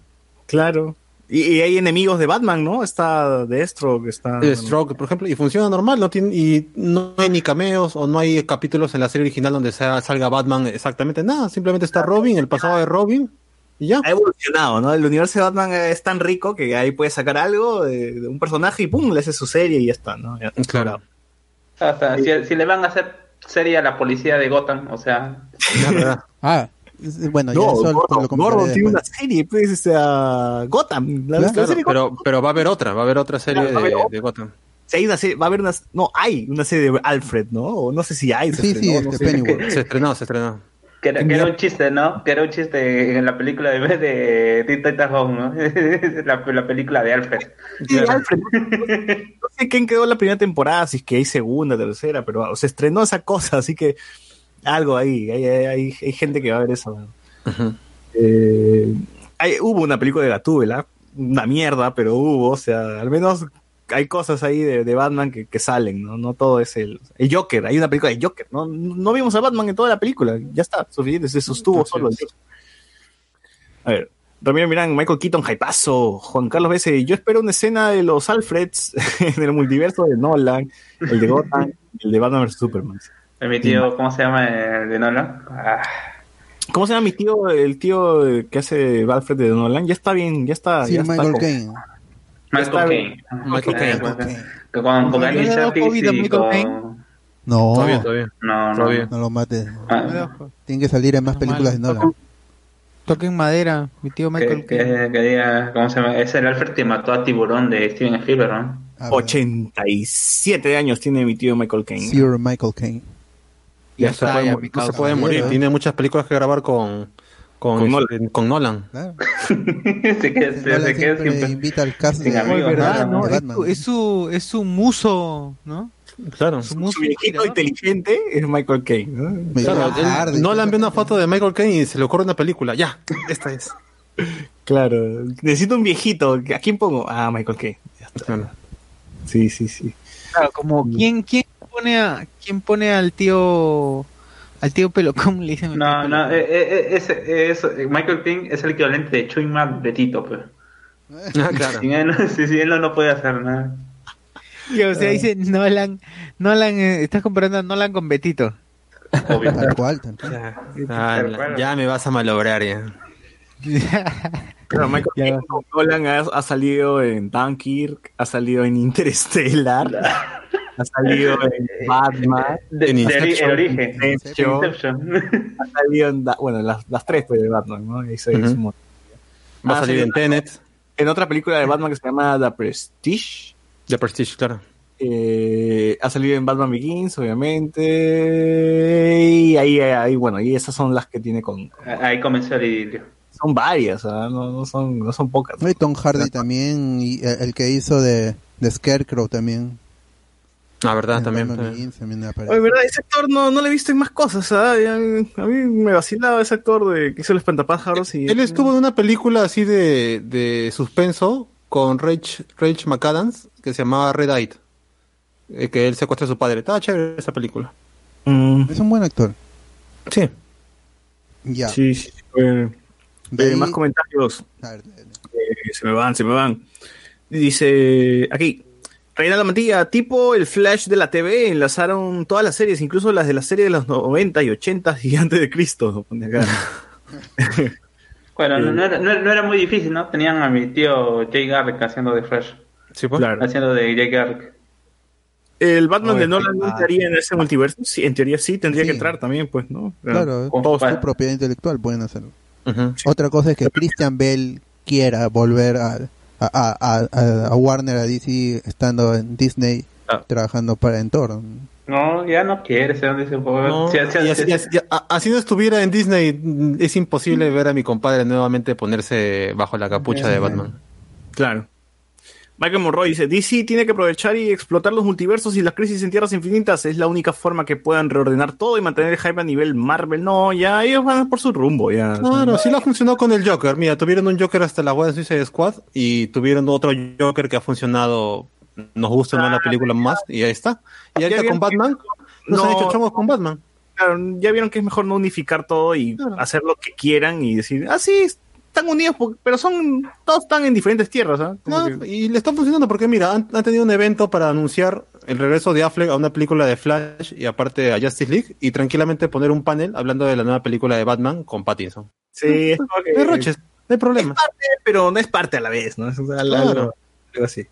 Claro. Y, y hay enemigos de Batman, ¿no? Está Deathstroke, está... Eh, Stroke, por ejemplo, y funciona normal, no tiene, y no hay ni cameos o no hay capítulos en la serie original donde sea- salga Batman exactamente nada, simplemente está Robin, el pasado de Robin, y ya. Ha evolucionado, ¿no? El universo de Batman es tan rico que ahí puedes sacar algo de, de un personaje y pum, le hace su serie y ya está, ¿no? Ya- Claro. Hasta, si, si le van a hacer serie a la policía de Gotham, o sea, La verdad. Ah, bueno, ya No, eso lo Gordon, tiene una serie, pues, o sea, Gotham. La, la Claro, serie pero, Gotham. pero va a haber otra, va a haber otra serie Claro, de, haber otra. de Gotham. Si hay una serie, va a haber una, no, hay una serie de Alfred, ¿no? O no sé si hay. se Sí, sí, estrenó, no este. Pennyworth. Se estrenó, se estrenó. que era, que era un chiste, ¿no? Que era un chiste en la película de, de Teen Titans Go, ¿no? la, la película de Alfred. Sí, Alfred. No sé quién quedó la primera temporada, si es que hay segunda, tercera, pero se estrenó esa cosa, así que algo ahí, hay, hay, hay- gente que va a ver eso. Eh, hay- hubo una película de Gatúbela, una mierda, pero hubo, o sea, al menos hay cosas ahí de, de Batman que, que salen, ¿no? No todo es el, el Joker, hay una película de Joker, ¿no? No vimos a Batman en toda la película, ya está, suficiente, se sostuvo solo el. Joker. A ver, Ramiro Mirán, Michael Keaton, Jaipazo, Juan Carlos Bese, yo espero una escena de los Alfreds en el multiverso de Nolan, el de Gotham, el de Batman vs Superman. Mi tío, ¿cómo se llama el de Nolan? Ah, ¿Cómo se llama mi tío, el tío que hace Alfred de Nolan? Ya está bien, ya está. Sí, ya está Michael con- Caine. Michael Caine. Michael Caine. que Con, con ¿No Andy le ha dado Serkis COVID a y Michael Caine? con... No, Todavía, todavía. No, no. Todavía. no lo mates. Ah, Tiene que salir en más películas de. Nolan. Toquen madera, mi tío Michael. que, que, que diga, ¿cómo se llama? Es el Alfred que mató a Tiburón de Steven Spielberg, ¿no? A ver, 87 años tiene mi tío Michael Caine. Sir Michael Caine. Ya Ya se está, puede, ya, mo- mi no causa. se puede morir, tiene muchas películas que grabar con, con, Con este, con Nolan. Claro. se queda, se, Nolan se queda siempre siempre. invita al cast Sin de, amigos, Oye, ¿verdad? ¿no? ¿no? de Es, Batman. su, es su es su muso, ¿no? Claro. Su viejito girador. inteligente es Michael Caine. ¿no? Claro, Nolan ve una foto de Michael Caine y se le ocurre una película. Ya, esta es. Claro, necesito un viejito. ¿A quién pongo? Ah, Michael Caine. Ya está. Claro. Sí, sí, sí. Claro, como quién quién pone a quién pone al tío al tío pelo ¿cómo le dicen? No, no, eh, eh, ese- es, Michael Caine es el equivalente de Chuy Matt de Tito, pues. Ah, claro. Sin él, no, no puede hacer nada. Y, o sea, dice Nolan, Nolan, eh, estás comparando a Nolan con Betito. Obvio. Tal cual, tal cual. Ya, Ah, me vas a malograr ya. Claro, Michael Ya. Nolan ha, ha salido en Dunkirk, ha salido en Interstellar, ha salido en Batman, De, En Inception. el origen. Inception, Inception. ha salido en, da- bueno, las, las tres pues, de Batman, ¿no? Eso es un montón. Va a Ah, salir en Tenet, En otra película de Batman que se llama The Prestige, The Prestige, claro. eh, ha salido en Batman Begins, obviamente, y ahí, ahí, bueno, y esas son las que tiene con... Ahí comenzó el idilio. Son varias, ¿ah? no, no son, no son pocas. No, y Tom Hardy también, y el, el que hizo de, de Scarecrow también. Ah, verdad, también. Oye, ¿verdad? Ese actor no, no le he visto en más cosas, ¿ah? A, mí- a mí me vacilaba ese actor de que hizo el espantapájaros y... Él estuvo en una película así de, de suspenso con Rach, Rach McAdams que se llamaba Red Eye. Eh, que él secuestra a su padre. Estaba chévere esa película. Mm, Es un buen actor. Sí. Ya. sí, sí. eh, De eh, más comentarios. A ver, dale. Eh, se me van, se me van. Dice aquí, Reinaldo Mantilla, tipo el Flash de la TV, enlazaron todas las series, incluso las de la serie de los 90 y 80 y antes de Cristo. pone acá. Bueno, no, era, no era- no era muy difícil, ¿no? Tenían a mi tío Jay Garrick haciendo de Fresh. Sí, pues. Claro. Haciendo de Jay Garrick. El Batman No, de Nolan no entraría en ese multiverso. Sí, en teoría sí, tendría Sí. que entrar también, pues, ¿no? Claro, Con- todos su propiedad intelectual pueden hacerlo. Otra cosa es que Christian Bell quiera volver a, a, a, a- a Warner, a DC, estando en Disney, Ah. trabajando para Entor. No, ya no quiere ser donde se puede. No, Sí, sí, así, sí. así- a- así no estuviera en Disney, es imposible ver a mi compadre nuevamente ponerse bajo la capucha de Batman. Claro. Michael Monroy dice, DC tiene que aprovechar y explotar los multiversos y las crisis en Tierras Infinitas. Es la única forma que puedan reordenar todo y mantener el hype a nivel Marvel. No, ya ellos van por su rumbo, ya. Claro, sí lo funcionó con el Joker. Mira, tuvieron un Joker hasta la web de Suicide Squad y tuvieron otro Joker que ha funcionado, nos gusta no la película más, y ahí está. Y ahorita con Batman, nos No. han hecho chongos con Batman. Claro, ya vieron que es mejor no unificar todo y hacer lo que quieran y decir, ah, sí, están unidos, pero son, todos están en diferentes tierras, ¿ah? No, que- y le está funcionando porque mira, han, han tenido un evento para anunciar el regreso de Affleck a una película de Flash y aparte a Justice League y tranquilamente poner un panel hablando de la nueva película de Batman con Pattinson. Sí, es Derroches, no hay problema. pero no es parte a la vez, ¿no? Es algo, Claro. algo así.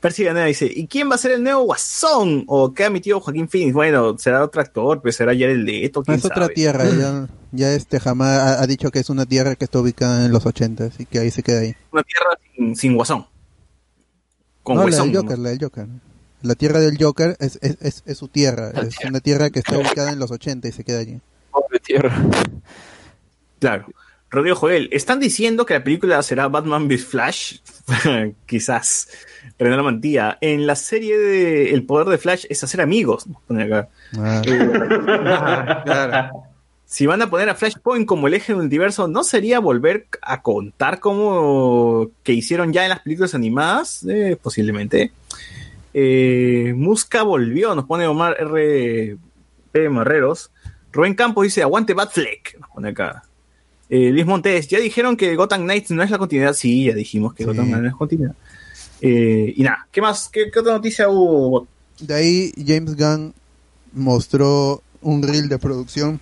Percy Ganeda dice, ¿y quién va a ser el nuevo Guasón? ¿O qué ha emitido Joaquín Phoenix? Bueno, será otro actor, pues será Jared Leto, quién Es otra tierra, ya, ya este jamás ha, ha dicho que es una tierra que está ubicada en los 80 y que ahí se queda ahí. Una tierra sin, sin Guasón. Con no, la Guasón. del Joker, la del Joker. La tierra del Joker es, es, es, es su tierra, es una tierra que está ubicada en los 80 y se queda allí. Pobre tierra. Claro. Rodrigo Joel, ¿están diciendo que la película será Batman vs Flash? Quizás. Renan Mantilla, en la serie de El Poder de Flash es hacer amigos. nos pone acá. Ah, Claro. Si van a poner a Flashpoint como el eje del universo, ¿no sería volver a contar como que hicieron ya en las películas animadas? Eh, posiblemente. Eh, Musca volvió, nos pone Omar R. P. Marreros. Rubén Campos dice, aguante Batfleck, nos pone acá. Eh, Luis Montes, ya dijeron que Gotham Knights no es la continuidad. Sí, ya dijimos que Sí. Gotham Knights no es continuidad. Eh, y nada, ¿qué más? ¿Qué, qué otra noticia hubo? De ahí James Gunn mostró un reel de producción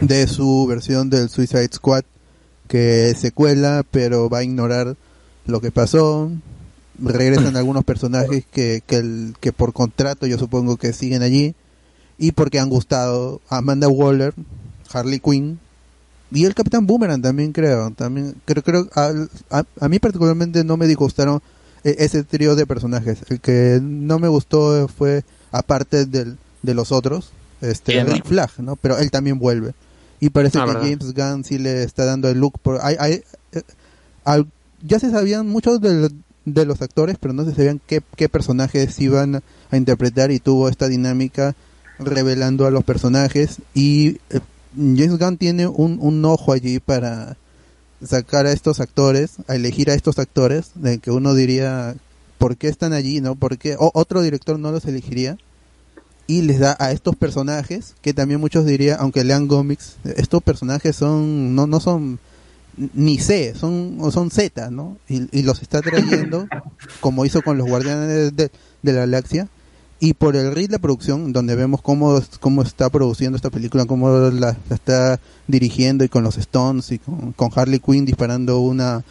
de su versión del Suicide Squad que secuela pero va a ignorar lo que pasó regresan algunos personajes que, que, el- que por contrato yo supongo que siguen allí y porque han gustado Amanda Waller Harley Quinn y el Capitán Boomerang también creo también creo creo a, a, a mí particularmente no me disgustaron ese trío de personajes el que no me gustó fue aparte del, de los otros este. Rick Flag no pero él también vuelve y parece Ah, que verdad. James Gunn sí le está dando el look por hay, hay- eh, al- ya se sabían muchos de, de los actores pero no se sabían qué, qué personajes iban a interpretar y tuvo esta dinámica revelando a los personajes y eh, James Gunn tiene un, un ojo allí para sacar a estos actores, a elegir a estos actores, de que uno diría, ¿por qué están allí? ¿No? ¿Por qué o- otro director no los elegiría? Y les da a estos personajes, que también muchos dirían, aunque lean cómics, estos personajes son, no, no son ni C, son, o son Z, ¿no? Y, y los está trayendo, como hizo con los Guardianes de, de la Galaxia, y por el ritmo de producción, donde vemos cómo, cómo está produciendo esta película, cómo la, la está dirigiendo y con los Stones y con, con Harley Quinn disparando una,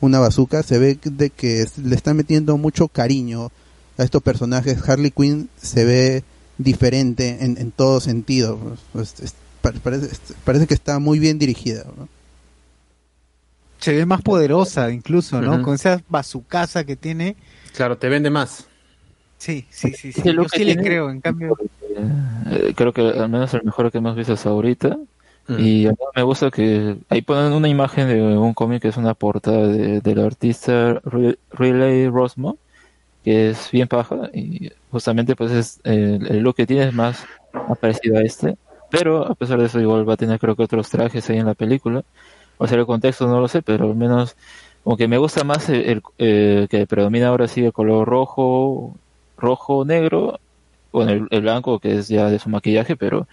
una bazooka, se ve de que le está metiendo mucho cariño a estos personajes. Harley Quinn se ve diferente en, en todo sentido. Pues, es- pa- parece, es- parece que está muy bien dirigida. ¿no? Se ve más poderosa incluso, ¿no? Con esa bazucaza que tiene. Claro, te vende más. Sí, sí, sí, sí. Yo look que sí le tiene- creo, en cambio. Eh, creo que al menos el mejor que hemos visto hasta ahorita. Mm. Y a mí me gusta que ahí ponen una imagen de un cómic que es una portada de, del artista Re- Riley Rosmo, que es bien paja y justamente pues es el, el look que tiene es más parecido a este, pero a pesar de eso igual va a tener creo que otros trajes ahí en la película. O sea, el contexto no lo sé, pero al menos como que me gusta más el, el, eh, que predomina ahora sí el color rojo, rojo, negro, bueno, el, el blanco que es ya de su maquillaje, pero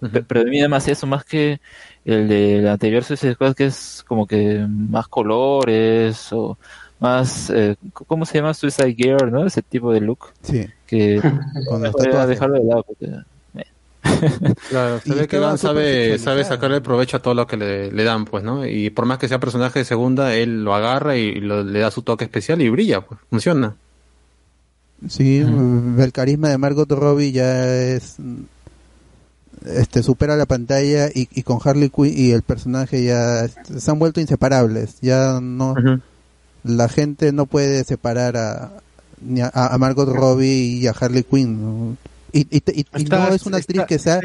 pre- predomina más eso, más que el del anterior Suicide Squad, que es como que más colores o más, eh, ¿cómo se llama? Suicide Gear, ¿no? Ese tipo de look Sí, que con a dejarlo de lado porque Claro, se ve que súper sabe, sabe sacarle provecho a todo lo que le, le dan, pues, ¿no? Y por más que sea personaje de segunda, él lo agarra y lo- le da su toque especial y brilla, pues, funciona. Sí, el carisma de Margot Robbie ya es este supera la pantalla y, y con Harley Quinn y el personaje ya se han vuelto inseparables, ya no la gente no puede separar a, ni a, a Margot Robbie y a Harley Quinn. ¿no? Y, y, y- no es una actriz que sea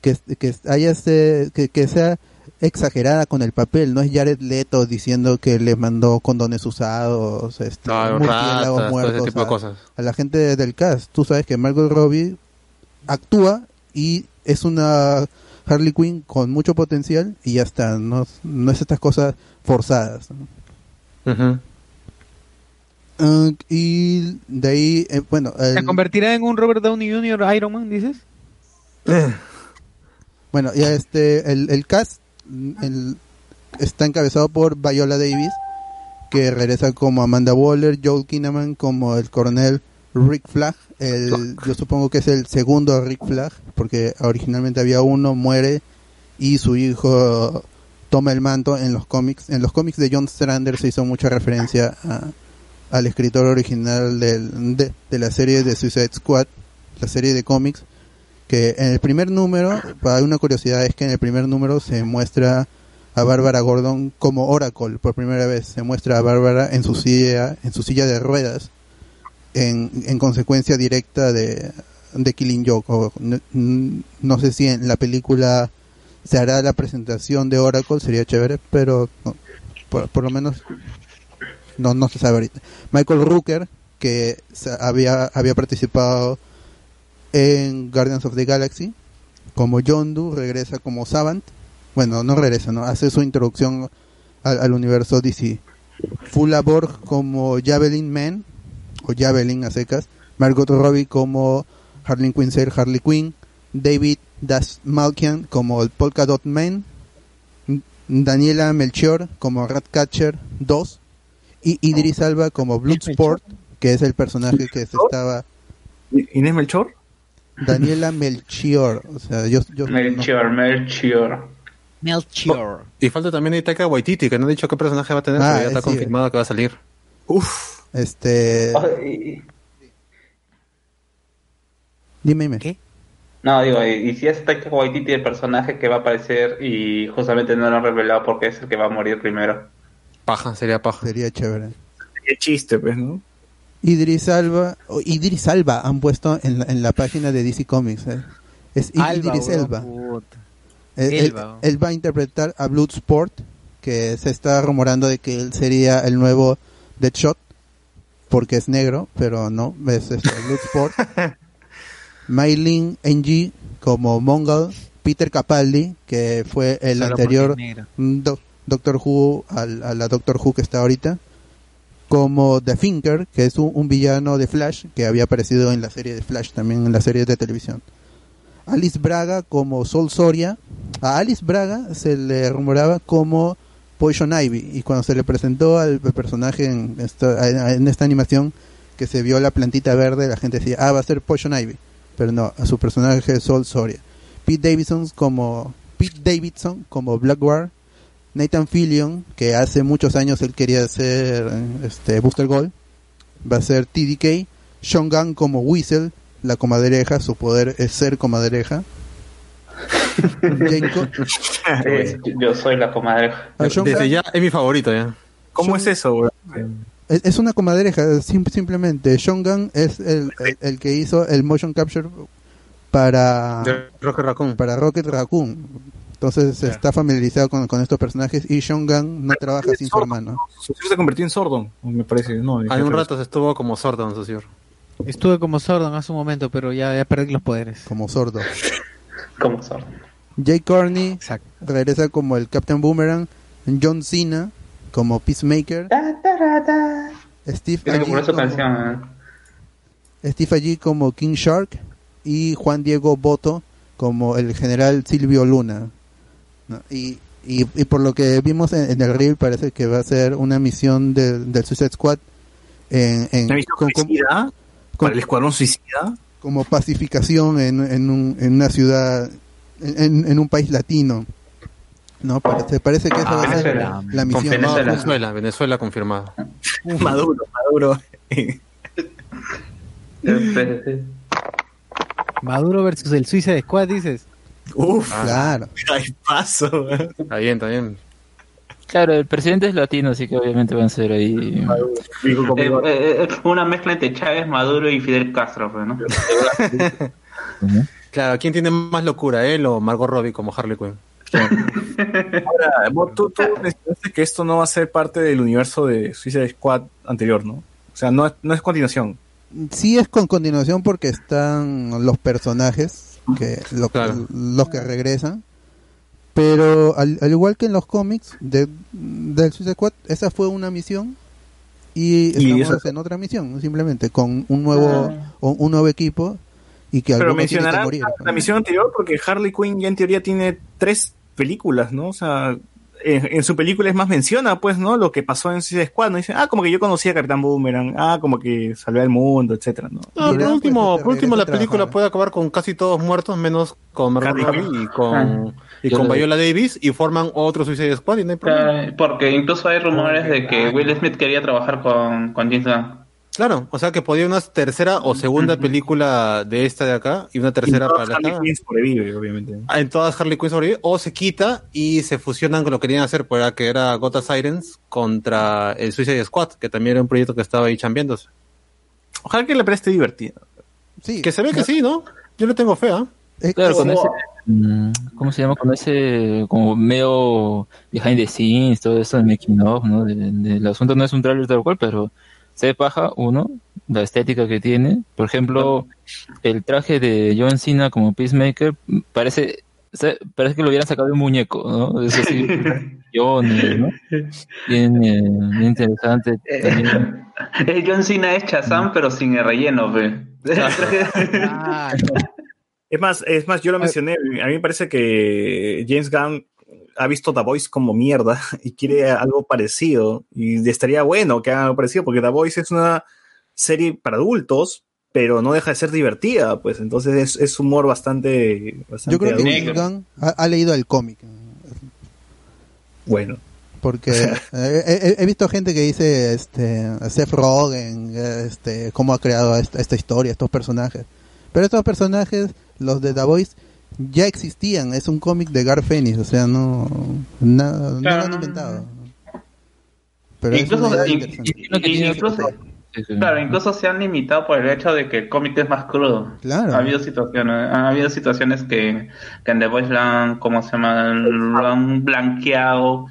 que, que haya que, que sea exagerada con el papel, no es Jared Leto diciendo que le mandó condones usados, este, Claro, murciélagos ratas, todo ese muertos tipo de a- cosas. a la gente del cast. Tú sabes que Margot Robbie actúa y es una Harley Quinn con mucho potencial y ya está, no, no es estas cosas forzadas. ¿no? Ah, y de ahí, eh, bueno, ¿Se el- convertirá en un Robert Downey Jr. Iron Man, dices? bueno, ya este, el, el cast el- está encabezado por Viola Davis, que regresa como Amanda Waller, Joel Kinnaman como el coronel Rick Flag, el, yo supongo que es el segundo Rick Flag, porque originalmente había uno, muere, y su hijo toma el manto en los cómics. En los cómics de John Strander se hizo mucha referencia a- al escritor original del- de, de la serie de Suicide Squad, la serie de cómics, que en el primer número, hay una curiosidad, es que en el primer número se muestra a Bárbara Gordon como Oracle por primera vez. Se muestra a Bárbara en su silla, en su silla de ruedas, en, en consecuencia directa de, de Killing Joke. O no, no sé si en la película se hará la presentación de Oracle, sería chévere, pero por, por lo menos no, no se sabe. Michael Rooker, que había, había participado en Guardians of the Galaxy, como Yondu, regresa como Savant. Bueno, no regresa, ¿no? Hace su introducción al, al universo DC. Full Borg como Javelin Man, o Javelin a secas. Margot Robbie como Harley Quinn, ser Harley Quinn. David Das Malkian como el Polka Dot Man. Daniela Melchior como Ratcatcher 2. Y Idris Alba como Bloodsport, que es el personaje que se estaba... ¿Inés Melchor? Daniela Melchior. O sea, yo, yo no- Melchior, Melchior. Melchior. Y falta también de Taika Waititi, que no ha dicho qué personaje va a tener, Ah, pero ya está sí. confirmado que va a salir. Uf. Este. Y- Dime, dime. ¿Qué? No, digo, y, y si es Taika Waititi el personaje que va a aparecer y justamente no lo han revelado porque es el que va a morir primero. Paja, sería paja. Sería chévere. Qué chiste, pues, ¿no? Idris Alba. Idris Alba han puesto en la, en la página de DC Comics. eh. Es Alba, Idris Elba. Él, él- Elba. él va a interpretar a Bloodsport, que se está rumorando de que él sería el nuevo Deadshot, porque es negro, pero no, es este, Bloodsport. Maylin NG como Mongol, Peter Capaldi, que fue el Solo anterior es Doctor Who al- a la Doctor Who que está ahorita, como The Thinker, que es un, un villano de Flash, que había aparecido en la serie de Flash, también en la serie de televisión. Alice Braga como Sol Soria. A Alice Braga se le rumoraba como Poison Ivy y cuando se le presentó al personaje en esta, en esta animación que se vio la plantita verde, la gente decía, ah, va a ser Poison Ivy. Pero no, a su personaje es Sol Soria. Pete Davidson como Pete Davidson como Blackguard. Nathan Fillion, que hace muchos años él quería ser este Booster Gold, va a ser TDK. Sean Gunn como Whistle, la comadreja, su poder es ser comadreja. Eh, yo soy la comadre. a Sean Desde Gunn- ya es mi favorito ya. ¿Cómo es eso, güey? es, una comadreja, sim- simplemente. Sean Gunn es el, el, el que hizo el motion capture para, Rocket Raccoon. para Rocket Raccoon. Entonces está familiarizado con, con estos personajes y Sean Gunn no trabaja sin su hermano. Su se convirtió en sordo, me parece. No, Hay un rato se estuvo como sordo en su señor. Estuve como Sordon hace un momento, pero ya, ya perdí los poderes. como sordo. ¿Cómo son? Jay Corney Exacto. regresa como el Captain Boomerang. John Cena como Peacemaker. Steve como, canción. ¿eh? Steve Agee como King Shark y Juan Diego Boto como el general Silvio Luna. ¿No? Y, y, y por lo que vimos en, en el reel parece que va a ser una misión de- del Suicide Squad en, en- ¿Una misión con- con- suicida? ¿Para el escuadrón suicida? como pacificación en, en, un- en una ciudad, en, en un país latino. No, parece, parece que esa va a ser Venezuela. la misión. Confirmado Venezuela. Venezuela, Venezuela confirmado. Maduro, Maduro. Maduro versus el Suicide Squad, dices. Uf, Claro. hay paso. Está bien, está bien. Claro, el presidente es latino, así que obviamente van a ser ahí. Eh, eh, eh, una mezcla entre Chávez, Maduro y Fidel Castro, pues, ¿no? Claro, ¿quién tiene más locura, él o Margot Robbie como Harley Quinn? Ahora, vos- tú, tú mencionaste que esto no va a ser parte del universo de Suicide Squad anterior, ¿no? O sea, no es, no es continuación. Sí es con continuación porque están los personajes, que lo- Claro. los que regresan. Pero al, al igual que en los cómics de, del Suicide Squad, esa fue una misión y Y estamos esa- en otra misión, simplemente con un nuevo o- un nuevo equipo y que Pero tiene que mencionará morir. la, la misión anterior porque Harley Quinn ya en teoría tiene tres películas, ¿no? O sea, en, en su película es más menciona, pues, ¿no? Lo que pasó en Suicide Squad, ¿no? Dice, ah, como que yo conocía a Capitán Boomerang, ah, como que salvé al mundo, etcétera, ¿no? Por último, pues, por último la película trabajar. puede acabar con casi todos muertos, menos con Robbie y con, y Yo con Viola Davis y forman otro Suicide Squad y no hay problema. Eh, Porque incluso hay rumores de que Will Smith quería trabajar con, con James Gunn. Claro, o sea que podía una tercera o segunda película de esta de acá y una tercera Y para todas Harley. Quinn sobrevive, obviamente. Ah, En todas Harley Quinn sobrevive o se quita y se fusionan con lo que querían hacer, pues, era que era Gotham Sirens contra el Suicide Squad, que también era un proyecto que estaba ahí chambeándose. Ojalá que le preste divertido. Sí, Que se ve que sí, ¿no? Yo le tengo fe, ¿ah? es Claro, con ese. mm, ¿Cómo se llama? Con ese. Como medio behind the scenes, todo eso de making of, ¿no? De- de- el asunto no es un trailer tal cual, pero se ve paja, uno, la estética que tiene. Por ejemplo, el traje de John Cena como Peacemaker parece. o sea, parece que lo hubieran sacado de un muñeco, ¿no? Es así, millones, ¿no? Bien, eh, bien interesante. También. Eh, John Cena es Shazam, pero sin el relleno. Ah, Es más, es más, yo lo mencioné, a mí me parece que James Gunn ha visto The Voice como mierda y quiere algo parecido. Y estaría bueno que haga algo parecido, porque The Voice es una serie para adultos, pero no deja de ser divertida, pues entonces es, es humor bastante, bastante yo creo que adulto. Gunn ha, ha leído el cómic. Bueno, Porque eh, he, he visto gente que dice este Seth Rogen, eh, este cómo ha creado esta, esta historia, estos personajes. Pero estos personajes, los de The Voice, ya existían. Es un cómic de Gar Phoenix, o sea, no, na- no lo Claro. han inventado. Pero incluso, in- in- claro, se han limitado por el hecho de que el cómic es más crudo. Claro. Ha habido situaciones, ha habido situaciones que, que en The Voice lo han, ¿cómo se llama? Lo han blanqueado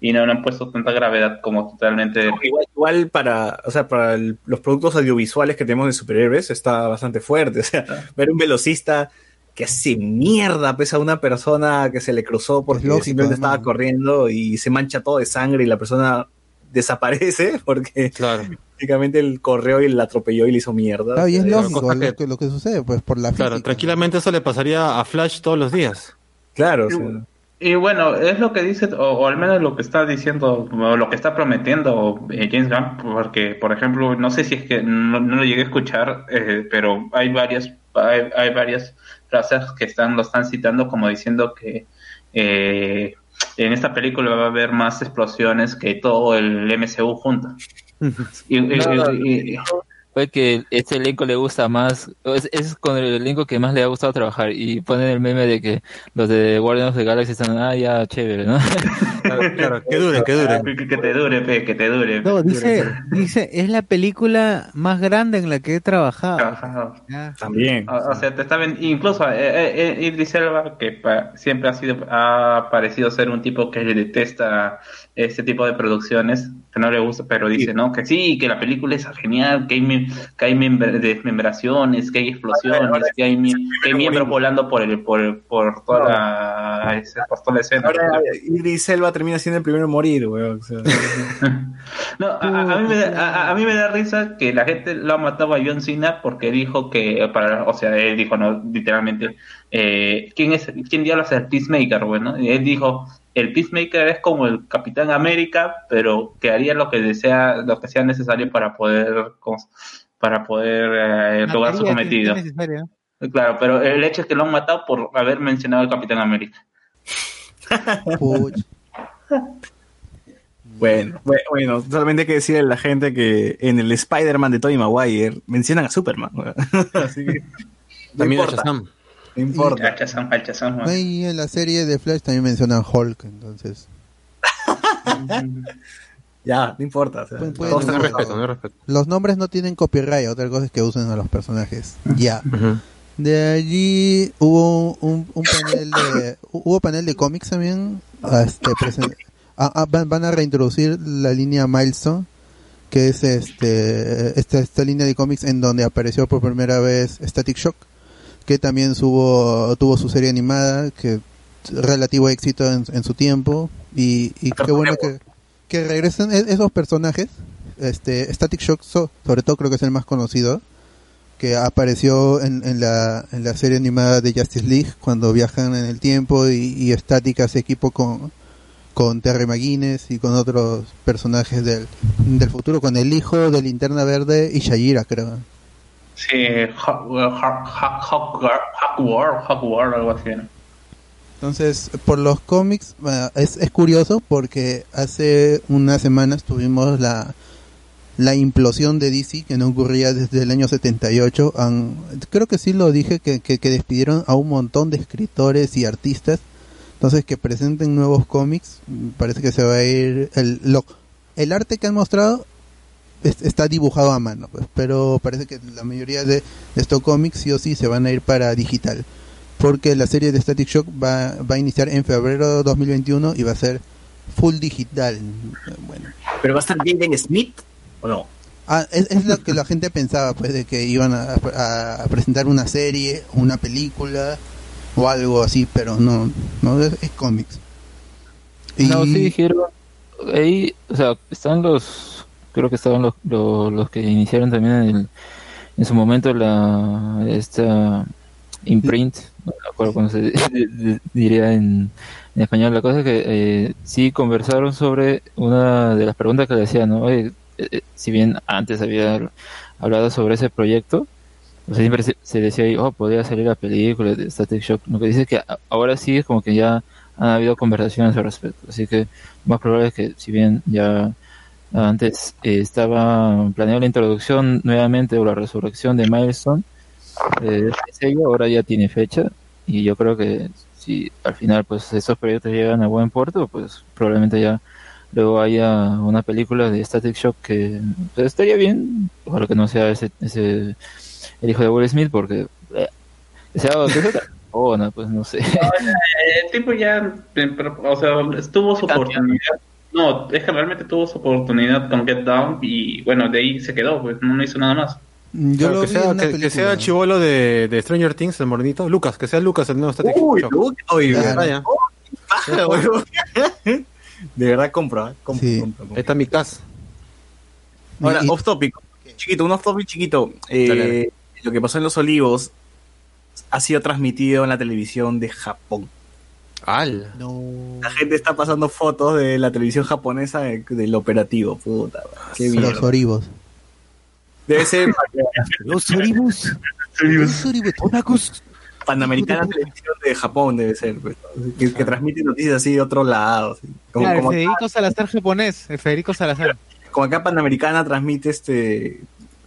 y no han puesto tanta gravedad como totalmente. igual, igual para, o sea, para el- los productos audiovisuales que tenemos de superhéroes está bastante fuerte. O sea, ver un velocista que hace mierda pues, a una persona que se le cruzó porque lógico, simplemente además. estaba corriendo y se mancha todo de sangre y la persona desaparece porque Claro. prácticamente el correo y la atropelló y le hizo mierda. Claro, y es lógico lo que- que, lo que sucede, pues por la Claro, tranquilamente eso le pasaría a Flash todos los días. Claro, o sea, Y bueno, es lo que dice, o, o al menos lo que está diciendo, o lo que está prometiendo eh, James Gunn, porque, por ejemplo, no sé si es que no, no lo llegué a escuchar, eh, pero hay varias, hay, hay varias frases que están, lo están citando como diciendo que eh, en esta película va a haber más explosiones que todo el MCU junto. Y, y- No, y- y- Fue que este elenco le gusta más, es, es con el elenco que más le ha gustado trabajar y ponen el meme de que los de Guardians of the Galaxy están, ah, ya, chévere, ¿no? Claro, claro, que dure, que dure. que, que te dure, pe, que te dure. no, dice, dice, es la película más grande en la que he trabajado. Trabajado. También. O, o sea, te está ven- incluso eh, eh, eh, Idris Elba, que pa- siempre ha sido ha parecido ser un tipo que le detesta este tipo de producciones, que no le gusta, pero dice, ¿no? Que sí, que la película es genial, que hay, que hay desmembraciones, que hay explosiones, que hay, mi- que hay miembros volando por el por, por toda la, ese- por toda la escena. Ahora Idris Elba termina siendo el primero en morir, weón. o sea, No, a, a- a mí me da, a, a mí me da risa que la gente lo ha matado a John Cena porque dijo que, para, o sea, él dijo, no, literalmente, eh, ¿quién es, quién diablos es el Peacemaker, bueno? Y él dijo, el Peacemaker es como el Capitán América, pero que haría lo que desea, lo que sea necesario para poder, ¿cómo se- para poder eh, lograr su cometido. es. Claro, pero el hecho es que lo han matado por haber mencionado al Capitán América. Puch. Bueno, bueno, bueno, solamente hay que decirle a la gente que en el Spider-Man de Tobey Maguire mencionan a Superman. Así que no También a importa, Shazam. No importa. Y en la serie de Flash también mencionan Hulk, entonces. ya, no importa. O sea, Pueden- pueden todos No respeto, no hay respeto. Los nombres no tienen copyright, otra cosa es que usen a los personajes. Ya. De allí hubo un, un panel de hubo panel de cómics también. Este, van, van a reintroducir la línea Milestone, que es este esta, esta línea de cómics en donde apareció por primera vez Static Shock, que también subo, tuvo su serie animada, que relativo éxito en, en su tiempo y, y qué bueno que, que regresen e- esos personajes. Este Static Shock, so- sobre todo creo que es el más conocido que apareció en, en la, en la serie animada de Justice League cuando viajan en el tiempo y, y Static hace equipo con, con Terry McGuinness y con otros personajes del, del futuro, con el hijo de Linterna Verde y Shayira, creo. Sí, Hawk War, algo así. Entonces, por los cómics, es, es curioso porque hace unas semanas tuvimos la, la implosión de DC que no ocurría desde el año 78. Han- creo que sí lo dije, que, que, que despidieron a un montón de escritores y artistas. Entonces, que presenten nuevos cómics, parece que se va a ir. El, lo, el arte que han mostrado es- está dibujado a mano, pues, pero parece que la mayoría de, de estos cómics sí o sí se van a ir para digital porque la serie de Static Shock va, va a iniciar en febrero de 2021 y va a ser full digital. Bueno, Pero va a estar Jaden Smith o no? ah, es, es lo que la gente pensaba, pues, de que iban a, a- a presentar una serie, una película o algo así, pero no, no es, es cómics. Y No, sí dijeron. Ahí, o sea, están los. Creo que estaban los, los, que iniciaron también en, el- en su momento la. Esta. Imprint, no me acuerdo cómo se di- di- diría en, español. La cosa es que eh, sí conversaron sobre una de las preguntas que le hacían, ¿no? Eh, eh, si bien antes había hablado sobre ese proyecto, o sea, siempre se, decía ahí, oh, podría salir la película de Static Shock. Lo que dice es que ahora sí es como que ya han habido conversaciones al respecto. Así que más probable es que si bien ya antes eh, estaba planeada la introducción nuevamente o la resurrección de Milestone, eh, este sello ahora ya tiene fecha y yo creo que si al final pues estos proyectos llegan a buen puerto, pues probablemente ya luego haya una película de Static Shock que pues, estaría bien, ojalá que no sea ese, ese el hijo de Will Smith porque eh, sea, otra persona, pues no sé. El tipo ya, eh, o sea, tuvo su oportunidad. No, es que realmente tuvo su oportunidad con Get Down y bueno, de ahí se quedó, pues no, no hizo nada más. yo Claro, lo que, vi sea, en una que, que sea el chivolo de, de Stranger Things, el morenito. Lucas, que sea Lucas el nuevo Static Uy, Claro. de verdad. De compro, ¿eh? compro, Sí. Ahí está mi casa. Ahora, Y- y- off topic, chiquito, un off topic chiquito. Eh, Dale, dale. Lo que pasó en Los Olivos ha sido transmitido en la televisión de Japón. Al. La gente está pasando fotos de la televisión japonesa de- del operativo, puta. Qué los mierda. oribos. Debe ser Los Oribus. Los oribos. Panamericana Televisión de Japón, debe ser. pues, que, que transmite noticias así de otro lado. así. Como, Claro, el como, Federico Salazar japonés. El Federico Salazar. como acá Panamericana transmite este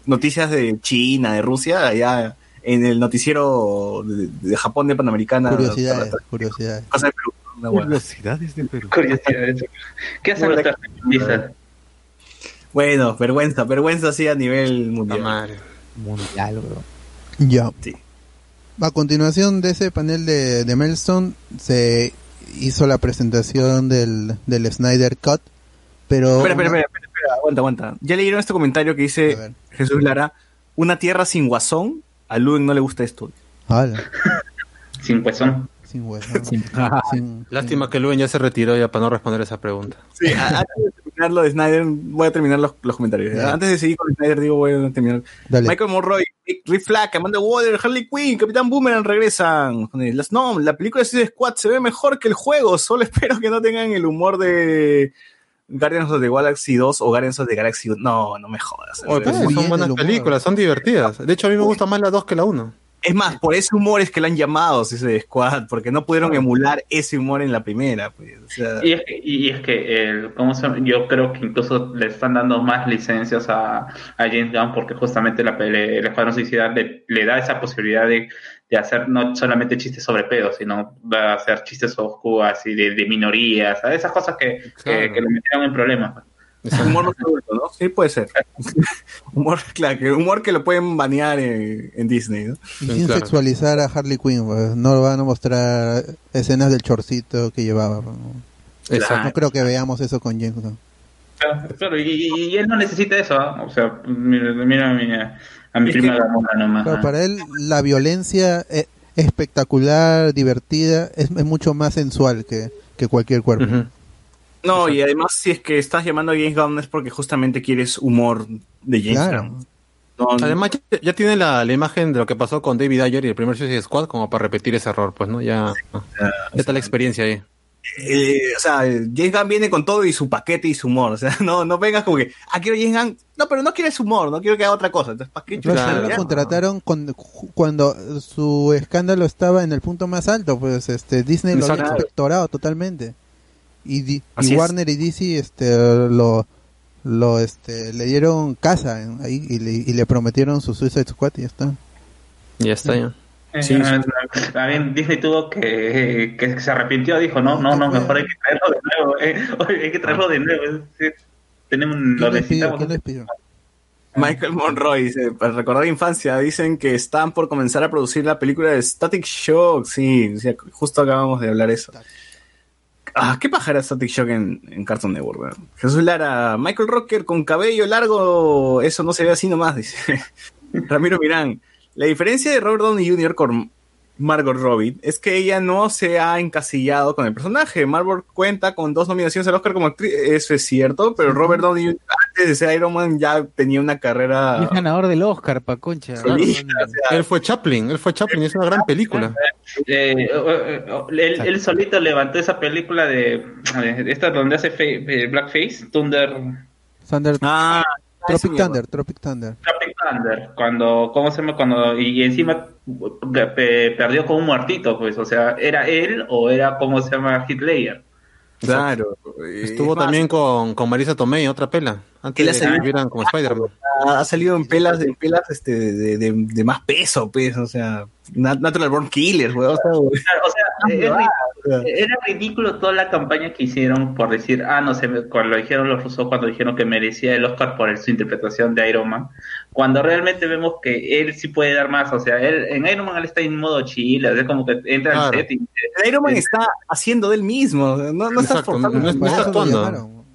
noticias de China, de Rusia, allá en el noticiero de, de Japón de Panamericana. Curiosidades, curiosidades. Cosa de Perú, una. Curiosidades de Perú. Curiosidades. ¿Qué hacen Bueno, nuestras periodistas? Bueno, vergüenza, vergüenza sí a nivel mundial. madre. Mundial, bro. Ya. Sí. A continuación de ese panel de, de Milestone se hizo la presentación del, del Snyder Cut, pero... Espera, espera, espera, espera, espera, aguanta, aguanta. Ya leyeron este comentario que dice. Jesús Lara, una tierra sin guasón, a Luen no le gusta esto. Hala, Sin huesón. sin Sin- Lástima que Luen ya se retiró ya para no responder esa pregunta. Sí, a- antes de terminar lo de Snyder, voy a terminar los, los comentarios. Ya. Antes de seguir con Snyder, digo, voy a terminar. Dale. Michael Monroy, Rick, Rick Flag, Amanda Waller, Harley Quinn, Capitán Boomerang regresan. Las, no, la película de Suicide Squad se ve mejor que el juego. Solo espero que no tengan el humor de Guardians of the Galaxy 2 o Guardians of the Galaxy 1. No, no me jodas. Oye, bien son buenas películas, son divertidas. De hecho, a mí me gusta más la 2 que la 1. Es más, por ese humor es que lo han llamado ese Squad, porque no pudieron emular ese humor en la primera. Pues. O sea, Y es que, y es que el, ¿cómo se yo creo que incluso le están dando más licencias a, a James Gunn porque justamente la, el Escuadrón Suicida le, le da esa posibilidad de, de hacer no solamente chistes sobre pedos, sino va a hacer chistes oscuros y de, de minorías, ¿sabes? esas cosas que, que, Claro. que le metieron en problemas. pues. humor no adulto, ¿no? Sí, puede ser. humor, claro, que humor que lo pueden banear en, en Disney, sin Claro. sexualizar a Harley Quinn, pues, no van a mostrar escenas del chorcito que llevaba. pues, ¿no? Creo que veamos eso con James. Claro, claro, y, y- y él no necesita eso, ¿ah? o sea, mira, mira a mi, a mi Es prima que- Gamora nomás. Pero ¿ah? para él la violencia es espectacular, divertida, es, es mucho más sensual que, que cualquier cuerpo. No, y además, si es que estás llamando a James Gunn es porque justamente quieres humor de James Claro. Gunn. No, Además, ya, ya tiene la, la imagen de lo que pasó con David Ayer y el primer Suicide Squad como para repetir ese error, pues, ¿no? Ya, ya está la experiencia ahí. Eh, o sea, James Gunn viene con todo y su paquete y su humor. O sea, no, no vengas como que, ah, quiero James Gunn. No, pero no quieres humor, no quiero que haga otra cosa. Entonces, ¿para qué? Claro, Claro. lo contrataron con- cuando su escándalo estaba en el punto más alto, pues este Disney lo había inspectorado totalmente. Y, Di- y es. Warner y DC este lo lo este le dieron casa en- ahí y le, y le prometieron su Suicide Squad y ya está. Ya está, ya. Sí, sí. También Disney tuvo que, que se arrepintió, dijo, no, no, no, mejor hay que traerlo de nuevo, eh. Hay que traerlo de nuevo. sí. Tenemos, lo necesitamos. Michael Monroy dice, para recordar infancia, dicen que están por comenzar a producir la película de Static Shock. Sí, o sea, justo acabamos de hablar eso. Ah, ¿qué paja era Static Shock en, en Cartoon Network? Jesús Lara, Michael Rocker con cabello largo, eso no se ve así nomás, dice. Ramiro Mirán, la diferencia de Robert Downey Jr. con Margot Robbie es que ella no se ha encasillado con el personaje. Margot cuenta con dos nominaciones al Oscar como actriz, eso es cierto, pero Robert Downey Jr. antes de ser Iron Man ya tenía una carrera... Es ganador del Oscar, pa' concha. solista, o sea, Él fue Chaplin, él fue Chaplin, es una gran película. Eh, eh, eh, él, él solito levantó esa película de, de esta donde hace fe- eh, Blackface, Thunder, Thunder, Ah, Tropic Thunder, Tropic Thunder. Tropic Thunder, cuando, ¿cómo se llama? Cuando, y encima pe- perdió con un muertito, pues, o sea, ¿era él o era, ¿cómo se llama? Hitler? Claro. Estuvo Es más, también con, con Marisa Tomei, otra pela, antes de ha que como Spider-Man. Ha ha salido en pelas, en pelas este, de, de, de más peso, pues, o sea, Nat- Natural Born Killers, weón. o sea, o sea, es. Era ridículo toda la campaña que hicieron por decir, ah, no sé, cuando lo dijeron los rusos, cuando dijeron que merecía el Oscar por el- su interpretación de Iron Man, cuando realmente vemos que él sí puede dar más, o sea, él, en Iron Man él está en modo chill, es como que entra Claro. al set y El Iron Man está haciendo de él mismo, no, no está forzando. no está actuando.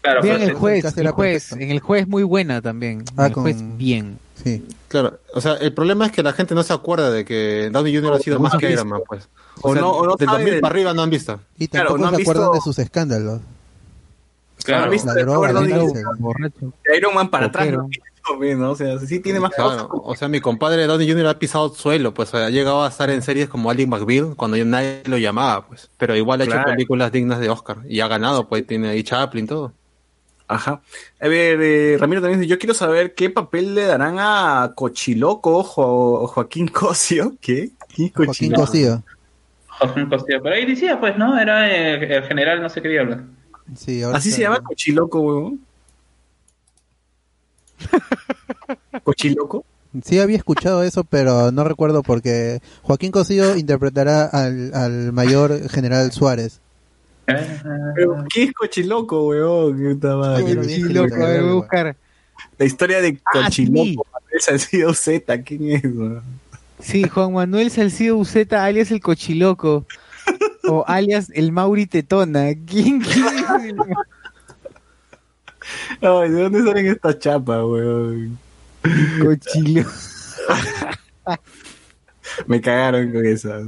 claro, pues, el juez, el juez, en el juez muy buena también. Ah, el juez con- bien. Sí. Claro, o sea, el problema es que la gente no se acuerda de que Downey Jr. ha sido no más que. Iron Man, pues. O, O sea, no- o no del sabe 2000 del- para arriba no han visto. Y Claro, no han se acuerdan visto- de sus escándalos. claro. ¿Han visto de. Iron Man para atrás. ¿no? ¿no? O sea, sí tiene más Claro, cosas. o sea, mi compadre Downey Jr. ha pisado suelo, pues ha llegado a estar en series como Ali McBeal cuando ya nadie lo llamaba, pues. Pero igual ha hecho Claro. películas dignas de Oscar y ha ganado, pues tiene ahí Chaplin, todo. Ajá. A ver, eh, Ramiro también dice, yo quiero saber qué papel le darán a Cochiloco Jo- Joaquín Cosio. ¿Qué? ¿Qué Joaquín Cochiloco? Cosío. Joaquín Costillo. Pero ahí decía, pues, ¿no? Era eh, el general, no sé qué diablo. Sí, ahora Así se llama Cochiloco, weón. Cochiloco. Sí había escuchado eso, pero no recuerdo porque Joaquín Cosío interpretará al, al mayor general Suárez. Pero, ¿qué es Cochiloco, weón? Cochiloco, a ver, voy a buscar. La historia de Ah, Cochiloco. sí. Manuel Salcido Z, ¿quién es, weón? Sí, Juan Manuel Salcido Uceta, alias el Cochiloco. o alias el Mauri Tetona. ¿Quién, quién es Ay, ¿de dónde salen estas chapas, weón? Cochiloco? Me cagaron con esas.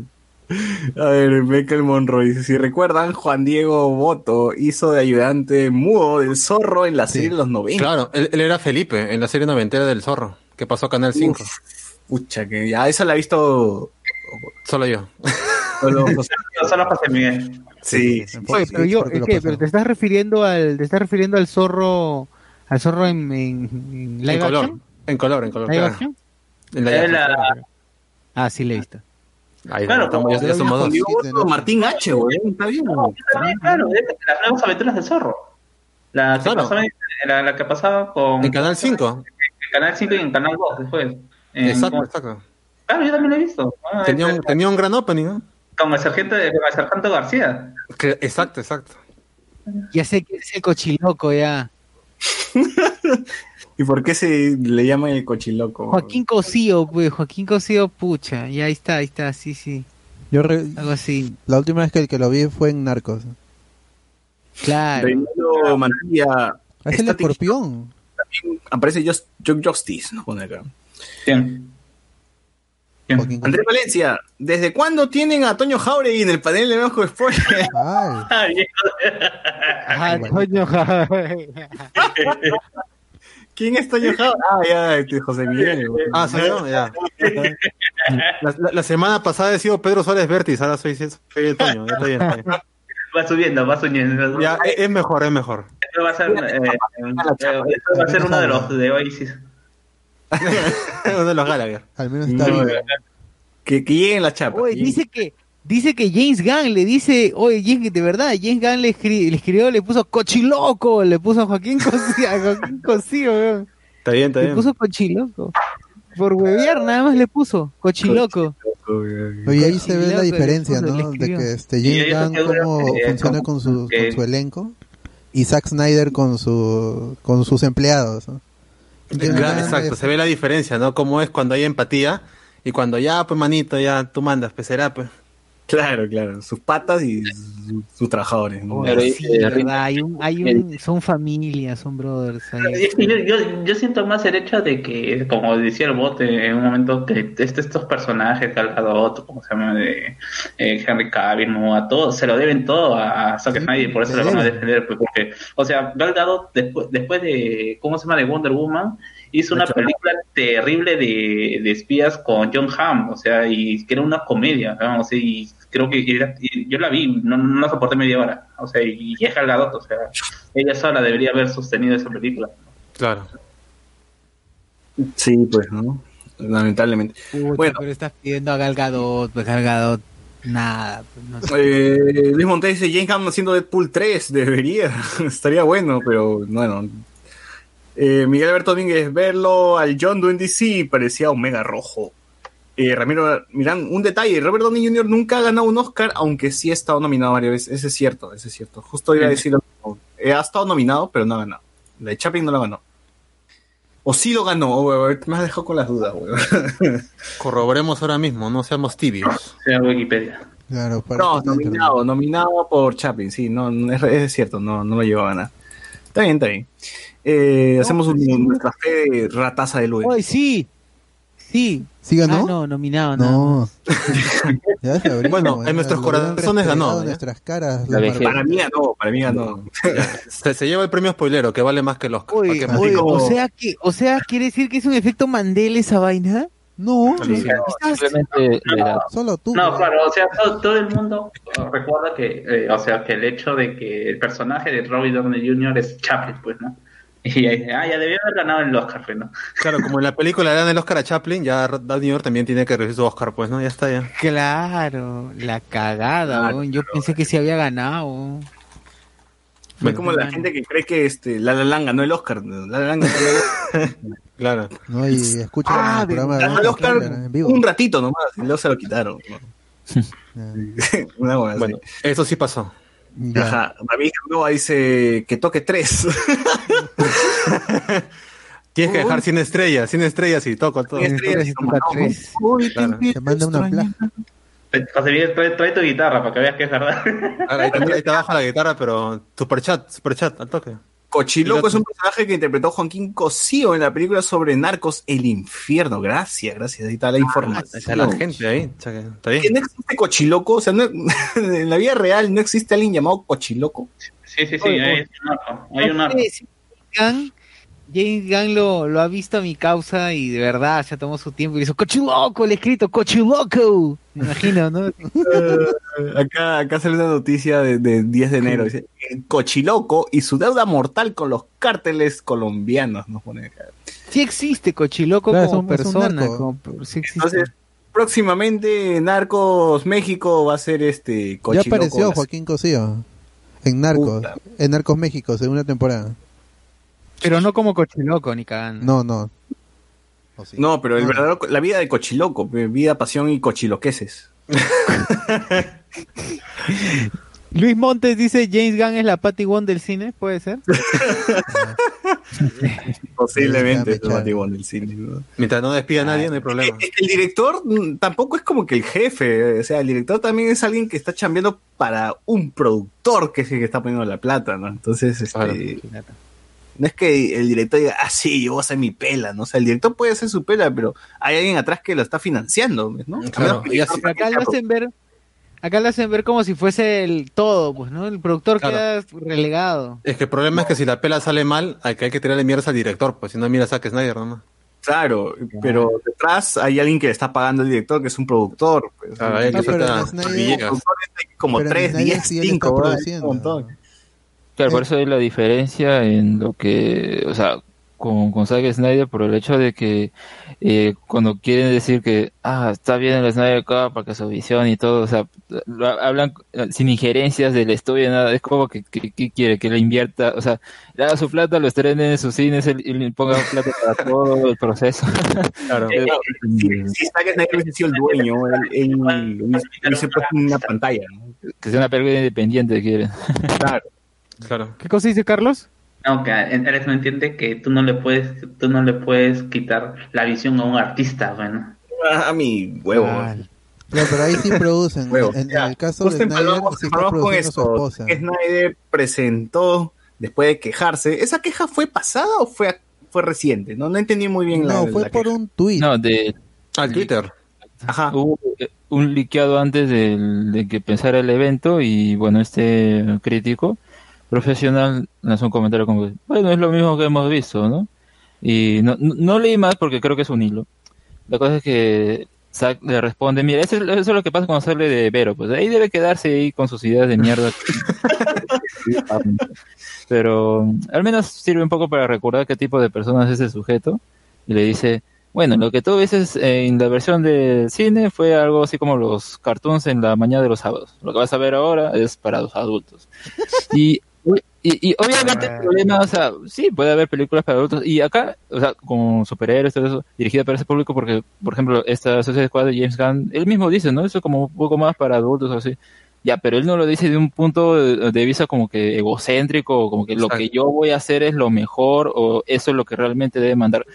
A ver, Michael Monroy dice, si recuerdan, Juan Diego Boto hizo de ayudante mudo del zorro en la Sí. serie de los 90. Claro, él, él era Felipe en la serie noventera del Zorro, que pasó a Canal 5. Uf, Pucha, que ya esa la ha visto Solo yo. solo José. Solo José Miguel. Sí, Sí, Oye, pero yo, ¿es te estás refiriendo al, te estás refiriendo al zorro, al zorro en, en, en live en color, action? en color, en color. ¿Live claro. action? En action. ah, Ah, sí, le he visto. Ahí Claro, estamos, ya, ya somos dos. Otro Martín H, güey. Está bien. También, claro, las nuevas aventuras del zorro. La que, Claro. pasaba, la, la que pasaba con. En Canal 5. En Canal 5 y en Canal 2 después. En- Exacto, con- exacto. Claro, yo también lo he visto. Ah, Tenía un, eh, tenía un gran opening, ¿no? Con el sargento, con el sargento García. Que- exacto, exacto. Ya sé que es el cochiloco ya. ¿Y por qué se le llaman el cochiloco? Joaquín Cosío, pues, Joaquín Cosío, pucha. Ya ahí está, ahí está, sí, sí. Yo re- Algo así. la última vez que el que lo vi fue en Narcos. Claro. Reinaldo Mantilla. Es el escorpión. También aparece Just, John Justice, nos pone acá. Joaquín Andrés Valencia, ¿desde cuándo tienen a Toño Jauregui en el panel de Bajo Spoiler? Ay, viejo. Ah, coño, ¿Quién es Toño Jauregui? Ah, ya, este José Miguel. güey. Ah, soy yo, ya. La, la- la semana pasada he sido Pedro Suárez Vértiz, ahora soy, soy el Toño. Ya está bien. está bien. Va subiendo, va subiendo. Ya, es, es mejor, es mejor. Esto va a ser, eh, eh, esto va a ser uno de los de Oasis. Uno de los Gallagher. al menos está vivo. Que, que lleguen las chapas. Oye, dice que dice que James Gunn le dice, oye, James, de verdad, James Gunn le, escri- le escribió, le puso cochiloco, le puso a Joaquín Cosío, a Joaquín Cosío, weón. Está bien, está le bien. puso cochiloco. Por huevear nada más le puso cochiloco. Oye, ahí se ve la Cochiloco, diferencia, le puso, le ¿no? De que este Y James Gunn cómo funciona con su, con su elenco y Zack Snyder con su con sus empleados. ¿no? Exacto, es- se ve la diferencia, ¿no? Cómo es cuando hay empatía y cuando ya, pues manito, ya tú mandas, pues será, pues. Claro, claro. Sus patas y su- sus trabajadores. ¿no? Oye, Pero, sí, eh, verdad, hay un, hay un, son familias, son brothers. ahí. Es que yo, yo, yo siento más el hecho de que, como decía el bote en un momento, que este, estos personajes, Gal Gadot, como se llama, de eh, Henry Cavill, a todos, se lo deben todo a Zack Snyder y por eso lo van a defender. pues, porque, o sea, Gal Gadot, después, después de, ¿cómo se llama?, de Wonder Woman, hizo una película terrible de, de espías con John Hamm, o sea, y que era una comedia, ¿no? O sea, y creo que era- y yo la vi, no, no la soporté media hora, o sea, y es Gal Gadot, o sea, ella sola debería haber sostenido esa película. Claro. Sí, pues, ¿no? Lamentablemente. Puta, Bueno. pero estás pidiendo a Gal Gadot, pues Gal Gadot, nada. pues, no sé. Eh, Luis Montes dice James Gunn haciendo Deadpool 3, debería, estaría bueno, pero bueno. Eh, Miguel Alberto Domínguez, verlo al John Doe en DC parecía Omega Rojo. Eh, Ramiro Mirán, un detalle, Robert Downey Jr. nunca ha ganado un Oscar, aunque sí ha estado nominado varias veces, ese es cierto, ese es cierto. Justo iba a decir lo mismo. Eh, ha estado nominado, pero no ha ganado. La de Chaplin no la ganó. O sí lo ganó, oh, me has dejado con las dudas, weón. Corroboremos ahora mismo, no seamos tibios. sea Wikipedia. Claro, para No, nominado, nominado por Chaplin, sí, no, es, es cierto, no, no lo llegó a ganar. Está bien, está bien. Eh, hacemos un- nuestra fe de rataza de Luis. Oye, sí, sí. ¿Sí ganó? Ah, no, nominado, no. No. Ya se abrió, Bueno, en ya nuestros corazones ganó, en ¿eh? nuestras caras. La la. Para mí ganó, para mí ganó. Se, se lleva el premio spoilero, que vale más que Oscar. ¿Para Oye, o sea que, o sea, quiere decir que es un efecto Mandela esa vaina. No, Simplemente le da- solo tú. No, claro, o sea, todo, todo el mundo eh, recuerda que, eh, o sea, que el hecho de que el personaje de Robbie Downey Jr. es Chaplin, pues, ¿no? Y ahí, ah, ya debió haber ganado el Oscar, pues, ¿no? Claro, como en la película le dan el Oscar a Chaplin, ya Downey Jr. también tiene que recibir su Oscar, pues, ¿no? Ya está, ya. Claro, la cagada, Claro. Yo pensé que se había ganado. Es como la gente que cree que este, La La Land ganó el Oscar. La La Land ganó el Oscar. Claro. No, y escucha Ah, el programa de Ganó el Oscar en vivo. un ratito nomás, y luego se lo quitaron. ¿no? Una buena Bueno, eso sí pasó. Ya. Ajá. David Gamboa dice que toque tres. Tienes que dejar sin estrellas, sin estrellas y toco todo. Sin estrellas. Tres, toca tres. Claro. Te manda una placa. José Miguel, trae, trae tu guitarra para que veas que es verdad. Ahora, ahí, te, ahí te baja la guitarra, pero superchat, superchat, al toque. Cochiloco es un personaje que interpretó Joaquín Cosío en la película sobre Narcos El Infierno. Gracias, gracias. Ahí está la Ahí información. está la gente ahí. que Está ¿Que bien. no existe Cochiloco? O sea, no- en la vida real no existe alguien llamado Cochiloco. Sí, sí, sí, Oye, hay un arco. Hay un No arco. sé si James Gunn, lo, lo ha visto a mi causa y de verdad se tomó su tiempo y hizo cochiloco, le he escrito cochiloco. Me imagino, ¿no? Acá, acá sale una noticia de, de 10 de enero. Dice, "El Cochiloco y su deuda mortal con los cárteles colombianos. Nos pone acá. Sí existe cochiloco Claro, como persona. como- sí existe. Entonces, próximamente Narcos México va a ser este Ya Cochiloco. apareció Joaquín Cosío en Narcos, Puta. en Narcos México, segunda temporada. Pero no como cochiloco ni cagando. No, no. No, pero el verdadero, la vida de Cochiloco, pe, vida, pasión y cochiloqueses. Luis Montes dice James Gunn es la Patty Wong del cine, ¿puede ser? Posiblemente es echaron. Batibón del cine. ¿no? Mientras no despida a nadie, no hay problema. Es que El director tampoco es como que el jefe, o sea, el director también es alguien que está chambeando para un productor que es el que está poniendo la plata, ¿no? Entonces, este, Claro. No es que el director diga, ah, sí, yo voy a hacer mi pela, ¿no? O sea, el director puede hacer su pela, pero hay alguien atrás que lo está financiando, ¿no? Claro, y así- Pero acá lo hacen ver, acá lo hacen ver como si fuese el todo, pues, ¿no? El productor Claro. queda relegado. Es que el problema es que si la pela sale mal, hay que, hay que tirarle mierdas al director, pues si no mira a Zack Snyder nomás. Claro, pero detrás hay alguien que le está pagando al director, que es un productor. Pues. Claro, hay que No, pero suelta en Snyder- como Pero en 3, Snyder 10, sí él está 5, un montón. Claro, por Eh. eso hay la diferencia en lo que, o sea, con, con Zack Snyder por el hecho de que eh, cuando quieren decir que, ah, está bien el Snyder Cut porque su visión y todo, o sea, lo hablan eh, sin injerencias del estudio, nada, es como que, que, que quiere que le invierta, o sea, le haga su plata, lo estrene en sus cines y le ponga plata para todo el proceso. Claro. Eh, Si, si Zack Snyder hubiese sido el dueño, él, hubiese puesto una pantalla, ¿no? que sea una película independiente, quieren. Claro. Claro. ¿Qué cosa dice Carlos? No, que Alex no entiende que tú no le puedes, tú no le puedes quitar la visión a un artista, bueno. A mi huevo. Ah, Ya, pero ahí sí producen. Huevo. En, en el caso justo de Snyder, sí con esto. Snyder presentó después de quejarse. ¿Esa queja fue pasada o fue, fue reciente? No, no entendí muy bien la No, fue la por queja. un tuit. No, de, Al Twitter. Ajá. hubo eh, un liqueado antes del- de que pensara el evento y bueno, este crítico profesional lanzó un comentario como, que, bueno, es lo mismo que hemos visto, ¿no? Y no, no, no leí más porque creo que es un hilo. La cosa es que Zack le responde, mira, eso es, eso es lo que pasa cuando sale de Vero, pues ahí debe quedarse ahí con sus ideas de mierda. Pero al menos sirve un poco para recordar qué tipo de personas es el sujeto. Y le dice, bueno, lo que tú ves en la versión del cine fue algo así como los cartoons en la mañana de los sábados. Lo que vas a ver ahora es para los adultos. Y, y, y obviamente el problema, o sea, sí, puede haber películas para adultos. Y acá, o sea, con superhéroes, todo eso, dirigida para ese público, porque, por ejemplo, esta Suicide Squad de James Gunn, él mismo dice, ¿no? Eso es como un poco más para adultos o así. Ya, pero él no lo dice de un punto de, vista como que egocéntrico, como que lo que yo voy a hacer es lo mejor, o eso es lo que realmente debe mandar.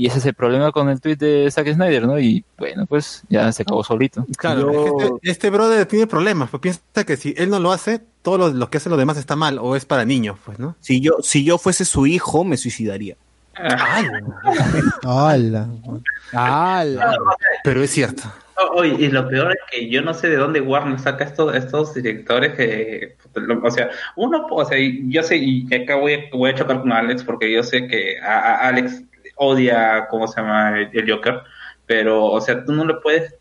Y ese es el problema con el tweet de Zack Snyder, ¿no? Y bueno, pues ya se acabó solito. Claro, Yo- es que este, este brother tiene problemas, pues piensa que si él no lo hace, todo lo, lo que hacen los demás está mal, o es para niños, pues, ¿no? Si yo, si yo fuese su hijo, me suicidaría. ¡Hala! ¡Hala! Pero es cierto. Oye, y lo peor es que yo no sé de dónde Warner saca estos, estos directores que, lo- o sea, uno, o sea, yo sé, y acá voy, a- voy a chocar con Alex porque yo sé que a, a Alex odia, ¿cómo se llama? El, el Joker, pero, o sea, tú no le puedes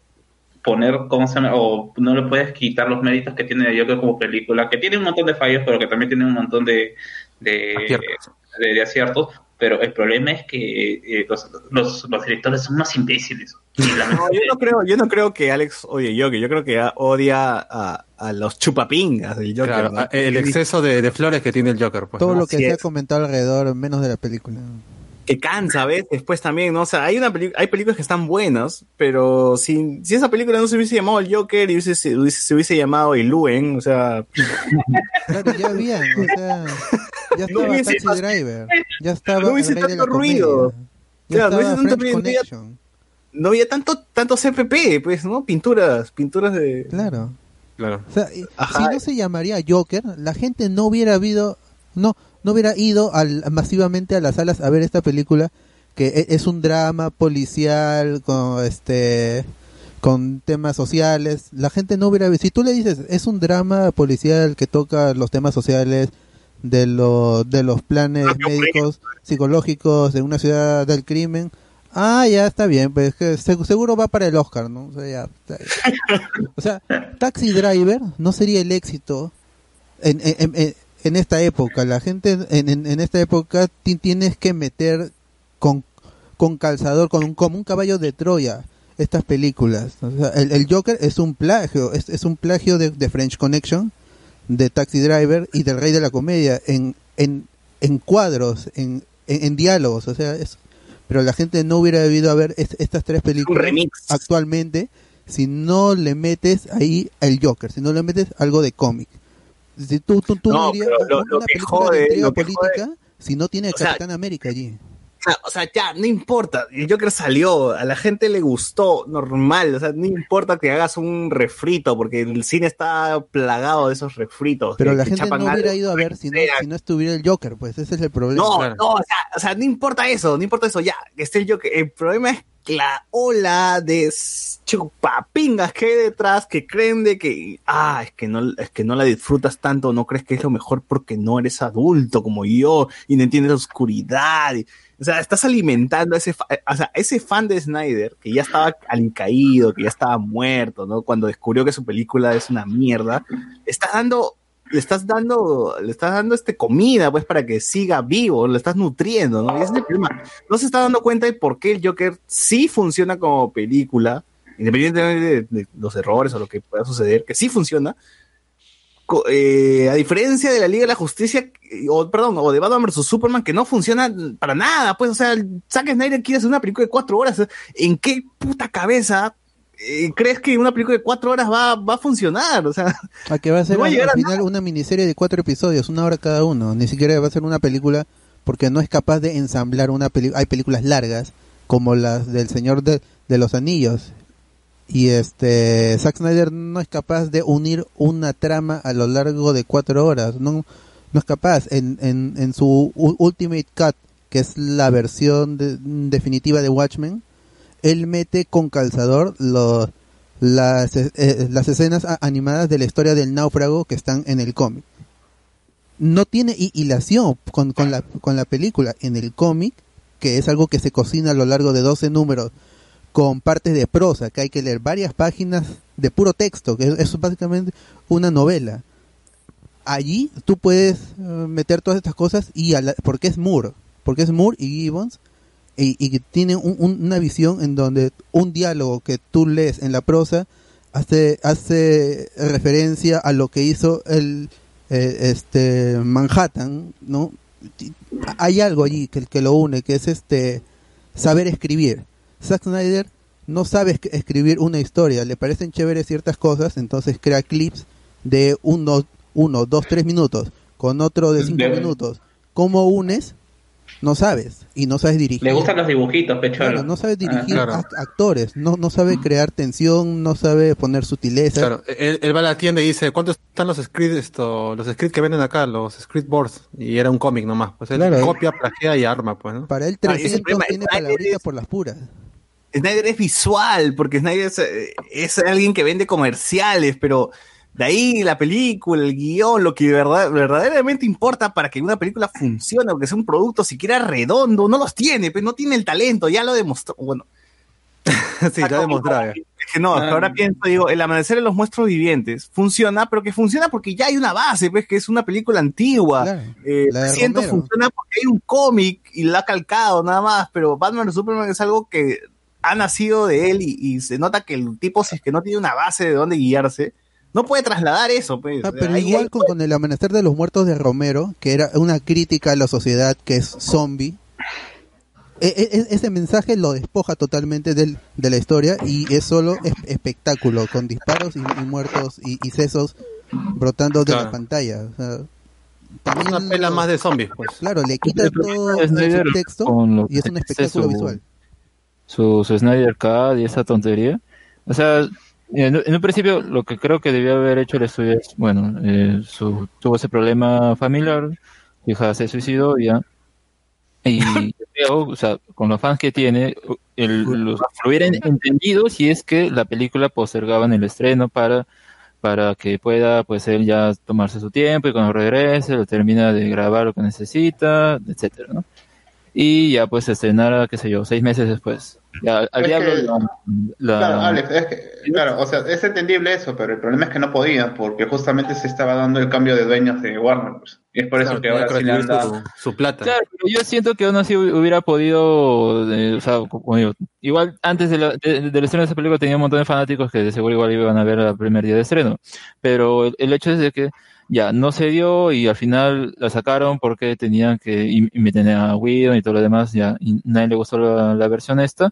poner, ¿cómo se llama? O no le puedes quitar los méritos que tiene el Joker como película, que tiene un montón de fallos, pero que también tiene un montón de, de, Aciertos. de, de aciertos, pero el problema es que eh, los, los, los directores son más imbéciles. No, yo no creo, yo no creo que Alex odie Joker, yo creo que odia a, a los chupapingas del Joker. Claro, ¿no? a- el exceso de, de flores que tiene el Joker, pues. Todo ¿no? lo que Así se ha comentado alrededor, menos de la película. Que cansa a veces después también, ¿no? O sea, hay una hay películas que están buenas, pero si, si esa película no se hubiese llamado el Joker y hubiese, se, hubiese, se hubiese llamado el Luen, o sea, Claro, ya habían, o sea, ya No estaba hubiese Taxi Driver, ya estaba No hubiese tanto ruido. ya Claro, no hubiese tanto ruido, no había- no había tanto, tanto CPP, pues, ¿no? Pinturas, pinturas de... claro. Claro. O sea, y- Ajá. si no se llamaría Joker, la gente no hubiera habido, no, no hubiera ido al, masivamente a las salas a ver esta película que e- es un drama policial con este con temas sociales. La gente no hubiera si tú le dices es un drama policial que toca los temas sociales de los de los planes médicos psicológicos de una ciudad del crimen. Ah, ya está bien, pues que se- seguro va para el Oscar, ¿no? O sea, ya. O sea, Taxi Driver no sería el éxito en, en, en- en esta época. La gente en, en, en esta época ti- tienes que meter con, con calzador, con un, como un caballo de Troya, estas películas. O sea, el, el Joker es un plagio, es, es un plagio de, de French Connection, de Taxi Driver y del Rey de la Comedia en, en, en cuadros, en, en, en diálogos, o sea, es, pero la gente no hubiera debido haber es- estas tres películas actualmente si no le metes ahí el Joker, si no le metes algo de cómic. Si tú, tú, tú No, dirías pero lo- una lo que jode- lo política si no tiene O sea, Capitán América allí. O sea, o sea, ya, no importa. El Joker salió, a la gente le gustó, normal. O sea, no importa que hagas un refrito, porque el cine está plagado de esos refritos. Pero que- la que gente no hubiera algo, ido a ver si no, si no estuviera el Joker, pues ese es el problema. No, Claro. no, o sea, o sea, no importa eso, no importa eso, ya, que esté el Joker. El problema es la ola de chupapingas que hay detrás que creen de que, ah, es que no, es que no la disfrutas tanto, no crees que es lo mejor porque no eres adulto como yo y no entiendes la oscuridad. y- o sea, estás alimentando a ese, fa- o sea, ese fan de Snyder que ya estaba alicaído, que ya estaba muerto, ¿no? Cuando descubrió que su película es una mierda, estás dando le estás dando, le estás dando este comida, pues, para que siga vivo, lo estás nutriendo, ¿no? Y es el problema. No se está dando cuenta de por qué el Joker sí funciona como película, independientemente de, de los errores o lo que pueda suceder, que sí funciona. Eh, a diferencia de la Liga de la Justicia, eh, o perdón, o de Batman vs Superman, que no funciona para nada, pues, o sea, Zack Snyder quiere hacer una película de cuatro horas. ¿En qué puta cabeza eh, crees que una película de cuatro horas va, va a funcionar? O sea, A que va a ser No va a al, llegar al a final una miniserie de cuatro episodios, una hora cada uno. Ni siquiera va a ser una película porque no es capaz de ensamblar una película. Hay películas largas como las del Señor de, de los Anillos. Y este Zack Snyder no es capaz de unir una trama a lo largo de cuatro horas. No, no es capaz. En, en, en su Ultimate Cut, que es la versión de- definitiva de Watchmen, él mete con calzador los las, eh, las escenas animadas de la historia del náufrago que están en el cómic. No tiene hi- hilación con, con, la, con la película. En el cómic, que es algo que se cocina a lo largo de 12 números, con partes de prosa, que hay que leer varias páginas de puro texto, que es, básicamente una novela. Allí tú puedes eh, meter todas estas cosas y a la- porque es Moore, porque es Moore y Gibbons y, y que tiene un- un- una visión en donde un diálogo que tú lees en la prosa hace hace referencia a lo que hizo el eh, este Manhattan no hay algo allí que, que lo une que es este saber escribir Zack Snyder no sabe esc- escribir una historia. Le parecen chéveres ciertas cosas entonces crea clips de uno uno dos tres minutos con otro de cinco minutos. Cómo unes no sabes y no sabes dirigir Le gustan los dibujitos, pecholo. Claro, no sabe dirigir Ah, claro. act- actores, no, no sabe crear tensión, no sabe poner sutileza. Claro, él, él va a la tienda y dice, ¿cuántos están los scripts, esto, los scripts que venden acá, los script boards? Y era un cómic nomás. Pues él Claro. copia, plagia y arma, pues, ¿no? Para él Ah, y ese 300 problema, tiene palabritas por las puras. Snyder es visual, porque Snyder es, eh, es alguien que vende comerciales, pero de ahí la película, el guion, lo que verdad, verdaderamente importa para que una película funcione, o que sea un producto siquiera redondo, no los tiene, pero no tiene el talento, ya lo demostró. Bueno, sí, ya demostraba. es que no, Ah. ahora pienso, digo, el amanecer de los monstruos vivientes funciona, pero que funciona porque ya hay una base, pues que es una película antigua. Claro, Eh, la de 300 Romero. funciona porque hay un cómic y la ha calcado nada más, pero Batman vs Superman es algo que ha nacido de él y, y se nota que el tipo, si es que no tiene una base de dónde guiarse, no puede trasladar eso. Pues. Ah, pero Ahí- igual ahí- con, con el amanecer de los muertos de Romero, que era una crítica a la sociedad que es zombie, e- e- ese mensaje lo despoja totalmente del, de la historia y es solo es- espectáculo, con disparos y, y muertos y, y sesos brotando de la pantalla. O sea, Es también una pela lo- más de zombies, pues. Claro, le quita todo el con lo y es un es espectáculo su- visual. su, su Snyder Cut y esa tontería. O sea, en, en un principio lo que creo que debió haber hecho el estudio es, bueno, eh, su, tuvo ese problema familiar, su hija se suicidó ya. Y creo, o sea, con los fans que tiene, el, los- lo hubieran entendido si es que la película postergaban el estreno para para que pueda pues él ya tomarse su tiempo y cuando regrese lo termina de grabar lo que necesita, etcétera, ¿no? Y ya pues se estrenara, qué sé yo, seis meses después. Ya, al Es diablo que- la- la- Claro, Alex, es que, claro, o sea, es entendible eso, pero el problema es que no podía, porque justamente se estaba dando el cambio de dueños de Warner. pues. Y es por eso Claro, que ahora sí le han dado. su, su plata. Claro, pero yo siento que aún así hu- hubiera podido, eh, o sea, como digo, igual antes de la- de- del estreno de esa película tenía un montón de fanáticos que de seguro igual iban a ver el primer día de estreno, pero el, el hecho es de que ya no se dio y al final la sacaron porque tenían que meter a Whedon y todo lo demás, ya, y nadie le gustó la, la versión esta,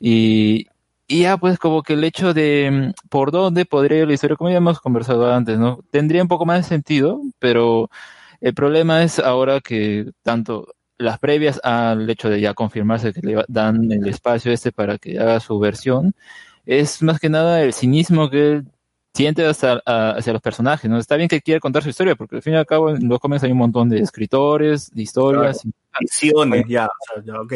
y, y ya pues como que el hecho de mm, por dónde podría ir la historia, como ya hemos conversado antes, ¿no? Tendría un poco más de sentido, pero el problema es ahora que tanto las previas al hecho de ya confirmarse que le dan el espacio este para que haga su versión, es más que nada el cinismo que él siente hasta, a- hacia los personajes, ¿no? Está bien que quiera contar su historia, porque al fin y al cabo en los cómics hay un montón de escritores, de historias. y- Visiones, ya, o sea, ya, ok.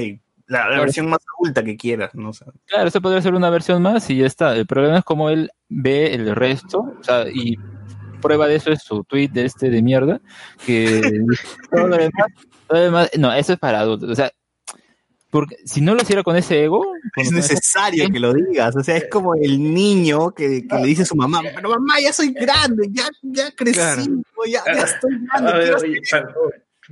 La, la Claro. versión más adulta que quieras, ¿no? O sea, Claro, esto podría ser una versión más y ya está. El problema es cómo él ve el resto, o sea, y prueba de eso es su tweet de este de mierda, que todo lo demás, todo lo demás- no, eso es para adultos, o sea, porque si no lo hiciera con ese ego, es con ese- necesario que lo digas, o sea, es como el niño que, que le dice a su mamá, pero mamá, ya soy grande, ya, ya crecí, Claro. ya, ya estoy grande, ver, oye,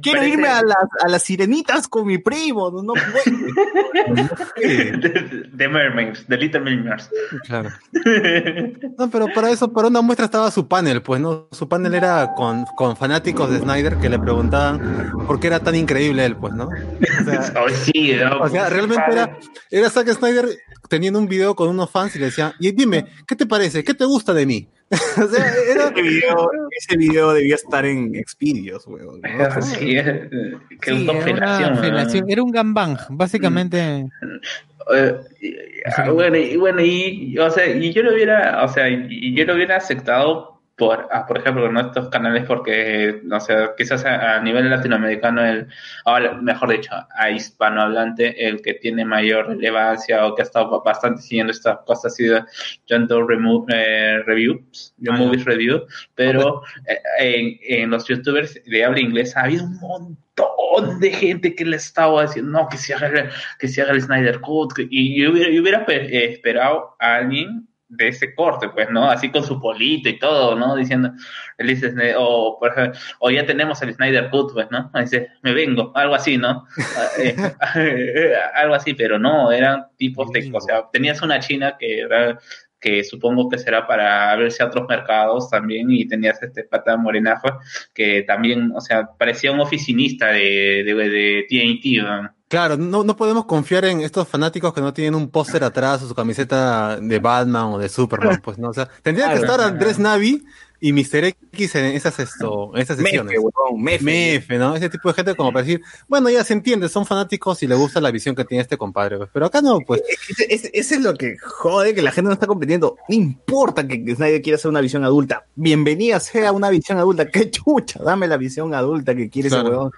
quiero parece- irme a las, a las sirenitas con mi primo, no, no puedo. The, The Mermaids, The Little Mermaids. Claro. No, pero para eso, para una muestra estaba su panel, pues, ¿no? Su panel era con, con fanáticos de Snyder que le preguntaban por qué era tan increíble él, pues, ¿no? O sea, Ay, sí, ¿no? o sea, realmente era, era Zack Snyder teniendo un video con unos fans y le decía, y dime, ¿qué te parece? ¿Qué te gusta de mí? o sea, era... Ese video, ese video debía estar en Xvideos, weón. ¿no? Sí, eh, que Sí, era, felación, una ¿no? felación, era un gambang, básicamente. Ah, bueno, y bueno, y, o sea, y yo lo hubiera, o sea, y yo lo hubiera aceptado por, ah, por ejemplo, en estos canales porque, no sé, quizás a, a nivel latinoamericano, el, ahora, mejor dicho, a hispanohablante, el que tiene mayor relevancia o que ha estado bastante siguiendo estas cosas ha sido John Doe eh, Reviews, John Ah. Movies Review, pero eh, en, en los youtubers de habla inglesa ha habido un montón de gente que le estaba diciendo no que se haga el, que se haga el Snyder Cut y yo hubiera, yo hubiera eh, esperado a alguien de ese corte pues no así con su polito y todo no diciendo él dice o por ejemplo o ya tenemos el Snyder Cut pues no dice me vengo algo así no Ah, eh, algo así pero no eran tipos de o sea tenías una china que era que supongo que será para verse a otros mercados también, y tenías este pata morenazo que también, o sea, parecía un oficinista de, de, de TNT, ¿no? Claro, no, no podemos confiar en estos fanáticos que no tienen un póster atrás o su camiseta de Batman o de Superman, pues, ¿no? O sea, tendría que estar Andrés Navi y Mr. X en esas, esto, en esas sesiones. Mefe, weón, mefe. Mefe, ¿no? Ese tipo de gente como para decir, bueno, ya se entiende, son fanáticos y le gusta la visión que tiene este compadre, pues. pero acá no, pues. Ese, ese- ese es lo que jode que la gente no está comprendiendo. No importa que, Snyder quiera hacer una visión adulta. Bienvenida sea una visión adulta. Qué chucha, dame la visión adulta que quiere ese Claro.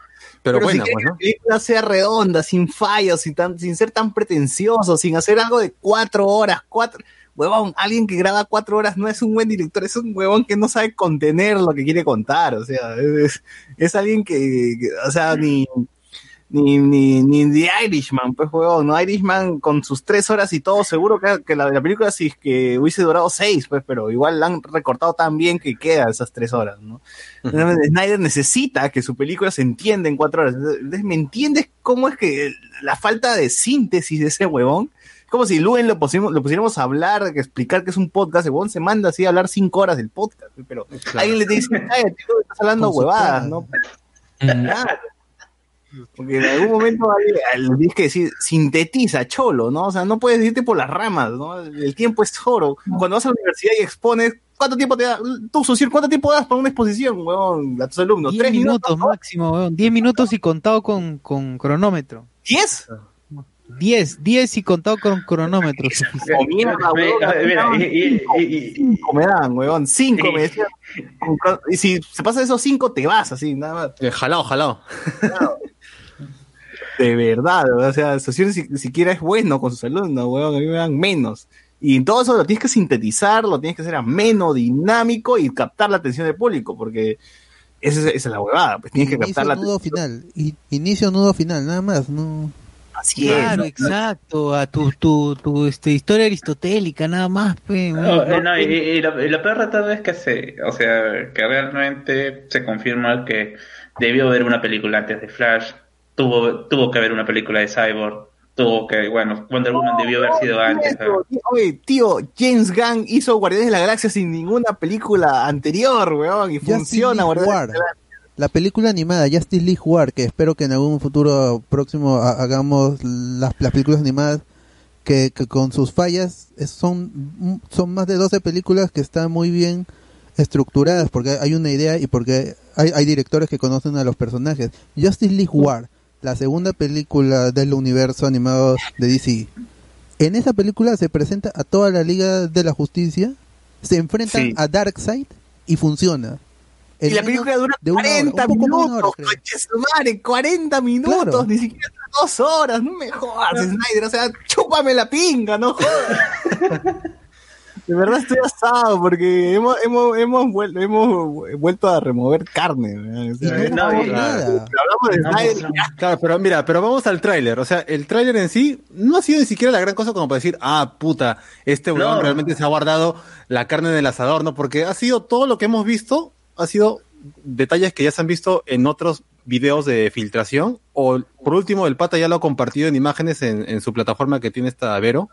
Pero, si bueno, pues, que la película sea redonda, sin fallos, sin, tan, sin ser tan pretencioso, sin hacer algo de cuatro horas, cuatro... Huevón, alguien que graba cuatro horas no es un buen director, es un huevón que no sabe contener lo que quiere contar, o sea, es, es alguien que, que- o sea, ni, ni, ni, ni The Irishman, pues huevón, ¿no? Irishman con sus tres horas y todo, seguro que, que la, la película sí es que hubiese durado seis, pues, pero igual la han recortado tan bien que queda esas tres horas, ¿no? Snyder necesita que su película se entienda en cuatro horas. Entonces, ¿me entiendes cómo es que la falta de síntesis de ese huevón? Como si Luen lo, pusimos, lo pusiéramos a hablar, que explicar que es un podcast, el huevón se manda así a hablar cinco horas del podcast, pero alguien le dice, ay, tío, estás hablando huevadas. ¿no? Claro. Porque en algún momento tienes que decir, sintetiza, cholo, ¿no? O sea, no puedes irte por las ramas, ¿no? El tiempo es oro. Cuando vas a la universidad y expones, ¿cuánto tiempo te da? Tú, Susir, ¿cuánto tiempo das para una exposición, huevón, a tus alumnos? 10 ¿Tres minutos? minutos máximo, weón. 10 minutos y contado con, con cronómetro. ¿Diez? 10, 10 y contado con cronómetro. O mierda, mira, me dan, huevón, cinco, me decían. Y si se pasa esos cinco, te vas, así, nada más. Eh, jalao, jalao. De verdad, o sea, Sociur si, siquiera es bueno con sus alumnos, weón, a mí me dan menos. Y todo eso lo tienes que sintetizar, lo tienes que hacer ameno, dinámico y captar la atención del público, porque Esa es, esa es la huevada, pues tienes que Inicio, captar la nudo final. Y, inicio, nudo final, nada más. No. Así Claro, es. exacto, a tu, tu, tu este, historia aristotélica, nada más, pe, No, ¿no? eh, no, y, y lo, y lo peor de todo es que se, o sea, que realmente se confirma que debió haber una película antes de Flash, tuvo, tuvo que haber una película de Cyborg, tuvo que, bueno, Wonder Woman debió haber sido antes. ¿no? Oye, tío, James Gunn hizo Guardianes de la Galaxia sin ninguna película anterior, weón, y funciona League Guardianes War. de la Galaxia. La película animada Justice League War, que espero que en algún futuro próximo ha- hagamos las, las películas animadas, que, que con sus fallas es- son, son más de 12 películas que están muy bien estructuradas, porque hay una idea y porque hay, hay directores que conocen a los personajes. Justice League War, la segunda película del universo animado de DC. En esa película se presenta a toda la Liga de la Justicia, se enfrentan Sí. a Darkseid y funciona. Y la película dura de una hora, 40 un poco más de una minutos, hora, creo. coche su madre, 40 minutos, Claro. ni siquiera dos horas, no me jodas, Snyder, o sea, chúpame la pinga, no jodas. De verdad estoy asado porque hemos, hemos, hemos, vuelto, hemos vuelto a remover carne. O sea, no nada. hablamos de Claro, pero mira, pero vamos al tráiler. O sea, el tráiler en sí no ha sido ni siquiera la gran cosa como para decir, ah, puta, este weón realmente se ha guardado la carne del asador, ¿no? Porque ha sido todo lo que hemos visto, ha sido detalles que ya se han visto en otros videos de filtración. O por último, el pata ya lo ha compartido en imágenes en, en su plataforma que tiene esta Vero.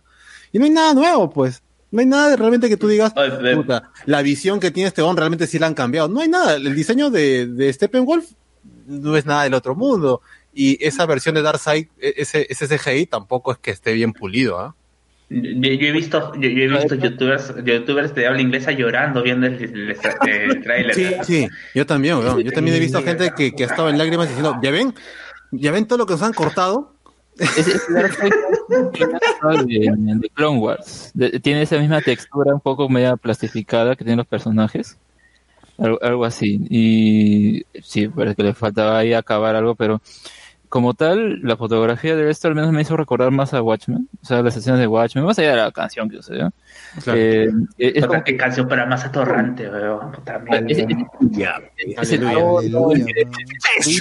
Y no hay nada nuevo, pues. No hay nada de realmente que tú digas, puta, la visión que tiene este weón realmente sí la han cambiado. No hay nada. El diseño de, de Steppenwolf no es nada del otro mundo. Y esa versión de Darkseid, e- ese, ese CGI tampoco es que esté bien pulido, ¿ah? Yo, yo he visto, yo, yo he visto youtubers, youtubers de habla inglesa llorando viendo el, el, el tráiler. Sí, sí, yo también, weón. Yo también he visto gente que, que ha estado en lágrimas diciendo, ¿ya ven? ¿Ya ven todo lo que nos han cortado? Ese Darkseid de, de Clone Wars. De- tiene esa misma textura un poco media plastificada que tienen los personajes. Algo, algo así. Y sí, parece que le faltaba ahí acabar algo, pero como tal, la fotografía de esto al menos me hizo recordar más a Watchmen. O sea, las escenas de Watchmen, más allá de la canción que yo sé. ¿no? Claro. Eh, es como qué canción para más atorrante, weón. Puta que- mierda. ese- ya. ese Aleluya. tono, Aleluya, ese-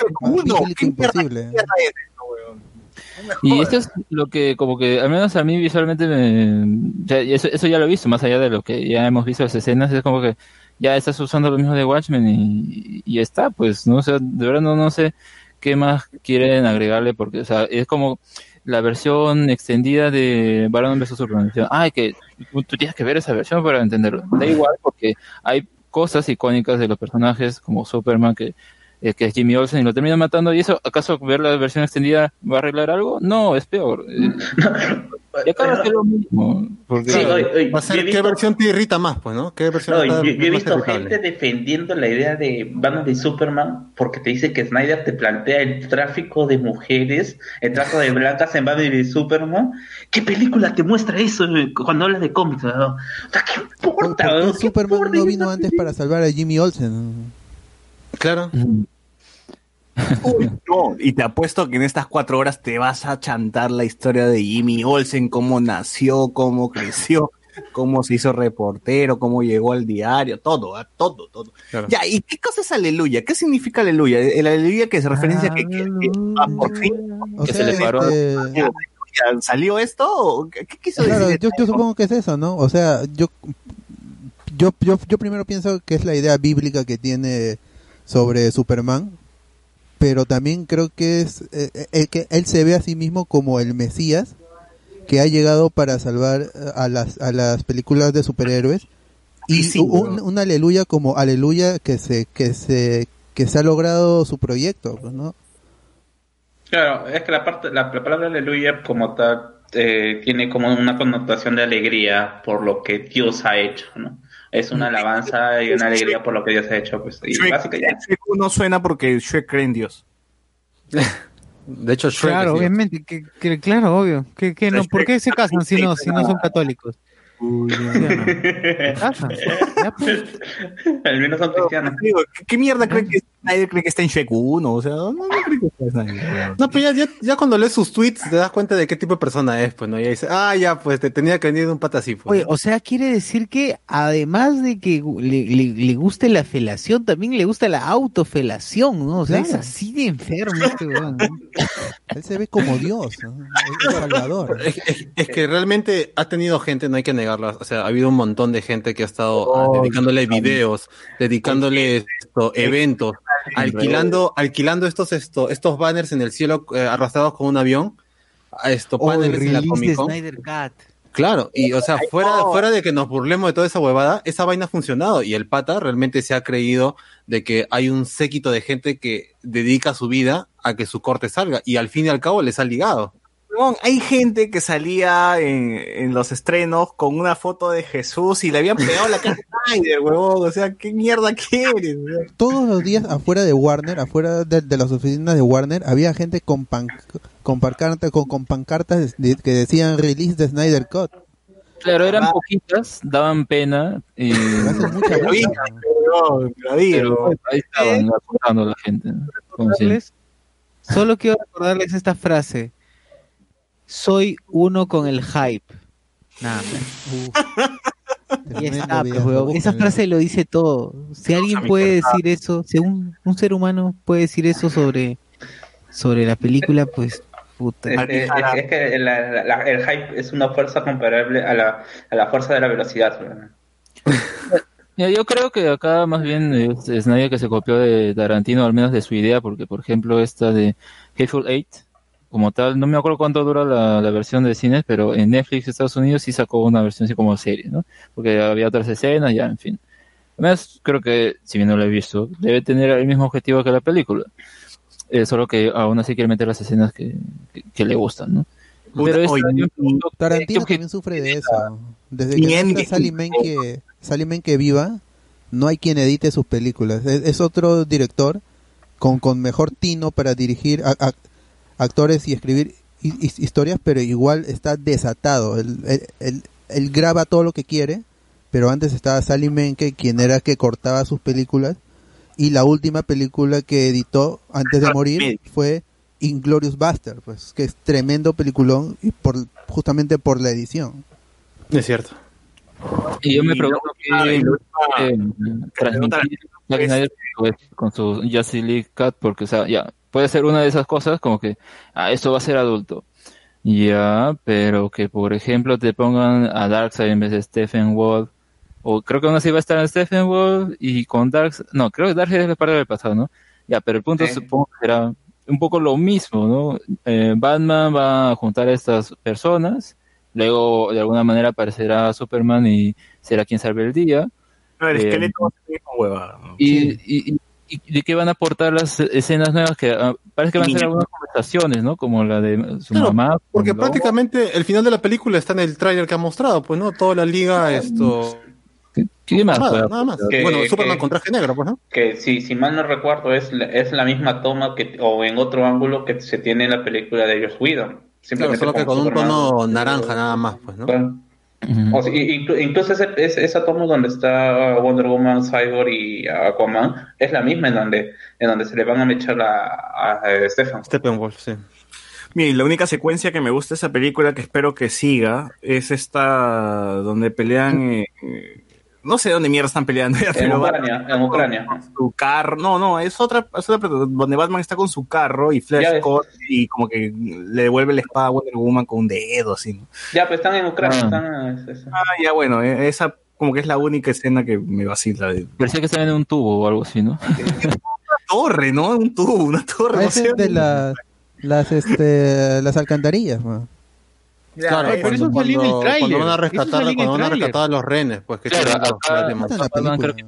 Y esto es lo que, como que, al menos a mí visualmente me. eso, eso ya lo he visto, más allá de lo que ya hemos visto las escenas, es como que ya estás usando lo mismo de Watchmen y, está, pues, ¿no? O sea, de verdad no, no sé qué más quieren agregarle, porque, o sea, es como la versión extendida de Batman vs Superman. Ay, que tú tú tienes que ver esa versión para entenderlo. Da igual, porque hay cosas icónicas de los personajes, como Superman, que eh, que es Jimmy Olsen y lo termina matando. ¿Y eso, acaso ver la versión extendida va a arreglar algo? No, es peor. Eh, y acá va a ser lo mismo. Porque, Sí, oye, oye, Va a ser, ¿qué versión te irrita más, pues, no? ¿Qué versión No, está yo, yo he visto gente defendiendo la idea de Batman y Superman porque te dice que Snyder te plantea el tráfico de mujeres, el tráfico de blancas en Batman y Superman. ¿Qué película te muestra eso eh, cuando hablas de cómics? weón? O sea, ¿qué ¿Por, por importa? qué? ¿Qué Superman no vino antes para salvar a Jimmy Olsen? Claro. Uy, no, y te apuesto que en estas cuatro horas te vas a chantar la historia de Jimmy Olsen, cómo nació, cómo creció, cómo se hizo reportero, cómo llegó al diario, todo, todo, todo. Claro. Ya, ¿y qué cosa es aleluya? ¿Qué significa aleluya? El aleluya que se referencia a que, que- que- ah, por fin O Que sea, se le paró. este, salió esto, ¿O ¿qué, qué quiso Claro, decir? yo, yo supongo que es eso, ¿no? O sea, yo, yo, yo, yo primero pienso que es la idea bíblica que tiene sobre Superman, pero también creo que es eh, eh, que él se ve a sí mismo como el Mesías que ha llegado para salvar eh, a las, a las películas de superhéroes y sí, un aleluya como aleluya que se que se que se ha logrado su proyecto, pues, ¿no? Claro, es que la parte, la, la palabra aleluya como tal eh, tiene como una connotación de alegría por lo que Dios ha hecho, ¿no? Es una alabanza y una alegría por lo que Dios ha hecho, pues. Y Shrek, básicamente, Shrek no suena porque Shrek cree en Dios. De hecho, Shrek Claro, obviamente, que, que- claro, obvio. Que, que no, ¿Por qué se casan si no, si no son católicos? ¿Sí o no? Se casan. Ya, pues. al menos son cristianos. ¿qué, qué mierda creen que es Nadie cree que está en Shrek 1, o sea, no, no creo que está Snyder. No, pero ya, ya, ya cuando lees sus tweets te das cuenta de qué tipo de persona es, pues, ¿no? Y ahí dice, ah, ya, pues te tenía que venir de un pata así, pues. Oye, o sea, quiere decir que además de que le, le- le guste la felación, también le gusta la autofelación, ¿no? O sea, es así de enfermo este weón, ¿no? Él se ve como Dios, ¿no? Es Salvador. Es, es- es que realmente ha tenido gente, no hay que negarlo, o sea, ha habido un montón de gente que ha estado Oh, dedicándole videos, dedicándole esto, eventos, alquilando, alquilando estos, esto, estos banners en el cielo eh, arrastrados con un avión, esto, O el paneles en la Comic Con. Snyder Cut. Claro, y o sea, fuera, fuera de que nos burlemos de toda esa huevada, esa vaina ha funcionado y el pata realmente se ha creído de que hay un séquito de gente que dedica su vida a que su corte salga y al fin y al cabo les ha ligado. Hay gente que salía en, en los estrenos con una foto de Jesús y le habían pegado la cara Snyder, huevón. O sea, ¿qué mierda quieres? Todos los días afuera de Warner, afuera de, de las oficinas de Warner, había gente con, pan, con, pancarta- con, con pancartas de- que decían release de Snyder Cut. Claro, eran poquitas, daban pena, mucha Pero pero ahí estaban apuntando la gente. Solo quiero recordarles esta frase. Soy uno con el hype. Nada más. Está, pues. Esa frase lo dice todo. Si alguien puede decir eso, si un, un ser humano puede decir eso sobre, sobre la película, pues puta. Es, es- es que la- la- la- el hype es una fuerza comparable a la, a la fuerza de la velocidad. yo creo que acá más bien es, es nadie que se copió de Tarantino, al menos de su idea, porque por ejemplo esta de Hateful Eight, como tal, no me acuerdo cuánto dura la, la versión de cines, pero en Netflix Estados Unidos sí sacó una versión así como serie, ¿no? Porque había otras escenas, ya, en fin. Además, creo que, si bien no lo he visto, debe tener el mismo objetivo que la película. Eh, solo que aún así quiere meter las escenas que, que, que le gustan, ¿no? Pero esta, oye, yo me pregunto, ¿qué Tarantino también sufre de eso. Desde que está Sally Menke, Sally Menke viva, no hay quien edite sus películas. Es, es otro director con, con mejor tino para dirigir a- a- actores y escribir hi- hi- historias, pero igual está desatado. Él, él- él- él graba todo lo que quiere, pero antes estaba Sally Menke, quien era que cortaba sus películas. Y la última película que editó antes de morir fue Inglorious Buster, pues que es tremendo peliculón y por justamente por la edición. Es cierto. Y yo me pregunto eh, que transmitir Zack Snyder pues, con su Justice League Cut, porque, o sea, ya, puede ser una de esas cosas como que, ah, esto va a ser adulto. Ya, pero que, por ejemplo, te pongan a Darkseid en vez de Stephen Wall, o creo que aún así va a estar en Stephen Wall y con Darkseid, no, creo que Darkseid es parte del pasado, ¿no? Ya, pero el punto Sí. supongo que será un poco lo mismo, ¿no? Eh, Batman va a juntar a estas personas, luego de alguna manera aparecerá Superman y será quien salve el día, No, el Eh, esqueleto va a ser hueva. ¿no? y, y, y- y de qué van a aportar las escenas nuevas que ah, parece que van a ser algunas conversaciones, ¿no? Como la de su Claro, mamá. Porque prácticamente el final de la película está en el tráiler que ha mostrado, pues no, toda la liga esto ¿Qué, qué más? nada, más. Que- bueno, que- Superman con traje negro, pues no. Que si, si mal no recuerdo, es, la- es la misma toma que, o en otro ángulo que se tiene en la película de Joss Whedon. Claro, Simplemente solo que con un tono naranja nada más, pues, ¿no? Claro. O sea, incluso ese, ese- esa toma donde está Wonder Woman, Cyborg y Aquaman es la misma en donde, en donde se le van a mechar a, a, a Stefan. Steppenwolf, sí. Mira, y la única secuencia que me gusta de esa película que espero que siga es esta donde pelean. eh, eh, no sé dónde mierda están peleando. ya, En Ucrania, en Ucrania. su carro. No, no, es otra, es otra donde Batman está con su carro y Flash y como que le devuelve la espada a Wonder Woman con un dedo, así. ¿no? Ya, pues están en Ucrania. Ah. Están, es- es- Ah, ya bueno, eh, esa como que es la única escena que me vacila. De... Parecía que estaban en un tubo o algo así, ¿no? Una torre, ¿no? Un tubo, una torre. no Parece sé. de las las este las alcantarillas, man. Claro, eh, pero cuando, eso salió en el tráiler. cuando van a rescatar, cuando van a tráiler. rescatar a los renes, pues que Claro, acá- creo película. que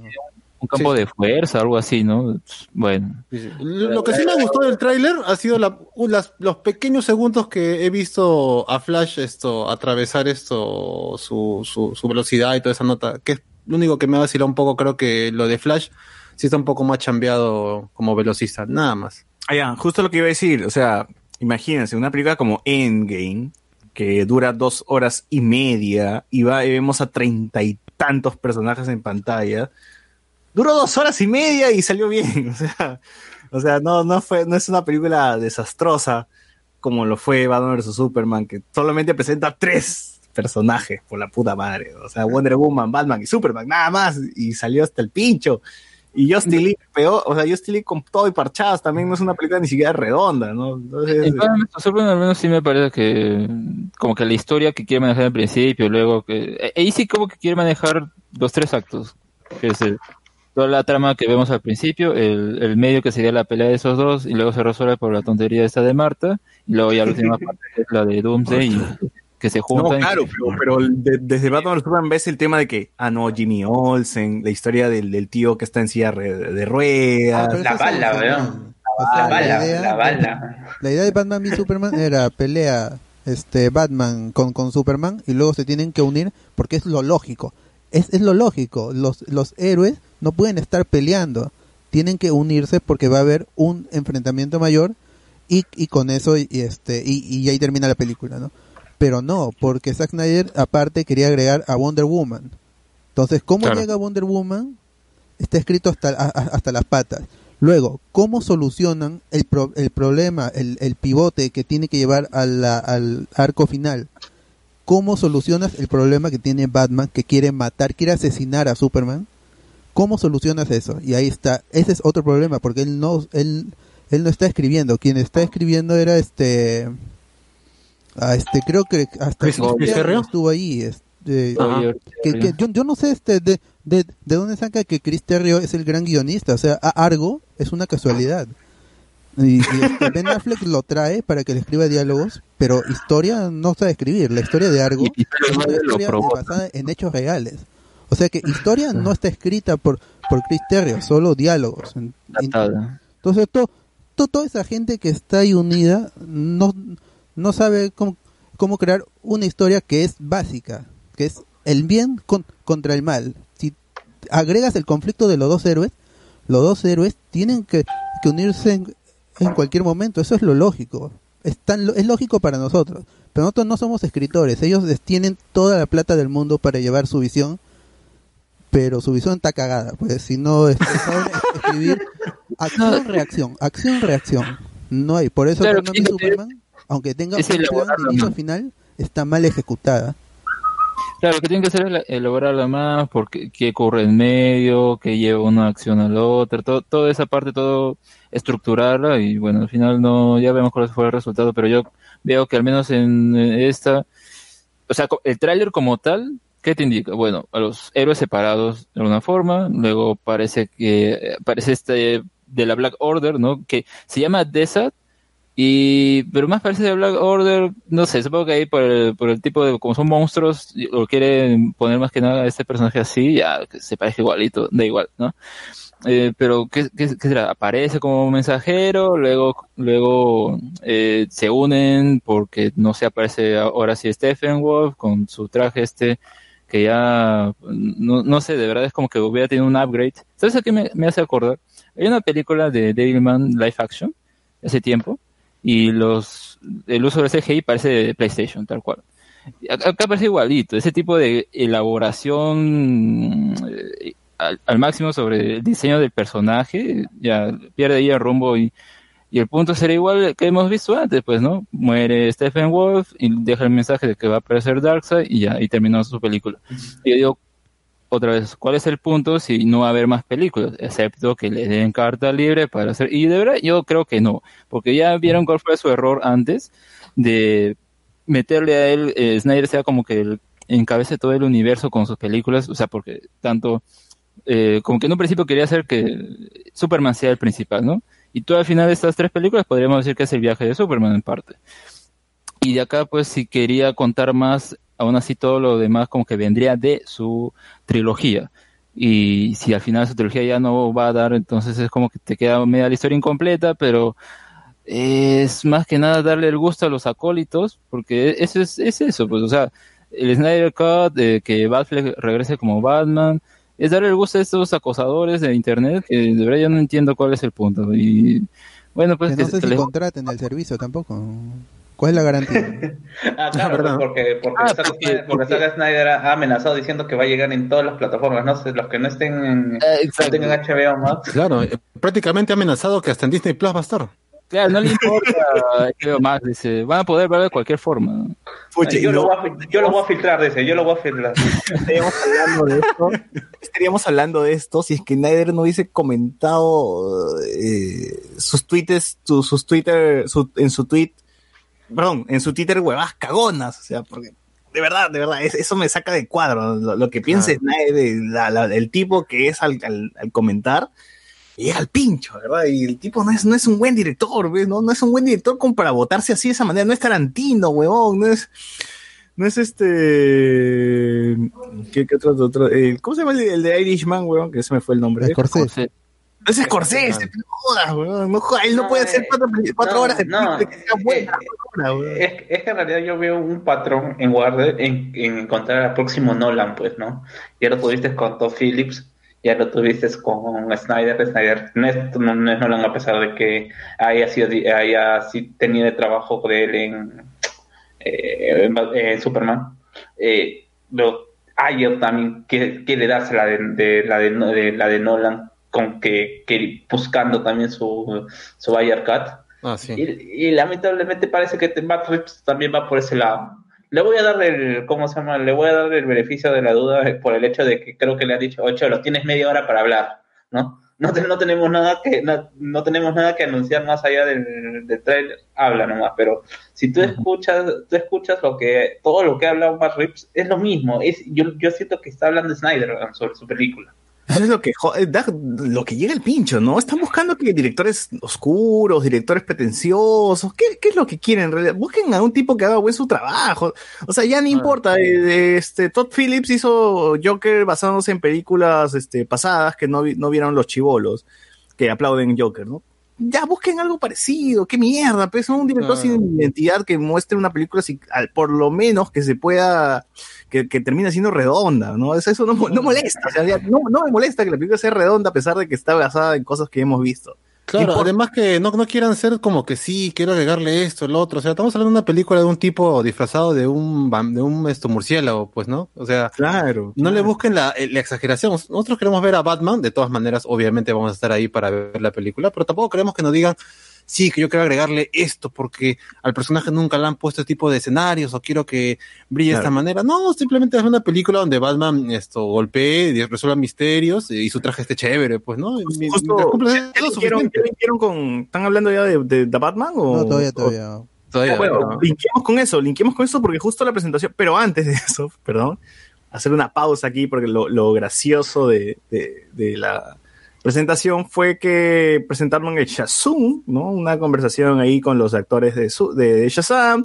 un campo de fuerza, algo así, ¿no? Bueno. Sí, sí. Lo que sí me gustó del tráiler ha sido la- las- los pequeños segundos que he visto a Flash esto atravesar esto su, su, su velocidad y toda esa nota, que es lo único que me ha vacilado un poco, creo que lo de Flash sí está un poco más chambeado como velocista, nada más. Ah, ya, justo lo que iba a decir. O sea, imagínense, una película como Endgame, que dura dos horas y media, y, va, y vemos a treinta y tantos personajes en pantalla. duró dos horas y media y salió bien. O sea, o sea no, no, fue, no es una película desastrosa como lo fue Batman vs. Superman, que solamente presenta tres personajes, por la puta madre. O sea, Wonder Woman, Batman y Superman, nada más. Y salió hasta el pincho. Y Justin Lee, peor, o sea, Justin Lee con todo y parchadas también no es una película ni siquiera redonda, ¿no? Entonces, En. Superman al menos sí me parece que como que la historia que quiere manejar al principio, luego que ahí sí como que quiere manejar los tres actos, que es el- toda la trama que vemos al principio, el, el medio que sería la pelea de esos dos y luego se resuelve por la tontería esta de Marta y luego ya la última parte es la de Doomsday y que se No, juntan. y- claro, pero, pero de- desde Batman vs. Superman ves el tema de que, ah, no, Jimmy Olsen, la historia del, del tío que está en silla de ruedas. Ah, La bala, weón. La bala, idea- la bala. La idea de Batman y Superman era pelea este Batman con, con Superman y luego se tienen que unir porque es lo lógico. Es, es lo lógico. Los, los héroes no pueden estar peleando. Tienen que unirse porque va a haber un enfrentamiento mayor y, y con eso y, este y, y ahí termina la película, ¿no? Pero no, porque Zack Snyder aparte quería agregar a Wonder Woman. Entonces, ¿cómo Claro. llega Wonder Woman? Está escrito hasta, a- hasta las patas. Luego, ¿cómo solucionan el, pro- el problema, el, el pivote que tiene que llevar a la- al arco final? ¿Cómo solucionas el problema que tiene Batman, que quiere matar, quiere asesinar a Superman? ¿Cómo solucionas eso? Y ahí está, ese es otro problema, porque él no, él, él no está escribiendo. Quien está escribiendo era este, ah, este creo que hasta Chris- Chris estuvo ahí. este, que, que yo, yo no sé este de, de, de dónde saca que Chris Terrio es el gran guionista, o sea, Argo es una casualidad. Y, y, este, Ben Affleck lo trae para que le escriba diálogos, pero historia no sabe escribir. La historia de Argo Y- y es una historia basada en hechos reales. O sea que historia no está escrita por, por Chris Terrio, solo diálogos. Entonces, to- to- toda esa gente que está ahí unida no, no sabe cómo, cómo crear una historia que es básica, que es el bien con- contra el mal. Si agregas el conflicto de los dos héroes, los dos héroes tienen que, que unirse en, en cualquier momento. Eso es lo lógico. Es, tan es lógico para nosotros. Pero nosotros no somos escritores. Ellos tienen toda la plata del mundo para llevar su visión. Pero su visión está cagada. Pues si no saben escribir acción-reacción, acción-reacción. No hay. Por eso Claro, Batman y Superman, aunque tenga es un plan de inicio final, está mal ejecutada. Claro, lo que tienen que hacer es la- elaborarla más, porque qué ocurre en medio, que lleva una acción a la otra, todo, toda esa parte, todo estructurarla y bueno, al final no, ya vemos cuál fue el resultado, pero yo veo que al menos en eh, esta, o sea, el tráiler como tal, ¿qué te indica? Bueno, a los héroes separados de alguna forma, luego parece que, parece este de la Black Order, ¿no? Que se llama Desert, y, pero más parece de Black Order, no sé, supongo que ahí por el, por el tipo de, como son monstruos, y- o quieren poner más que nada este personaje así, ya, que se parece igualito, da igual, ¿no? Eh, pero, ¿qué, qué, qué será? Aparece como mensajero, luego, luego, eh, se unen porque, no sé, aparece ahora sí Stephen Wolf con su traje este, que ya, no, no sé, de verdad es como que hubiera tenido un upgrade. ¿Sabes a qué me, me hace acordar? Hay una película de Devilman Live Action, hace tiempo, y los el uso del CGI parece de PlayStation, tal cual. Acá acá parece igualito, ese tipo de elaboración eh, al, al máximo sobre el diseño del personaje, ya pierde ahí el rumbo y, y el punto será igual que hemos visto antes, pues, ¿no? Muere Stephen Wolf y deja el mensaje de que va a aparecer Darkseid y ya, y terminó su película. Y yo digo, otra vez, ¿cuál es el punto si no va a haber más películas? Excepto que le den carta libre para hacer... Y de verdad yo creo que no, porque ya vieron cuál fue su error antes de meterle a él, eh, Snyder sea como que encabece todo el universo con sus películas, o sea, porque tanto, eh, como que en un principio quería hacer que Superman sea el principal, ¿no? Y todo al final de estas tres películas podríamos decir que es el viaje de Superman en parte. Y de acá, pues, si quería contar más, aún así todo lo demás como que vendría de su trilogía. Y si al final su trilogía ya no va a dar, entonces es como que te queda media la historia incompleta, pero es más que nada darle el gusto a los acólitos, porque eso es, es eso, pues, o sea, el Snyder Cut, de que Batfleck regrese como Batman, es darle el gusto a estos acosadores de internet, que de verdad yo no entiendo cuál es el punto. Y bueno, pues que no sé que si les- contraten el servicio tampoco. ¿Cuál es la garantía? Ah, claro, ¿verdad? porque, porque, Ah, Zack porque- Snyder, porque Zack Snyder ha amenazado diciendo que va a llegar en todas las plataformas, no sé, los que no estén en, Eh, no tengan HBO Max. Claro, eh, prácticamente ha amenazado que hasta en Disney Plus va a estar. Claro, no le importa HBO Max, dice, van a poder verlo de cualquier forma. Pucha, yo, y lo no- voy a, fil- yo lo voy a filtrar, dice, yo lo voy a filtrar. estaríamos hablando de esto, estaríamos hablando de esto si es que Snyder no hubiese comentado eh, sus tweets, su- sus Twitter, su- en su tweet, perdón, en su Twitter huevas cagonas, o sea, porque de verdad, de verdad, es- eso me saca de cuadro, lo, lo que piensa Snyder, el, la- la- el tipo que es al, al- al comentar, llega al pincho, ¿verdad? Y el tipo no es, no es un buen director, ¿ves? No, no es un buen director como para votarse así de esa manera, no es Tarantino, huevón, no es, no es este. ¿Qué, qué otro? otro eh, ¿Cómo se llama el, de- el de Irishman, weón? Que se me fue el nombre. Scorsese. No es Scorsese, no jodas, weón. No jodas, él no, No, puede hacer eh, cuatro, cuatro no, horas de no, que sea buena. eh, horas, weón. Es, es que en realidad yo veo un patrón en Warner en, en encontrar al próximo Nolan, pues, ¿no? Ya lo tuviste con Todd Phillips, ya lo tuviste con Snyder. Snyder no es, no, no es Nolan a pesar de que haya sido haya sí tenido el trabajo de él en, eh, en, en Superman. Eh, lo, Ayer también quiere, quiere darse la de, de- la de, de- la de Nolan con que, que buscando también su, su Cut. Ah, sí. Y, y lamentablemente parece que Matt Reeves también va por ese lado. Le voy a dar el, ¿cómo se llama? Le voy a dar el beneficio de la duda por el hecho de que creo que le han dicho, ocho, lo tienes media hora para hablar, ¿no? No, te- no tenemos nada que no, no tenemos nada que anunciar más allá del, del trailer, habla nomás, pero si tú escuchas, tú escuchas lo que, todo lo que ha hablado Matt Reeves es lo mismo, es, yo, yo siento que está hablando Snyder sobre su película. Eso es lo que, eh, da- lo que llega el pincho, ¿no? Están buscando que directores oscuros, directores pretenciosos. ¿Qué, qué es lo que quieren en realidad? Busquen a un tipo que haga buen su trabajo. O sea, ya no importa. eh, este, Todd Phillips hizo Joker basándose en películas este, pasadas que no, vi- no vieron los chivolos que aplauden Joker, ¿no? Ya busquen algo parecido. ¿Qué mierda? Pues un director Ah. sin identidad que muestre una película así, al- por lo menos que se pueda que, que termine siendo redonda, ¿no? Eso, eso no, no molesta, o sea, ya no, no me molesta que la película sea redonda a pesar de que está basada en cosas que hemos visto. Claro, además que no, no quieran ser como que sí, quiero agregarle esto, el otro. O sea, estamos hablando de una película de un tipo disfrazado de un de un esto, murciélago, pues, ¿no? O sea, Claro. no le busquen la, eh, la exageración. Nosotros queremos ver a Batman, de todas maneras, obviamente vamos a estar ahí para ver la película, pero tampoco queremos que nos digan, sí, que yo quiero agregarle esto porque al personaje nunca le han puesto este tipo de escenarios o quiero que brille de esta manera. No, simplemente es una película donde Batman esto golpee, y resuelva misterios y su traje esté chévere, pues, ¿no? Y mi- Justo, mientras cumpla ¿ya- eso, ya es linkearon- suficiente. ya linkearon con, ¿Están hablando ya de, de, de Batman o...? No, todavía, o- todavía. Todavía, Ah, bueno, no. linkeemos con eso, linkeemos con eso porque justo la presentación, pero antes de eso, perdón, hacer una pausa aquí porque lo, lo gracioso de, de- de la presentación fue que presentaron el Shazam, ¿no? Una conversación ahí con los actores de, su- de, de Shazam,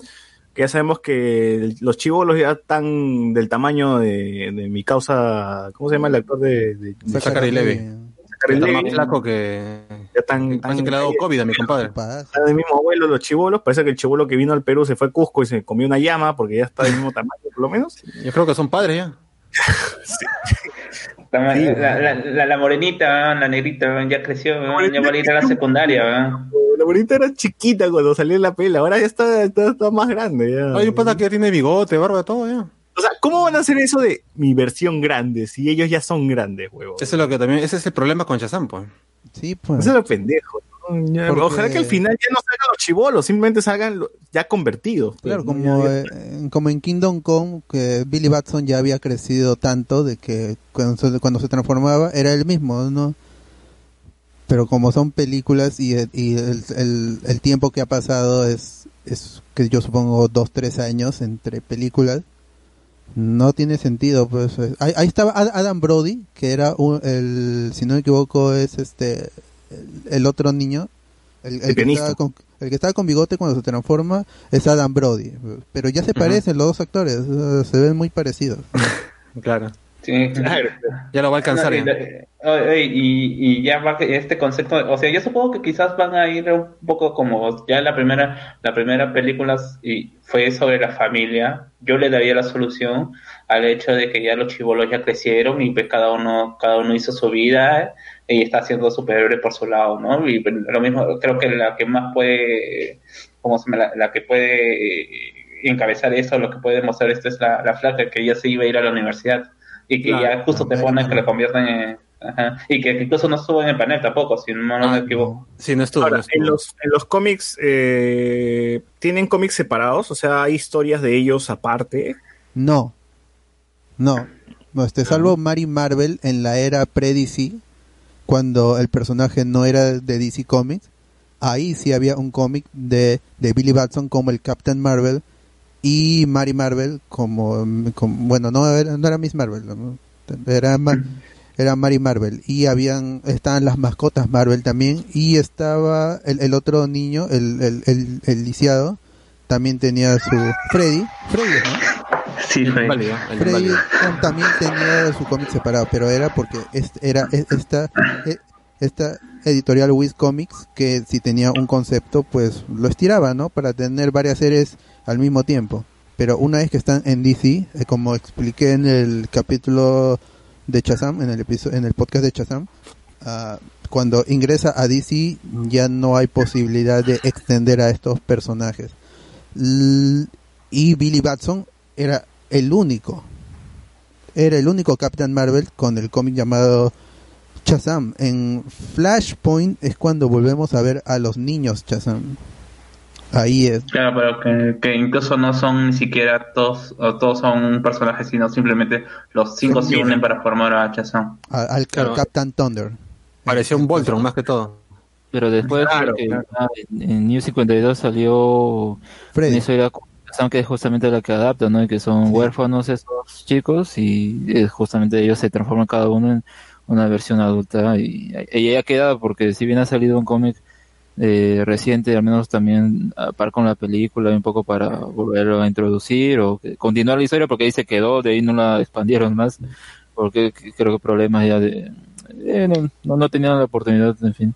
que ya sabemos que los chivolos ya están del tamaño de, de mi causa, ¿cómo se llama el actor de, de, de Zachary más flaco que... Ya están, Parece que le ha dado COVID a mi compadre. Pasa. Está del mismo abuelo los chivolos. Parece que el chivolo que vino al Perú se fue a Cusco y se comió una llama porque ya está del mismo tamaño, por lo menos. Yo creo que son padres ya. La, Sí, la, la, la- morenita, la negrita, ya creció, ya va a ir a la secundaria. ¿verdad? La bonita era chiquita cuando salió en la pela, ahora ya está, está, está más grande. Ya. Hay un pata que ya tiene bigote, barba, todo ya. O sea, ¿cómo van a hacer eso de mi versión grande si ellos ya son grandes, huevo? Eso es lo que también, ese es el problema con Shazam, pues. Sí, pues. Eso es lo pendejo. Ya, Porque- Ojalá que al final ya no salgan los chivolos, simplemente salgan ya convertidos. pues, Claro, como, eh, como en Kingdom Come, que Billy Batson ya había crecido tanto de que cuando se, cuando se transformaba era el mismo, ¿no? Pero como son películas y, el- y el, el- el tiempo que ha pasado es, es que yo supongo dos, tres años entre películas, no tiene sentido. pues eh, Ahí, ahí estaba Ad- Adam Brody, que era un- el, si no me equivoco, es este el, el otro niño, el, el El que estaba con, el que estaba con bigote cuando se transforma es Adam Brody, pero ya se parecen los dos actores, eh, se ven muy parecidos. Claro. Sí. Claro. Ya lo va a alcanzar. No, y, ya. y, y ya va este concepto, o sea, yo supongo que quizás van a ir un poco como ya la primera, la primera película y fue sobre la familia. Yo le daría la solución al hecho de que ya los chivolos ya crecieron y pues cada uno, cada uno hizo su vida y está haciendo superhéroe por su lado, ¿no? Y pues, lo mismo, creo que la que más puede como se llama, la, la que puede eh, encabezar eso, lo que puede mostrar esto es la, la flaca que ya se iba a ir a la universidad y que Claro, ya justo te ponen claro. que la convierten en... ajá, y que incluso no estuvo en el panel tampoco, si no, no me equivoco. Sí, no estuvo. Ahora, no estuvo. en los, en los cómics, eh, ¿tienen cómics separados? O sea, ¿hay historias de ellos aparte? No. No. No, este, salvo Mary Marvel en la era pre-DC, cuando el personaje no era de DC Comics, ahí sí había un cómic de, de Billy Batson como el Captain Marvel y Mary Marvel como, como- bueno, no era, no era Miss Marvel, ¿no? era, Ma- era Mary Marvel y habían, estaban las mascotas Marvel también y estaba el, el otro niño, el, el, el, el lisiado, también tenía su Freddy, Freddy, ¿no? Sí. Válido, Freddy válido. tam- también tenía su cómic separado, pero era porque est- era esta e- esta editorial Wiz Comics que si tenía un concepto pues lo estiraba, ¿no? Para tener varias series al mismo tiempo. Pero una vez que están en DC, eh, como expliqué en el capítulo de Shazam, en el episodio, en el podcast de Shazam, ah, cuando ingresa a DC ya no hay posibilidad de extender a estos personajes. Y Billy Batson era el único. Era el único Captain Marvel con el cómic llamado Shazam. En Flashpoint es cuando volvemos a ver a los niños Shazam. Ahí es. Claro, pero que, que incluso no son ni siquiera todos, o todos son personajes, sino simplemente los cinco se unen para formar a Shazam. a- al, al Claro. Captain Thunder. Parecía un Voltron más que todo. Pero después Claro, que, claro. ah, en, en New 52 salió Freddy. eso era Shazam, que es justamente la que adapta, ¿no? Y que son Sí. huérfanos esos chicos y eh, justamente ellos se transforman cada uno en una versión adulta y, y ella queda porque si bien ha salido un cómic eh, reciente, al menos también a par con la película, un poco para volverlo a introducir o continuar la historia porque ahí se quedó, de ahí no la expandieron más porque creo que problemas ya de... eh, no, no, tenían la oportunidad, en fin.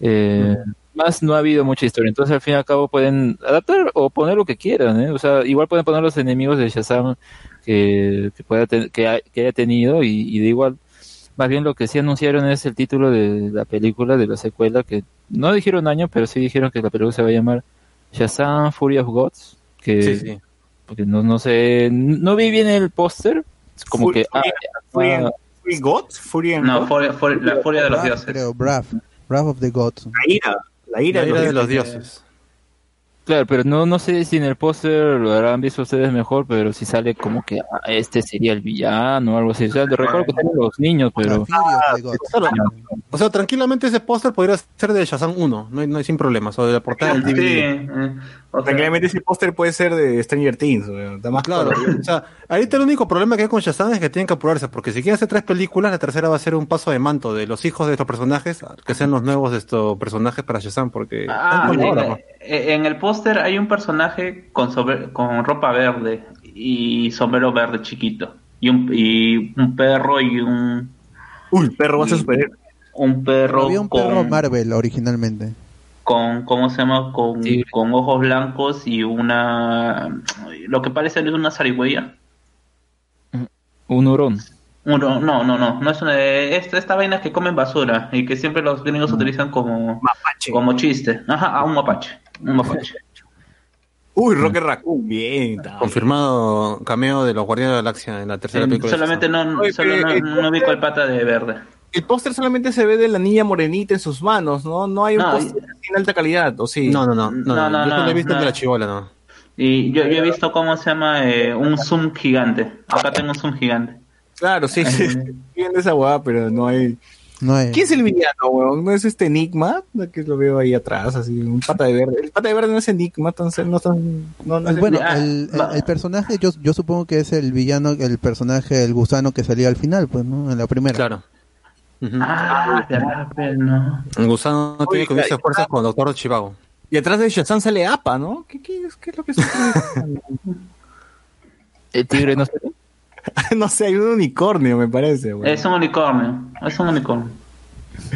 Eh, Más no ha habido mucha historia, entonces al fin y al cabo pueden adaptar o poner lo que quieran, ¿eh? O sea, igual pueden poner los enemigos de Shazam que, que, pueda que, que haya tenido y, y de igual, más bien lo que sí anunciaron es el título de la película, de la secuela, que no dijeron año, pero sí dijeron que la película se va a llamar Shazam Fury of Gods, que Sí, sí. porque no, no sé, no vi bien el póster, como Fury- que... ah, Fury ah, Fury Gods? Fury and No, Gods? Furia- Furia- la furia de los dioses. creo, Wrath. Of the Gods. La ira. La ira, La ira de los dioses. dioses. Claro, pero no, no sé si en el póster lo habrán visto ustedes mejor, pero si sale como que ah, este sería el villano o algo así. O sea, recuerdo que salen los niños, pero... Claro. O sea, tranquilamente ese póster podría ser de Shazam 1, no hay, no hay sin problemas, o de la portada del Sí, DVD. eh, o sea, Tranquilamente ese póster puede ser de Stranger Things. weón. Está más Claro, o sea, ahorita el único problema que hay con Shazam es que tienen que apurarse, porque si quieren hacer tres películas, la tercera va a ser un paso de manto de los hijos de estos personajes, que sean los nuevos de estos personajes para Shazam, porque Ah, están con la en, pues. en el póster hay un personaje con, sobre- con ropa verde y sombrero verde chiquito. Y un, y un perro y un, Uy, perro va a ser superhéroe. un perro Había un con, perro Marvel originalmente. con, ¿cómo se llama? Con, Sí. con ojos blancos y una, lo que parece es una zarigüeya. Un hurón. Uno, no, no, no, no es una de esta, esta vaina que comen basura y que siempre los gringos utilizan como, Mapache. como chiste. Ajá, a un mapache. Un. Uy, Rocket Raccoon. Bien. Confirmado cameo de los Guardianes de la Galaxia en la tercera Eh, película. solamente Shazam. no, Oye, solo no, eh, no el pata de verde. El póster solamente se ve de la niña morenita en sus manos, ¿no? No hay un No, póster en alta calidad, ¿o sí? No, no, no, no, No, no, yo solo no, he visto el no. de la chivola, no. Y yo, yo he visto cómo se llama eh, un zoom gigante. Acá tengo un zoom gigante. Claro, sí, sí. Viendo esa hueá, pero no hay... No hay. ¿Quién es el villano, weón? ¿No es este Enigma? Que lo veo ahí atrás, así, un pata de verde. El pata de verde no es Enigma, entonces no tan... No, no es El- bueno, Ah, el, el- el personaje, yo, yo supongo que es el villano, el personaje, el gusano que salía al final, pues, ¿no? En la primera. Claro. Ah, pero no. El gusano tiene que unirse claro. fuerzas con Doctor Chivago. Y atrás de Shazam sale APA, ¿no? ¿Qué, qué, es- qué es lo que está El tigre no sé. No sé, hay un unicornio, me parece, weón. Es un unicornio. Es un unicornio.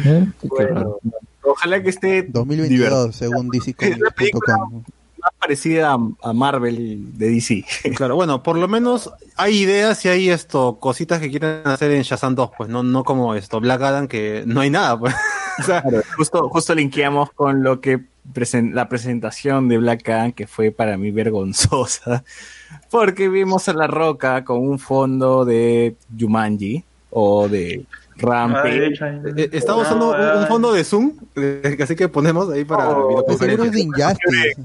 ¿Eh? Bueno. Ojalá que esté 2022, según Es la película- DCComics.com. más parecida a, Marvel de DC. Claro, bueno, por lo menos hay ideas y hay esto, cositas que quieren hacer en Shazam 2, pues no, no como esto, Black Adam, que no hay nada, pues. O sea, justo, justo linkeamos con lo que presen- la presentación de Black Adam, que fue para mí vergonzosa, porque vimos a La Roca con un fondo de Jumanji o de Rampage. Eh, Estamos usando un, un fondo de Zoom, eh, así que ponemos ahí para Seguro es de videoconferencia. Injustice.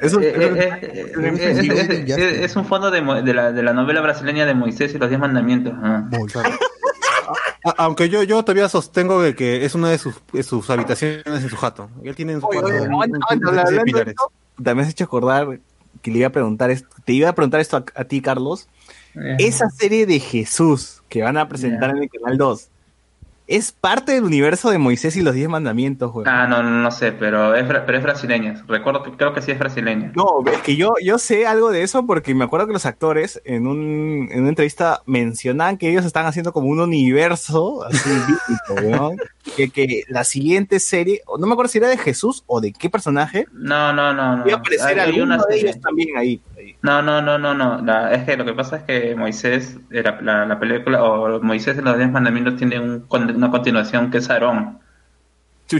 Eso Eh, eh, eh, eh, es, es- es- es un fondo de, mo- de, la, de la novela brasileña de Moisés y los Diez Mandamientos. ah. A- Aunque yo, yo todavía sostengo de que es una de sus, de sus habitaciones en su jato. Él tiene en su cuarto También has hecho acordar que le iba a preguntar esto, te iba a preguntar esto a, a ti, Carlos. Eh. Esa serie de Jesús que van a presentar en el canal 2 es parte del universo de Moisés y los Diez Mandamientos, güey. Ah, no, no, no sé, pero es, pero es brasileña. Recuerdo que creo que sí es brasileña. No, es que yo, yo sé algo de eso porque me acuerdo que los actores en, un, en una entrevista mencionaban que ellos están haciendo como un universo así bíblico, weón. que, que la siguiente serie, no me acuerdo si era de Jesús o de qué personaje, No, no, no. no. iba a aparecer alguno de ellos también ahí. No, no, no, no, no. La- es que lo que pasa es que Moisés, eh, la, la, la película, o Moisés en los Diez Mandamientos tiene un, una continuación que es Aarón.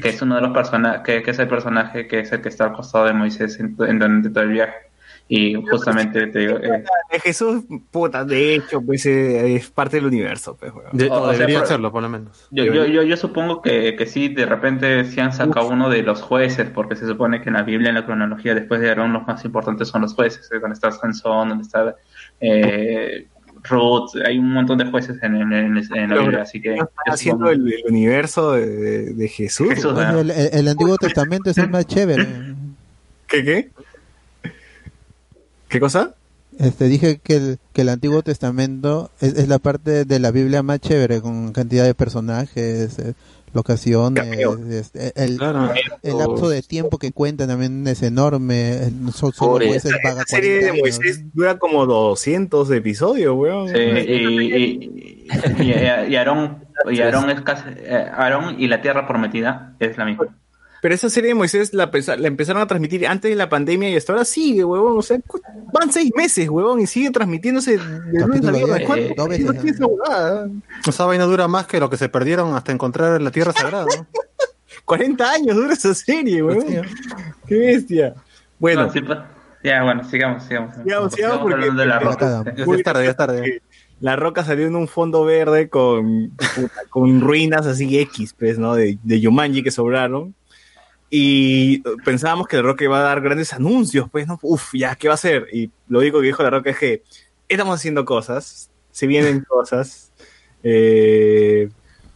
Que es uno de los personajes, que, que es el personaje que es el que está al costado de Moisés en, en durante todo el viaje. Y justamente te digo, eh, De Jesús, puta, de hecho, pues eh, es parte del universo, pues, weón. De- O- o o sea, debería por- serlo, por lo menos. Yo, yo, yo, yo supongo que, que sí, de repente sí han sacado uno de los jueces, porque se supone que en la Biblia, en la cronología, después de Aarón, los más importantes son los jueces, eh, donde está Sansón, donde está eh, Ruth, hay un montón de jueces en, en- en- en la Biblia, así que... Haciendo el, el universo de, de- de Jesús. Jesús, weón. ¿no? El, el- el Antiguo Testamento es el más chévere. ¿Qué, qué? ¿Qué cosa? Este, dije que el, que el Antiguo Testamento es, es la parte de la Biblia más chévere, con cantidad de personajes, eh, locaciones, este, el, el lapso de tiempo que cuentan también es enorme, solo esa serie 40 de años. Moisés dura como 200 episodios, weón. Sí, y, y, y, y Aarón, y Aarón es casi, eh, Aarón y la tierra prometida es la misma. Pero esa serie de Moisés la, empezaron a transmitir antes de la pandemia y hasta ahora sigue, huevón. O sea, van seis meses, huevón, y sigue transmitiéndose de lunes a viernes. ¿Cuánto esa vaina dura más que lo que se perdieron hasta encontrar la tierra sagrada. ¿no? 40 años dura esa serie, huevón. Qué bestia. Bueno, No, sí, pues, ya, bueno, sigamos, sigamos. sigamos, sigamos porque hablando de la roca. Ya es tarde, ya es tarde. La Roca salió en un fondo verde con ruinas así X, pues, ¿no? De, de Yumanji que sobraron. Y pensábamos que La Roca iba a dar grandes anuncios, pues, ¿no? Uf, ya, ¿qué va a hacer? Y lo único que dijo La Roca es que estamos haciendo cosas, se vienen cosas. Eh,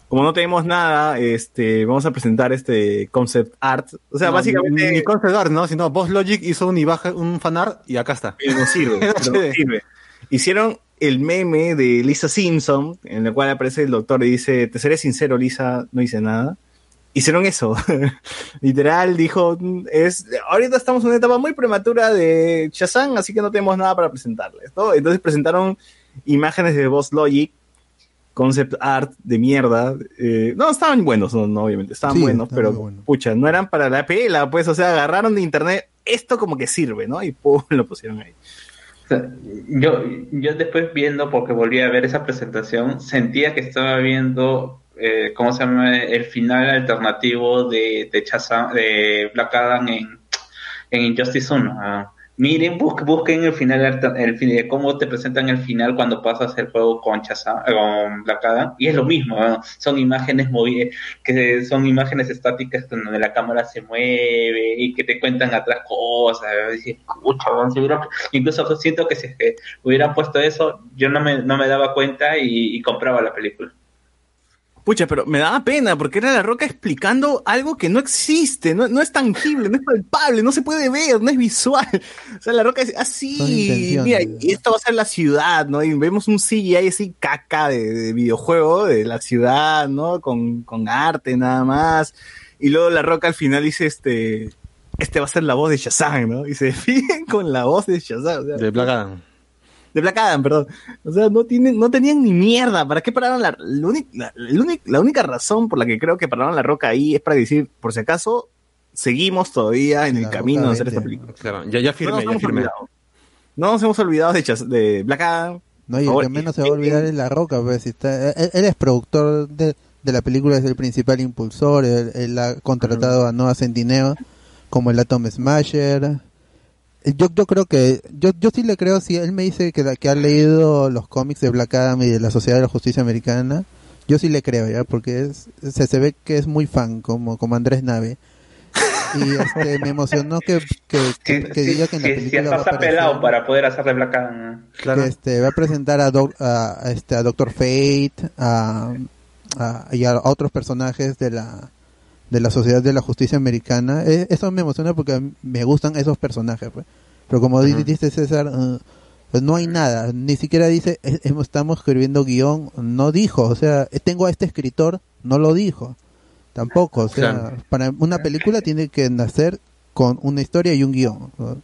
como no tenemos nada, este, vamos a presentar este concept art. O sea, No, básicamente... Ni, ni Concept Art, ¿no? Sino Boss Logic hizo un, ibaje- un fanart y acá está. Pero no sirve, pero no sirve. Hicieron el meme de Lisa Simpson, en el cual aparece el doctor y dice, te seré sincero, Lisa, no hice nada. Hicieron eso. Literal, dijo, es, ahorita estamos en una etapa muy prematura de Shazam, así que no tenemos nada para presentarles, ¿no? Entonces presentaron imágenes de Boss Logic, concept art de mierda. eh, no, estaban buenos, no, no, obviamente, estaban Sí, buenos, pero pucha, no eran para la pela, pues, o sea, agarraron de internet, esto como que sirve, ¿no? Y pum, lo pusieron ahí. O sea, yo, yo después viendo, porque volví a ver esa presentación, sentía que estaba viendo, eh, ¿cómo se llama? El final alternativo de, de, Shazam- de Black Adam en, en Injustice 1. ah. Miren, bus- busquen el final, el, fin- cómo te presentan el final cuando pasas el juego con, Shazam- eh, con Black Adam. Y es lo mismo, son imágenes movi- que son imágenes estáticas donde la cámara se mueve y que te cuentan atrás cosas. Y, weón, si hubiera- incluso siento que si es que hubieran puesto eso, yo no me, no me daba cuenta y, y compraba la película. Pucha, pero me daba pena porque era la roca explicando algo que no existe, no, no es tangible, no es palpable, no se puede ver, no es visual. O sea, la roca es Son así, intenciones. mira, y esto va a ser la ciudad, ¿no? Y vemos un CGI así caca de, de videojuego de la ciudad, ¿no? Con, con arte nada más. Y luego la roca al final dice, este, este va a ser la voz de Shazam, ¿no? Y se definen con la voz de Shazam. o sea, De Black Adam. De Black Adam, perdón. O sea, no tienen, no tenían ni mierda. ¿Para qué pararon la, la, única- la- la única- la única razón por la que creo que pararon la roca ahí es para decir, por si acaso, seguimos todavía en el camino de hacer esta película. Claro, ya, ya firmé, No nos ya olvidado. No nos hemos olvidado de, Chaz- de Black Adam. No, y el menos se va a olvidar es La Roca, pues, si está, él, él es productor de, de la película, es el principal impulsor, él, él ha contratado a Noah Centineo como el Atom Smasher. Yo, yo creo que, yo, yo sí le creo, si él me dice que, que ha leído los cómics de Black Adam y de la Sociedad de la Justicia Americana, yo sí le creo, ¿ya? Porque es, se, se ve que es muy fan, como, como Andrés Nave. Y este, me emocionó que, que, que, que diga que en la Si, si película va a aparecer- pelado para poder hacerle Black Adam. que este, va a presentar a este, a Doctor Fate a, a- y a otros personajes de la de la Sociedad de la Justicia Americana. Eh, eso me emociona porque me gustan esos personajes. pues. Pero como di- dice César, eh, pues no hay nada. Ni siquiera dice, "Eh, hemos- estamos escribiendo guion. No dijo. O sea, eh, tengo a este escritor. No lo dijo. Tampoco. O sea, Claro. para una película tiene que nacer con una historia y un guion. O,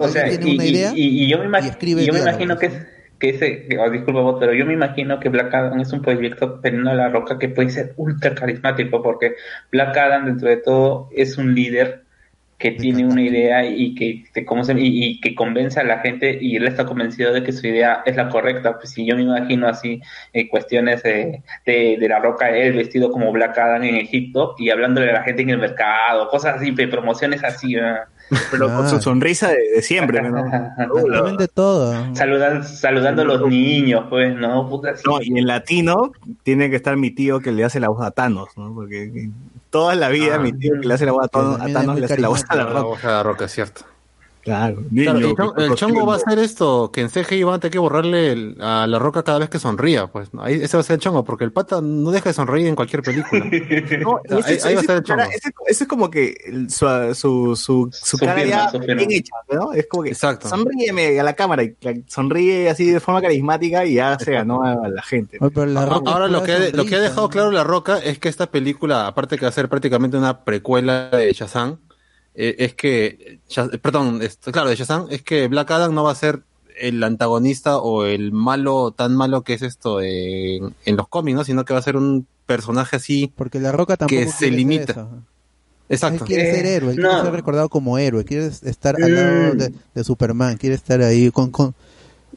o sea, Alguien y, tiene una idea y- y yo me, imag- escribe y yo me imagino que, es- que ese, oh, disculpa vos, pero yo me imagino que Black Adam es un proyecto teniendo a la roca que puede ser ultra carismático, porque Black Adam dentro de todo es un líder que tiene una idea y que te- ¿cómo se- y, y que convence a la gente y él está convencido de que su idea es la correcta. Pues si yo me imagino así eh, cuestiones de, de, de la roca, él vestido como Black Adam en Egipto y hablándole a la gente en el mercado, cosas así, promociones así. ¿verdad? Pero con su sonrisa de, de siempre, ¿no? De todo. Saludan, saludando a los niños, pues, ¿no? Puta, sí. No, y en latino tiene que estar mi tío que le hace la voz a Thanos, ¿no? Porque toda la vida mi tío que le hace la voz a Thanos, a Thanos le hace la voz a la La roca. voz de la roca, cierto. Claro, niño, el, chon- que- el chongo va a hacer esto, que en CGI van a tener que borrarle el- a la roca cada vez que sonría, pues. Ahí, ese va a ser el chongo, porque el pata no deja de sonreír en cualquier película. No, ese, ahí, ese- ahí va a estar el chongo. ese- ese es como que el- su, su, su, su cara firma, ya su firma. bien hecha, ¿no? Es como que Exacto. sonríeme a la cámara y sonríe así de forma carismática y ya se ganó a la gente. Oye, pero la Ah, Roca Ahora lo que, lo que ha dejado claro La Roca es que esta película, aparte que va a ser prácticamente una precuela de Shazam, eh, es que, Shaz- perdón, esto- claro, de Shazam, es que Black Adam no va a ser el antagonista o el malo tan malo que es esto en, en los cómics, ¿no? Sino que va a ser un personaje así Porque la Roca tampoco que se limita. eso. Exacto. Él quiere Eh, ser héroe, él no. quiere ser recordado como héroe, quiere estar al lado de, de Superman, quiere estar ahí con, con,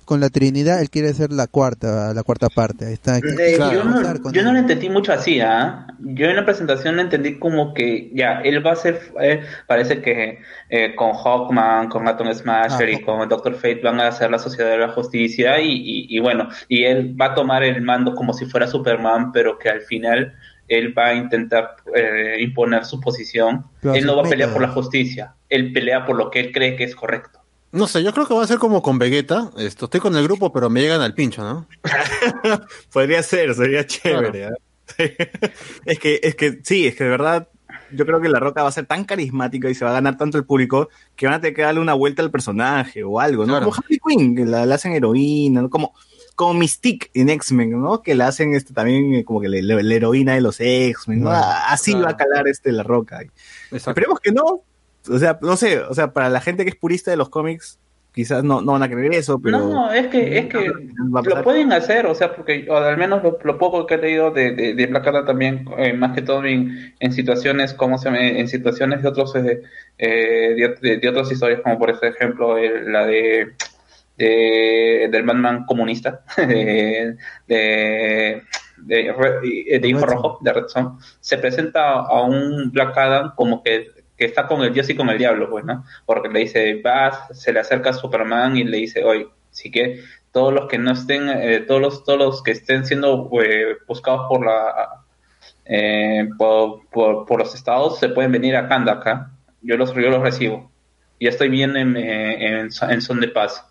con la Trinidad, él quiere ser la cuarta, la cuarta parte. Ahí está. Eh, Claro. yo no, yo lo entendí mucho así, ¿ah? Yo en la presentación lo entendí como que ya, él va a ser, eh, parece que eh, con Hawkman, con Atom Smasher Ah, y con Doctor Fate van a hacer la Sociedad de la Justicia y, y, y bueno, y él va a tomar el mando como si fuera Superman, pero que al final él va a intentar eh, imponer su posición. Él no va a pelear por la justicia, él pelea por lo que él cree que es correcto. No sé, yo creo que va a ser como con Vegeta. Esto, estoy con el grupo, pero me llegan al pincho, ¿no? Podría ser, sería chévere. ¿eh? es que, es que sí, es que de verdad, yo creo que la roca va a ser tan carismática y se va a ganar tanto el público que van a tener que darle una vuelta al personaje o algo, ¿no? Claro. Como Harley Quinn, que la, la hacen heroína, ¿no? Como, como Mystique en X-Men, ¿no? Que la hacen este también eh, como que la, la heroína de los X-Men, ¿no? Así Claro. va a calar este la roca. Esperemos que no. O sea, no sé, o sea, para la gente que es purista de los cómics, quizás no, no van a creer eso, pero... No, es que, es que lo pueden hacer, o sea, porque o al menos lo, lo poco que he leído de, de, de Black Adam también, eh, más que todo en, en situaciones, como se llama? en situaciones de otros, eh, eh, de, de- de otras historias, como por ejemplo eh, la de, de del Batman comunista, de, de, de, Hijo. Rojo, de Red Son, se presenta a un Black Adam como que que está con el dios y con el diablo, pues, ¿no? Porque le dice, vas, se le acerca a Superman y le dice, oye, sí que todos los que no estén, eh, todos los, todos los que estén siendo eh, buscados por la, eh, por, por, por los estados se pueden venir a Kandaka. Yo los, yo los recibo. Y estoy bien en, eh, en, en son de paz.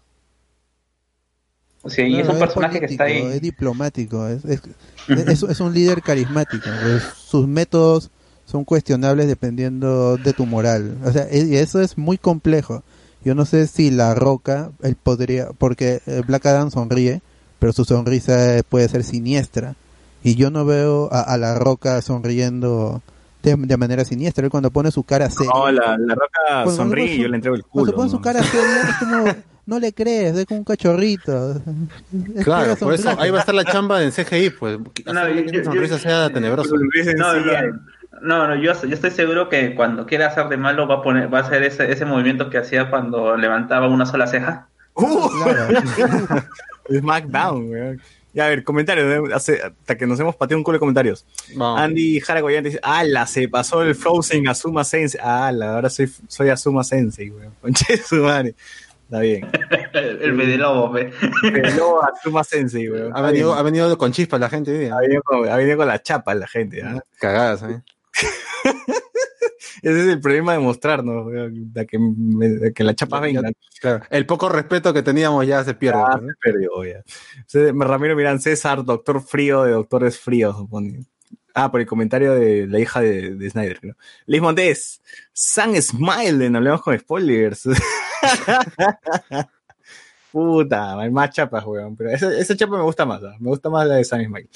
O sea, y es un personaje que está ahí. Es diplomático, es, es, es- es un líder carismático. pues, sus métodos son cuestionables dependiendo de tu moral. O sea, y eso es muy complejo. Yo no sé si La Roca, él podría, porque eh, Black Adam sonríe, pero su sonrisa eh, puede ser siniestra. Y yo no veo a, a La Roca sonriendo de, de manera siniestra. Él cuando pone su cara seria. No, la, la roca Cuando sonríe pone y su- yo le entrego el Cuando culo. pone su ¿no? cara seria, es como, no le crees, es como un cachorrito. Es Claro, por eso ahí va a estar la chamba en CGI, pues. No, yo- que yo- sonrisa yo- sea tenebrosa. No, no, no, no, yo, yo estoy seguro que cuando quiera hacer de malo va a poner, va a hacer ese, ese movimiento que hacía cuando levantaba una sola ceja. Uh, Claro. SmackDown, weón. Ya, a ver, comentarios. ¿eh? Hace- hasta que nos hemos pateado un culo de comentarios. Andy Jaragoyante dice, ala, se pasó el Frozen Azuma Sensei. Ala, ahora soy, soy Azuma Sensei, weón. Conche su madre. Está bien. El, el Fede Lobo, ve. Pero Azuma Sensei, weón. Ha venido, ha venido con chispas la gente hoy día. Ha venido con, ha venido con la chapa la gente, ¿ah? Cagadas, ¿eh? Ese es el problema de mostrarnos, de que, de que la chapa venga. Claro. El poco respeto que teníamos ya se pierde. Ah, ¿no? se perdió, ya. Ramiro Mirán César, doctor frío de doctores fríos, supone. Ah, por el comentario de la hija de, de Snyder, creo. Liz Montes, San Smile, en Hablemos con Spoilers. Puta, hay más chapas, weón. Pero esa, esa chapa me gusta más, ¿ah? me gusta más la de San Smile.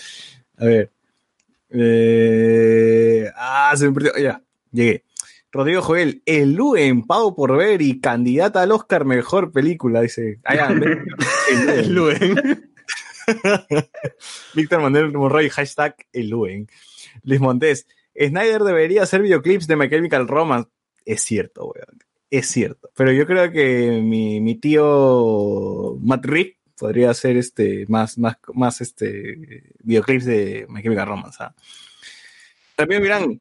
A ver. Eh, ah, se me perdió. Ya, llegué. Rodrigo Joel, el Luen, pago por ver y candidata al Oscar mejor película, dice. Ah, ya, el Luen. Víctor Manuel Monroy, hashtag el Luen. Luis Montes, Snyder debería hacer videoclips de My Chemical Romance. Es cierto, weón. Es cierto. Pero yo creo que mi, mi tío Matt Reeves podría hacer este más, más, más este videoclips de My Chemical Romance. ¿ah? También miran,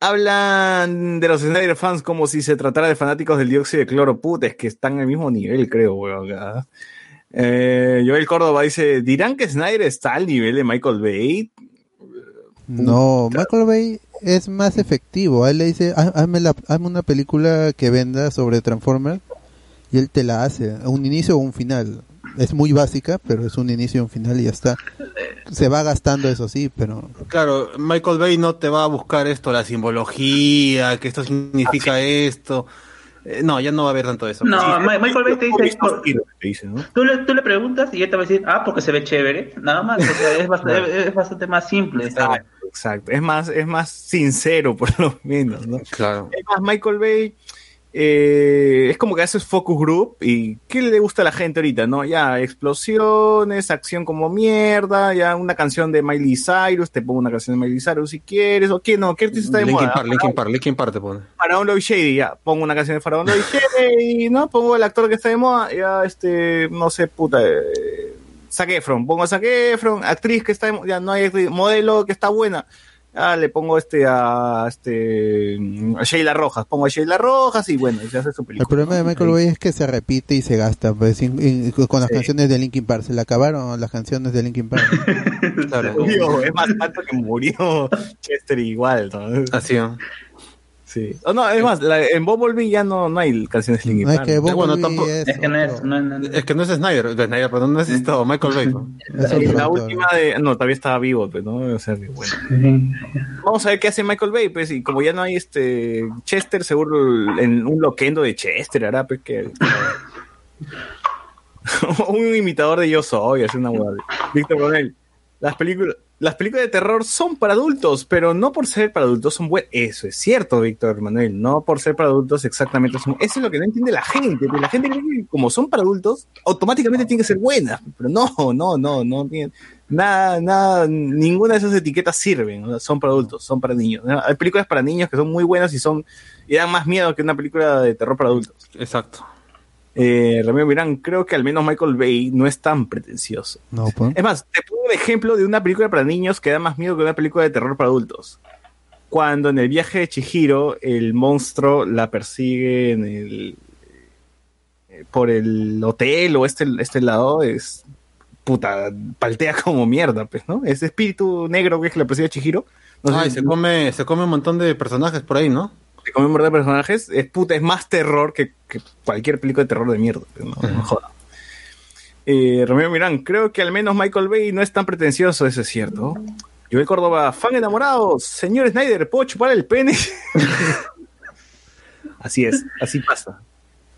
hablan de los Snyder fans como si se tratara de fanáticos del dióxido de cloro. Puta, es que están al mismo nivel, creo, weón. ¿ah? Eh, Joel Córdoba dice, ¿dirán que Snyder está al nivel de Michael Bay? No, Michael Bay es más efectivo. A él le dice, "Há- hazme, la- hazme una película que venda sobre Transformers y él te la hace, a un inicio o un final. Es muy básica, pero es un inicio y un final y ya está. Se va gastando eso sí, pero Claro, Michael Bay no te va a buscar esto, la simbología, que esto significa esto. Eh, no, ya no va a haber tanto eso. No, Ma- Michael Bay te dice, Te dice, ¿no? tú le, tú le preguntas y él te va a decir, ah, porque se ve chévere. Nada más, o sea, es, bastante, es bastante más simple. Exacto, exacto. Es más, es más sincero, por lo menos, ¿no? Claro. Es más, Michael Bay eh, es como que haces focus group y ¿qué le gusta a la gente ahorita, no? Ya, explosiones, acción como mierda, ya una canción de Miley Cyrus, te pongo una canción de Miley Cyrus si quieres, o qué no, ¿qué artista está de Linkin moda? Park, Linkin Park, Linkin Park te pone. Faraón Lloyd Shady, ya, pongo una canción de Faraón Lloyd Shady, ¿no? Pongo el actor que está de moda, ya, este, no sé, puta, eh, Zac Efron, pongo a Zac Efron, actriz que está de mo- ya no hay actriz, modelo que está buena, ya le pongo este a, este, a Sheila Rojas, pongo a Sheila Rojas y bueno, y se hace su el película. problema de Michael Bay es que se repite y se gasta. Pues, y- y- con las Sí. canciones de Linkin Park, se le acabaron las canciones de Linkin Park. Claro. Murió, es más tanto que murió Chester igual, ¿no? Así, ¿no? Sí. Oh, no, es más, la- en Bumblebee ya no, no hay canciones Linkin No, es Park. que Bueno, tampoco- es, Es que no es, no, no- no. Es que no es Snyder, de Snyder, perdón, no es esto, Michael Bay. es la autor. última de. No, todavía estaba vivo, pero no, o sea, bueno. Vamos a ver qué hace Michael Bay, pues, y como ya no hay este Chester, seguro en un loquendo de Chester hará, pues que. un imitador de Yo Soy, hace una. Víctor Coronel. Las películas. Las películas de terror son para adultos, pero no por ser para adultos son buenas. Eso es cierto, Víctor Manuel. No por ser para adultos exactamente. Eso es lo que no entiende la gente. La gente cree que como son para adultos, automáticamente tienen que ser buenas. Pero no, no, no, no. Nada, nada, ninguna de esas etiquetas sirven. Son para adultos, son para niños. Hay películas para niños que son muy buenas y son y dan más miedo que una película de terror para adultos. Exacto. Eh, Ramiro Mirán, creo que al menos Michael Bay no es tan pretencioso. No, pues. Es más, te pongo un ejemplo de una película para niños que da más miedo que una película de terror para adultos. Cuando en el viaje de Chihiro el monstruo la persigue en el eh, por el hotel o este, este lado es puta, paltea como mierda, pues, ¿no? Ese espíritu negro que es que la persigue a Chihiro. No Ay, si- se come, se come un montón de personajes por ahí, ¿no? Montón de personajes, es puta, es más terror que, que cualquier película de terror de mierda. no joda. Eh, Romeo Mirán, creo que al menos Michael Bay no es tan pretencioso, eso es cierto. Joel Córdoba, fan enamorado, señor Snyder, ¿puedo chupar el pene? así es, así pasa.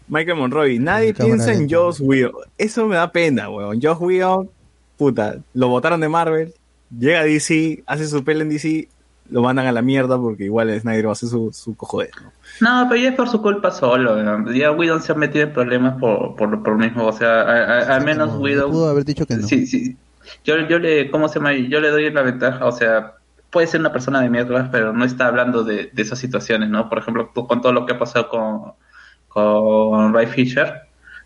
Michael Monroy, nadie piensa en. Joss Whedon. Eso me da pena, weón. Joss Whedon, puta, lo votaron de Marvel, llega a DC, hace su peli en DC, lo mandan a la mierda porque igual Snyder va a hacer su, su cojodez, ¿no? No, pero ya es por su culpa solo. ¿no? Ya Whedon se ha metido en problemas por, por, por lo mismo. O sea, a- a- al menos No, Whedon. pudo haber dicho que no. Sí, sí. Yo, yo le, ¿cómo se llama? Yo le doy la ventaja, o sea, puede ser una persona de mierda, pero no está hablando de, de esas situaciones, ¿no? Por ejemplo, tú- con todo lo que ha pasado con, con Ray Fisher,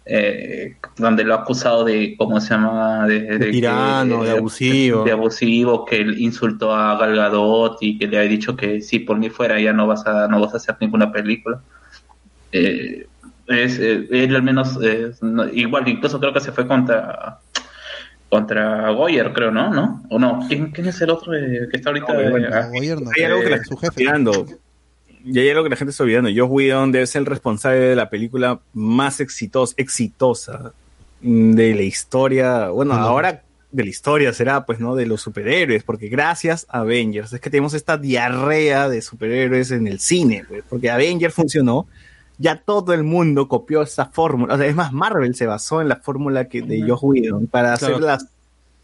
eh, donde lo ha acusado de, ¿cómo se llama? De, de que- tirano, de abusivo. De abusivo, que él insultó a Gal Gadot y que le ha dicho que si por mí fuera ya no vas a, no vas a hacer ninguna película. Eh, es, eh, él al menos, eh, no- igual, incluso creo que se fue contra contra Goyer, creo, ¿no? ¿No? ¿O no? ¿Quién, quién es el otro eh, que está ahorita? No, bueno, eh, ah, Gobierno, Hay algo que la eh, está Y hay algo que la gente está olvidando. Josh Whedon debe ser el responsable de la película más exitosa, exitosa de la historia. Bueno, ahora de la historia será, pues, ¿no? De los superhéroes, porque gracias a Avengers es que tenemos esta diarrea de superhéroes en el cine, pues, porque Avengers funcionó. Ya todo el mundo copió esa fórmula. O sea, es más, Marvel se basó en la fórmula que de Josh Whedon para hacer Claro. las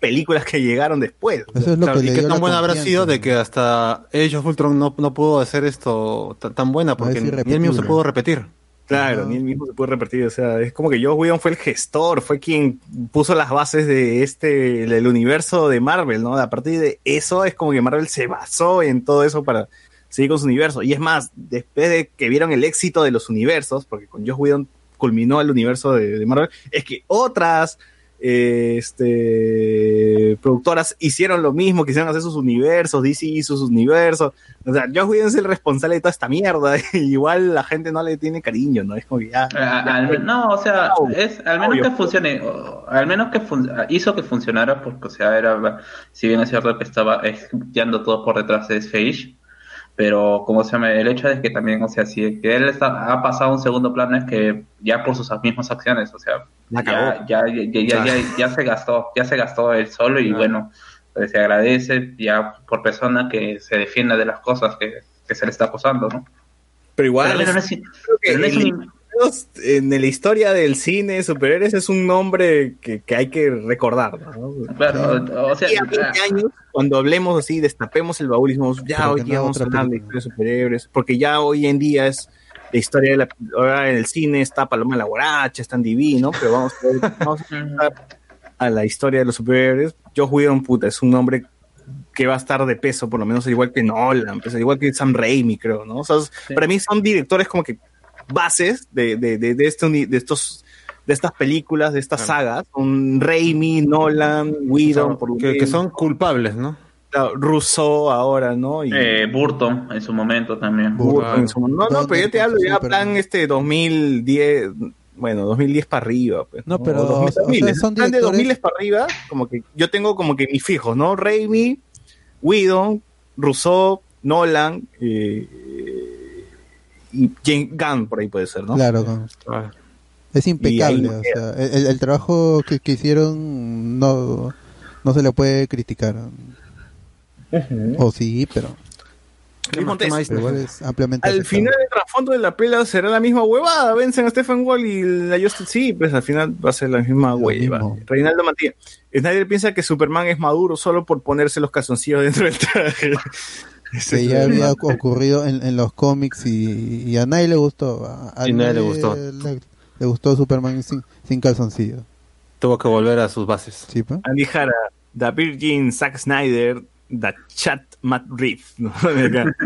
películas que llegaron después. Eso es lo Claro, que y qué tan buena habrá sido de que hasta Age of Ultron no, no pudo hacer esto tan, buena porque ni él mismo se pudo repetir. Claro, ni él mismo se puede repetir. O sea, es como que Joss Whedon fue el gestor, fue quien puso las bases de este, del universo de Marvel, ¿no? A partir de eso es como que Marvel se basó en todo eso para seguir con su universo. Y es más, después de que vieron el éxito de los universos, porque con Joss Whedon culminó el universo de, de Marvel, es que otras eh, este, productoras hicieron lo mismo, quisieron hacer sus universos, DC hizo sus universos. O sea, Joss Whedon es el responsable de toda esta mierda. Igual la gente no le tiene cariño, ¿no? Es como que ya. A- al- no, o sea, es al menos Obvio. que funcione, o- al menos que fun- hizo que funcionara, porque, o sea, era, si bien es cierto que estaba ejecutando todo por detrás de Sage, pero como se llama, el hecho es que también, o sea, si que él está, ha pasado un segundo plano es que ya por sus mismas acciones, o sea, ya, ya, ya, ya, ya, ya se gastó, ya se gastó él solo y bueno, pues, se agradece ya por persona que se defienda de las cosas que, que se le está acusando, ¿no? Pero igual. Pero no es- creo que pero no es el- un- en la historia del cine superhéroes es un nombre que, que hay que recordar, ¿no? Claro, o sea, Y a 20 años, cuando hablemos así, destapemos el baúl y decimos, ya Pero hoy día no vamos a hablar de película. historia de superhéroes, porque ya hoy en día es la historia de la, ahora en el cine está Paloma la Guaracha, está en Divino, pero vamos a, ver, vamos a la historia de los superhéroes. Joe Whedon, puta, es un nombre que va a estar de peso, por lo menos igual que Nolan, pues, igual que Sam Raimi, creo, ¿no? O sea, para mí son directores como que bases de, de, de, de este de estos de estas películas, de estas sagas, son Raimi, Nolan, Whedon, por lo que, que son culpables, ¿no? Claro, Rousseau ahora, ¿no? Y Eh, Burton en su momento también. Burton en su- No, no, pero yo te hablo ya plan este 2010, bueno, 2010 para arriba, pues. No, pero, 2000, o sea, 2000, son plan de directores- 2000 para arriba, como que yo tengo como que mis fijos, ¿no? Raimi, Whedon, Rousseau, Nolan, eh, y James Gunn por ahí puede ser, ¿no? Claro, con- Ah, es impecable. O sea, el, el- el trabajo que, que hicieron no, no se le puede criticar. O sí, pero, ¿Qué Luis más, qué Montes, más? pero igual es ampliamente Al final el trasfondo de la pelea será la misma huevada, vencen a Stephen Wall y la Justice sí, pues al final va a ser la misma Lo hueva. mismo. Reinaldo Matías, Snyder piensa que Superman es maduro solo por ponerse los calzoncillos dentro del traje. Que ya había ocurrido en, en los cómics y, y a nadie le gustó. A, a Y nadie le gustó. Le, le gustó Superman sin, sin calzoncillo. Tuvo que volver a sus bases. ¿Sí, pa? Andy Jara, The Virgin, Zack Snyder, The Chat, Matt Reeves. ¿no?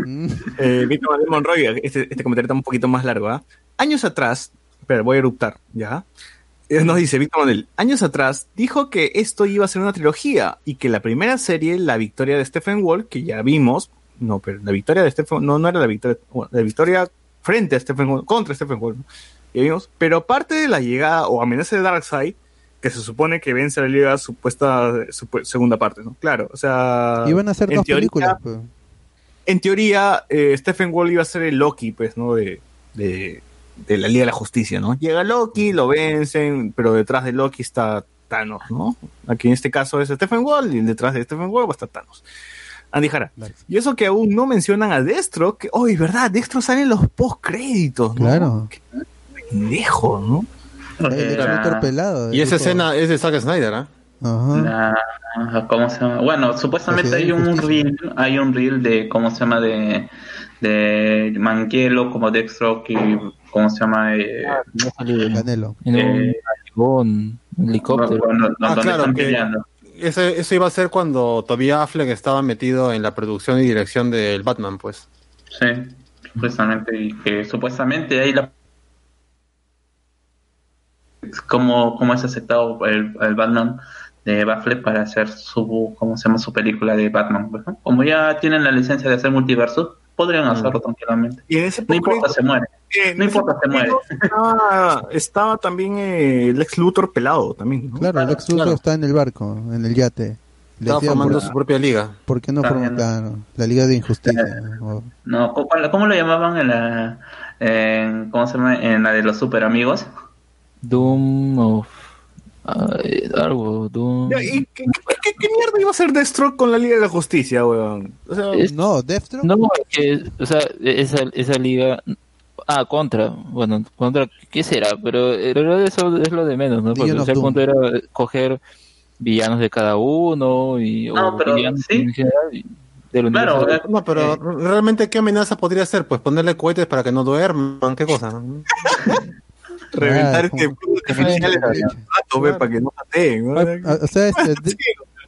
Mm. Eh, Víctor Manuel Monroy, este, este comentario está un poquito más largo. ¿ah? Años atrás, espera, voy a eruptar, ¿ya? Eh, Nos dice Víctor Manuel, años atrás dijo que esto iba a ser una trilogía y que la primera serie, La Victoria de Stephen Wall, que ya vimos, no, pero la victoria de Stephen no, no era la victoria, bueno, la victoria frente a Stephen Wall, contra Stephen Wall. Ya vimos, pero parte de la llegada o amenaza de Darkseid, que se supone que vence a la Liga supuesta supu- segunda parte, ¿no? Claro, o sea, Iban a hacer en dos teoría- películas. pues. en teoría, eh, Stephen Wall iba a ser el Loki, pues, ¿no? De, de, de la Liga de la Justicia, ¿no? Llega Loki, lo vencen, pero detrás de Loki está Thanos, ¿no? Aquí en este caso es Stephen Wall y detrás de Stephen Wall va a estar Thanos. Andy Jara. Y eso que aún no mencionan a Destro, que, oh, verdad, Destro sale en los post-créditos, ¿no? Claro. Qué pendejo, ¿no? El Terminator pelado. Y esa tipo- escena es de Zack Snyder, ¿ah? Ajá. La- ¿Cómo se llama? Bueno, supuestamente hay un reel, hay un reel de cómo se llama de de Manquielo como Deathstroke y cómo se llama eh, No salió Canelo. eh, un helicóptero. Ah, donde claro, están que- peleando. Ese- eso iba a ser cuando todavía Affleck estaba metido en la producción y dirección del Batman, pues. Sí, supuestamente y que supuestamente ahí la cómo, cómo es aceptado el, el Batman de Batfleck para hacer su, ¿cómo se llama? Su película de Batman. ¿no? Como ya tienen la licencia de hacer multiverso, podrían hacerlo tranquilamente. Y en ese No importa, se muere. eh, No importa, se muere. Estaba, estaba también eh, Lex Luthor pelado también, ¿no? Claro, Lex Luthor claro. está en el barco, en el yate. Le Estaba formando ¿por, su propia liga. por qué no Está forma bien. claro, la Liga de Injusticia? O- No, ¿cómo, cómo lo llamaban en la, en, ¿cómo se llama? En la de los super amigos? Doom of... ay, algo, Doom... ¿Y qué, qué- qué- qué mierda iba a hacer Deathstroke con la Liga de la Justicia, weón? O sea, Es- No, Deathstroke. No, es que, o sea, esa, esa liga... Ah, contra. Bueno, contra, ¿qué será? Pero en realidad eso es lo de menos, ¿no? Porque o sea, el punto era coger villanos de cada uno y... No, o pero villanos sí. en general y- del Claro, universo. eh, No, pero eh, realmente, ¿qué amenaza podría ser? Pues ponerle cohetes para que no duerman, ¿qué cosa? Reventar Ah, este ve, para que no pateen, ¿no? O sea, este, de-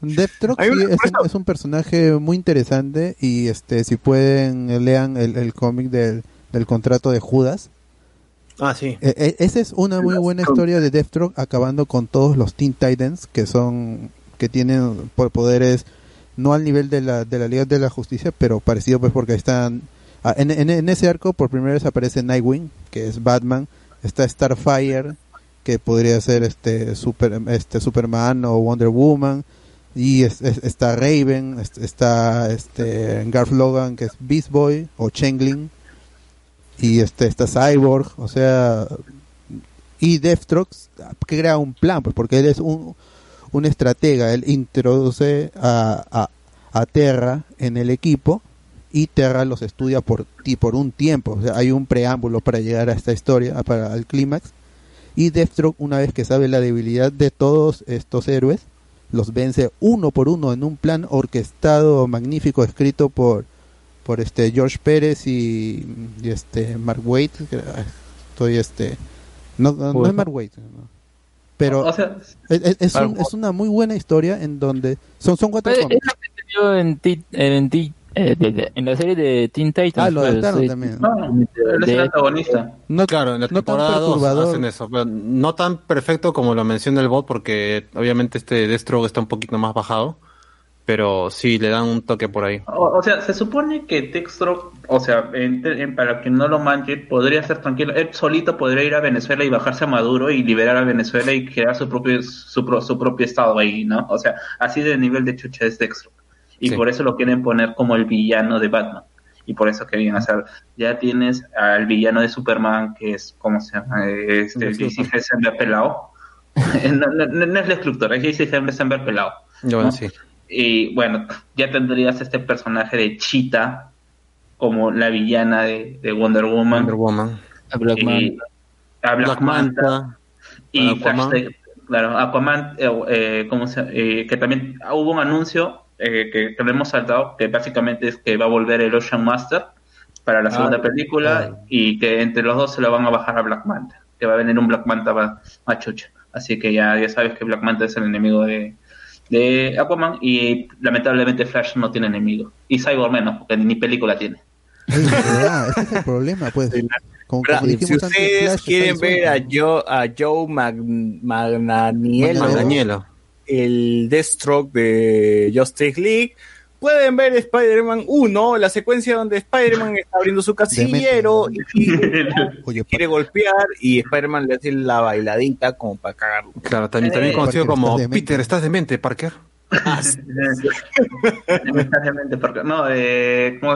Deathstroke sí es, un, es un personaje muy interesante y este si pueden eh, lean el, el cómic del, del contrato de Judas. Ah, sí. Eh, eh, esa es una muy buena historia de Deathstroke acabando con todos los Teen Titans que son que tienen po- poderes no al nivel de la de la Liga de la Justicia, pero parecido pues porque están ah, en, en, en ese arco por primera vez aparece Nightwing, que es Batman, está Starfire, que podría ser este super este Superman o Wonder Woman y es- es- está Raven, es- está este Garth Logan que es Beast Boy o Chengling y este está Cyborg, o sea, y Deathstroke crea un plan, pues porque él es un, un estratega, él introduce a, a, a Terra en el equipo y Terra los estudia por ti por un tiempo, o sea, hay un preámbulo para llegar a esta historia, para el clímax. Y Deathstroke una vez que sabe la debilidad de todos estos héroes, los vence uno por uno en un plan orquestado magnífico escrito por por este George Pérez y, y este Mark Waid ah, estoy este no, no, no es Mark Waid no. pero o sea, es, es- es un- es una muy buena historia en donde son son cuatro cómics. es lo que se vio en, Ti- en, Ti- eh, de- de- en la serie de Teen Titans. ah lo pues, adaptaron también no, él es el antagonista. no, Claro, en la no tan temporada 2 perturbador hacen eso, pero no tan perfecto como lo menciona el bot, porque obviamente este Deathstroke está un poquito más bajado, pero sí le dan un toque por ahí. O, o sea, se supone que Deathstroke, o sea, en- en- para quien no lo manche, podría ser tranquilo. Él solito podría ir a Venezuela y bajarse a Maduro y liberar a Venezuela y crear su propio su, pro- su propio estado ahí, ¿no? O sea, así de nivel de chucha es Deathstroke. Y Sí. por eso lo quieren poner como el villano de Batman. Y por eso querían hacer. Ya tienes al villano de Superman, que es, ¿cómo se llama? Este, Luthor. Heisenberg pelado. no, no, no, no es Lex Luthor, es JC Heisenberg pelado. Yo, sí. Y bueno, ya tendrías este personaje de Cheetah como la villana de, de Wonder Woman. Wonder Woman. A Black y Manta. a Black, Black Manta. Manta. Y Aquaman. Flash, claro, Aquaman, eh, eh, ¿cómo se- eh, que también hubo un anuncio eh, que, que lo hemos saltado, que básicamente es que va a volver el Ocean Master para la segunda película y que entre los dos se lo van a bajar a Black Manta, que va a venir un Black Manta ma- machucha. Así que ya, ya sabes que Black Manta es el enemigo de, de Aquaman y lamentablemente Flash no tiene enemigo. Y Cyborg menos, porque ni película tiene. es verdad, ese es el problema pues como, si antes, ustedes Flash quieren ver a. Joe, a Joe Mag- Magnaniello. El Deathstroke de Justice League, pueden ver Spider-Man 1, la secuencia donde Spider-Man está abriendo su casillero y Oye, quiere golpear y Spider-Man le hace la bailadita como para cagarlo. Claro, también, también Eh, conocido Parker, como estás. Peter, ¿estás demente, Parker? Porque- no, eh, como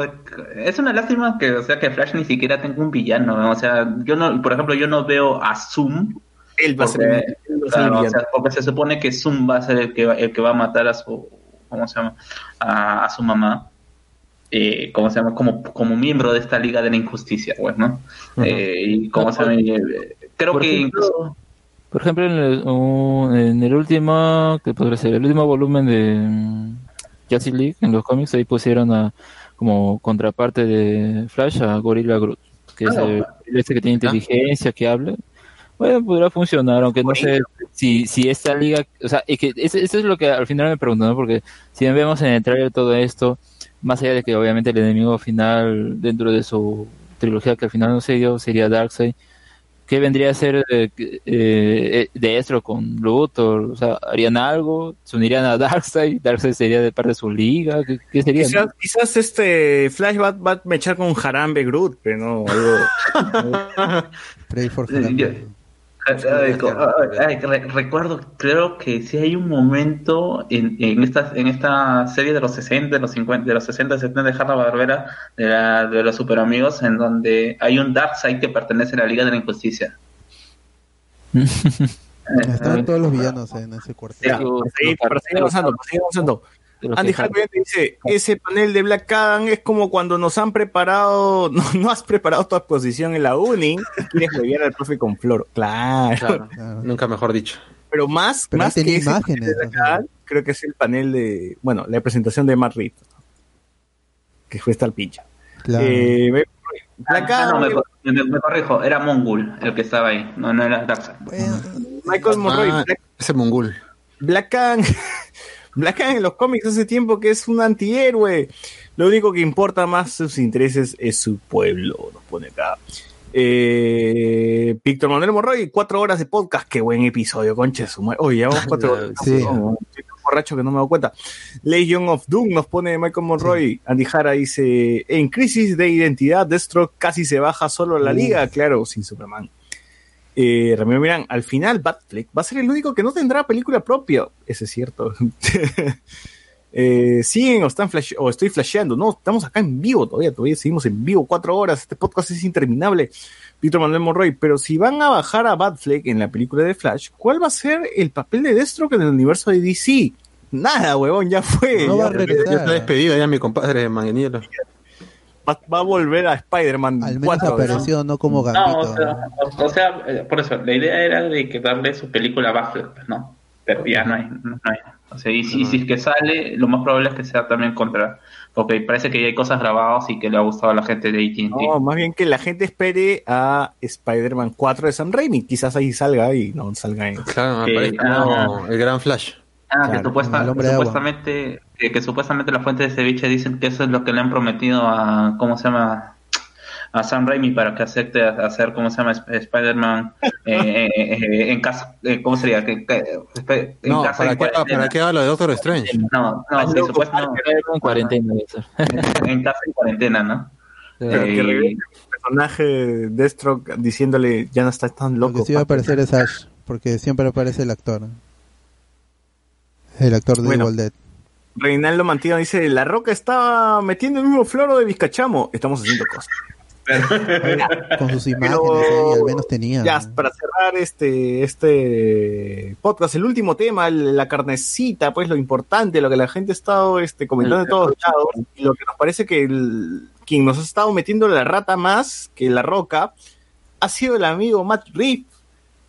es una lástima que, o sea, que Flash ni siquiera tenga un villano, ¿no? o sea, yo no, por ejemplo, yo no veo a Zoom, Él va a ser porque, el- él va a ser el claro, o sea, porque se supone que Zoom va a ser el que va, el que va a matar a su, ¿cómo se llama? A, a su mamá, eh, ¿cómo se llama? Como, como miembro de esta Liga de la Injusticia, pues, ¿no? Ujú. Eh, y cómo se llama, Eh, creo Por que ejemplo, incluso... Por ejemplo, en el, un- en el último, que podría ser? El último volumen de mm, Justice League, en los cómics, ahí pusieron a, como contraparte de Flash a Gorilla Groot, que es Ah, el, este que tiene ¿Ah? inteligencia, que habla. Bueno, podrá funcionar, aunque no sé si, si esta liga, o sea, es que eso, es lo que al final me pregunto, ¿no? Porque si vemos en el trailer todo esto, más allá de que obviamente el enemigo final dentro de su trilogía que al final no se dio sería Darkseid, ¿qué vendría a ser eh, que- eh, Destro con Luthor? O sea, ¿harían algo? ¿Se unirían a Darkseid? ¿Darkseid sería de parte de su liga? ¿Qué, qué sería? Quizás, no? quizás este Flash va, va a mechar con Harambe Groot, pero no, algo. Pray for Eh, Harambe. Yo- Ay, co- ay, re- recuerdo, creo que sí hay un momento en, en esta en esta serie de los 60, de los 50, de los 60, 70 de Hanna Barbera, de, la- de los super amigos, en donde hay un Darkseid que pertenece a la Liga de la Injusticia. Estaban todos los villanos en ese cuartel. Para seguir avanzando, seguir avanzando. Andy Harper dice, ese panel de Black Adam es como cuando nos han preparado, no, no has preparado tu exposición en la uni y quieres huevear al profe con flor. Claro. Claro, nunca mejor dicho. Pero más, Pero más que ese imágenes, panel de Black Adam, creo que es el panel de, bueno, la presentación de Matt que fue esta al pincha. Claro. Eh, Black Ah, no, Adam, me, me- me corrijo, era Mongul el que estaba ahí, no, no era Darkseid. Michael Monroy, Ah, Black, ese mongul. Black Adam, Black Adam en los cómics hace tiempo que es un antihéroe. Lo único que importa más sus intereses es su pueblo, nos pone acá. Eh, Víctor Manuel Monroy, cuatro horas de podcast, qué buen episodio, concha su madre. Oye, llevamos cuatro horas. Sí. No, estoy borracho que no me doy cuenta. Legion of Doom nos pone Michael Monroy. Andy Jara dice: En crisis de identidad, Deathstroke casi se baja solo a la liga, claro, sin Superman. Eh, Ramiro Mirán, al final Batfleck va a ser el único que no tendrá película propia. Ese es cierto. eh, siguen o están flash o estoy flasheando. No, estamos acá en vivo todavía, todavía seguimos en vivo cuatro horas. Este podcast es interminable. Víctor Manuel Monroy, pero si van a bajar a Batfleck en la película de Flash, ¿cuál va a ser el papel de Deathstroke en el universo de DC? Nada, huevón, ya fue. No va a ya- regresar. Ya está despedido ya mi compadre Manganiello. Va, va a volver a Spider-Man Al menos 4. ¿no? apareció, no como No, Gambito. o sea, o, sea, eh, por eso, la idea era de que darle su película a pues, ¿no? Pero ya no hay, no hay. O sea, y si, y si es que sale, lo más probable es que sea también contra, porque parece que ya hay cosas grabadas y que le ha gustado a la gente de AT&T. No, más bien que la gente espere a Spider-Man 4 de Sam Raimi. Quizás ahí salga y no salga en... Claro, me Eh, parece ah. como el gran Flash. Ah, Claro, que, supuesta- supuestamente, que, que supuestamente la fuente de ceviche dicen que eso es lo que le han prometido a, ¿cómo se llama? A Sam Raimi para que acepte a- hacer, ¿cómo se llama? Sp- Spider-Man eh, eh, eh, en casa, eh, ¿cómo sería? Que, en No, casa ¿para en qué, cuarentena. ¿para qué habla de Doctor Strange? No, no, sí, supuestamente En cuarentena. en casa en cuarentena, ¿no? Pero que regrese el personaje de Deathstroke diciéndole ya no estás tan Lo loco. que sí va a papi". aparecer es Ash, porque siempre aparece el actor. El actor de Bueno. Evil Dead. Reinaldo Mantino dice, La Roca estaba metiendo el mismo floro de Vizcachamo. Estamos haciendo cosas. Con sus imágenes Pero- ahí, al menos tenía. Ya, para cerrar este, este podcast, el último tema, el- la carnecita, pues lo importante, lo que la gente ha estado este, comentando de todos lados, y lo que nos parece que el- quien nos ha estado metiendo la rata más que la roca ha sido el amigo Matt Reeves,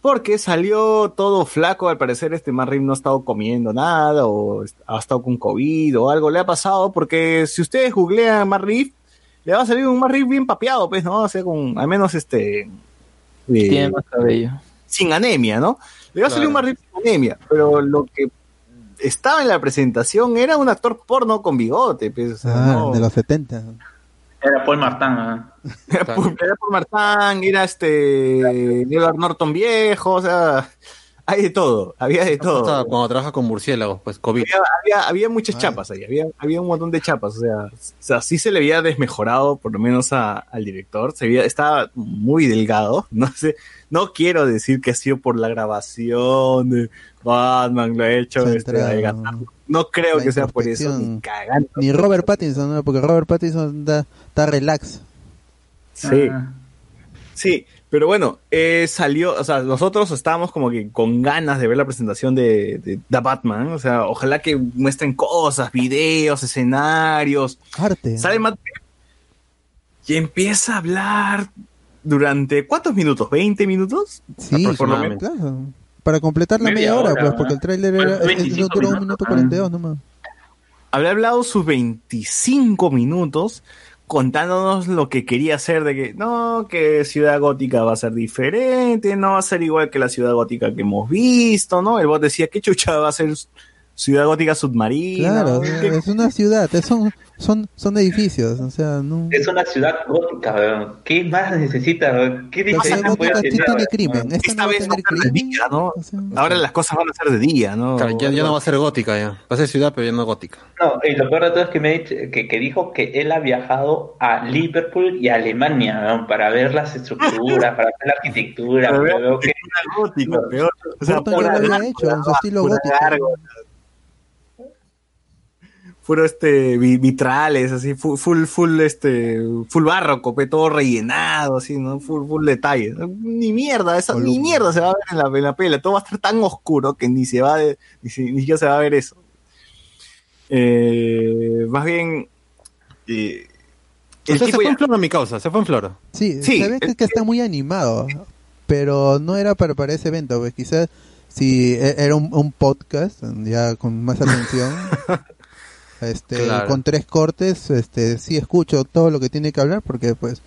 porque salió todo flaco, al parecer este Reeves no ha estado comiendo nada, o ha estado con COVID o algo le ha pasado, porque si ustedes googlean Reeves, le va a salir un Reeves bien papeado, pues, ¿no? O sea, con al menos este... eh, Tiene más cabello. sin anemia, ¿no? Le va a salir Claro. un Reeves sin anemia, pero lo que estaba en la presentación era un actor porno con bigote, pues, Ah, no- de los 70. Era Paul Martin. ¿no? Era por, era por Martán, era este Edward Norton viejo, o sea, hay de todo, había de todo. Cuando trabaja con murciélagos, pues COVID. Había, había, había muchas Ay. chapas ahí, había, había un montón de chapas, o sea, o sea, sí se le había desmejorado, por lo menos a- al director, se veía, estaba muy delgado, no sé, no quiero decir que ha sido por la grabación de Batman, lo ha hecho, este, no creo La que sea por eso, ni cagando. Ni Robert Pattinson, ¿no? porque Robert Pattinson está relax. Sí. Ah. Sí, pero bueno, eh, salió, o sea, nosotros estábamos como que con ganas de ver la presentación de, de The Batman, o sea, ojalá que muestren cosas, videos, escenarios. Arte. Sale Matt y empieza a hablar durante, ¿cuántos minutos? ¿20 minutos? Sí, aproximadamente. claro. Para completar la Media media hora, hora, pues, ¿no? porque el tráiler era, es- 25 duró un minuto 42 nomás. Había hablado sus 25 minutos contándonos lo que quería hacer de que no, que Ciudad Gótica va a ser diferente, no va a ser igual que la Ciudad Gótica que hemos visto, ¿no? El bot decía, ¿qué chucha va a ser Ciudad Gótica submarina? Claro, ¿Qué- es una ciudad, es un, son, son edificios, o sea, no... Es una ciudad gótica, weón. ¿Qué más necesita? weón? ¿Qué diferencia puede sí tener? tiene crimen, esta Esta no vez va a tener crimen. día, ¿no? o sea, Ahora las cosas van a ser de día, ¿no? Claro, ya, ya no va a ser gótica ya. Va a ser ciudad, pero ya no gótica. No, y lo peor de todo es que, me dicho- que, que dijo que él ha viajado a Liverpool y a Alemania weón, para ver las estructuras, para ver la arquitectura. Pero veo que- gótica, peor. O sea, Burton ya lo había hecho en su estilo gótico. Puro este vi- vitrales, así, full, full, full, este, full barroco, todo rellenado, así, ¿no? Full, full detalle. Ni mierda, esa, ni mierda se va a ver en la, en la pela, todo va a estar tan oscuro que ni se va de- ni, si- ni siquiera se va a ver eso. Eh, más bien, eh, O sea, se fue ya- en flor a mi causa, se fue en flor. Sí, Sí, se ve que, es que está muy animado, pero no era para, para ese evento, pues quizás si e- era un, un podcast, ya con más atención, este, Claro. con tres cortes, este, sí escucho todo lo que tiene que hablar, porque pues,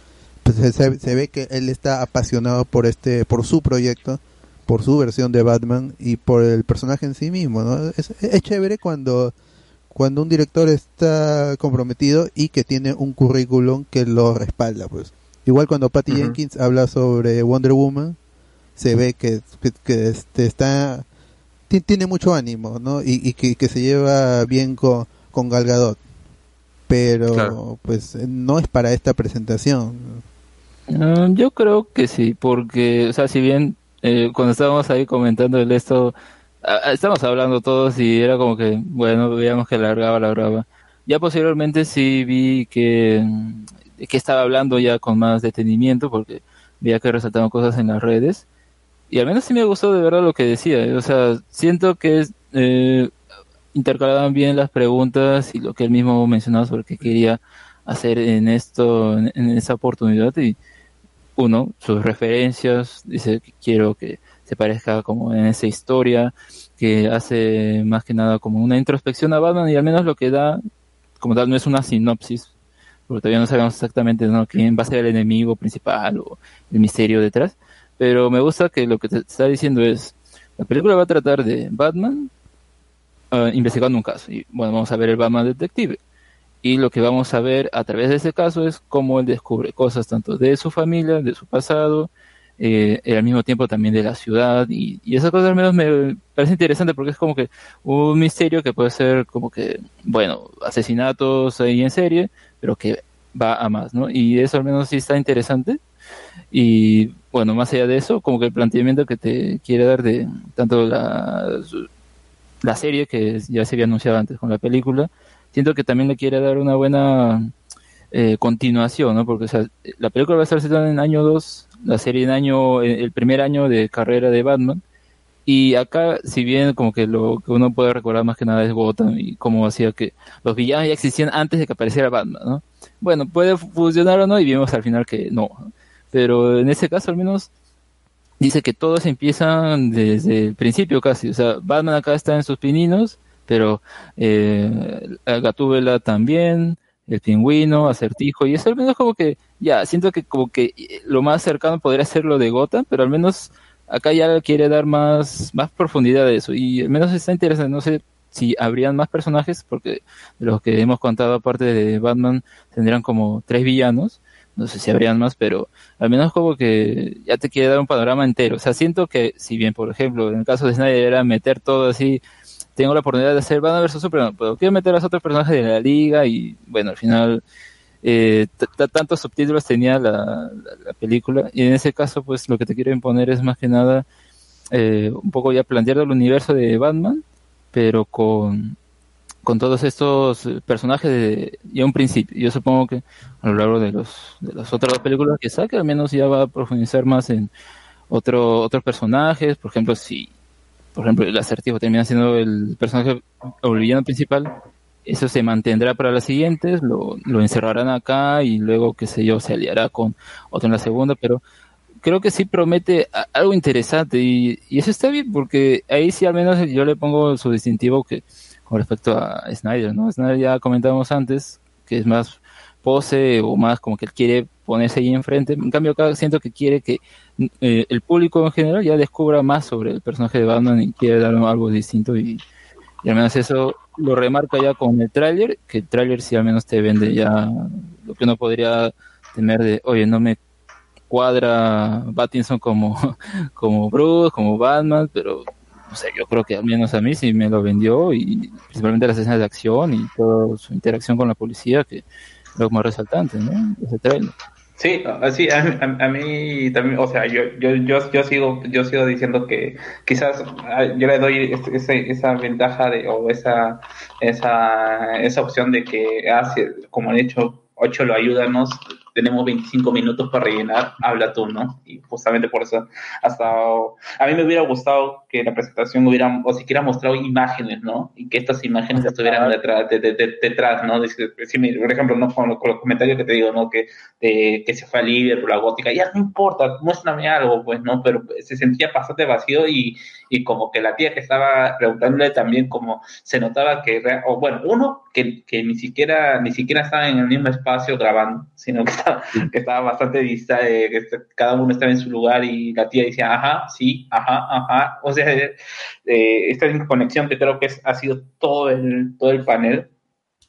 pues se, ve que él está apasionado por este, por su proyecto, por su versión de Batman y por el personaje en sí mismo, ¿no? Es, es chévere cuando cuando un director está comprometido y que tiene un currículum que lo respalda, pues. Igual cuando Patty. Jenkins habla sobre Wonder Woman, se ve que, que, que, este está ti- tiene mucho ánimo, ¿no? Y, y que, que se lleva bien con, con Gal Gadot. Pero, Claro. pues, no es para esta presentación. Ah, yo creo que sí, porque, o sea, si bien eh, cuando estábamos ahí comentando el esto, estábamos hablando todos y era como que, bueno, veíamos que alargaba, alargaba. Ya posteriormente sí vi que, que estaba hablando ya con más detenimiento, porque veía que resaltaban cosas en las redes. Y al menos sí me gustó de verdad lo que decía. eh, O sea, siento que es, eh, intercalaban bien las preguntas y lo que él mismo mencionaba sobre qué quería hacer en esto, en, esa oportunidad. Y uno, sus referencias, dice que quiero que se parezca como en esa historia, que hace más que nada como una introspección a Batman y al menos lo que da, como tal, no es una sinopsis, porque todavía no sabemos exactamente ¿no? quién va a ser el enemigo principal o el misterio detrás, pero me gusta que lo que te está diciendo es, la película va a tratar de Batman ah, investigando un caso, y bueno, vamos a ver el Batman detective, y lo que vamos a ver a través de ese caso es cómo él descubre cosas tanto de su familia, de su pasado, eh, y al mismo tiempo también de la ciudad, y, y esas cosas al menos me parece interesante porque es como que un misterio que puede ser como que, bueno, asesinatos ahí en serie, pero que va a más, ¿no? Y eso al menos sí está interesante. Y bueno, más allá de eso, como que el planteamiento que te quiere dar de tanto la, la serie que ya se había anunciado antes con la película, siento que también le quiere dar una buena eh, continuación, ¿no? Porque sea, la película va a estar situada en año 2, la serie en año, el primer año de carrera de Batman. Y acá, si bien como que lo que uno puede recordar más que nada es Gotham y cómo hacía que los villanos ya existían antes de que apareciera Batman, ¿no? Bueno, puede funcionar o no y vimos al final que. ¿no? Pero en ese caso al menos dice que todos empiezan desde el principio casi. O sea, Batman acá está en sus pininos, pero eh, Gatúbela también, el pingüino, acertijo, y eso al menos como que, ya, siento que como que eh, lo más cercano podría ser lo de Gotham, pero al menos acá ya quiere dar más, más profundidad de eso, y al menos está interesante, no sé si habrían más personajes, porque los que hemos contado aparte de Batman, tendrían como tres villanos, no sé si habrían más, pero al menos como que ya te quiere dar un panorama entero. O sea, siento que si bien, por ejemplo, en el caso de Snyder era meter todo así, tengo la oportunidad de hacer Batman vs Superman, pero quiero meter a los otros personajes de la liga y bueno, al final eh, tantos subtítulos tenía la película y en ese caso pues lo que te quiero imponer es más que nada eh, un poco ya plantear el universo de Batman, pero con con todos estos eh, personajes de, ya un principio. Yo supongo que a lo largo de los de las otras películas que saque, al menos ya va a profundizar más en otro, otros personajes. Por ejemplo, si por ejemplo el acertijo termina siendo el personaje o principal, eso se mantendrá para las siguientes, lo, lo encerrarán acá y luego, qué sé yo, se aliará con otro en la segunda, pero creo que sí promete algo interesante y eso está bien porque ahí sí al menos yo le pongo su distintivo que con respecto a Snyder, ¿no? Snyder ya comentábamos antes que es más pose o más como que él quiere ponerse ahí enfrente. En cambio siento que quiere que eh, el público en general ya descubra más sobre el personaje de Batman y quiere dar algo distinto y, Y al menos eso lo remarca ya con el tráiler, que el tráiler sí al menos te vende ya lo que uno podría temer de, oye, no me cuadra Pattinson como, como Bruce, como Batman, pero no sé, yo creo que al menos a mí sí me lo vendió y principalmente las escenas de acción y toda su interacción con la policía, que lo más resaltante, ¿no? Ese trailer. Sí, así a, a- mí también, o sea, yo, yo, yo, yo sigo, yo sigo diciendo que quizás ah, yo le doy es- ese- esa ventaja de, o esa, esa, esa opción de que hace, como han hecho, ocho lo ayúdanos, tenemos 25 minutos para rellenar, habla tú, ¿no? Y justamente por eso, hasta, a mí me hubiera gustado que la presentación hubiera, o siquiera mostrado imágenes, ¿no? Y que estas imágenes estuvieran detrás, de- de- de- detrás ¿no? Por ejemplo, ¿no? Con, con los comentarios que te digo, ¿no? Que, que se fue a Liverpool, la gótica, ya no importa, muéstrame algo, pues, ¿no? Pero se sentía bastante vacío y, y como que la tía que estaba preguntándole también como se notaba que, o bueno, uno, que, que ni siquiera ni siquiera estaba en el mismo espacio grabando, sino que estaba, que estaba bastante dista, eh, que est- cada uno estaba en su lugar y la tía decía, ajá, sí, ajá, ajá, o sea, eh, esta conexión que creo que es, ha sido todo el, todo el panel,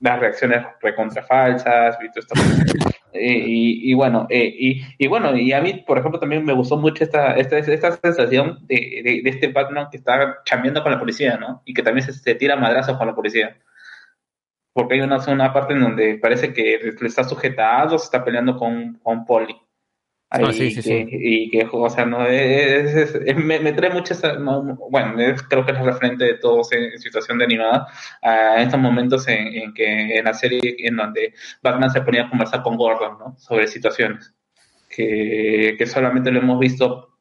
las reacciones recontra falsas y todo esto. Eh, y, y bueno, eh, y, y bueno, y a mí, por ejemplo, también me gustó mucho esta, esta, esta sensación de, de, de este Batman que está chambeando con la policía, ¿no? Y que también se, se tira madrazos con la policía. Porque hay una, una parte en donde parece que le está sujetado, se está peleando con, con Polly. Ahí, Ah, sí, sí, que- sí. Y que, o sea, no, es, es- es- me, me trae mucho esa, no, bueno, es- creo que es el referente de todos en, en situación de animada, a estos momentos en, en que en la serie en donde Batman se ponía a conversar con Gordon, ¿no? Sobre situaciones que, que solamente lo hemos visto,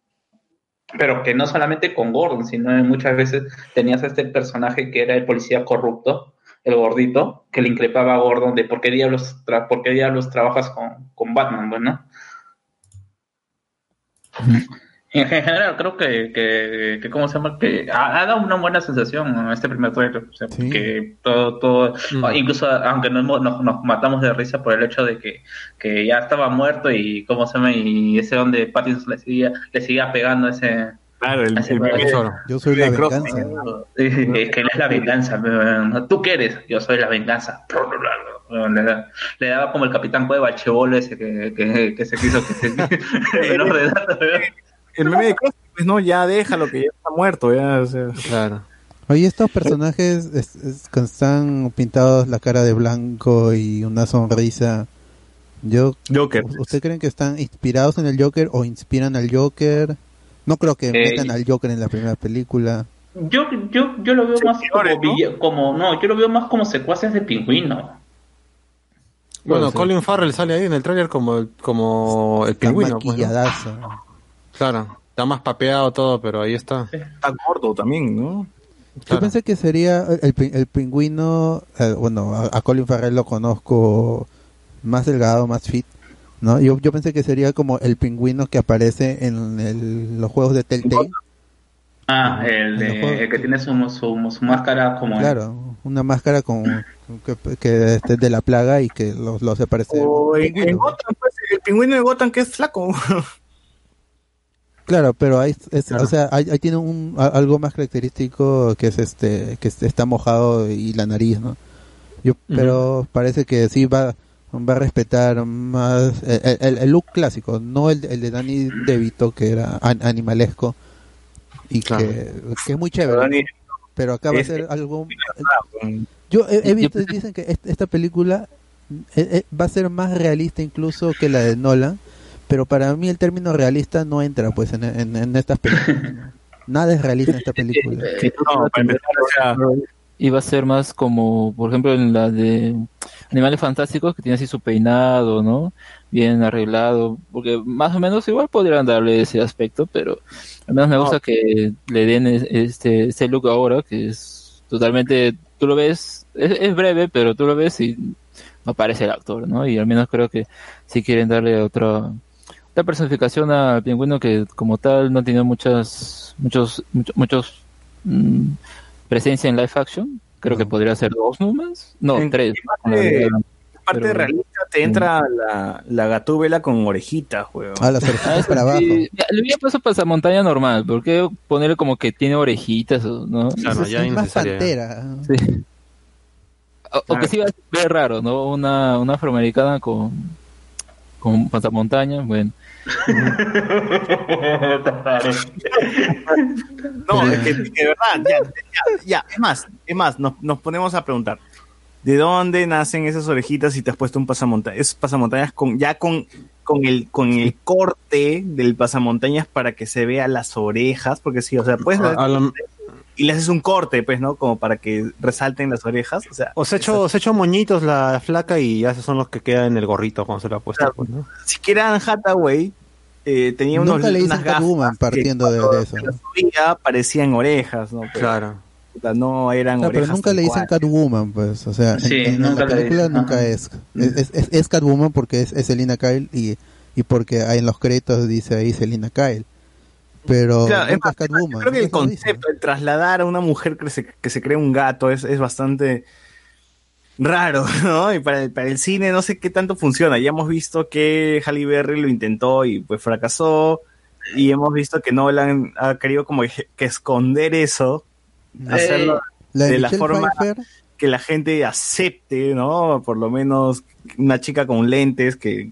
pero que no solamente con Gordon, sino muchas veces tenías a este personaje que era el policía corrupto, el gordito, que le increpaba a Gordon de por qué diablos, tra- por qué diablos trabajas con, con Batman, bueno. En general, creo que, que, que ¿cómo se llama? Que ha, ha dado una buena sensación ¿no? este primer trailer. O sea, Sí. que todo, todo, incluso aunque nos, nos, nos matamos de risa por el hecho de que, que ya estaba muerto y ¿cómo se llama? Y ese donde Pattinson le seguía, le seguía pegando ese... Claro, el, el meme Tesoro. Yo soy la venganza. es que no es la venganza, tú qué eres, yo soy la venganza. Le, da- le daba como el capitán Cueva al chevolo ese que, que, que se quiso que se el meme de Cross, pues no, ya déjalo que ya está muerto, ya, o sea. Claro. Oye, estos personajes es- están pintados la cara de blanco y una sonrisa. Yo, Joker. ¿Usted creen que están inspirados en el Joker o inspiran al Joker? No creo que Eh, metan al Joker en la primera película. Yo, yo, yo lo veo más como, ¿no? villa- como, no, yo lo veo más como secuaces de pingüino. Bueno. Colin Farrell sale ahí en el tráiler como, el- como el Está pingüino. pues, ¿no? Claro, está más papeado todo, pero ahí está. Está gordo también, ¿no? Yo pensé que sería el, el pingüino, eh, bueno, a, a Colin Farrell lo conozco más delgado, más fit, ¿no? Yo, yo pensé que sería como el pingüino que aparece en el- los juegos de Telltale, Ah, el, los de- el que tiene su, su, su máscara como... claro, una máscara con que, que este, de la plaga y que los lo hace parecer O un en, en pingüino. Gotham, pues, el pingüino de Gotham que es flaco. Claro, pero ahí, es- Claro. o sea, ahí, ahí tiene un, a- algo más característico que es este, que está mojado y la nariz, ¿no? Yo, pero parece que sí va, va a respetar más el, el- el look clásico, no el, el de Danny DeVito que era an- animalesco y Claro. que, que es muy chévere, pero acá va a ser algo. Yo he, he visto, dicen que est- esta película eh, eh, va a ser más realista incluso que la de Nolan, pero para mí el término realista no entra pues en, en, en estas películas. ¿no? Nada es realista en esta película. no, para empezar, o sea, Iba a ser más como, por ejemplo, en la de Animales Fantásticos, que tiene así su peinado, ¿no? Bien arreglado, porque más o menos igual podrían darle ese aspecto, pero al menos me gusta que le den es- este, este look ahora, que es totalmente, tú lo ves, es, es breve, pero tú lo ves y no parece el actor, ¿no? Y al menos creo que si quieren darle otra, otra personificación al pingüino que como tal no tiene muchas, muchos, muchos, muchos mm, presencia en live action. Creo No. que podría ser dos nomás. No, En- tres. parte Pero- realista te entra la, la gatúbela con orejitas, weón. Ah, las orejitas para abajo. Le hubiera puesto pasamontaña normal, ¿por qué ponerle como que tiene orejitas, o- no? Claro, Es- ya es más pantera. Sí. O, o que sí va a raro, ¿no? Una, una afroamericana con, con pasamontaña, bueno. No, es que, de verdad, ya, ya, ya, es más, es más, nos, nos ponemos a preguntar, ¿de dónde nacen esas orejitas si te has puesto un pasamontañas? Es pasamontañas con, ya con, con el, con el corte del pasamontañas para que se vea las orejas, porque sí, o sea, puedes A- y le haces un corte, pues, ¿no? Como para que resalten las orejas, o sea, O se ha hecho, se ha hecho moñitos la flaca y ya esos son los que quedan en el gorrito cuando se lo ha puesto. pues, ¿no? siquiera Anne Hathaway eh, tenía unos, Nunca le unas dicen gafas que partiendo de, de eso. subía parecían orejas, ¿no? Pero, Claro. no eran No, pero orejas nunca le dicen cual. Catwoman, pues, o sea, en- Sí, en, en nunca la película dicen, nunca es, es, es, es Catwoman porque es, es Selina Kyle y, y porque ahí en los créditos dice ahí Selina Kyle. Pero Claro, es nunca más, es Catwoman. Creo que el concepto de trasladar a una mujer que se, que se cree un gato es, es bastante raro, ¿no? Y para el, para el cine no sé qué tanto funciona. Ya hemos visto que Halle Berry lo intentó y pues fracasó. Y hemos visto que Nolan ha querido como que, que esconder eso, hacerlo La de, de la forma Pfeiffer, que la gente acepte, ¿no? Por lo menos una chica con lentes que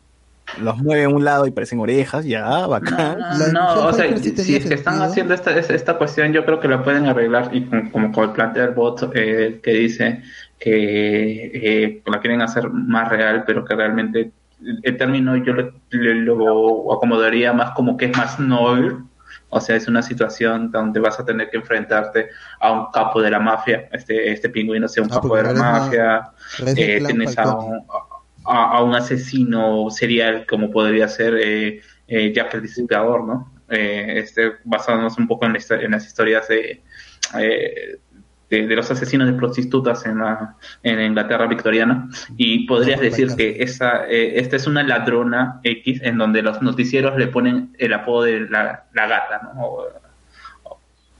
los mueve a un lado y parecen orejas, ya, bacán. De No, Michelle o sea, si es que están haciendo esta, es- esta cuestión, yo creo que la pueden arreglar y como, como, como plantea el bot eh, que dice que eh, la quieren hacer más real, pero que realmente el, el término yo le- le- lo acomodaría más como que es más noir. O sea, es una situación donde vas a tener que enfrentarte a un capo de la mafia, este, este pingüino sea un Ah, capo de la mafia, el eh, tienes a un, a, a un asesino serial como podría ser eh, eh, Jack el Destripador, ¿no? Eh, este, basándonos un poco en, la en las historias de, eh, de, de los asesinos de prostitutas en, la, en Inglaterra victoriana y podrías decir que esa, eh, esta es una ladrona X en donde los noticieros le ponen el apodo de la, la gata, ¿no? O-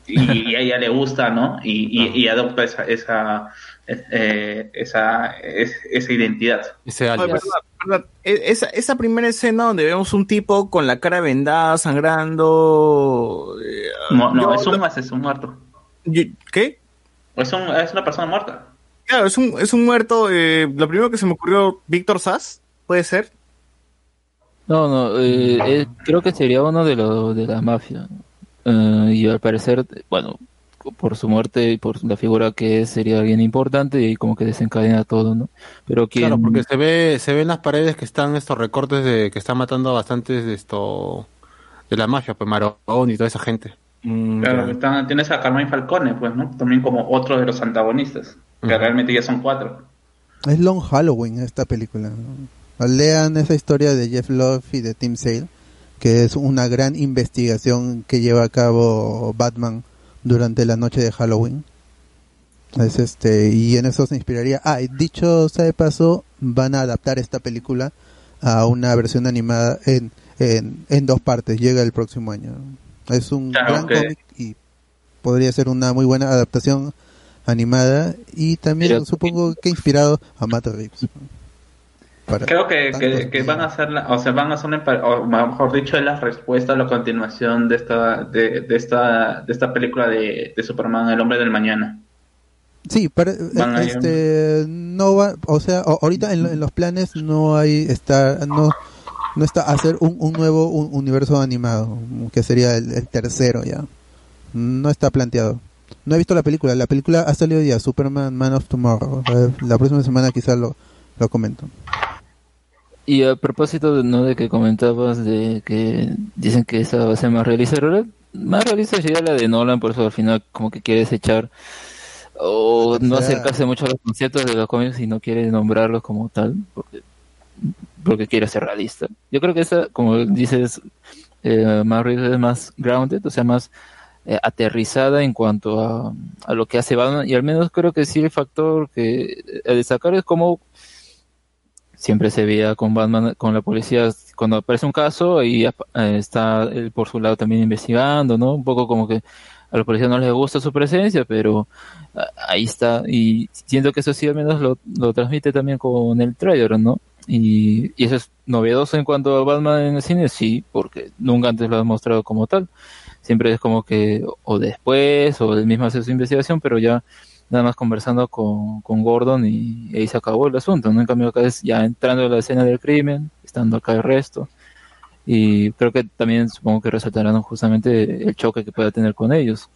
y, y a ella le gusta, ¿no? Y, y- y adopta esa, esa, eh, esa, es- esa identidad. Ese Oye, alias. perdón, perdón. E- Esa, esa primera escena donde vemos un tipo con la cara vendada, sangrando. eh, No, no, yo- es un es un muerto. ¿Qué? Es, un, es una persona muerta. Claro, es un, es un muerto. eh, lo primero que se me ocurrió, Víctor Sass, puede ser. No, no, eh, eh, creo que sería uno de los de la mafia. Eh, y al parecer, bueno, por su muerte y por la figura que es, sería alguien importante y como que desencadena todo, ¿no? Pero quien... Claro, porque se ve, se ven las paredes que están estos recortes de que están matando a bastantes de esto de la mafia, pues Marón y toda esa gente. Mm, Claro, ya. está- tienes a Carmine Falcone, pues, ¿no? También como otro de los antagonistas, que realmente ya son cuatro. Es Long Halloween esta película. ¿no? Lean esa historia de Jeff Love y de Tim Sale, que es una gran investigación que lleva a cabo Batman durante la noche de Halloween. Es este y en eso se inspiraría. Ah, y dicho sea de paso, van a adaptar esta película a una versión animada en, en, en dos partes. Llega el próximo año. Es un Claro, gran cómic y podría ser una muy buena adaptación animada y también Pero- supongo que inspirado a Matt Reeves. Para Creo que, que, que van a hacer, la, o sea, van a hacer, una o mejor dicho, la respuesta a la continuación de esta, de, de esta, de esta película de, de Superman, El Hombre del Mañana. Sí, para, ir- este no va, o sea, ahorita en, en los planes no hay está no no está hacer un, un nuevo un- universo animado, que sería el, el tercero ya. No está planteado. No he visto la película, la película ha salido ya, Superman Man of Tomorrow. Eh, La próxima semana quizás lo, lo comento. Y a propósito de, ¿no? de que comentabas de que dicen que esa va a ser más realista, realidad, más realista sería la de Nolan, por eso al final como que quiere desechar o no sea- acercarse mucho a los conceptos de los cómics y no quiere nombrarlos como tal, porque, porque quiere ser realista. Yo creo que esa, como dices, eh, más realista es más grounded, o sea, más eh, aterrizada en cuanto a, a lo que hace Batman, y al menos creo que sí el factor que a destacar es como siempre se veía con Batman, con la policía, cuando aparece un caso, ap- eh, está él por su lado también investigando, ¿no? Un poco como que a los policías no les gusta su presencia, pero ah, ahí está. Y siento que eso sí al menos lo, lo transmite también con el trailer, ¿no? Y, y eso es novedoso en cuanto a Batman en el cine, sí, porque nunca antes lo han mostrado como tal. Siempre es como que o después o él mismo hace su investigación, pero ya nada más conversando con, con Gordon y ahí se acabó el asunto, ¿no? En cambio acá es ya entrando a la escena del crimen, estando acá el resto. Y creo que también supongo que resaltarán justamente el choque que pueda tener con ellos.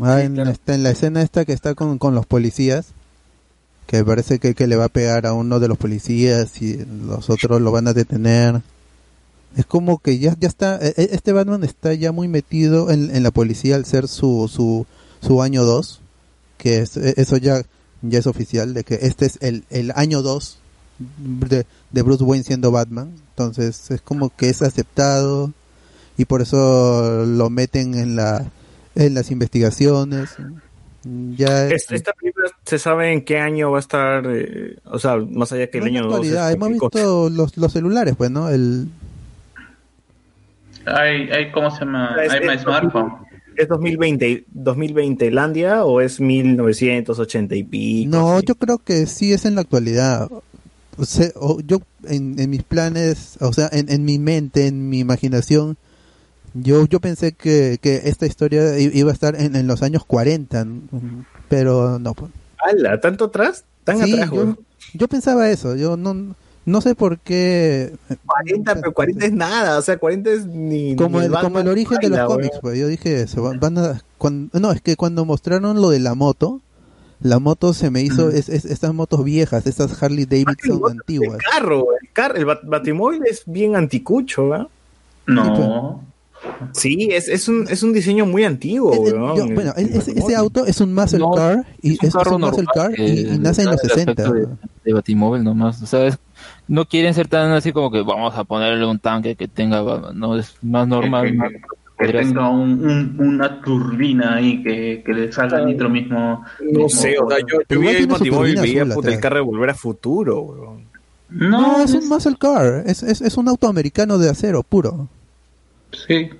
Ah, en, está en la escena esta que está con, con los policías, que parece que, que le va a pegar a uno de los policías y los otros lo van a detener. Es como que ya, ya está, e- e- este Batman está ya muy metido en, en la policía al ser su, su, su año 2, que es- e- eso ya, ya es oficial, de que este es el, el año 2 de, de Bruce Wayne siendo Batman. Entonces es como que es aceptado y por eso lo meten en la en las investigaciones. Ya Es- Esta película se sabe en qué año va a estar, eh, o sea, más allá que el año 2. actualidad hemos visto los, los celulares, pues, ¿no? El, Hay, hay, ¿cómo se llama? Es- Hay my es- smartphone. ¿Es 2020, 2020 Landia o es 1980 y pico? no, yo creo que sí es en la actualidad. O sea, o yo en, en mis planes, o sea, en, en mi mente, en mi imaginación, yo yo pensé que, que esta historia iba a estar en, en los años 40, ¿no? pero no. pues. ¡Hala! ¿Tanto atrás? ¿Tan Sí, atrás, yo, yo pensaba eso, yo no no sé por qué 40, pero 40 es nada, o sea, 40 es ni. como ni el, como el origen de los cómics, pues yo dije, se van, a, cuan- no, es que cuando mostraron lo de la moto, la moto se me hizo, es, es- estas motos viejas, estas Harley Davidson antiguas. El carro, el carro, el bat- batimóvil es bien anticucho, ¿verdad? No. Sí, es, es, un, es un diseño muy antiguo. Yo- bueno, El- es- ese, ese auto es un muscle No, car y es un es, carro un muscle car y, y nace en los el 60. aspecto De, de Batimóvil nomás, o sea, es- no quieren ser tan así como que vamos a ponerle un tanque que tenga, no, es más normal. Que tenga un, un- una turbina ahí que, que le salga el nitro mismo. No mismo sé, o sea, yo, yo vi el batimóvil turbina veía puta, el carro de volver a futuro, weón. No, es un muscle car, es, es, es un auto americano de acero puro. Sí.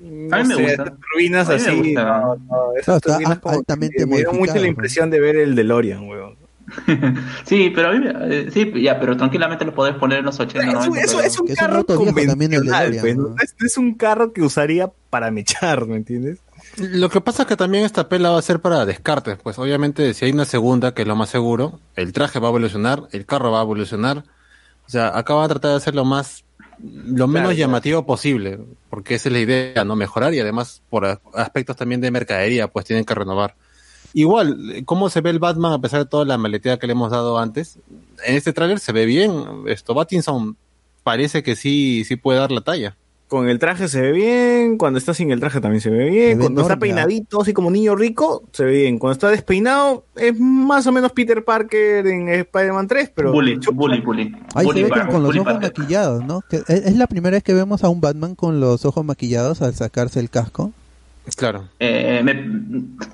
No A mí me sé, gusta. turbinas me así. gusta. no, no, esas turbinas como que altamente me dio mucho la impresión de ver el DeLorean, weón. Sí, pero a mí, me- eh, sí, ya, pero tranquilamente lo podés poner en los 80, Es, un- 90. es un- pero- es un que es un carro convencional, pues, es, es un carro que usaría para mechar, ¿me entiendes? Lo que pasa es que también esta pela va a ser para descartes, pues obviamente si hay una segunda, que es lo más seguro, el traje va a evolucionar, el carro va a evolucionar, o sea, acá van a tratar de hacer lo más, lo menos claro. llamativo posible, porque esa es la idea, no mejorar y además por aspectos también de mercadería, pues tienen que renovar. Igual, ¿cómo se ve el Batman a pesar de toda la maletea que le hemos dado antes? En este tráiler se ve bien, esto Battinson parece que sí, sí puede dar la talla. Con el traje se ve bien, cuando está sin el traje también se ve bien, Se ve cuando está enorme, ¿ah? peinadito, así como niño rico, se ve bien. Cuando está despeinado, es más o menos Peter Parker en Spider-Man 3, pero... Bully, bully, bully. Ahí Bully se ve con, Parker, con los ojos Parker. maquillados, ¿no? Que es, es la primera vez que vemos a un Batman con los ojos maquillados al sacarse el casco. Claro. Eh, me,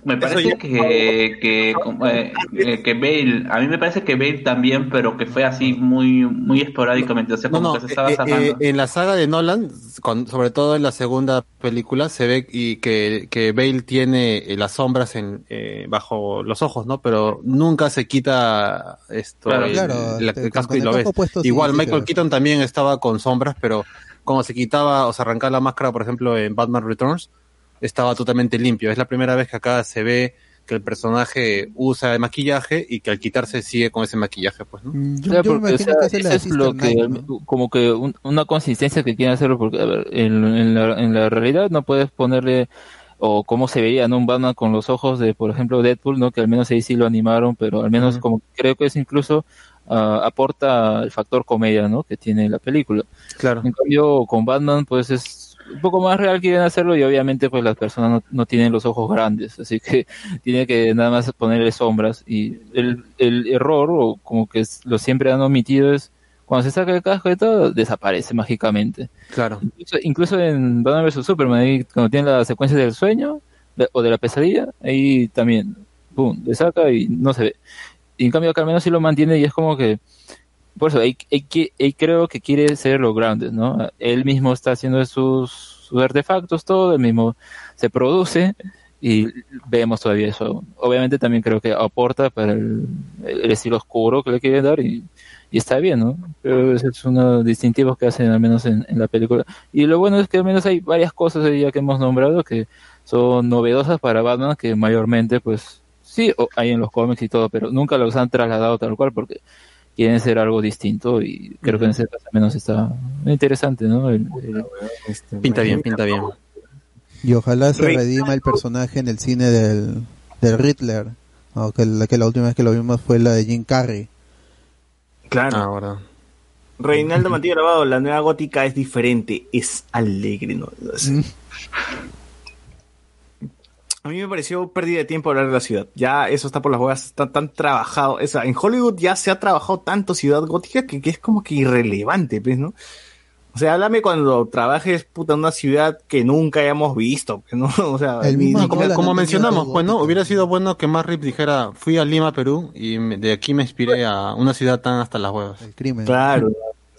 me parece ya- que, que, eh, eh, que Bale, a mí me parece que Bale también, pero que fue así muy muy esporádicamente, o sea, No, como no, que se estaba eh, eh, sacando. en la saga de Nolan, con- sobre todo en la segunda película, se ve y que, que Bale tiene las sombras en, eh, bajo los ojos, ¿no? Pero nunca se quita esto, Claro, el, claro, el- este, el casco con y lo ves. puesto Igual sí Michael. Keaton también estaba con sombras, pero cuando se quitaba o se arrancaba la máscara, por ejemplo, en Batman Returns, estaba totalmente limpio. Es la primera vez que acá se ve que el personaje usa el maquillaje y que al quitarse sigue con ese maquillaje, pues, ¿no? Mm, Yo, O sea, yo me porque, o imagino sea, que es la eso es lo que, Night, ¿no? como que un- una consistencia que quieren hacerlo, porque, a ver, en, en la, en la realidad no puedes ponerle, o cómo se vería, ¿no? Un Batman con los ojos de, por ejemplo, Deadpool, ¿no? Que al menos ahí sí lo animaron, pero al menos Ujú. como creo que es incluso, ah, aporta el factor comedia, ¿no? Que tiene la película. Claro. En cambio, con Batman, pues es un poco más real quieren hacerlo y obviamente pues las personas no, no tienen los ojos grandes, así que tiene que nada más ponerle sombras y el, el error o como que lo siempre han omitido es cuando se saca el casco y todo, desaparece mágicamente. Claro. Incluso, incluso en Batman vs Superman, ahí cuando tiene la secuencia del sueño de- o de la pesadilla, ahí también, pum, le saca y no se ve. Y en cambio acá al menos sí lo mantiene y es como que, por eso, él, él él creo que quiere ser lo grounded, ¿no? Él mismo está haciendo sus, sus artefactos, todo, el mismo se produce y vemos todavía eso. Obviamente también creo que aporta para el, estilo oscuro que le quieren dar y, está bien, ¿no? Pero ese es uno de los distintivos que hacen al menos en, en la película. Y lo bueno es que al menos hay varias cosas ya que hemos nombrado que son novedosas para Batman que mayormente pues sí hay en los cómics y todo, pero nunca los han trasladado tal cual porque quieren ser algo distinto y creo que en ese caso al menos está interesante, ¿no? El- el- Pinta bien, pinta bien. Y ojalá se redima el personaje en el cine del, del Riddler. ¿no? Que, la, que la última vez que lo vimos fue la de Jim Carrey. Claro. Ahora. Reinaldo Matías Grabado, la nueva gótica es diferente, es alegre, ¿no? O sea, A mí me pareció pérdida de tiempo hablar de la ciudad. Ya eso está por las huevas, está tan trabajado. O sea, en Hollywood ya se ha trabajado tanto ciudad gótica que, que es como que irrelevante, pues, ¿no? O sea, háblame cuando trabajes, puta, en una ciudad que nunca hayamos visto, pues, ¿no? O sea, El mismo ni- Como, mencionamos, pues no, hubiera sido bueno que más Rip dijera, fui a Lima, Perú, y me- de aquí me inspiré a una ciudad tan hasta las huevas. El crimen. Claro,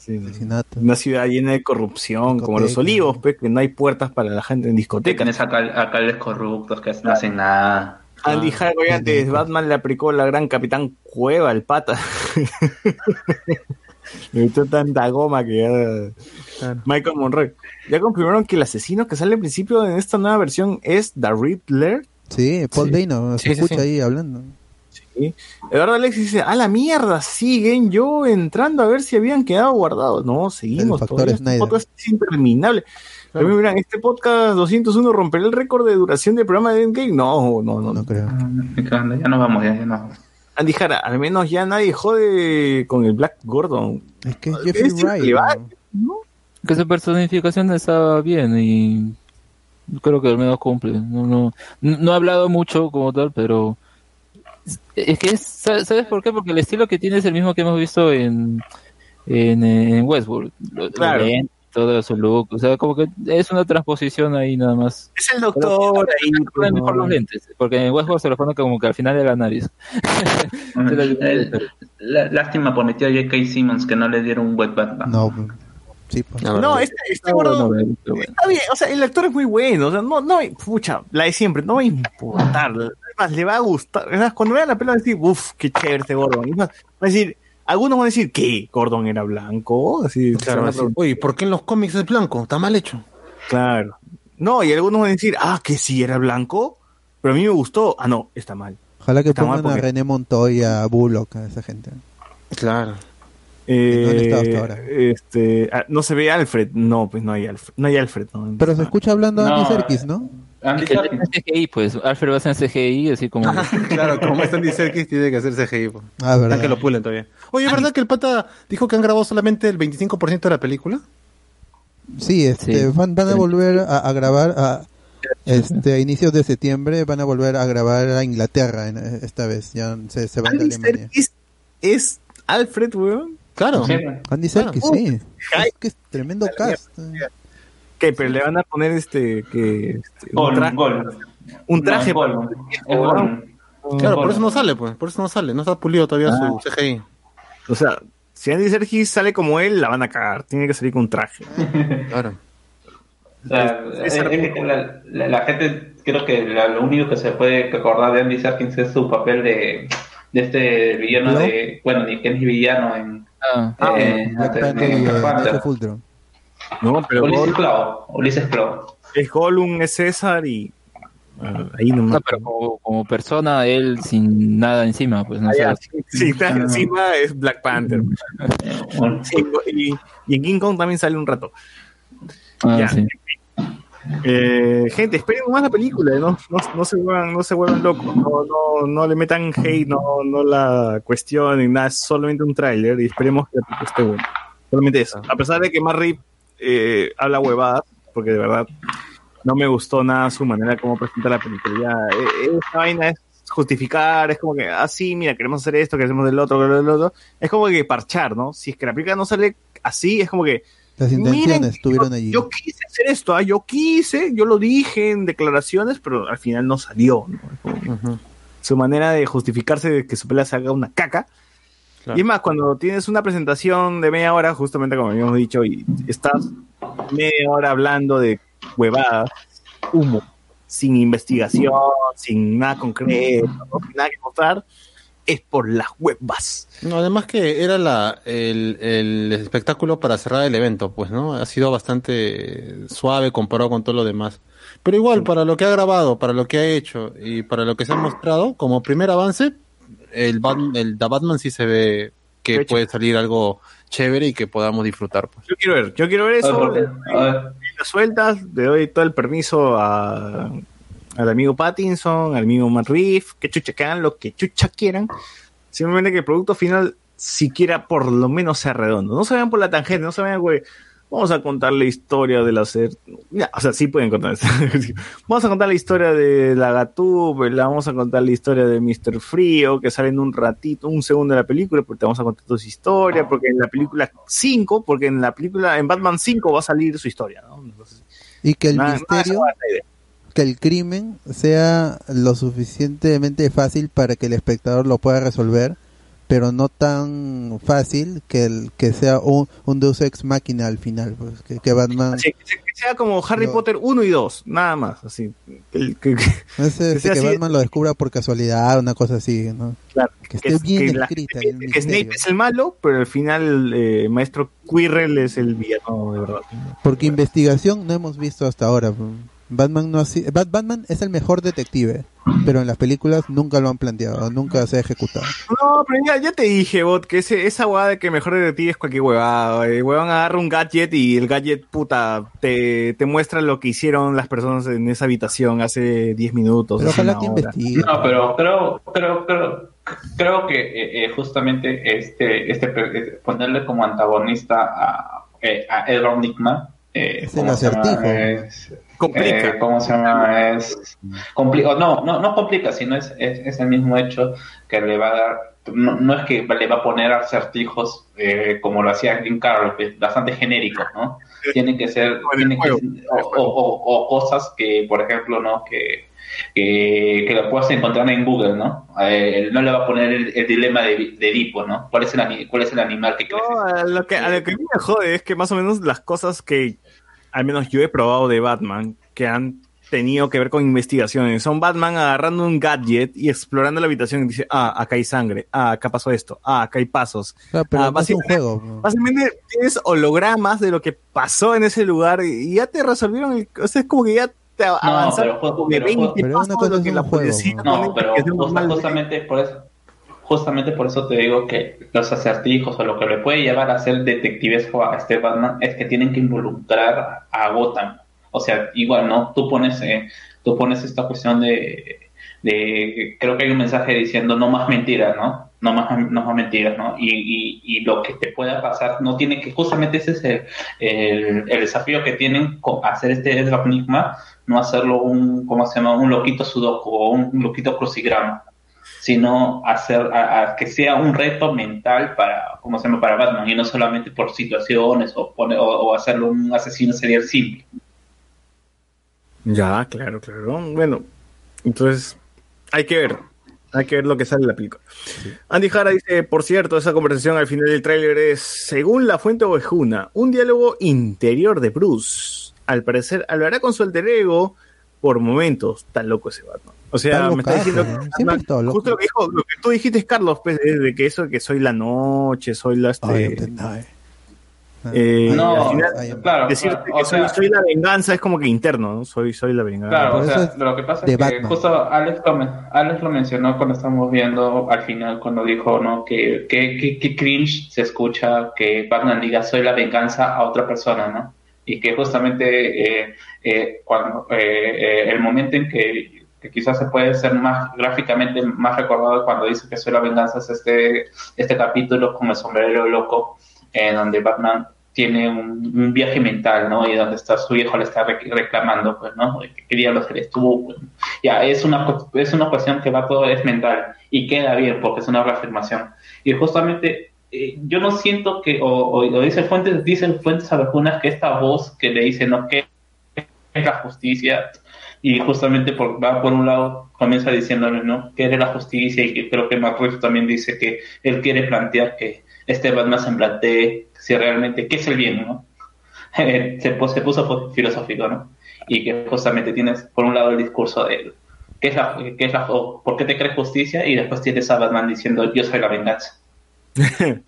sí. Una ciudad llena de corrupción, como los olivos, pues, que no hay puertas para la gente en discotecas. Tienes alcal- alcaldes corruptos que no hacen nada. Andy Harwood antes Batman le aplicó la gran Capitán Cueva al pata. Me gustó tanta goma que ya... Michael Monroe. Ya confirmaron que el asesino que sale al principio en esta nueva versión es The Riddler. Sí, Paul Sí. Dano, se Sí, sí, escucha sí. ahí hablando. Sí. Eduardo Alexis dice, a la mierda, siguen yo entrando a ver si habían quedado guardados. No, seguimos. El factor todavía este podcast es interminable. También miran, este podcast 201 romperá el récord de duración del programa de Endgame. No, no, no. No creo. Ya nos vamos, ya, ya nos vamos. Andy Jara, al menos ya nadie jode con el Black Gordon. Es que es Jeffrey Es Wright. ¿no? que su personificación está bien y creo que al menos cumple. No, no, no ha hablado mucho como tal, pero es que es, ¿sabes sabes por qué? Porque el estilo que tiene es el mismo que hemos visto en, en, en Westworld. Claro. todo su look, o sea, como que es una transposición ahí nada más. Es el doctor ahí. Ponen mejor los lentes, porque en Westworld se lo pone como que al final de la nariz. El- la- lástima por mi tío J.K. Simmons que no le dieron un wet Batman. No, sí, pues. No, este, este Está gordo está bien, o sea, el actor es muy bueno, o sea, no, no, pucha, la de siempre, no va a importar, le va a gustar, además, cuando vean la película van a decir, uff, qué chévere este Gordon, más, van a decir, algunos van a decir, ¿qué? ¿Gordon era blanco? Así, Claro, a así. Oye, ¿por qué en los cómics es blanco? Está mal hecho. claro, no, y algunos van a decir, ah, que sí era blanco, pero a mí me gustó, ah, no, está mal. Ojalá que Está pongan a René Montoya, a Bullock, a esa gente. Claro. Eh, no han estado hasta ahora. Este, ah, no se ve Alfred, no, pues no hay Alfred, no hay Alfred. no. Pero se escucha hablando No, Andy Serkis, ¿no? Andy Serkis. CGI, pues, Alfred va a ser CGI, así como... claro, como es Andy Serkis, tiene que hacer CGI. po. Ah, verdad. Que lo pulen todavía. Oye, ¿es verdad que el pata dijo que han grabado solamente el 25% de la película? Sí, este, Sí. Van, van a volver a, a grabar a, este, a inicios de septiembre, van a volver a grabar a Inglaterra en- esta vez, ya se, se van de Andy Alemania. Serkis es Alfred, weón. Claro. Andy Serkis, Claro. sí. Es que es tremendo cast. ¿Qué? Pero le van a poner este, que, este, un, gol. un traje No, gol. Es gol. Claro, por eso no sale, pues. Por eso no sale. No está pulido todavía Ah. su CGI. O sea, si Andy Serkis sale como él, la van a cagar. Tiene que salir con un traje. Claro. O sea, Es- es es que la, la- la gente, creo que la- lo único que se puede acordar de Andy Serkis es su papel de, de este villano ¿No? de, bueno, ni que es villano en Ah, eh, en- en y No, pero Ulises Gol- Clow, Ulises Clow. es Gollum, es César y... ah, ahí nomás. No, pero como, como persona, él sin nada encima, pues no Ah, sé. sí, está encima es Black Panther. Bueno, Sí, y, y en King Kong también sale un rato. Ah, ya. sí. Eh, gente, esperen más la película, no, no, no se vuelvan, no se vuelvan locos, no, no, no le metan hate, no, no la cuestionen, nada, es solamente un tráiler y esperemos que esté buena. Solamente eso. A pesar de que Marry eh, habla huevadas, porque de verdad no me gustó nada su manera de cómo presenta la película. Ya, eh, esa vaina es justificar, es como que, ah, sí, mira, queremos hacer esto, queremos del otro, del otro. Es como que parchar, ¿no? Si es que la película no sale así, es como que, Las intenciones Miren, estuvieron allí. yo quise hacer esto, ah, yo quise, yo lo dije en declaraciones, pero al final no salió. ¿no? Ujú. Su manera de justificarse de que su pelea se haga una caca. Claro. Y es más, cuando tienes una presentación de media hora, justamente como habíamos dicho, y estás media hora hablando de huevadas, humo, sin investigación, sin nada concreto, ¿no? sin nada que mostrar, es por las huevas. No, además que era la, el, el espectáculo para cerrar el evento, pues, ¿no? Ha sido bastante suave comparado con todo lo demás. Pero igual, para lo que ha grabado, para lo que ha hecho y para lo que se ha mostrado, como primer avance, el, Bat- el The Batman sí se ve que puede salir algo chévere y que podamos disfrutar. Pues. Yo quiero ver, yo quiero ver eso. A ver, a ver. las sueltas, le doy todo el permiso a, al amigo Pattinson, al amigo Matt Reeves, que chucha, que hagan lo que chucha quieran. Simplemente que el producto final siquiera por lo menos sea redondo. No se vayan por la tangente, no se vayan, güey. Vamos a contar la historia de la ser... Ya, o sea, sí pueden contar vamos a contar la historia de la Gatúbela, vamos a contar la historia de Mr. Frío, que sale en un ratito, un segundo de la película, porque te vamos a contar toda su historia, porque en la película 5, porque en la película, en Batman 5 va a salir su historia, ¿no? Entonces, Y que el nada- misterio, que el crimen sea lo suficientemente fácil para que el espectador lo pueda resolver, pero no tan fácil que el que sea un, un Deus Ex Máquina al final, pues, que, que Batman Así, que sea- que como Harry Lo- Potter 1 y 2, nada más, así. Que- que- que- no es este, sea que así- Batman lo descubra por casualidad, una cosa así, ¿no? claro, Que que, esté es- bien que la escrita, piense que Snape es el malo, pero al final eh, Maestro Quirrell es el villano de verdad. Porque investigación no hemos visto hasta ahora. Batman no ha si- Bat- Batman es el mejor detective, pero en las películas nunca lo han planteado, nunca se ha ejecutado. No, pero ya, ya te dije, bot, que ese, esa huevada de que mejor detective es cualquier huevada. El huevón agarra un gadget y el gadget, puta, te, te muestra lo que hicieron las personas en esa habitación hace 10 minutos. Pero ojalá que hora. investigue. No, pero creo, creo, creo, creo que eh, eh, justamente este, este, eh, ponerle como antagonista a, eh, a Edward Nigma, eh, Es el acertijo. Es- Complica. eh, ¿Cómo se llama? Es complica, no, no, no complica, sino es, es, es el mismo hecho que le va a dar. No, no es que le va a poner acertijos eh, como lo hacía Jim Carroll, que es bastante genérico, ¿no? Tienen que ser, tienen que, o, o- o- cosas que, por ejemplo, ¿no? Que, que, que lo puedas encontrar en Google, ¿no? Eh, no le va a poner el, el dilema de, de Edipo, ¿no? ¿Cuál es el, cuál es el animal que crece? No, a lo que, a lo que a mí me jode es que más o menos las cosas que al menos yo he probado de Batman que han tenido que ver con investigaciones son Batman agarrando un gadget y explorando la habitación y dice, ah, acá hay sangre, ah, acá pasó esto, ah, acá hay pasos. Ah, pero Ah, no es un básicamente- juego. ¿no? Básicamente tienes hologramas de lo que pasó en ese lugar y ya te resolvieron el... O sea, es como que ya te avanzaron pero- como de pero- 20 pero una pasos cosa de lo que la juego, policía ¿no? No, pero justamente por eso, justamente por eso te digo que los acertijos o lo que le puede llevar a ser detectivesco a este Batman es que tienen que involucrar a Gotham. O sea, igual, ¿no? Tú pones, eh, tú pones esta cuestión de, de, creo que hay un mensaje diciendo no más mentiras, ¿no? No más, no más mentiras, ¿no? Y, y, y lo que te pueda pasar no tiene que, justamente ese es el, el, desafío que tienen con hacer este Edward Nigma, no hacerlo un, ¿cómo se llama? Un loquito sudoku o un loquito crucigrama sino hacer que sea un reto mental para, ¿cómo se llama? Para Batman y no solamente por situaciones o hacerlo un asesino serial simple. Ya, claro, claro. Bueno, entonces hay que ver. Hay que ver lo que sale en la película. Andy Jara dice, por cierto, esa conversación al final del tráiler es, según la fuente ovejuna, un diálogo interior de Bruce. Al parecer hablará con su alter ego por momentos. Tan loco ese Batman. O sea, me está diciendo ¿no? que Siempre está loco. justo lo que dijo, lo que tú dijiste, Carlos, pues, de de que eso de que soy la noche, soy la este, Ay, eh, No, final. Claro, decirte claro, que o soy, sea- soy la venganza es como que interno, ¿no? Soy, soy la venganza. Claro, o sea, lo que pasa es que Batman. justo Alex lo, Alex lo mencionó cuando estamos viendo al final, cuando dijo no que, que, que, que cringe se escucha que Batman diga soy la venganza a otra persona, ¿no? Y que justamente eh, eh, cuando eh, eh, el momento en que, que quizás se puede ser más gráficamente más recordado cuando dice que soy la venganza es este, este capítulo con el sombrero loco, en donde Batman tiene un, un viaje mental, ¿no? Y donde está su hijo le está rec- reclamando, pues, ¿no? ¿Qué diablos eres tú? Pues, ya, es una, es una cuestión que va todo, es mental y queda bien porque es una reafirmación. Y justamente eh, yo no siento que, o, o, o dicen fuentes, dicen fuentes algunas que esta voz que le dice, ¿no? Que es la justicia y justamente por, va por un lado comienza diciéndole no que la justicia y que creo que Matt Reeves también dice que él quiere plantear que este Batman se plantee si realmente qué es el bien no se, pu- se puso filosófico, ¿no? Y que justamente tienes, por un lado, el discurso de ¿qué es la, qué es la, o ¿por qué te crees justicia? Y después tienes a Batman diciendo, yo soy la venganza.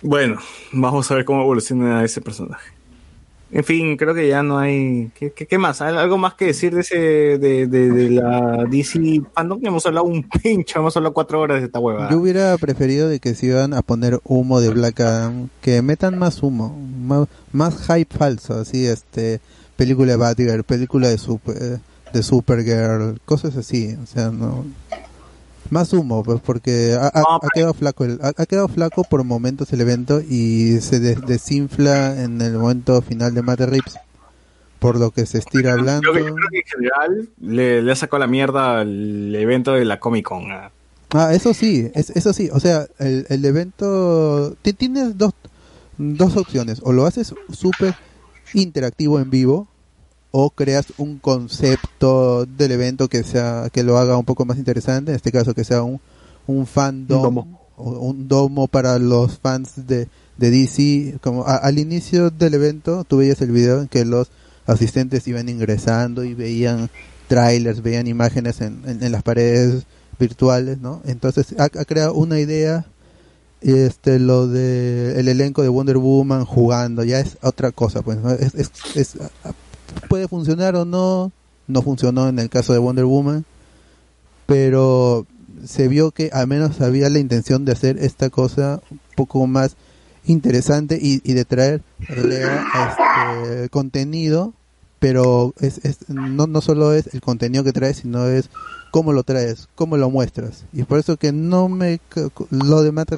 Bueno, vamos a ver cómo evoluciona ese personaje. En fin, creo que ya no hay. ¿Qué, qué, más? ¿Hay ¿Algo más que decir de ese de, la DC Fandom? Hemos hablado un pincho, hemos hablado cuatro horas de esta hueva. Yo hubiera preferido de que si iban a poner humo de Black Adam, que metan más humo, más, más hype falso, así, este, película de Batgirl, película de Super, de Supergirl, cosas así, o sea, no. Más humo, pues, porque ha, ha- ha quedado flaco, el- ha, ha quedado flaco por momentos el evento y se des- desinfla en el momento final de Matt Reeves, por lo que se estira hablando. Yo, creo que en general le, le ha sacado la mierda al evento de la Comic Con. ah. Ah, eso sí, es- eso sí, o sea, el, el evento, ti- tienes dos, dos opciones, o lo haces súper interactivo en vivo, o creas un concepto del evento que sea, que lo haga un poco más interesante, en este caso que sea un, un fandom, domo. o un domo para los fans de, de DC, como a- al inicio del evento, tú veías el video en que los asistentes iban ingresando y veían trailers, veían imágenes en, en, en las paredes virtuales, ¿no? Entonces ha, ha creado una idea, este, lo de el elenco de Wonder Woman jugando, ya es otra cosa, pues, ¿no? es, es, es- puede funcionar o no, no funcionó en el caso de Wonder Woman, pero se vio que al menos había la intención de hacer esta cosa un poco más interesante y, y de traer este, contenido pero es, es- no, no solo es el contenido que traes, sino es cómo lo traes, cómo lo muestras. Y por eso que no me, lo de Matt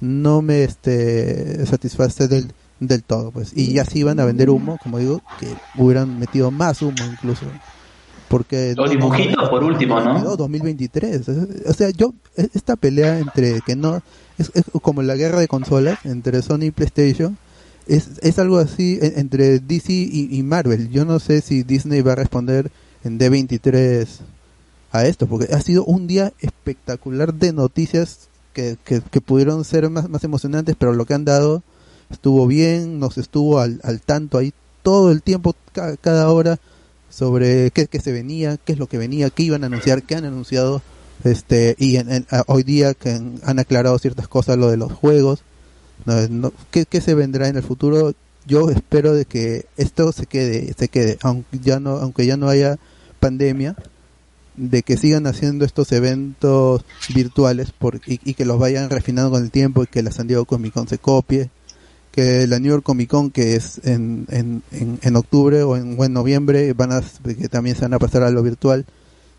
no me este, satisface del, del todo. pues Y ya si iban a vender humo, como digo, que hubieran metido más humo incluso. Porque Los dibujitos, por último, ¿no? 2022, 2023. O sea, yo, e- esta pelea entre que no, es, es como la guerra de consolas entre Sony y PlayStation, es, es algo así en- entre DC y, y Marvel. Yo no sé si Disney va a responder en D23 a esto, porque ha sido un día espectacular de noticias que, que, que pudieron ser más, más emocionantes, pero lo que han dado estuvo bien, nos estuvo al, al tanto ahí todo el tiempo, ca- cada hora, sobre qué, qué se venía, qué es lo que venía, qué iban a anunciar, qué han anunciado, este y hoy día que han, aclarado ciertas cosas, lo de los juegos, no, no, ¿qué, qué se vendrá en el futuro. Yo espero de que esto se quede, se quede, aunque ya no, aunque ya no haya pandemia, de que sigan haciendo estos eventos virtuales y, y que los vayan refinando con el tiempo y que la San Diego Comic Con se copie que la New York Comic Con que es en, en, en, en octubre o en, o en noviembre van a que también se van a pasar a lo virtual.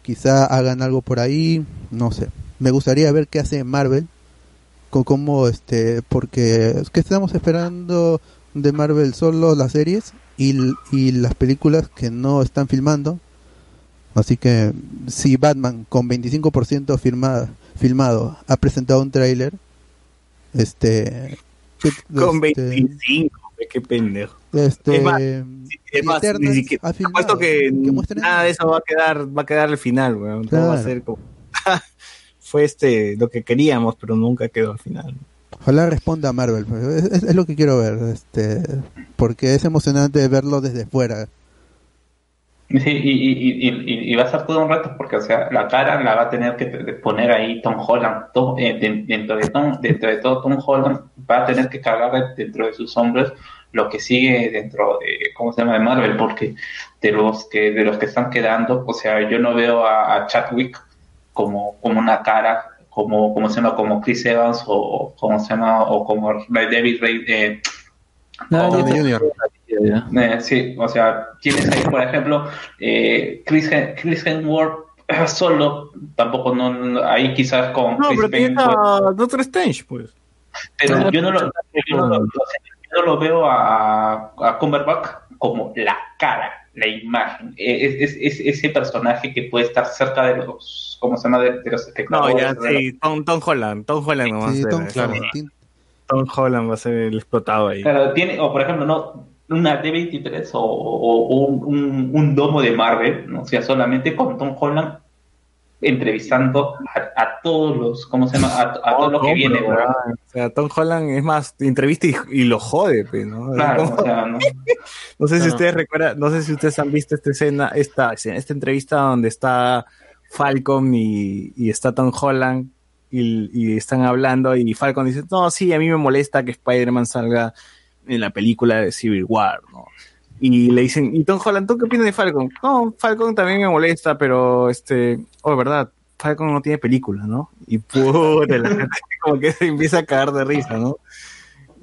Quizá hagan algo por ahí no sé. Me gustaría ver qué hace Marvel con cómo este porque es que estamos esperando de Marvel solo las series y, y las películas que no están filmando. Así que si Batman con 25% firmada, filmado ha presentado un tráiler este Con este, 25, ve, qué pendejo. este, Es más, Es más, ni siquiera- filmado, que, nada de eso va a quedar, va a quedar al final, weón. Todo va a Claro. ser como fue este lo que queríamos, pero nunca quedó al final. Ojalá responda a Marvel, pues, es, es- es lo que quiero ver, este, porque es emocionante verlo desde fuera. Sí, y, y, y, y, va a ser todo un reto porque, o sea, la cara la va a tener que poner ahí Tom Holland. Tom- eh, de- dentro, de Tom, dentro de todo, Tom Holland va a tener que cargar dentro de sus hombros lo que sigue dentro de, ¿cómo se llama?, de Marvel, porque de los que de los que están quedando, o sea, yo no veo a, a Chadwick como, como una cara, como, como se llama, como Chris Evans o, como se llama, o como David Ray, eh, No, está. Ya. eh, sí, o sea, tienes ahí, por ejemplo, eh, Chris, Chris Hemsworth solo, tampoco, no, no- ahí quizás con No, Chris pero tiene Pine, pues, a Doctor Strange, pues. pero yo no lo, yo no lo, yo no lo veo a, a Cumberbatch como la cara, la imagen, Eh, es, es- es ese personaje que puede estar cerca de los, ¿cómo se llama?, de, de los No, ya, de los- sí, Tom, Tom Holland, Tom Holland no va a Sí, ser, Tom claro. Holland, Tom Holland va a ser el explotado ahí. Claro, tiene, o por ejemplo, no una D23 o, un, un- domo de Marvel, ¿no? o sea, solamente con Tom Holland entrevistando a, a todos los, ¿cómo se llama? A, a todo lo que No, viene, pero, weón. O sea, Tom Holland es más, entrevista y, y lo jode, pues, ¿no? Claro, Como- o sea, ¿no? No sé si ustedes recuerdan, no sé si ustedes han visto esta escena, esta, esta entrevista donde está Falcon y, y está Tom Holland y, y están hablando y Falcon dice, no, sí, a mí me molesta que Spider-Man salga en la película de Civil War, ¿no? Y le dicen, ¿y Tom Holland, tú qué opinas de Falcon? No, Falcon también me molesta, pero este, oh, verdad, Falcon no tiene película, ¿no? Y puta, la gente como que se empieza a cagar de risa, ¿no?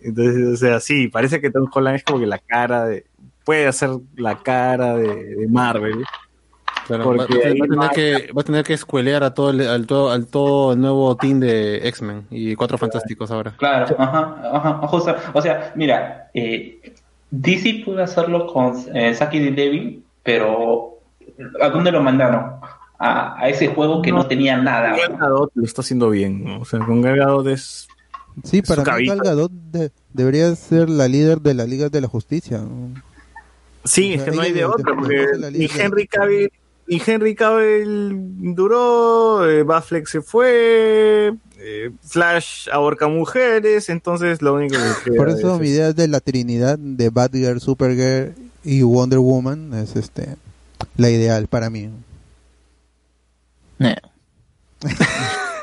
Entonces, o sea, sí, parece que Tom Holland es como que la cara de, puede hacer la cara de, de Marvel. Claro, va, va a tener que, va a tener que escuelear a todo el, al, todo, al todo el nuevo team de X-Men y Cuatro Fantásticos ahora. Claro, ajá, ajá, justo. O sea, mira, eh, DC pudo hacerlo con eh, Saki de Levy, pero ¿a dónde lo mandaron? A, a ese juego que no, tenía nada. Gal Gadot lo está haciendo bien, ¿no? O sea, con Gal Gadot es... Sí, su para mí cabita. Gal Gadot de- debería ser la líder de la Liga de la Justicia. ¿no? Sí, O es que no hay de de- otra, porque de- Henry Cavill, y Henry Cavill duró, eh, Batfleck se fue, eh, Flash ahorca mujeres, entonces lo único que queda Por eso es- mi idea de la trinidad de Batgirl, Supergirl y Wonder Woman es este la ideal para mí. Eh.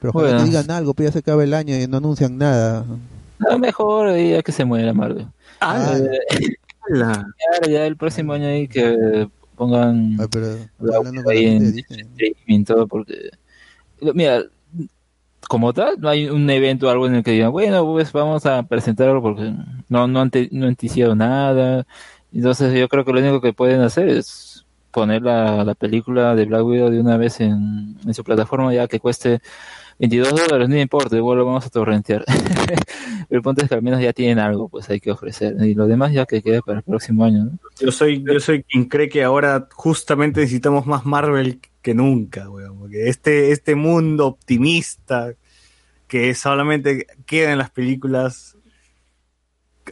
Pero ojalá Bueno. que digan algo, pues ya se acaba el año y no anuncian nada. Lo mejor ya que se muera Marvel. Ah, Eh, la- claro, ya el próximo año ahí que pongan Ah, pero la ahí en de Disney. streaming todo porque mira como tal no hay un evento o algo en el que digan bueno pues vamos a presentarlo porque no no han te- no han ticiado nada entonces yo creo que lo único que pueden hacer es poner la, la película de Black Widow de una vez en, en su plataforma ya que cueste 22 dólares, no importa, igual lo vamos a torrentear. el punto es que al menos ya tienen algo, pues hay que ofrecer. Y lo demás ya que quede para el próximo año, ¿no? Yo soy, yo soy quien cree que ahora justamente necesitamos más Marvel que nunca, weón. Porque este, este mundo optimista que solamente queda en las películas,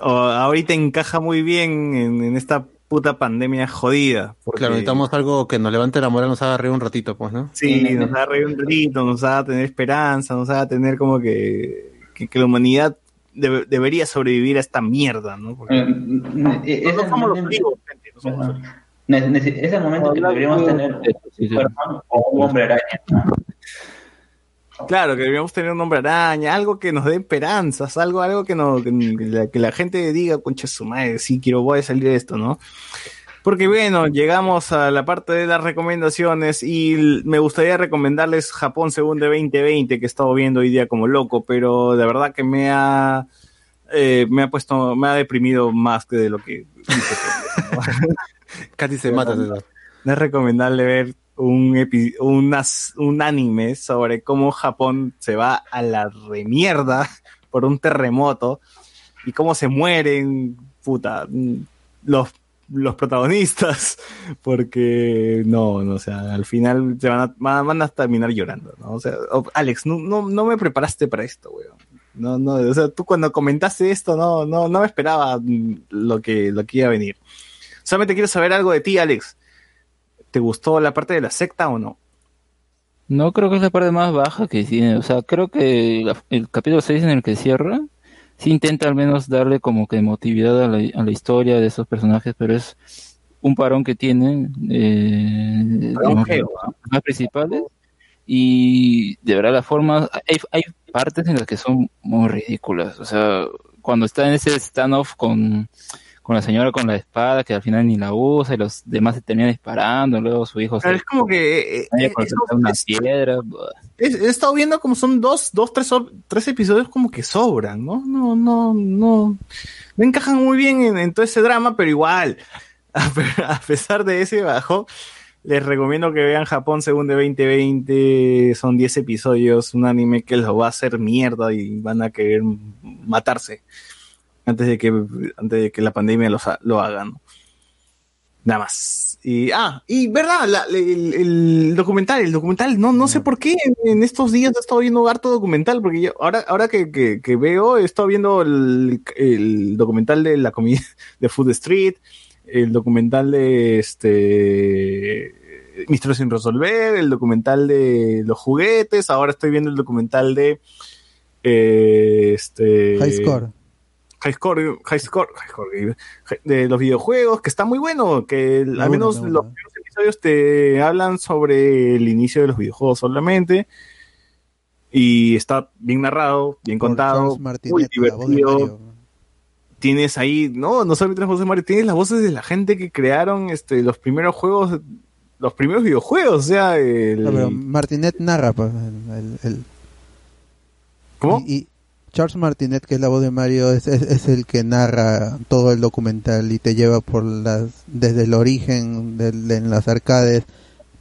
ahorita encaja muy bien en, en esta puta pandemia jodida. Porque, Claro, necesitamos algo que nos levante la moral, nos haga reír un ratito, pues, ¿no? Sí, nos haga reír un ratito, nos haga tener esperanza, nos haga tener como que, que, que la humanidad debe- debería sobrevivir a esta mierda, ¿no? Porque Eh, eh, es no el somos los momento- fríos, gente, no somos los fríos. Ne- nece- Es el momento que deberíamos tener un Superman o un hombre araña. Claro, que deberíamos tener un hombre araña, algo que nos dé esperanzas, algo, algo que, no, que, la, que la gente diga, concha su madre, sí quiero, voy a salir de esto, ¿no? Porque bueno, llegamos a la parte de las recomendaciones y me gustaría recomendarles Japón según de 2020 que he estado viendo hoy día como loco, pero de verdad que me ha eh, me ha puesto, me ha deprimido más que de lo que Casi se mata, no es recomendable ver un, epi- un anime sobre cómo Japón se va a la remierda por un terremoto y cómo se mueren, puta, los, los protagonistas, porque no, no, o sea, al final se van a, van a terminar llorando, ¿no? O sea, Alex, no, no, no me preparaste para esto, weón. No, no, o sea, tú cuando comentaste esto, no, no, no me esperaba lo que, lo que iba a venir. Solamente quiero saber algo de ti, Alex. ¿Te gustó la parte de la secta o no? No creo que es la parte más baja que tiene. O sea, creo que el capítulo 6 en el que cierra, sí intenta al menos darle como que emotividad a la, a la historia de esos personajes, pero es un parón que tienen eh, los personajes principales. Y de verdad, las formas. Hay, hay partes en las que son muy ridículas. O sea, cuando está en ese standoff con, con la señora con la espada, que al final ni la usa, y los demás se terminan disparando, luego su hijo se. Pero es como que eh, eh, eh, es- una piedra. es- he estado viendo como son dos, dos, tres, tres episodios como que sobran, ¿no? No, no, no. No encajan muy bien en, en todo ese drama, pero igual, a pesar de ese bajo, les recomiendo que vean Japón según de 2020. Son 10 episodios, un anime que los va a hacer mierda y van a querer matarse antes de que, antes de que la pandemia los ha- lo haga, ¿no? Nada más. Y, ah, y verdad, la- el, el documental, el documental, no, no sé por qué en, estos días he estado viendo harto documental, porque yo, ahora, ahora que, que, que veo, he estado viendo el, el documental de la comida de Food Street, el documental de este Misterios sin resolver, el documental de los juguetes, ahora estoy viendo el documental de eh, este High Score. High Score, High Score, High Score, de los videojuegos, que está muy bueno, que al menos me los primeros episodios te hablan sobre el inicio de los videojuegos solamente. Y está bien narrado, bien Por contado, muy divertido. Tienes ahí, no, no solamente las voces de Mario, tienes las voces de la gente que crearon este, los primeros juegos, los primeros videojuegos, o sea, el... No, pero Martinet narra, pues, el, el- el- ¿Cómo? Y, y Charles Martinet, que es la voz de Mario, es, es, es el que narra todo el documental y te lleva por las desde el origen en las arcades,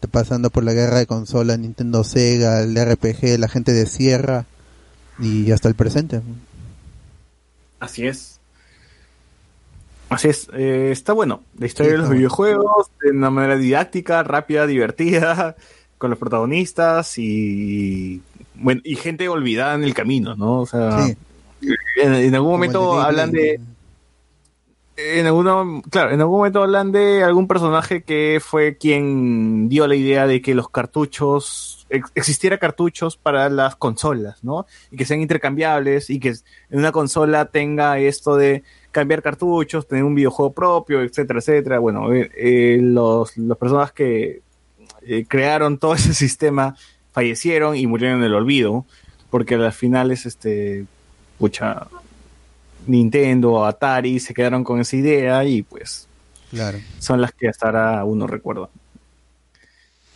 pasando por la guerra de consola, Nintendo Sega, el RPG, la gente de Sierra y hasta el presente. Así es. Así es, eh, está bueno. La historia Sí, de los videojuegos, de una manera didáctica, rápida, divertida, con los protagonistas y bueno, y gente olvidada en el camino, ¿no? O sea, Sí. en, en algún momento hablan de en alguno, claro, en algún momento hablan de algún personaje que fue quien dio la idea de que los cartuchos, ex- existiera cartuchos para las consolas, ¿no? Y que sean intercambiables y que en una consola tenga esto de cambiar cartuchos, tener un videojuego propio, etcétera, etcétera. Bueno, eh, eh, los, las personas que eh, crearon todo ese sistema fallecieron y murieron en el olvido, porque al final es este, pucha, Nintendo, Atari se quedaron con esa idea y pues Claro. son las que hasta ahora uno recuerda.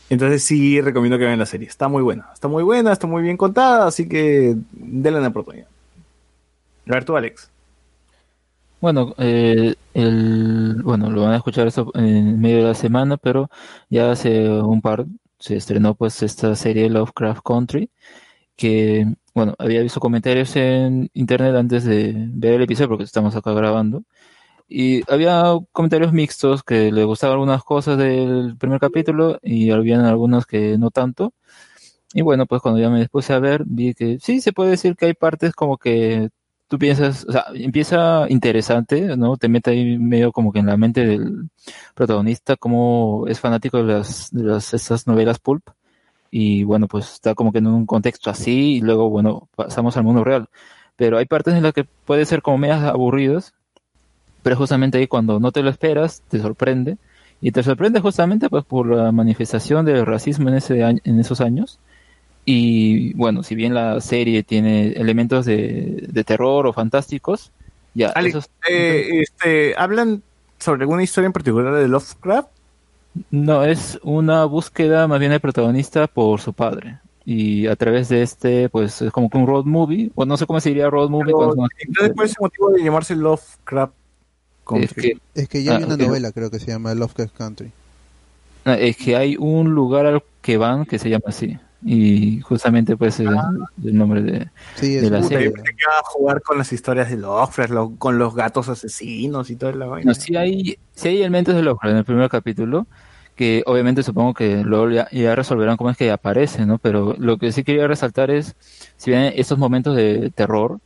Entonces sí recomiendo que vean la serie. Está muy buena. Está muy buena, está muy bien contada, así que denle una oportunidad. A ver tú, Alex. Bueno, eh, el, bueno, lo van a escuchar eso en medio de la semana, pero ya hace un par se estrenó pues esta serie Lovecraft Country, que, bueno, había visto comentarios en internet antes de ver el episodio, porque estamos acá grabando, y había comentarios mixtos que le gustaban algunas cosas del primer capítulo y habían algunos que no tanto. Y bueno, pues cuando ya me puse a ver, vi que sí, se puede decir que hay partes como que tú piensas, o sea, empieza interesante, ¿no? Te mete ahí medio como que en la mente del protagonista, como es fanático de las, de las, estas novelas pulp. Y bueno, pues está como que en un contexto así, y luego, bueno, pasamos al mundo real. Pero hay partes en las que puede ser como medias aburridas, pero justamente ahí cuando no te lo esperas, te sorprende. Y te sorprende justamente pues por la manifestación del racismo en, ese año, en esos años. Y bueno, si bien la serie tiene elementos de, de terror o fantásticos, ya, esos- eh, este, ¿hablan sobre alguna historia en particular de Lovecraft? no, es una búsqueda más bien del protagonista por su padre. Y a través de este, pues es como que un road movie, o no sé cómo se diría road movie. Pero, cuando son- Entonces, ¿cuál es el motivo de llamarse Lovecraft Country? es que Es que ya hay Ah, una ok. novela, creo que se llama Lovecraft Country. No, es que hay un lugar al que van que se llama así. Y justamente pues es el nombre de, Sí, es de la Puta, yo serie. novela. pensé que iba a jugar con las historias de Lovecraft, lo- con los gatos asesinos y toda la vaina. No, sí hay, sí hay elementos de Lovecraft en el primer capítulo, que obviamente supongo que luego ya, ya resolverán cómo es que aparece, ¿no? Pero lo que sí quería resaltar es, si bien estos momentos de terror,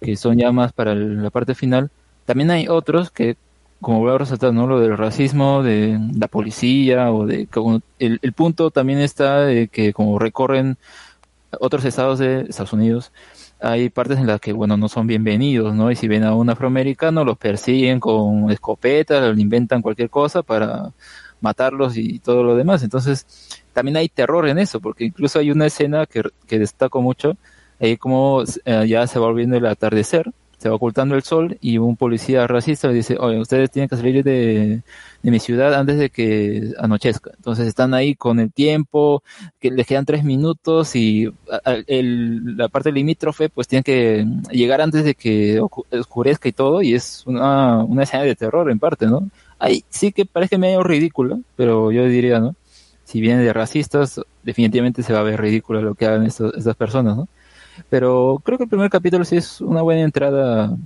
que son ya más para el- la parte final, también hay otros que, como voy a resaltar, ¿no? Lo del racismo, de la policía, o de, el, el punto también está de que como recorren otros estados de Estados Unidos, hay partes en las que, bueno, no son bienvenidos, ¿no? Y si ven a un afroamericano, los persiguen con escopetas, le inventan cualquier cosa para matarlos y todo lo demás. Entonces, también hay terror en eso, porque incluso hay una escena que, que destaco mucho, ahí como eh, ya se va volviendo el atardecer, se va ocultando el sol y un policía racista le dice, oye, ustedes tienen que salir de, mi ciudad antes de que anochezca. Entonces están ahí con el tiempo, que les quedan tres minutos y a- el- la parte limítrofe pues tienen que llegar antes de que oscurezca y todo y es una, escena de terror en parte, ¿no? Ahí sí que parece medio ridícula, pero yo diría, ¿no? Si viene de racistas, definitivamente se va a ver ridícula lo que hagan estas personas, ¿no? Pero creo que el primer capítulo sí es una buena entrada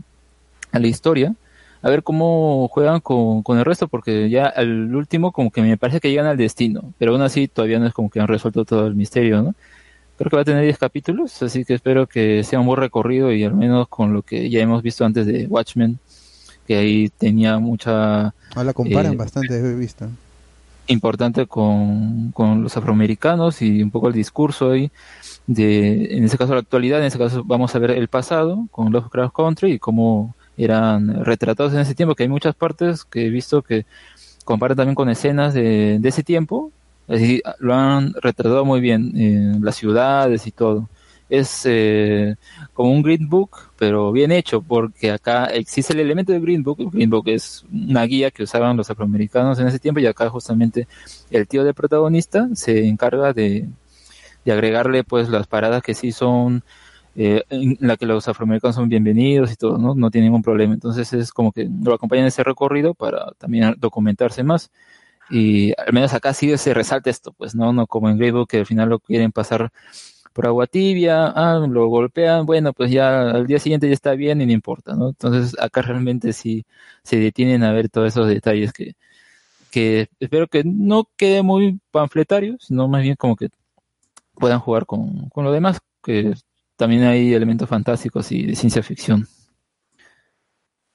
a la historia. A ver cómo juegan con, con el resto, porque ya al último como que me parece que llegan al destino, pero aún así todavía no es como que han resuelto todo el misterio, ¿no? Creo que va a tener 10 capítulos, así que espero que sea un buen recorrido y al menos con lo que ya hemos visto antes de Watchmen, que ahí tenía mucha... Ah, la comparan Eh, bastante, he visto. importante con, con los afroamericanos y un poco el discurso ahí de, en ese caso la actualidad, en ese caso vamos a ver el pasado con Lovecraft Country y cómo eran retratados en ese tiempo, que hay muchas partes que he visto que comparan también con escenas de, ese tiempo, así lo han retratado muy bien, en las ciudades y todo. Es eh, como un Green Book, pero bien hecho, porque acá existe el elemento de Green Book. El Green Book es una guía que usaban los afroamericanos en ese tiempo y acá justamente el tío del protagonista se encarga de, de agregarle pues las paradas que sí son eh, en la que los afroamericanos son bienvenidos y todo, ¿no? No tiene ningún problema. Entonces es como que lo acompañan en ese recorrido para también documentarse más. Y al menos acá sí se resalta esto, pues, ¿no? No como en Grey Book que al final lo quieren pasar por agua tibia, ah, lo golpean, bueno, pues ya al día siguiente ya está bien y no importa, ¿no? Entonces acá realmente sí se detienen a ver todos esos detalles que, que espero que no quede muy panfletario, sino más bien como que puedan jugar con, con lo demás, que también hay elementos fantásticos y de ciencia ficción.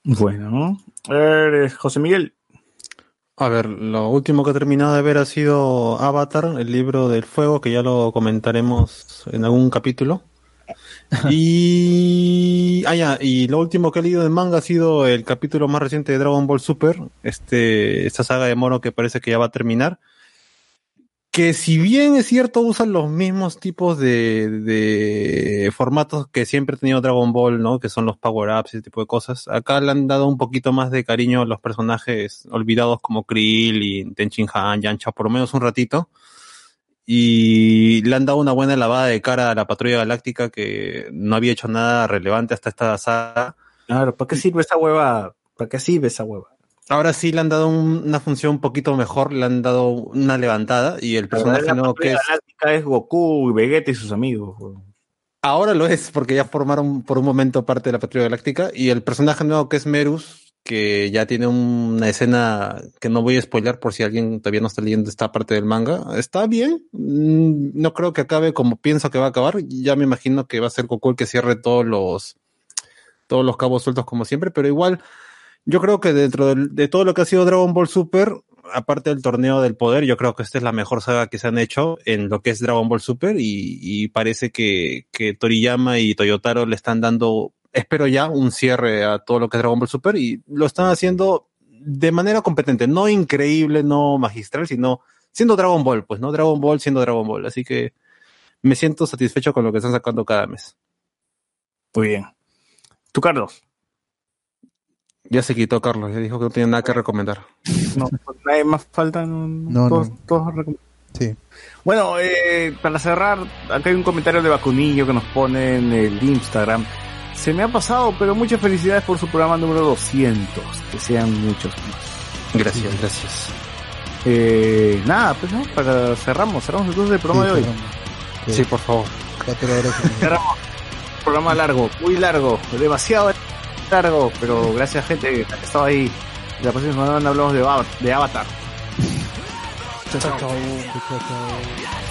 Bueno, a ver, José Miguel. A ver, lo último que he terminado de ver ha sido Avatar, el libro del fuego, que ya lo comentaremos en algún capítulo. Y, ah, ya, y lo último que he leído de manga ha sido el capítulo más reciente de Dragon Ball Super, este, esta saga de mono que parece que ya va a terminar. Que si bien es cierto, usan los mismos tipos de, formatos que siempre ha tenido Dragon Ball, ¿no? Que son los power-ups y ese tipo de cosas. Acá le han dado un poquito más de cariño a los personajes olvidados como Krill y Tenchin Han, Yancha, por lo menos un ratito. Y le han dado una buena lavada de cara a la Patrulla Galáctica que no había hecho nada relevante hasta esta saga. Claro, ¿para qué sirve esa hueva? ¿Para qué sirve esa hueva? Ahora sí le han dado un- una función un poquito mejor, le han dado una levantada y el personaje nuevo que es... Galáctica es Goku y Vegeta y sus amigos. Ahora lo es, porque ya formaron por un momento parte de la Patrulla Galáctica. Y el personaje nuevo que es Merus, que ya tiene una escena que no voy a spoiler por si alguien todavía no está leyendo esta parte del manga. Está bien. Mm, No creo que acabe como pienso que va a acabar. Ya me imagino que va a ser Goku el que cierre todos los, todos los cabos sueltos como siempre, pero igual. Yo creo que dentro de todo lo que ha sido Dragon Ball Super, aparte del torneo del poder, yo creo que esta es la mejor saga que se han hecho en lo que es Dragon Ball Super y, y parece que, que Toriyama y Toyotaro le están dando, espero ya, un cierre a todo lo que es Dragon Ball Super y lo están haciendo de manera competente, no increíble, no magistral, sino siendo Dragon Ball, pues no Dragon Ball siendo Dragon Ball. Así que me siento satisfecho con lo que están sacando cada mes. Muy bien. ¿Tú, Carlos? Ya se quitó Carlos, ya dijo que no tiene nada que recomendar. No, nadie más falta. No, No, todos, no. todos recom- Sí. Bueno, eh, para cerrar, acá hay un comentario de Vacunillo que nos pone en el Instagram. Se me ha pasado, pero muchas felicidades por su programa número 200. Que sean muchos más. Gracias, gracias. Eh, nada, pues no, para cerramos, cerramos entonces el programa de hoy. Sí, por favor. Cerramos. Programa largo, muy largo, demasiado largo, pero gracias gente que ha estado ahí. La próxima semana hablamos de, de Avatar. Chao, chao. Chao, chao.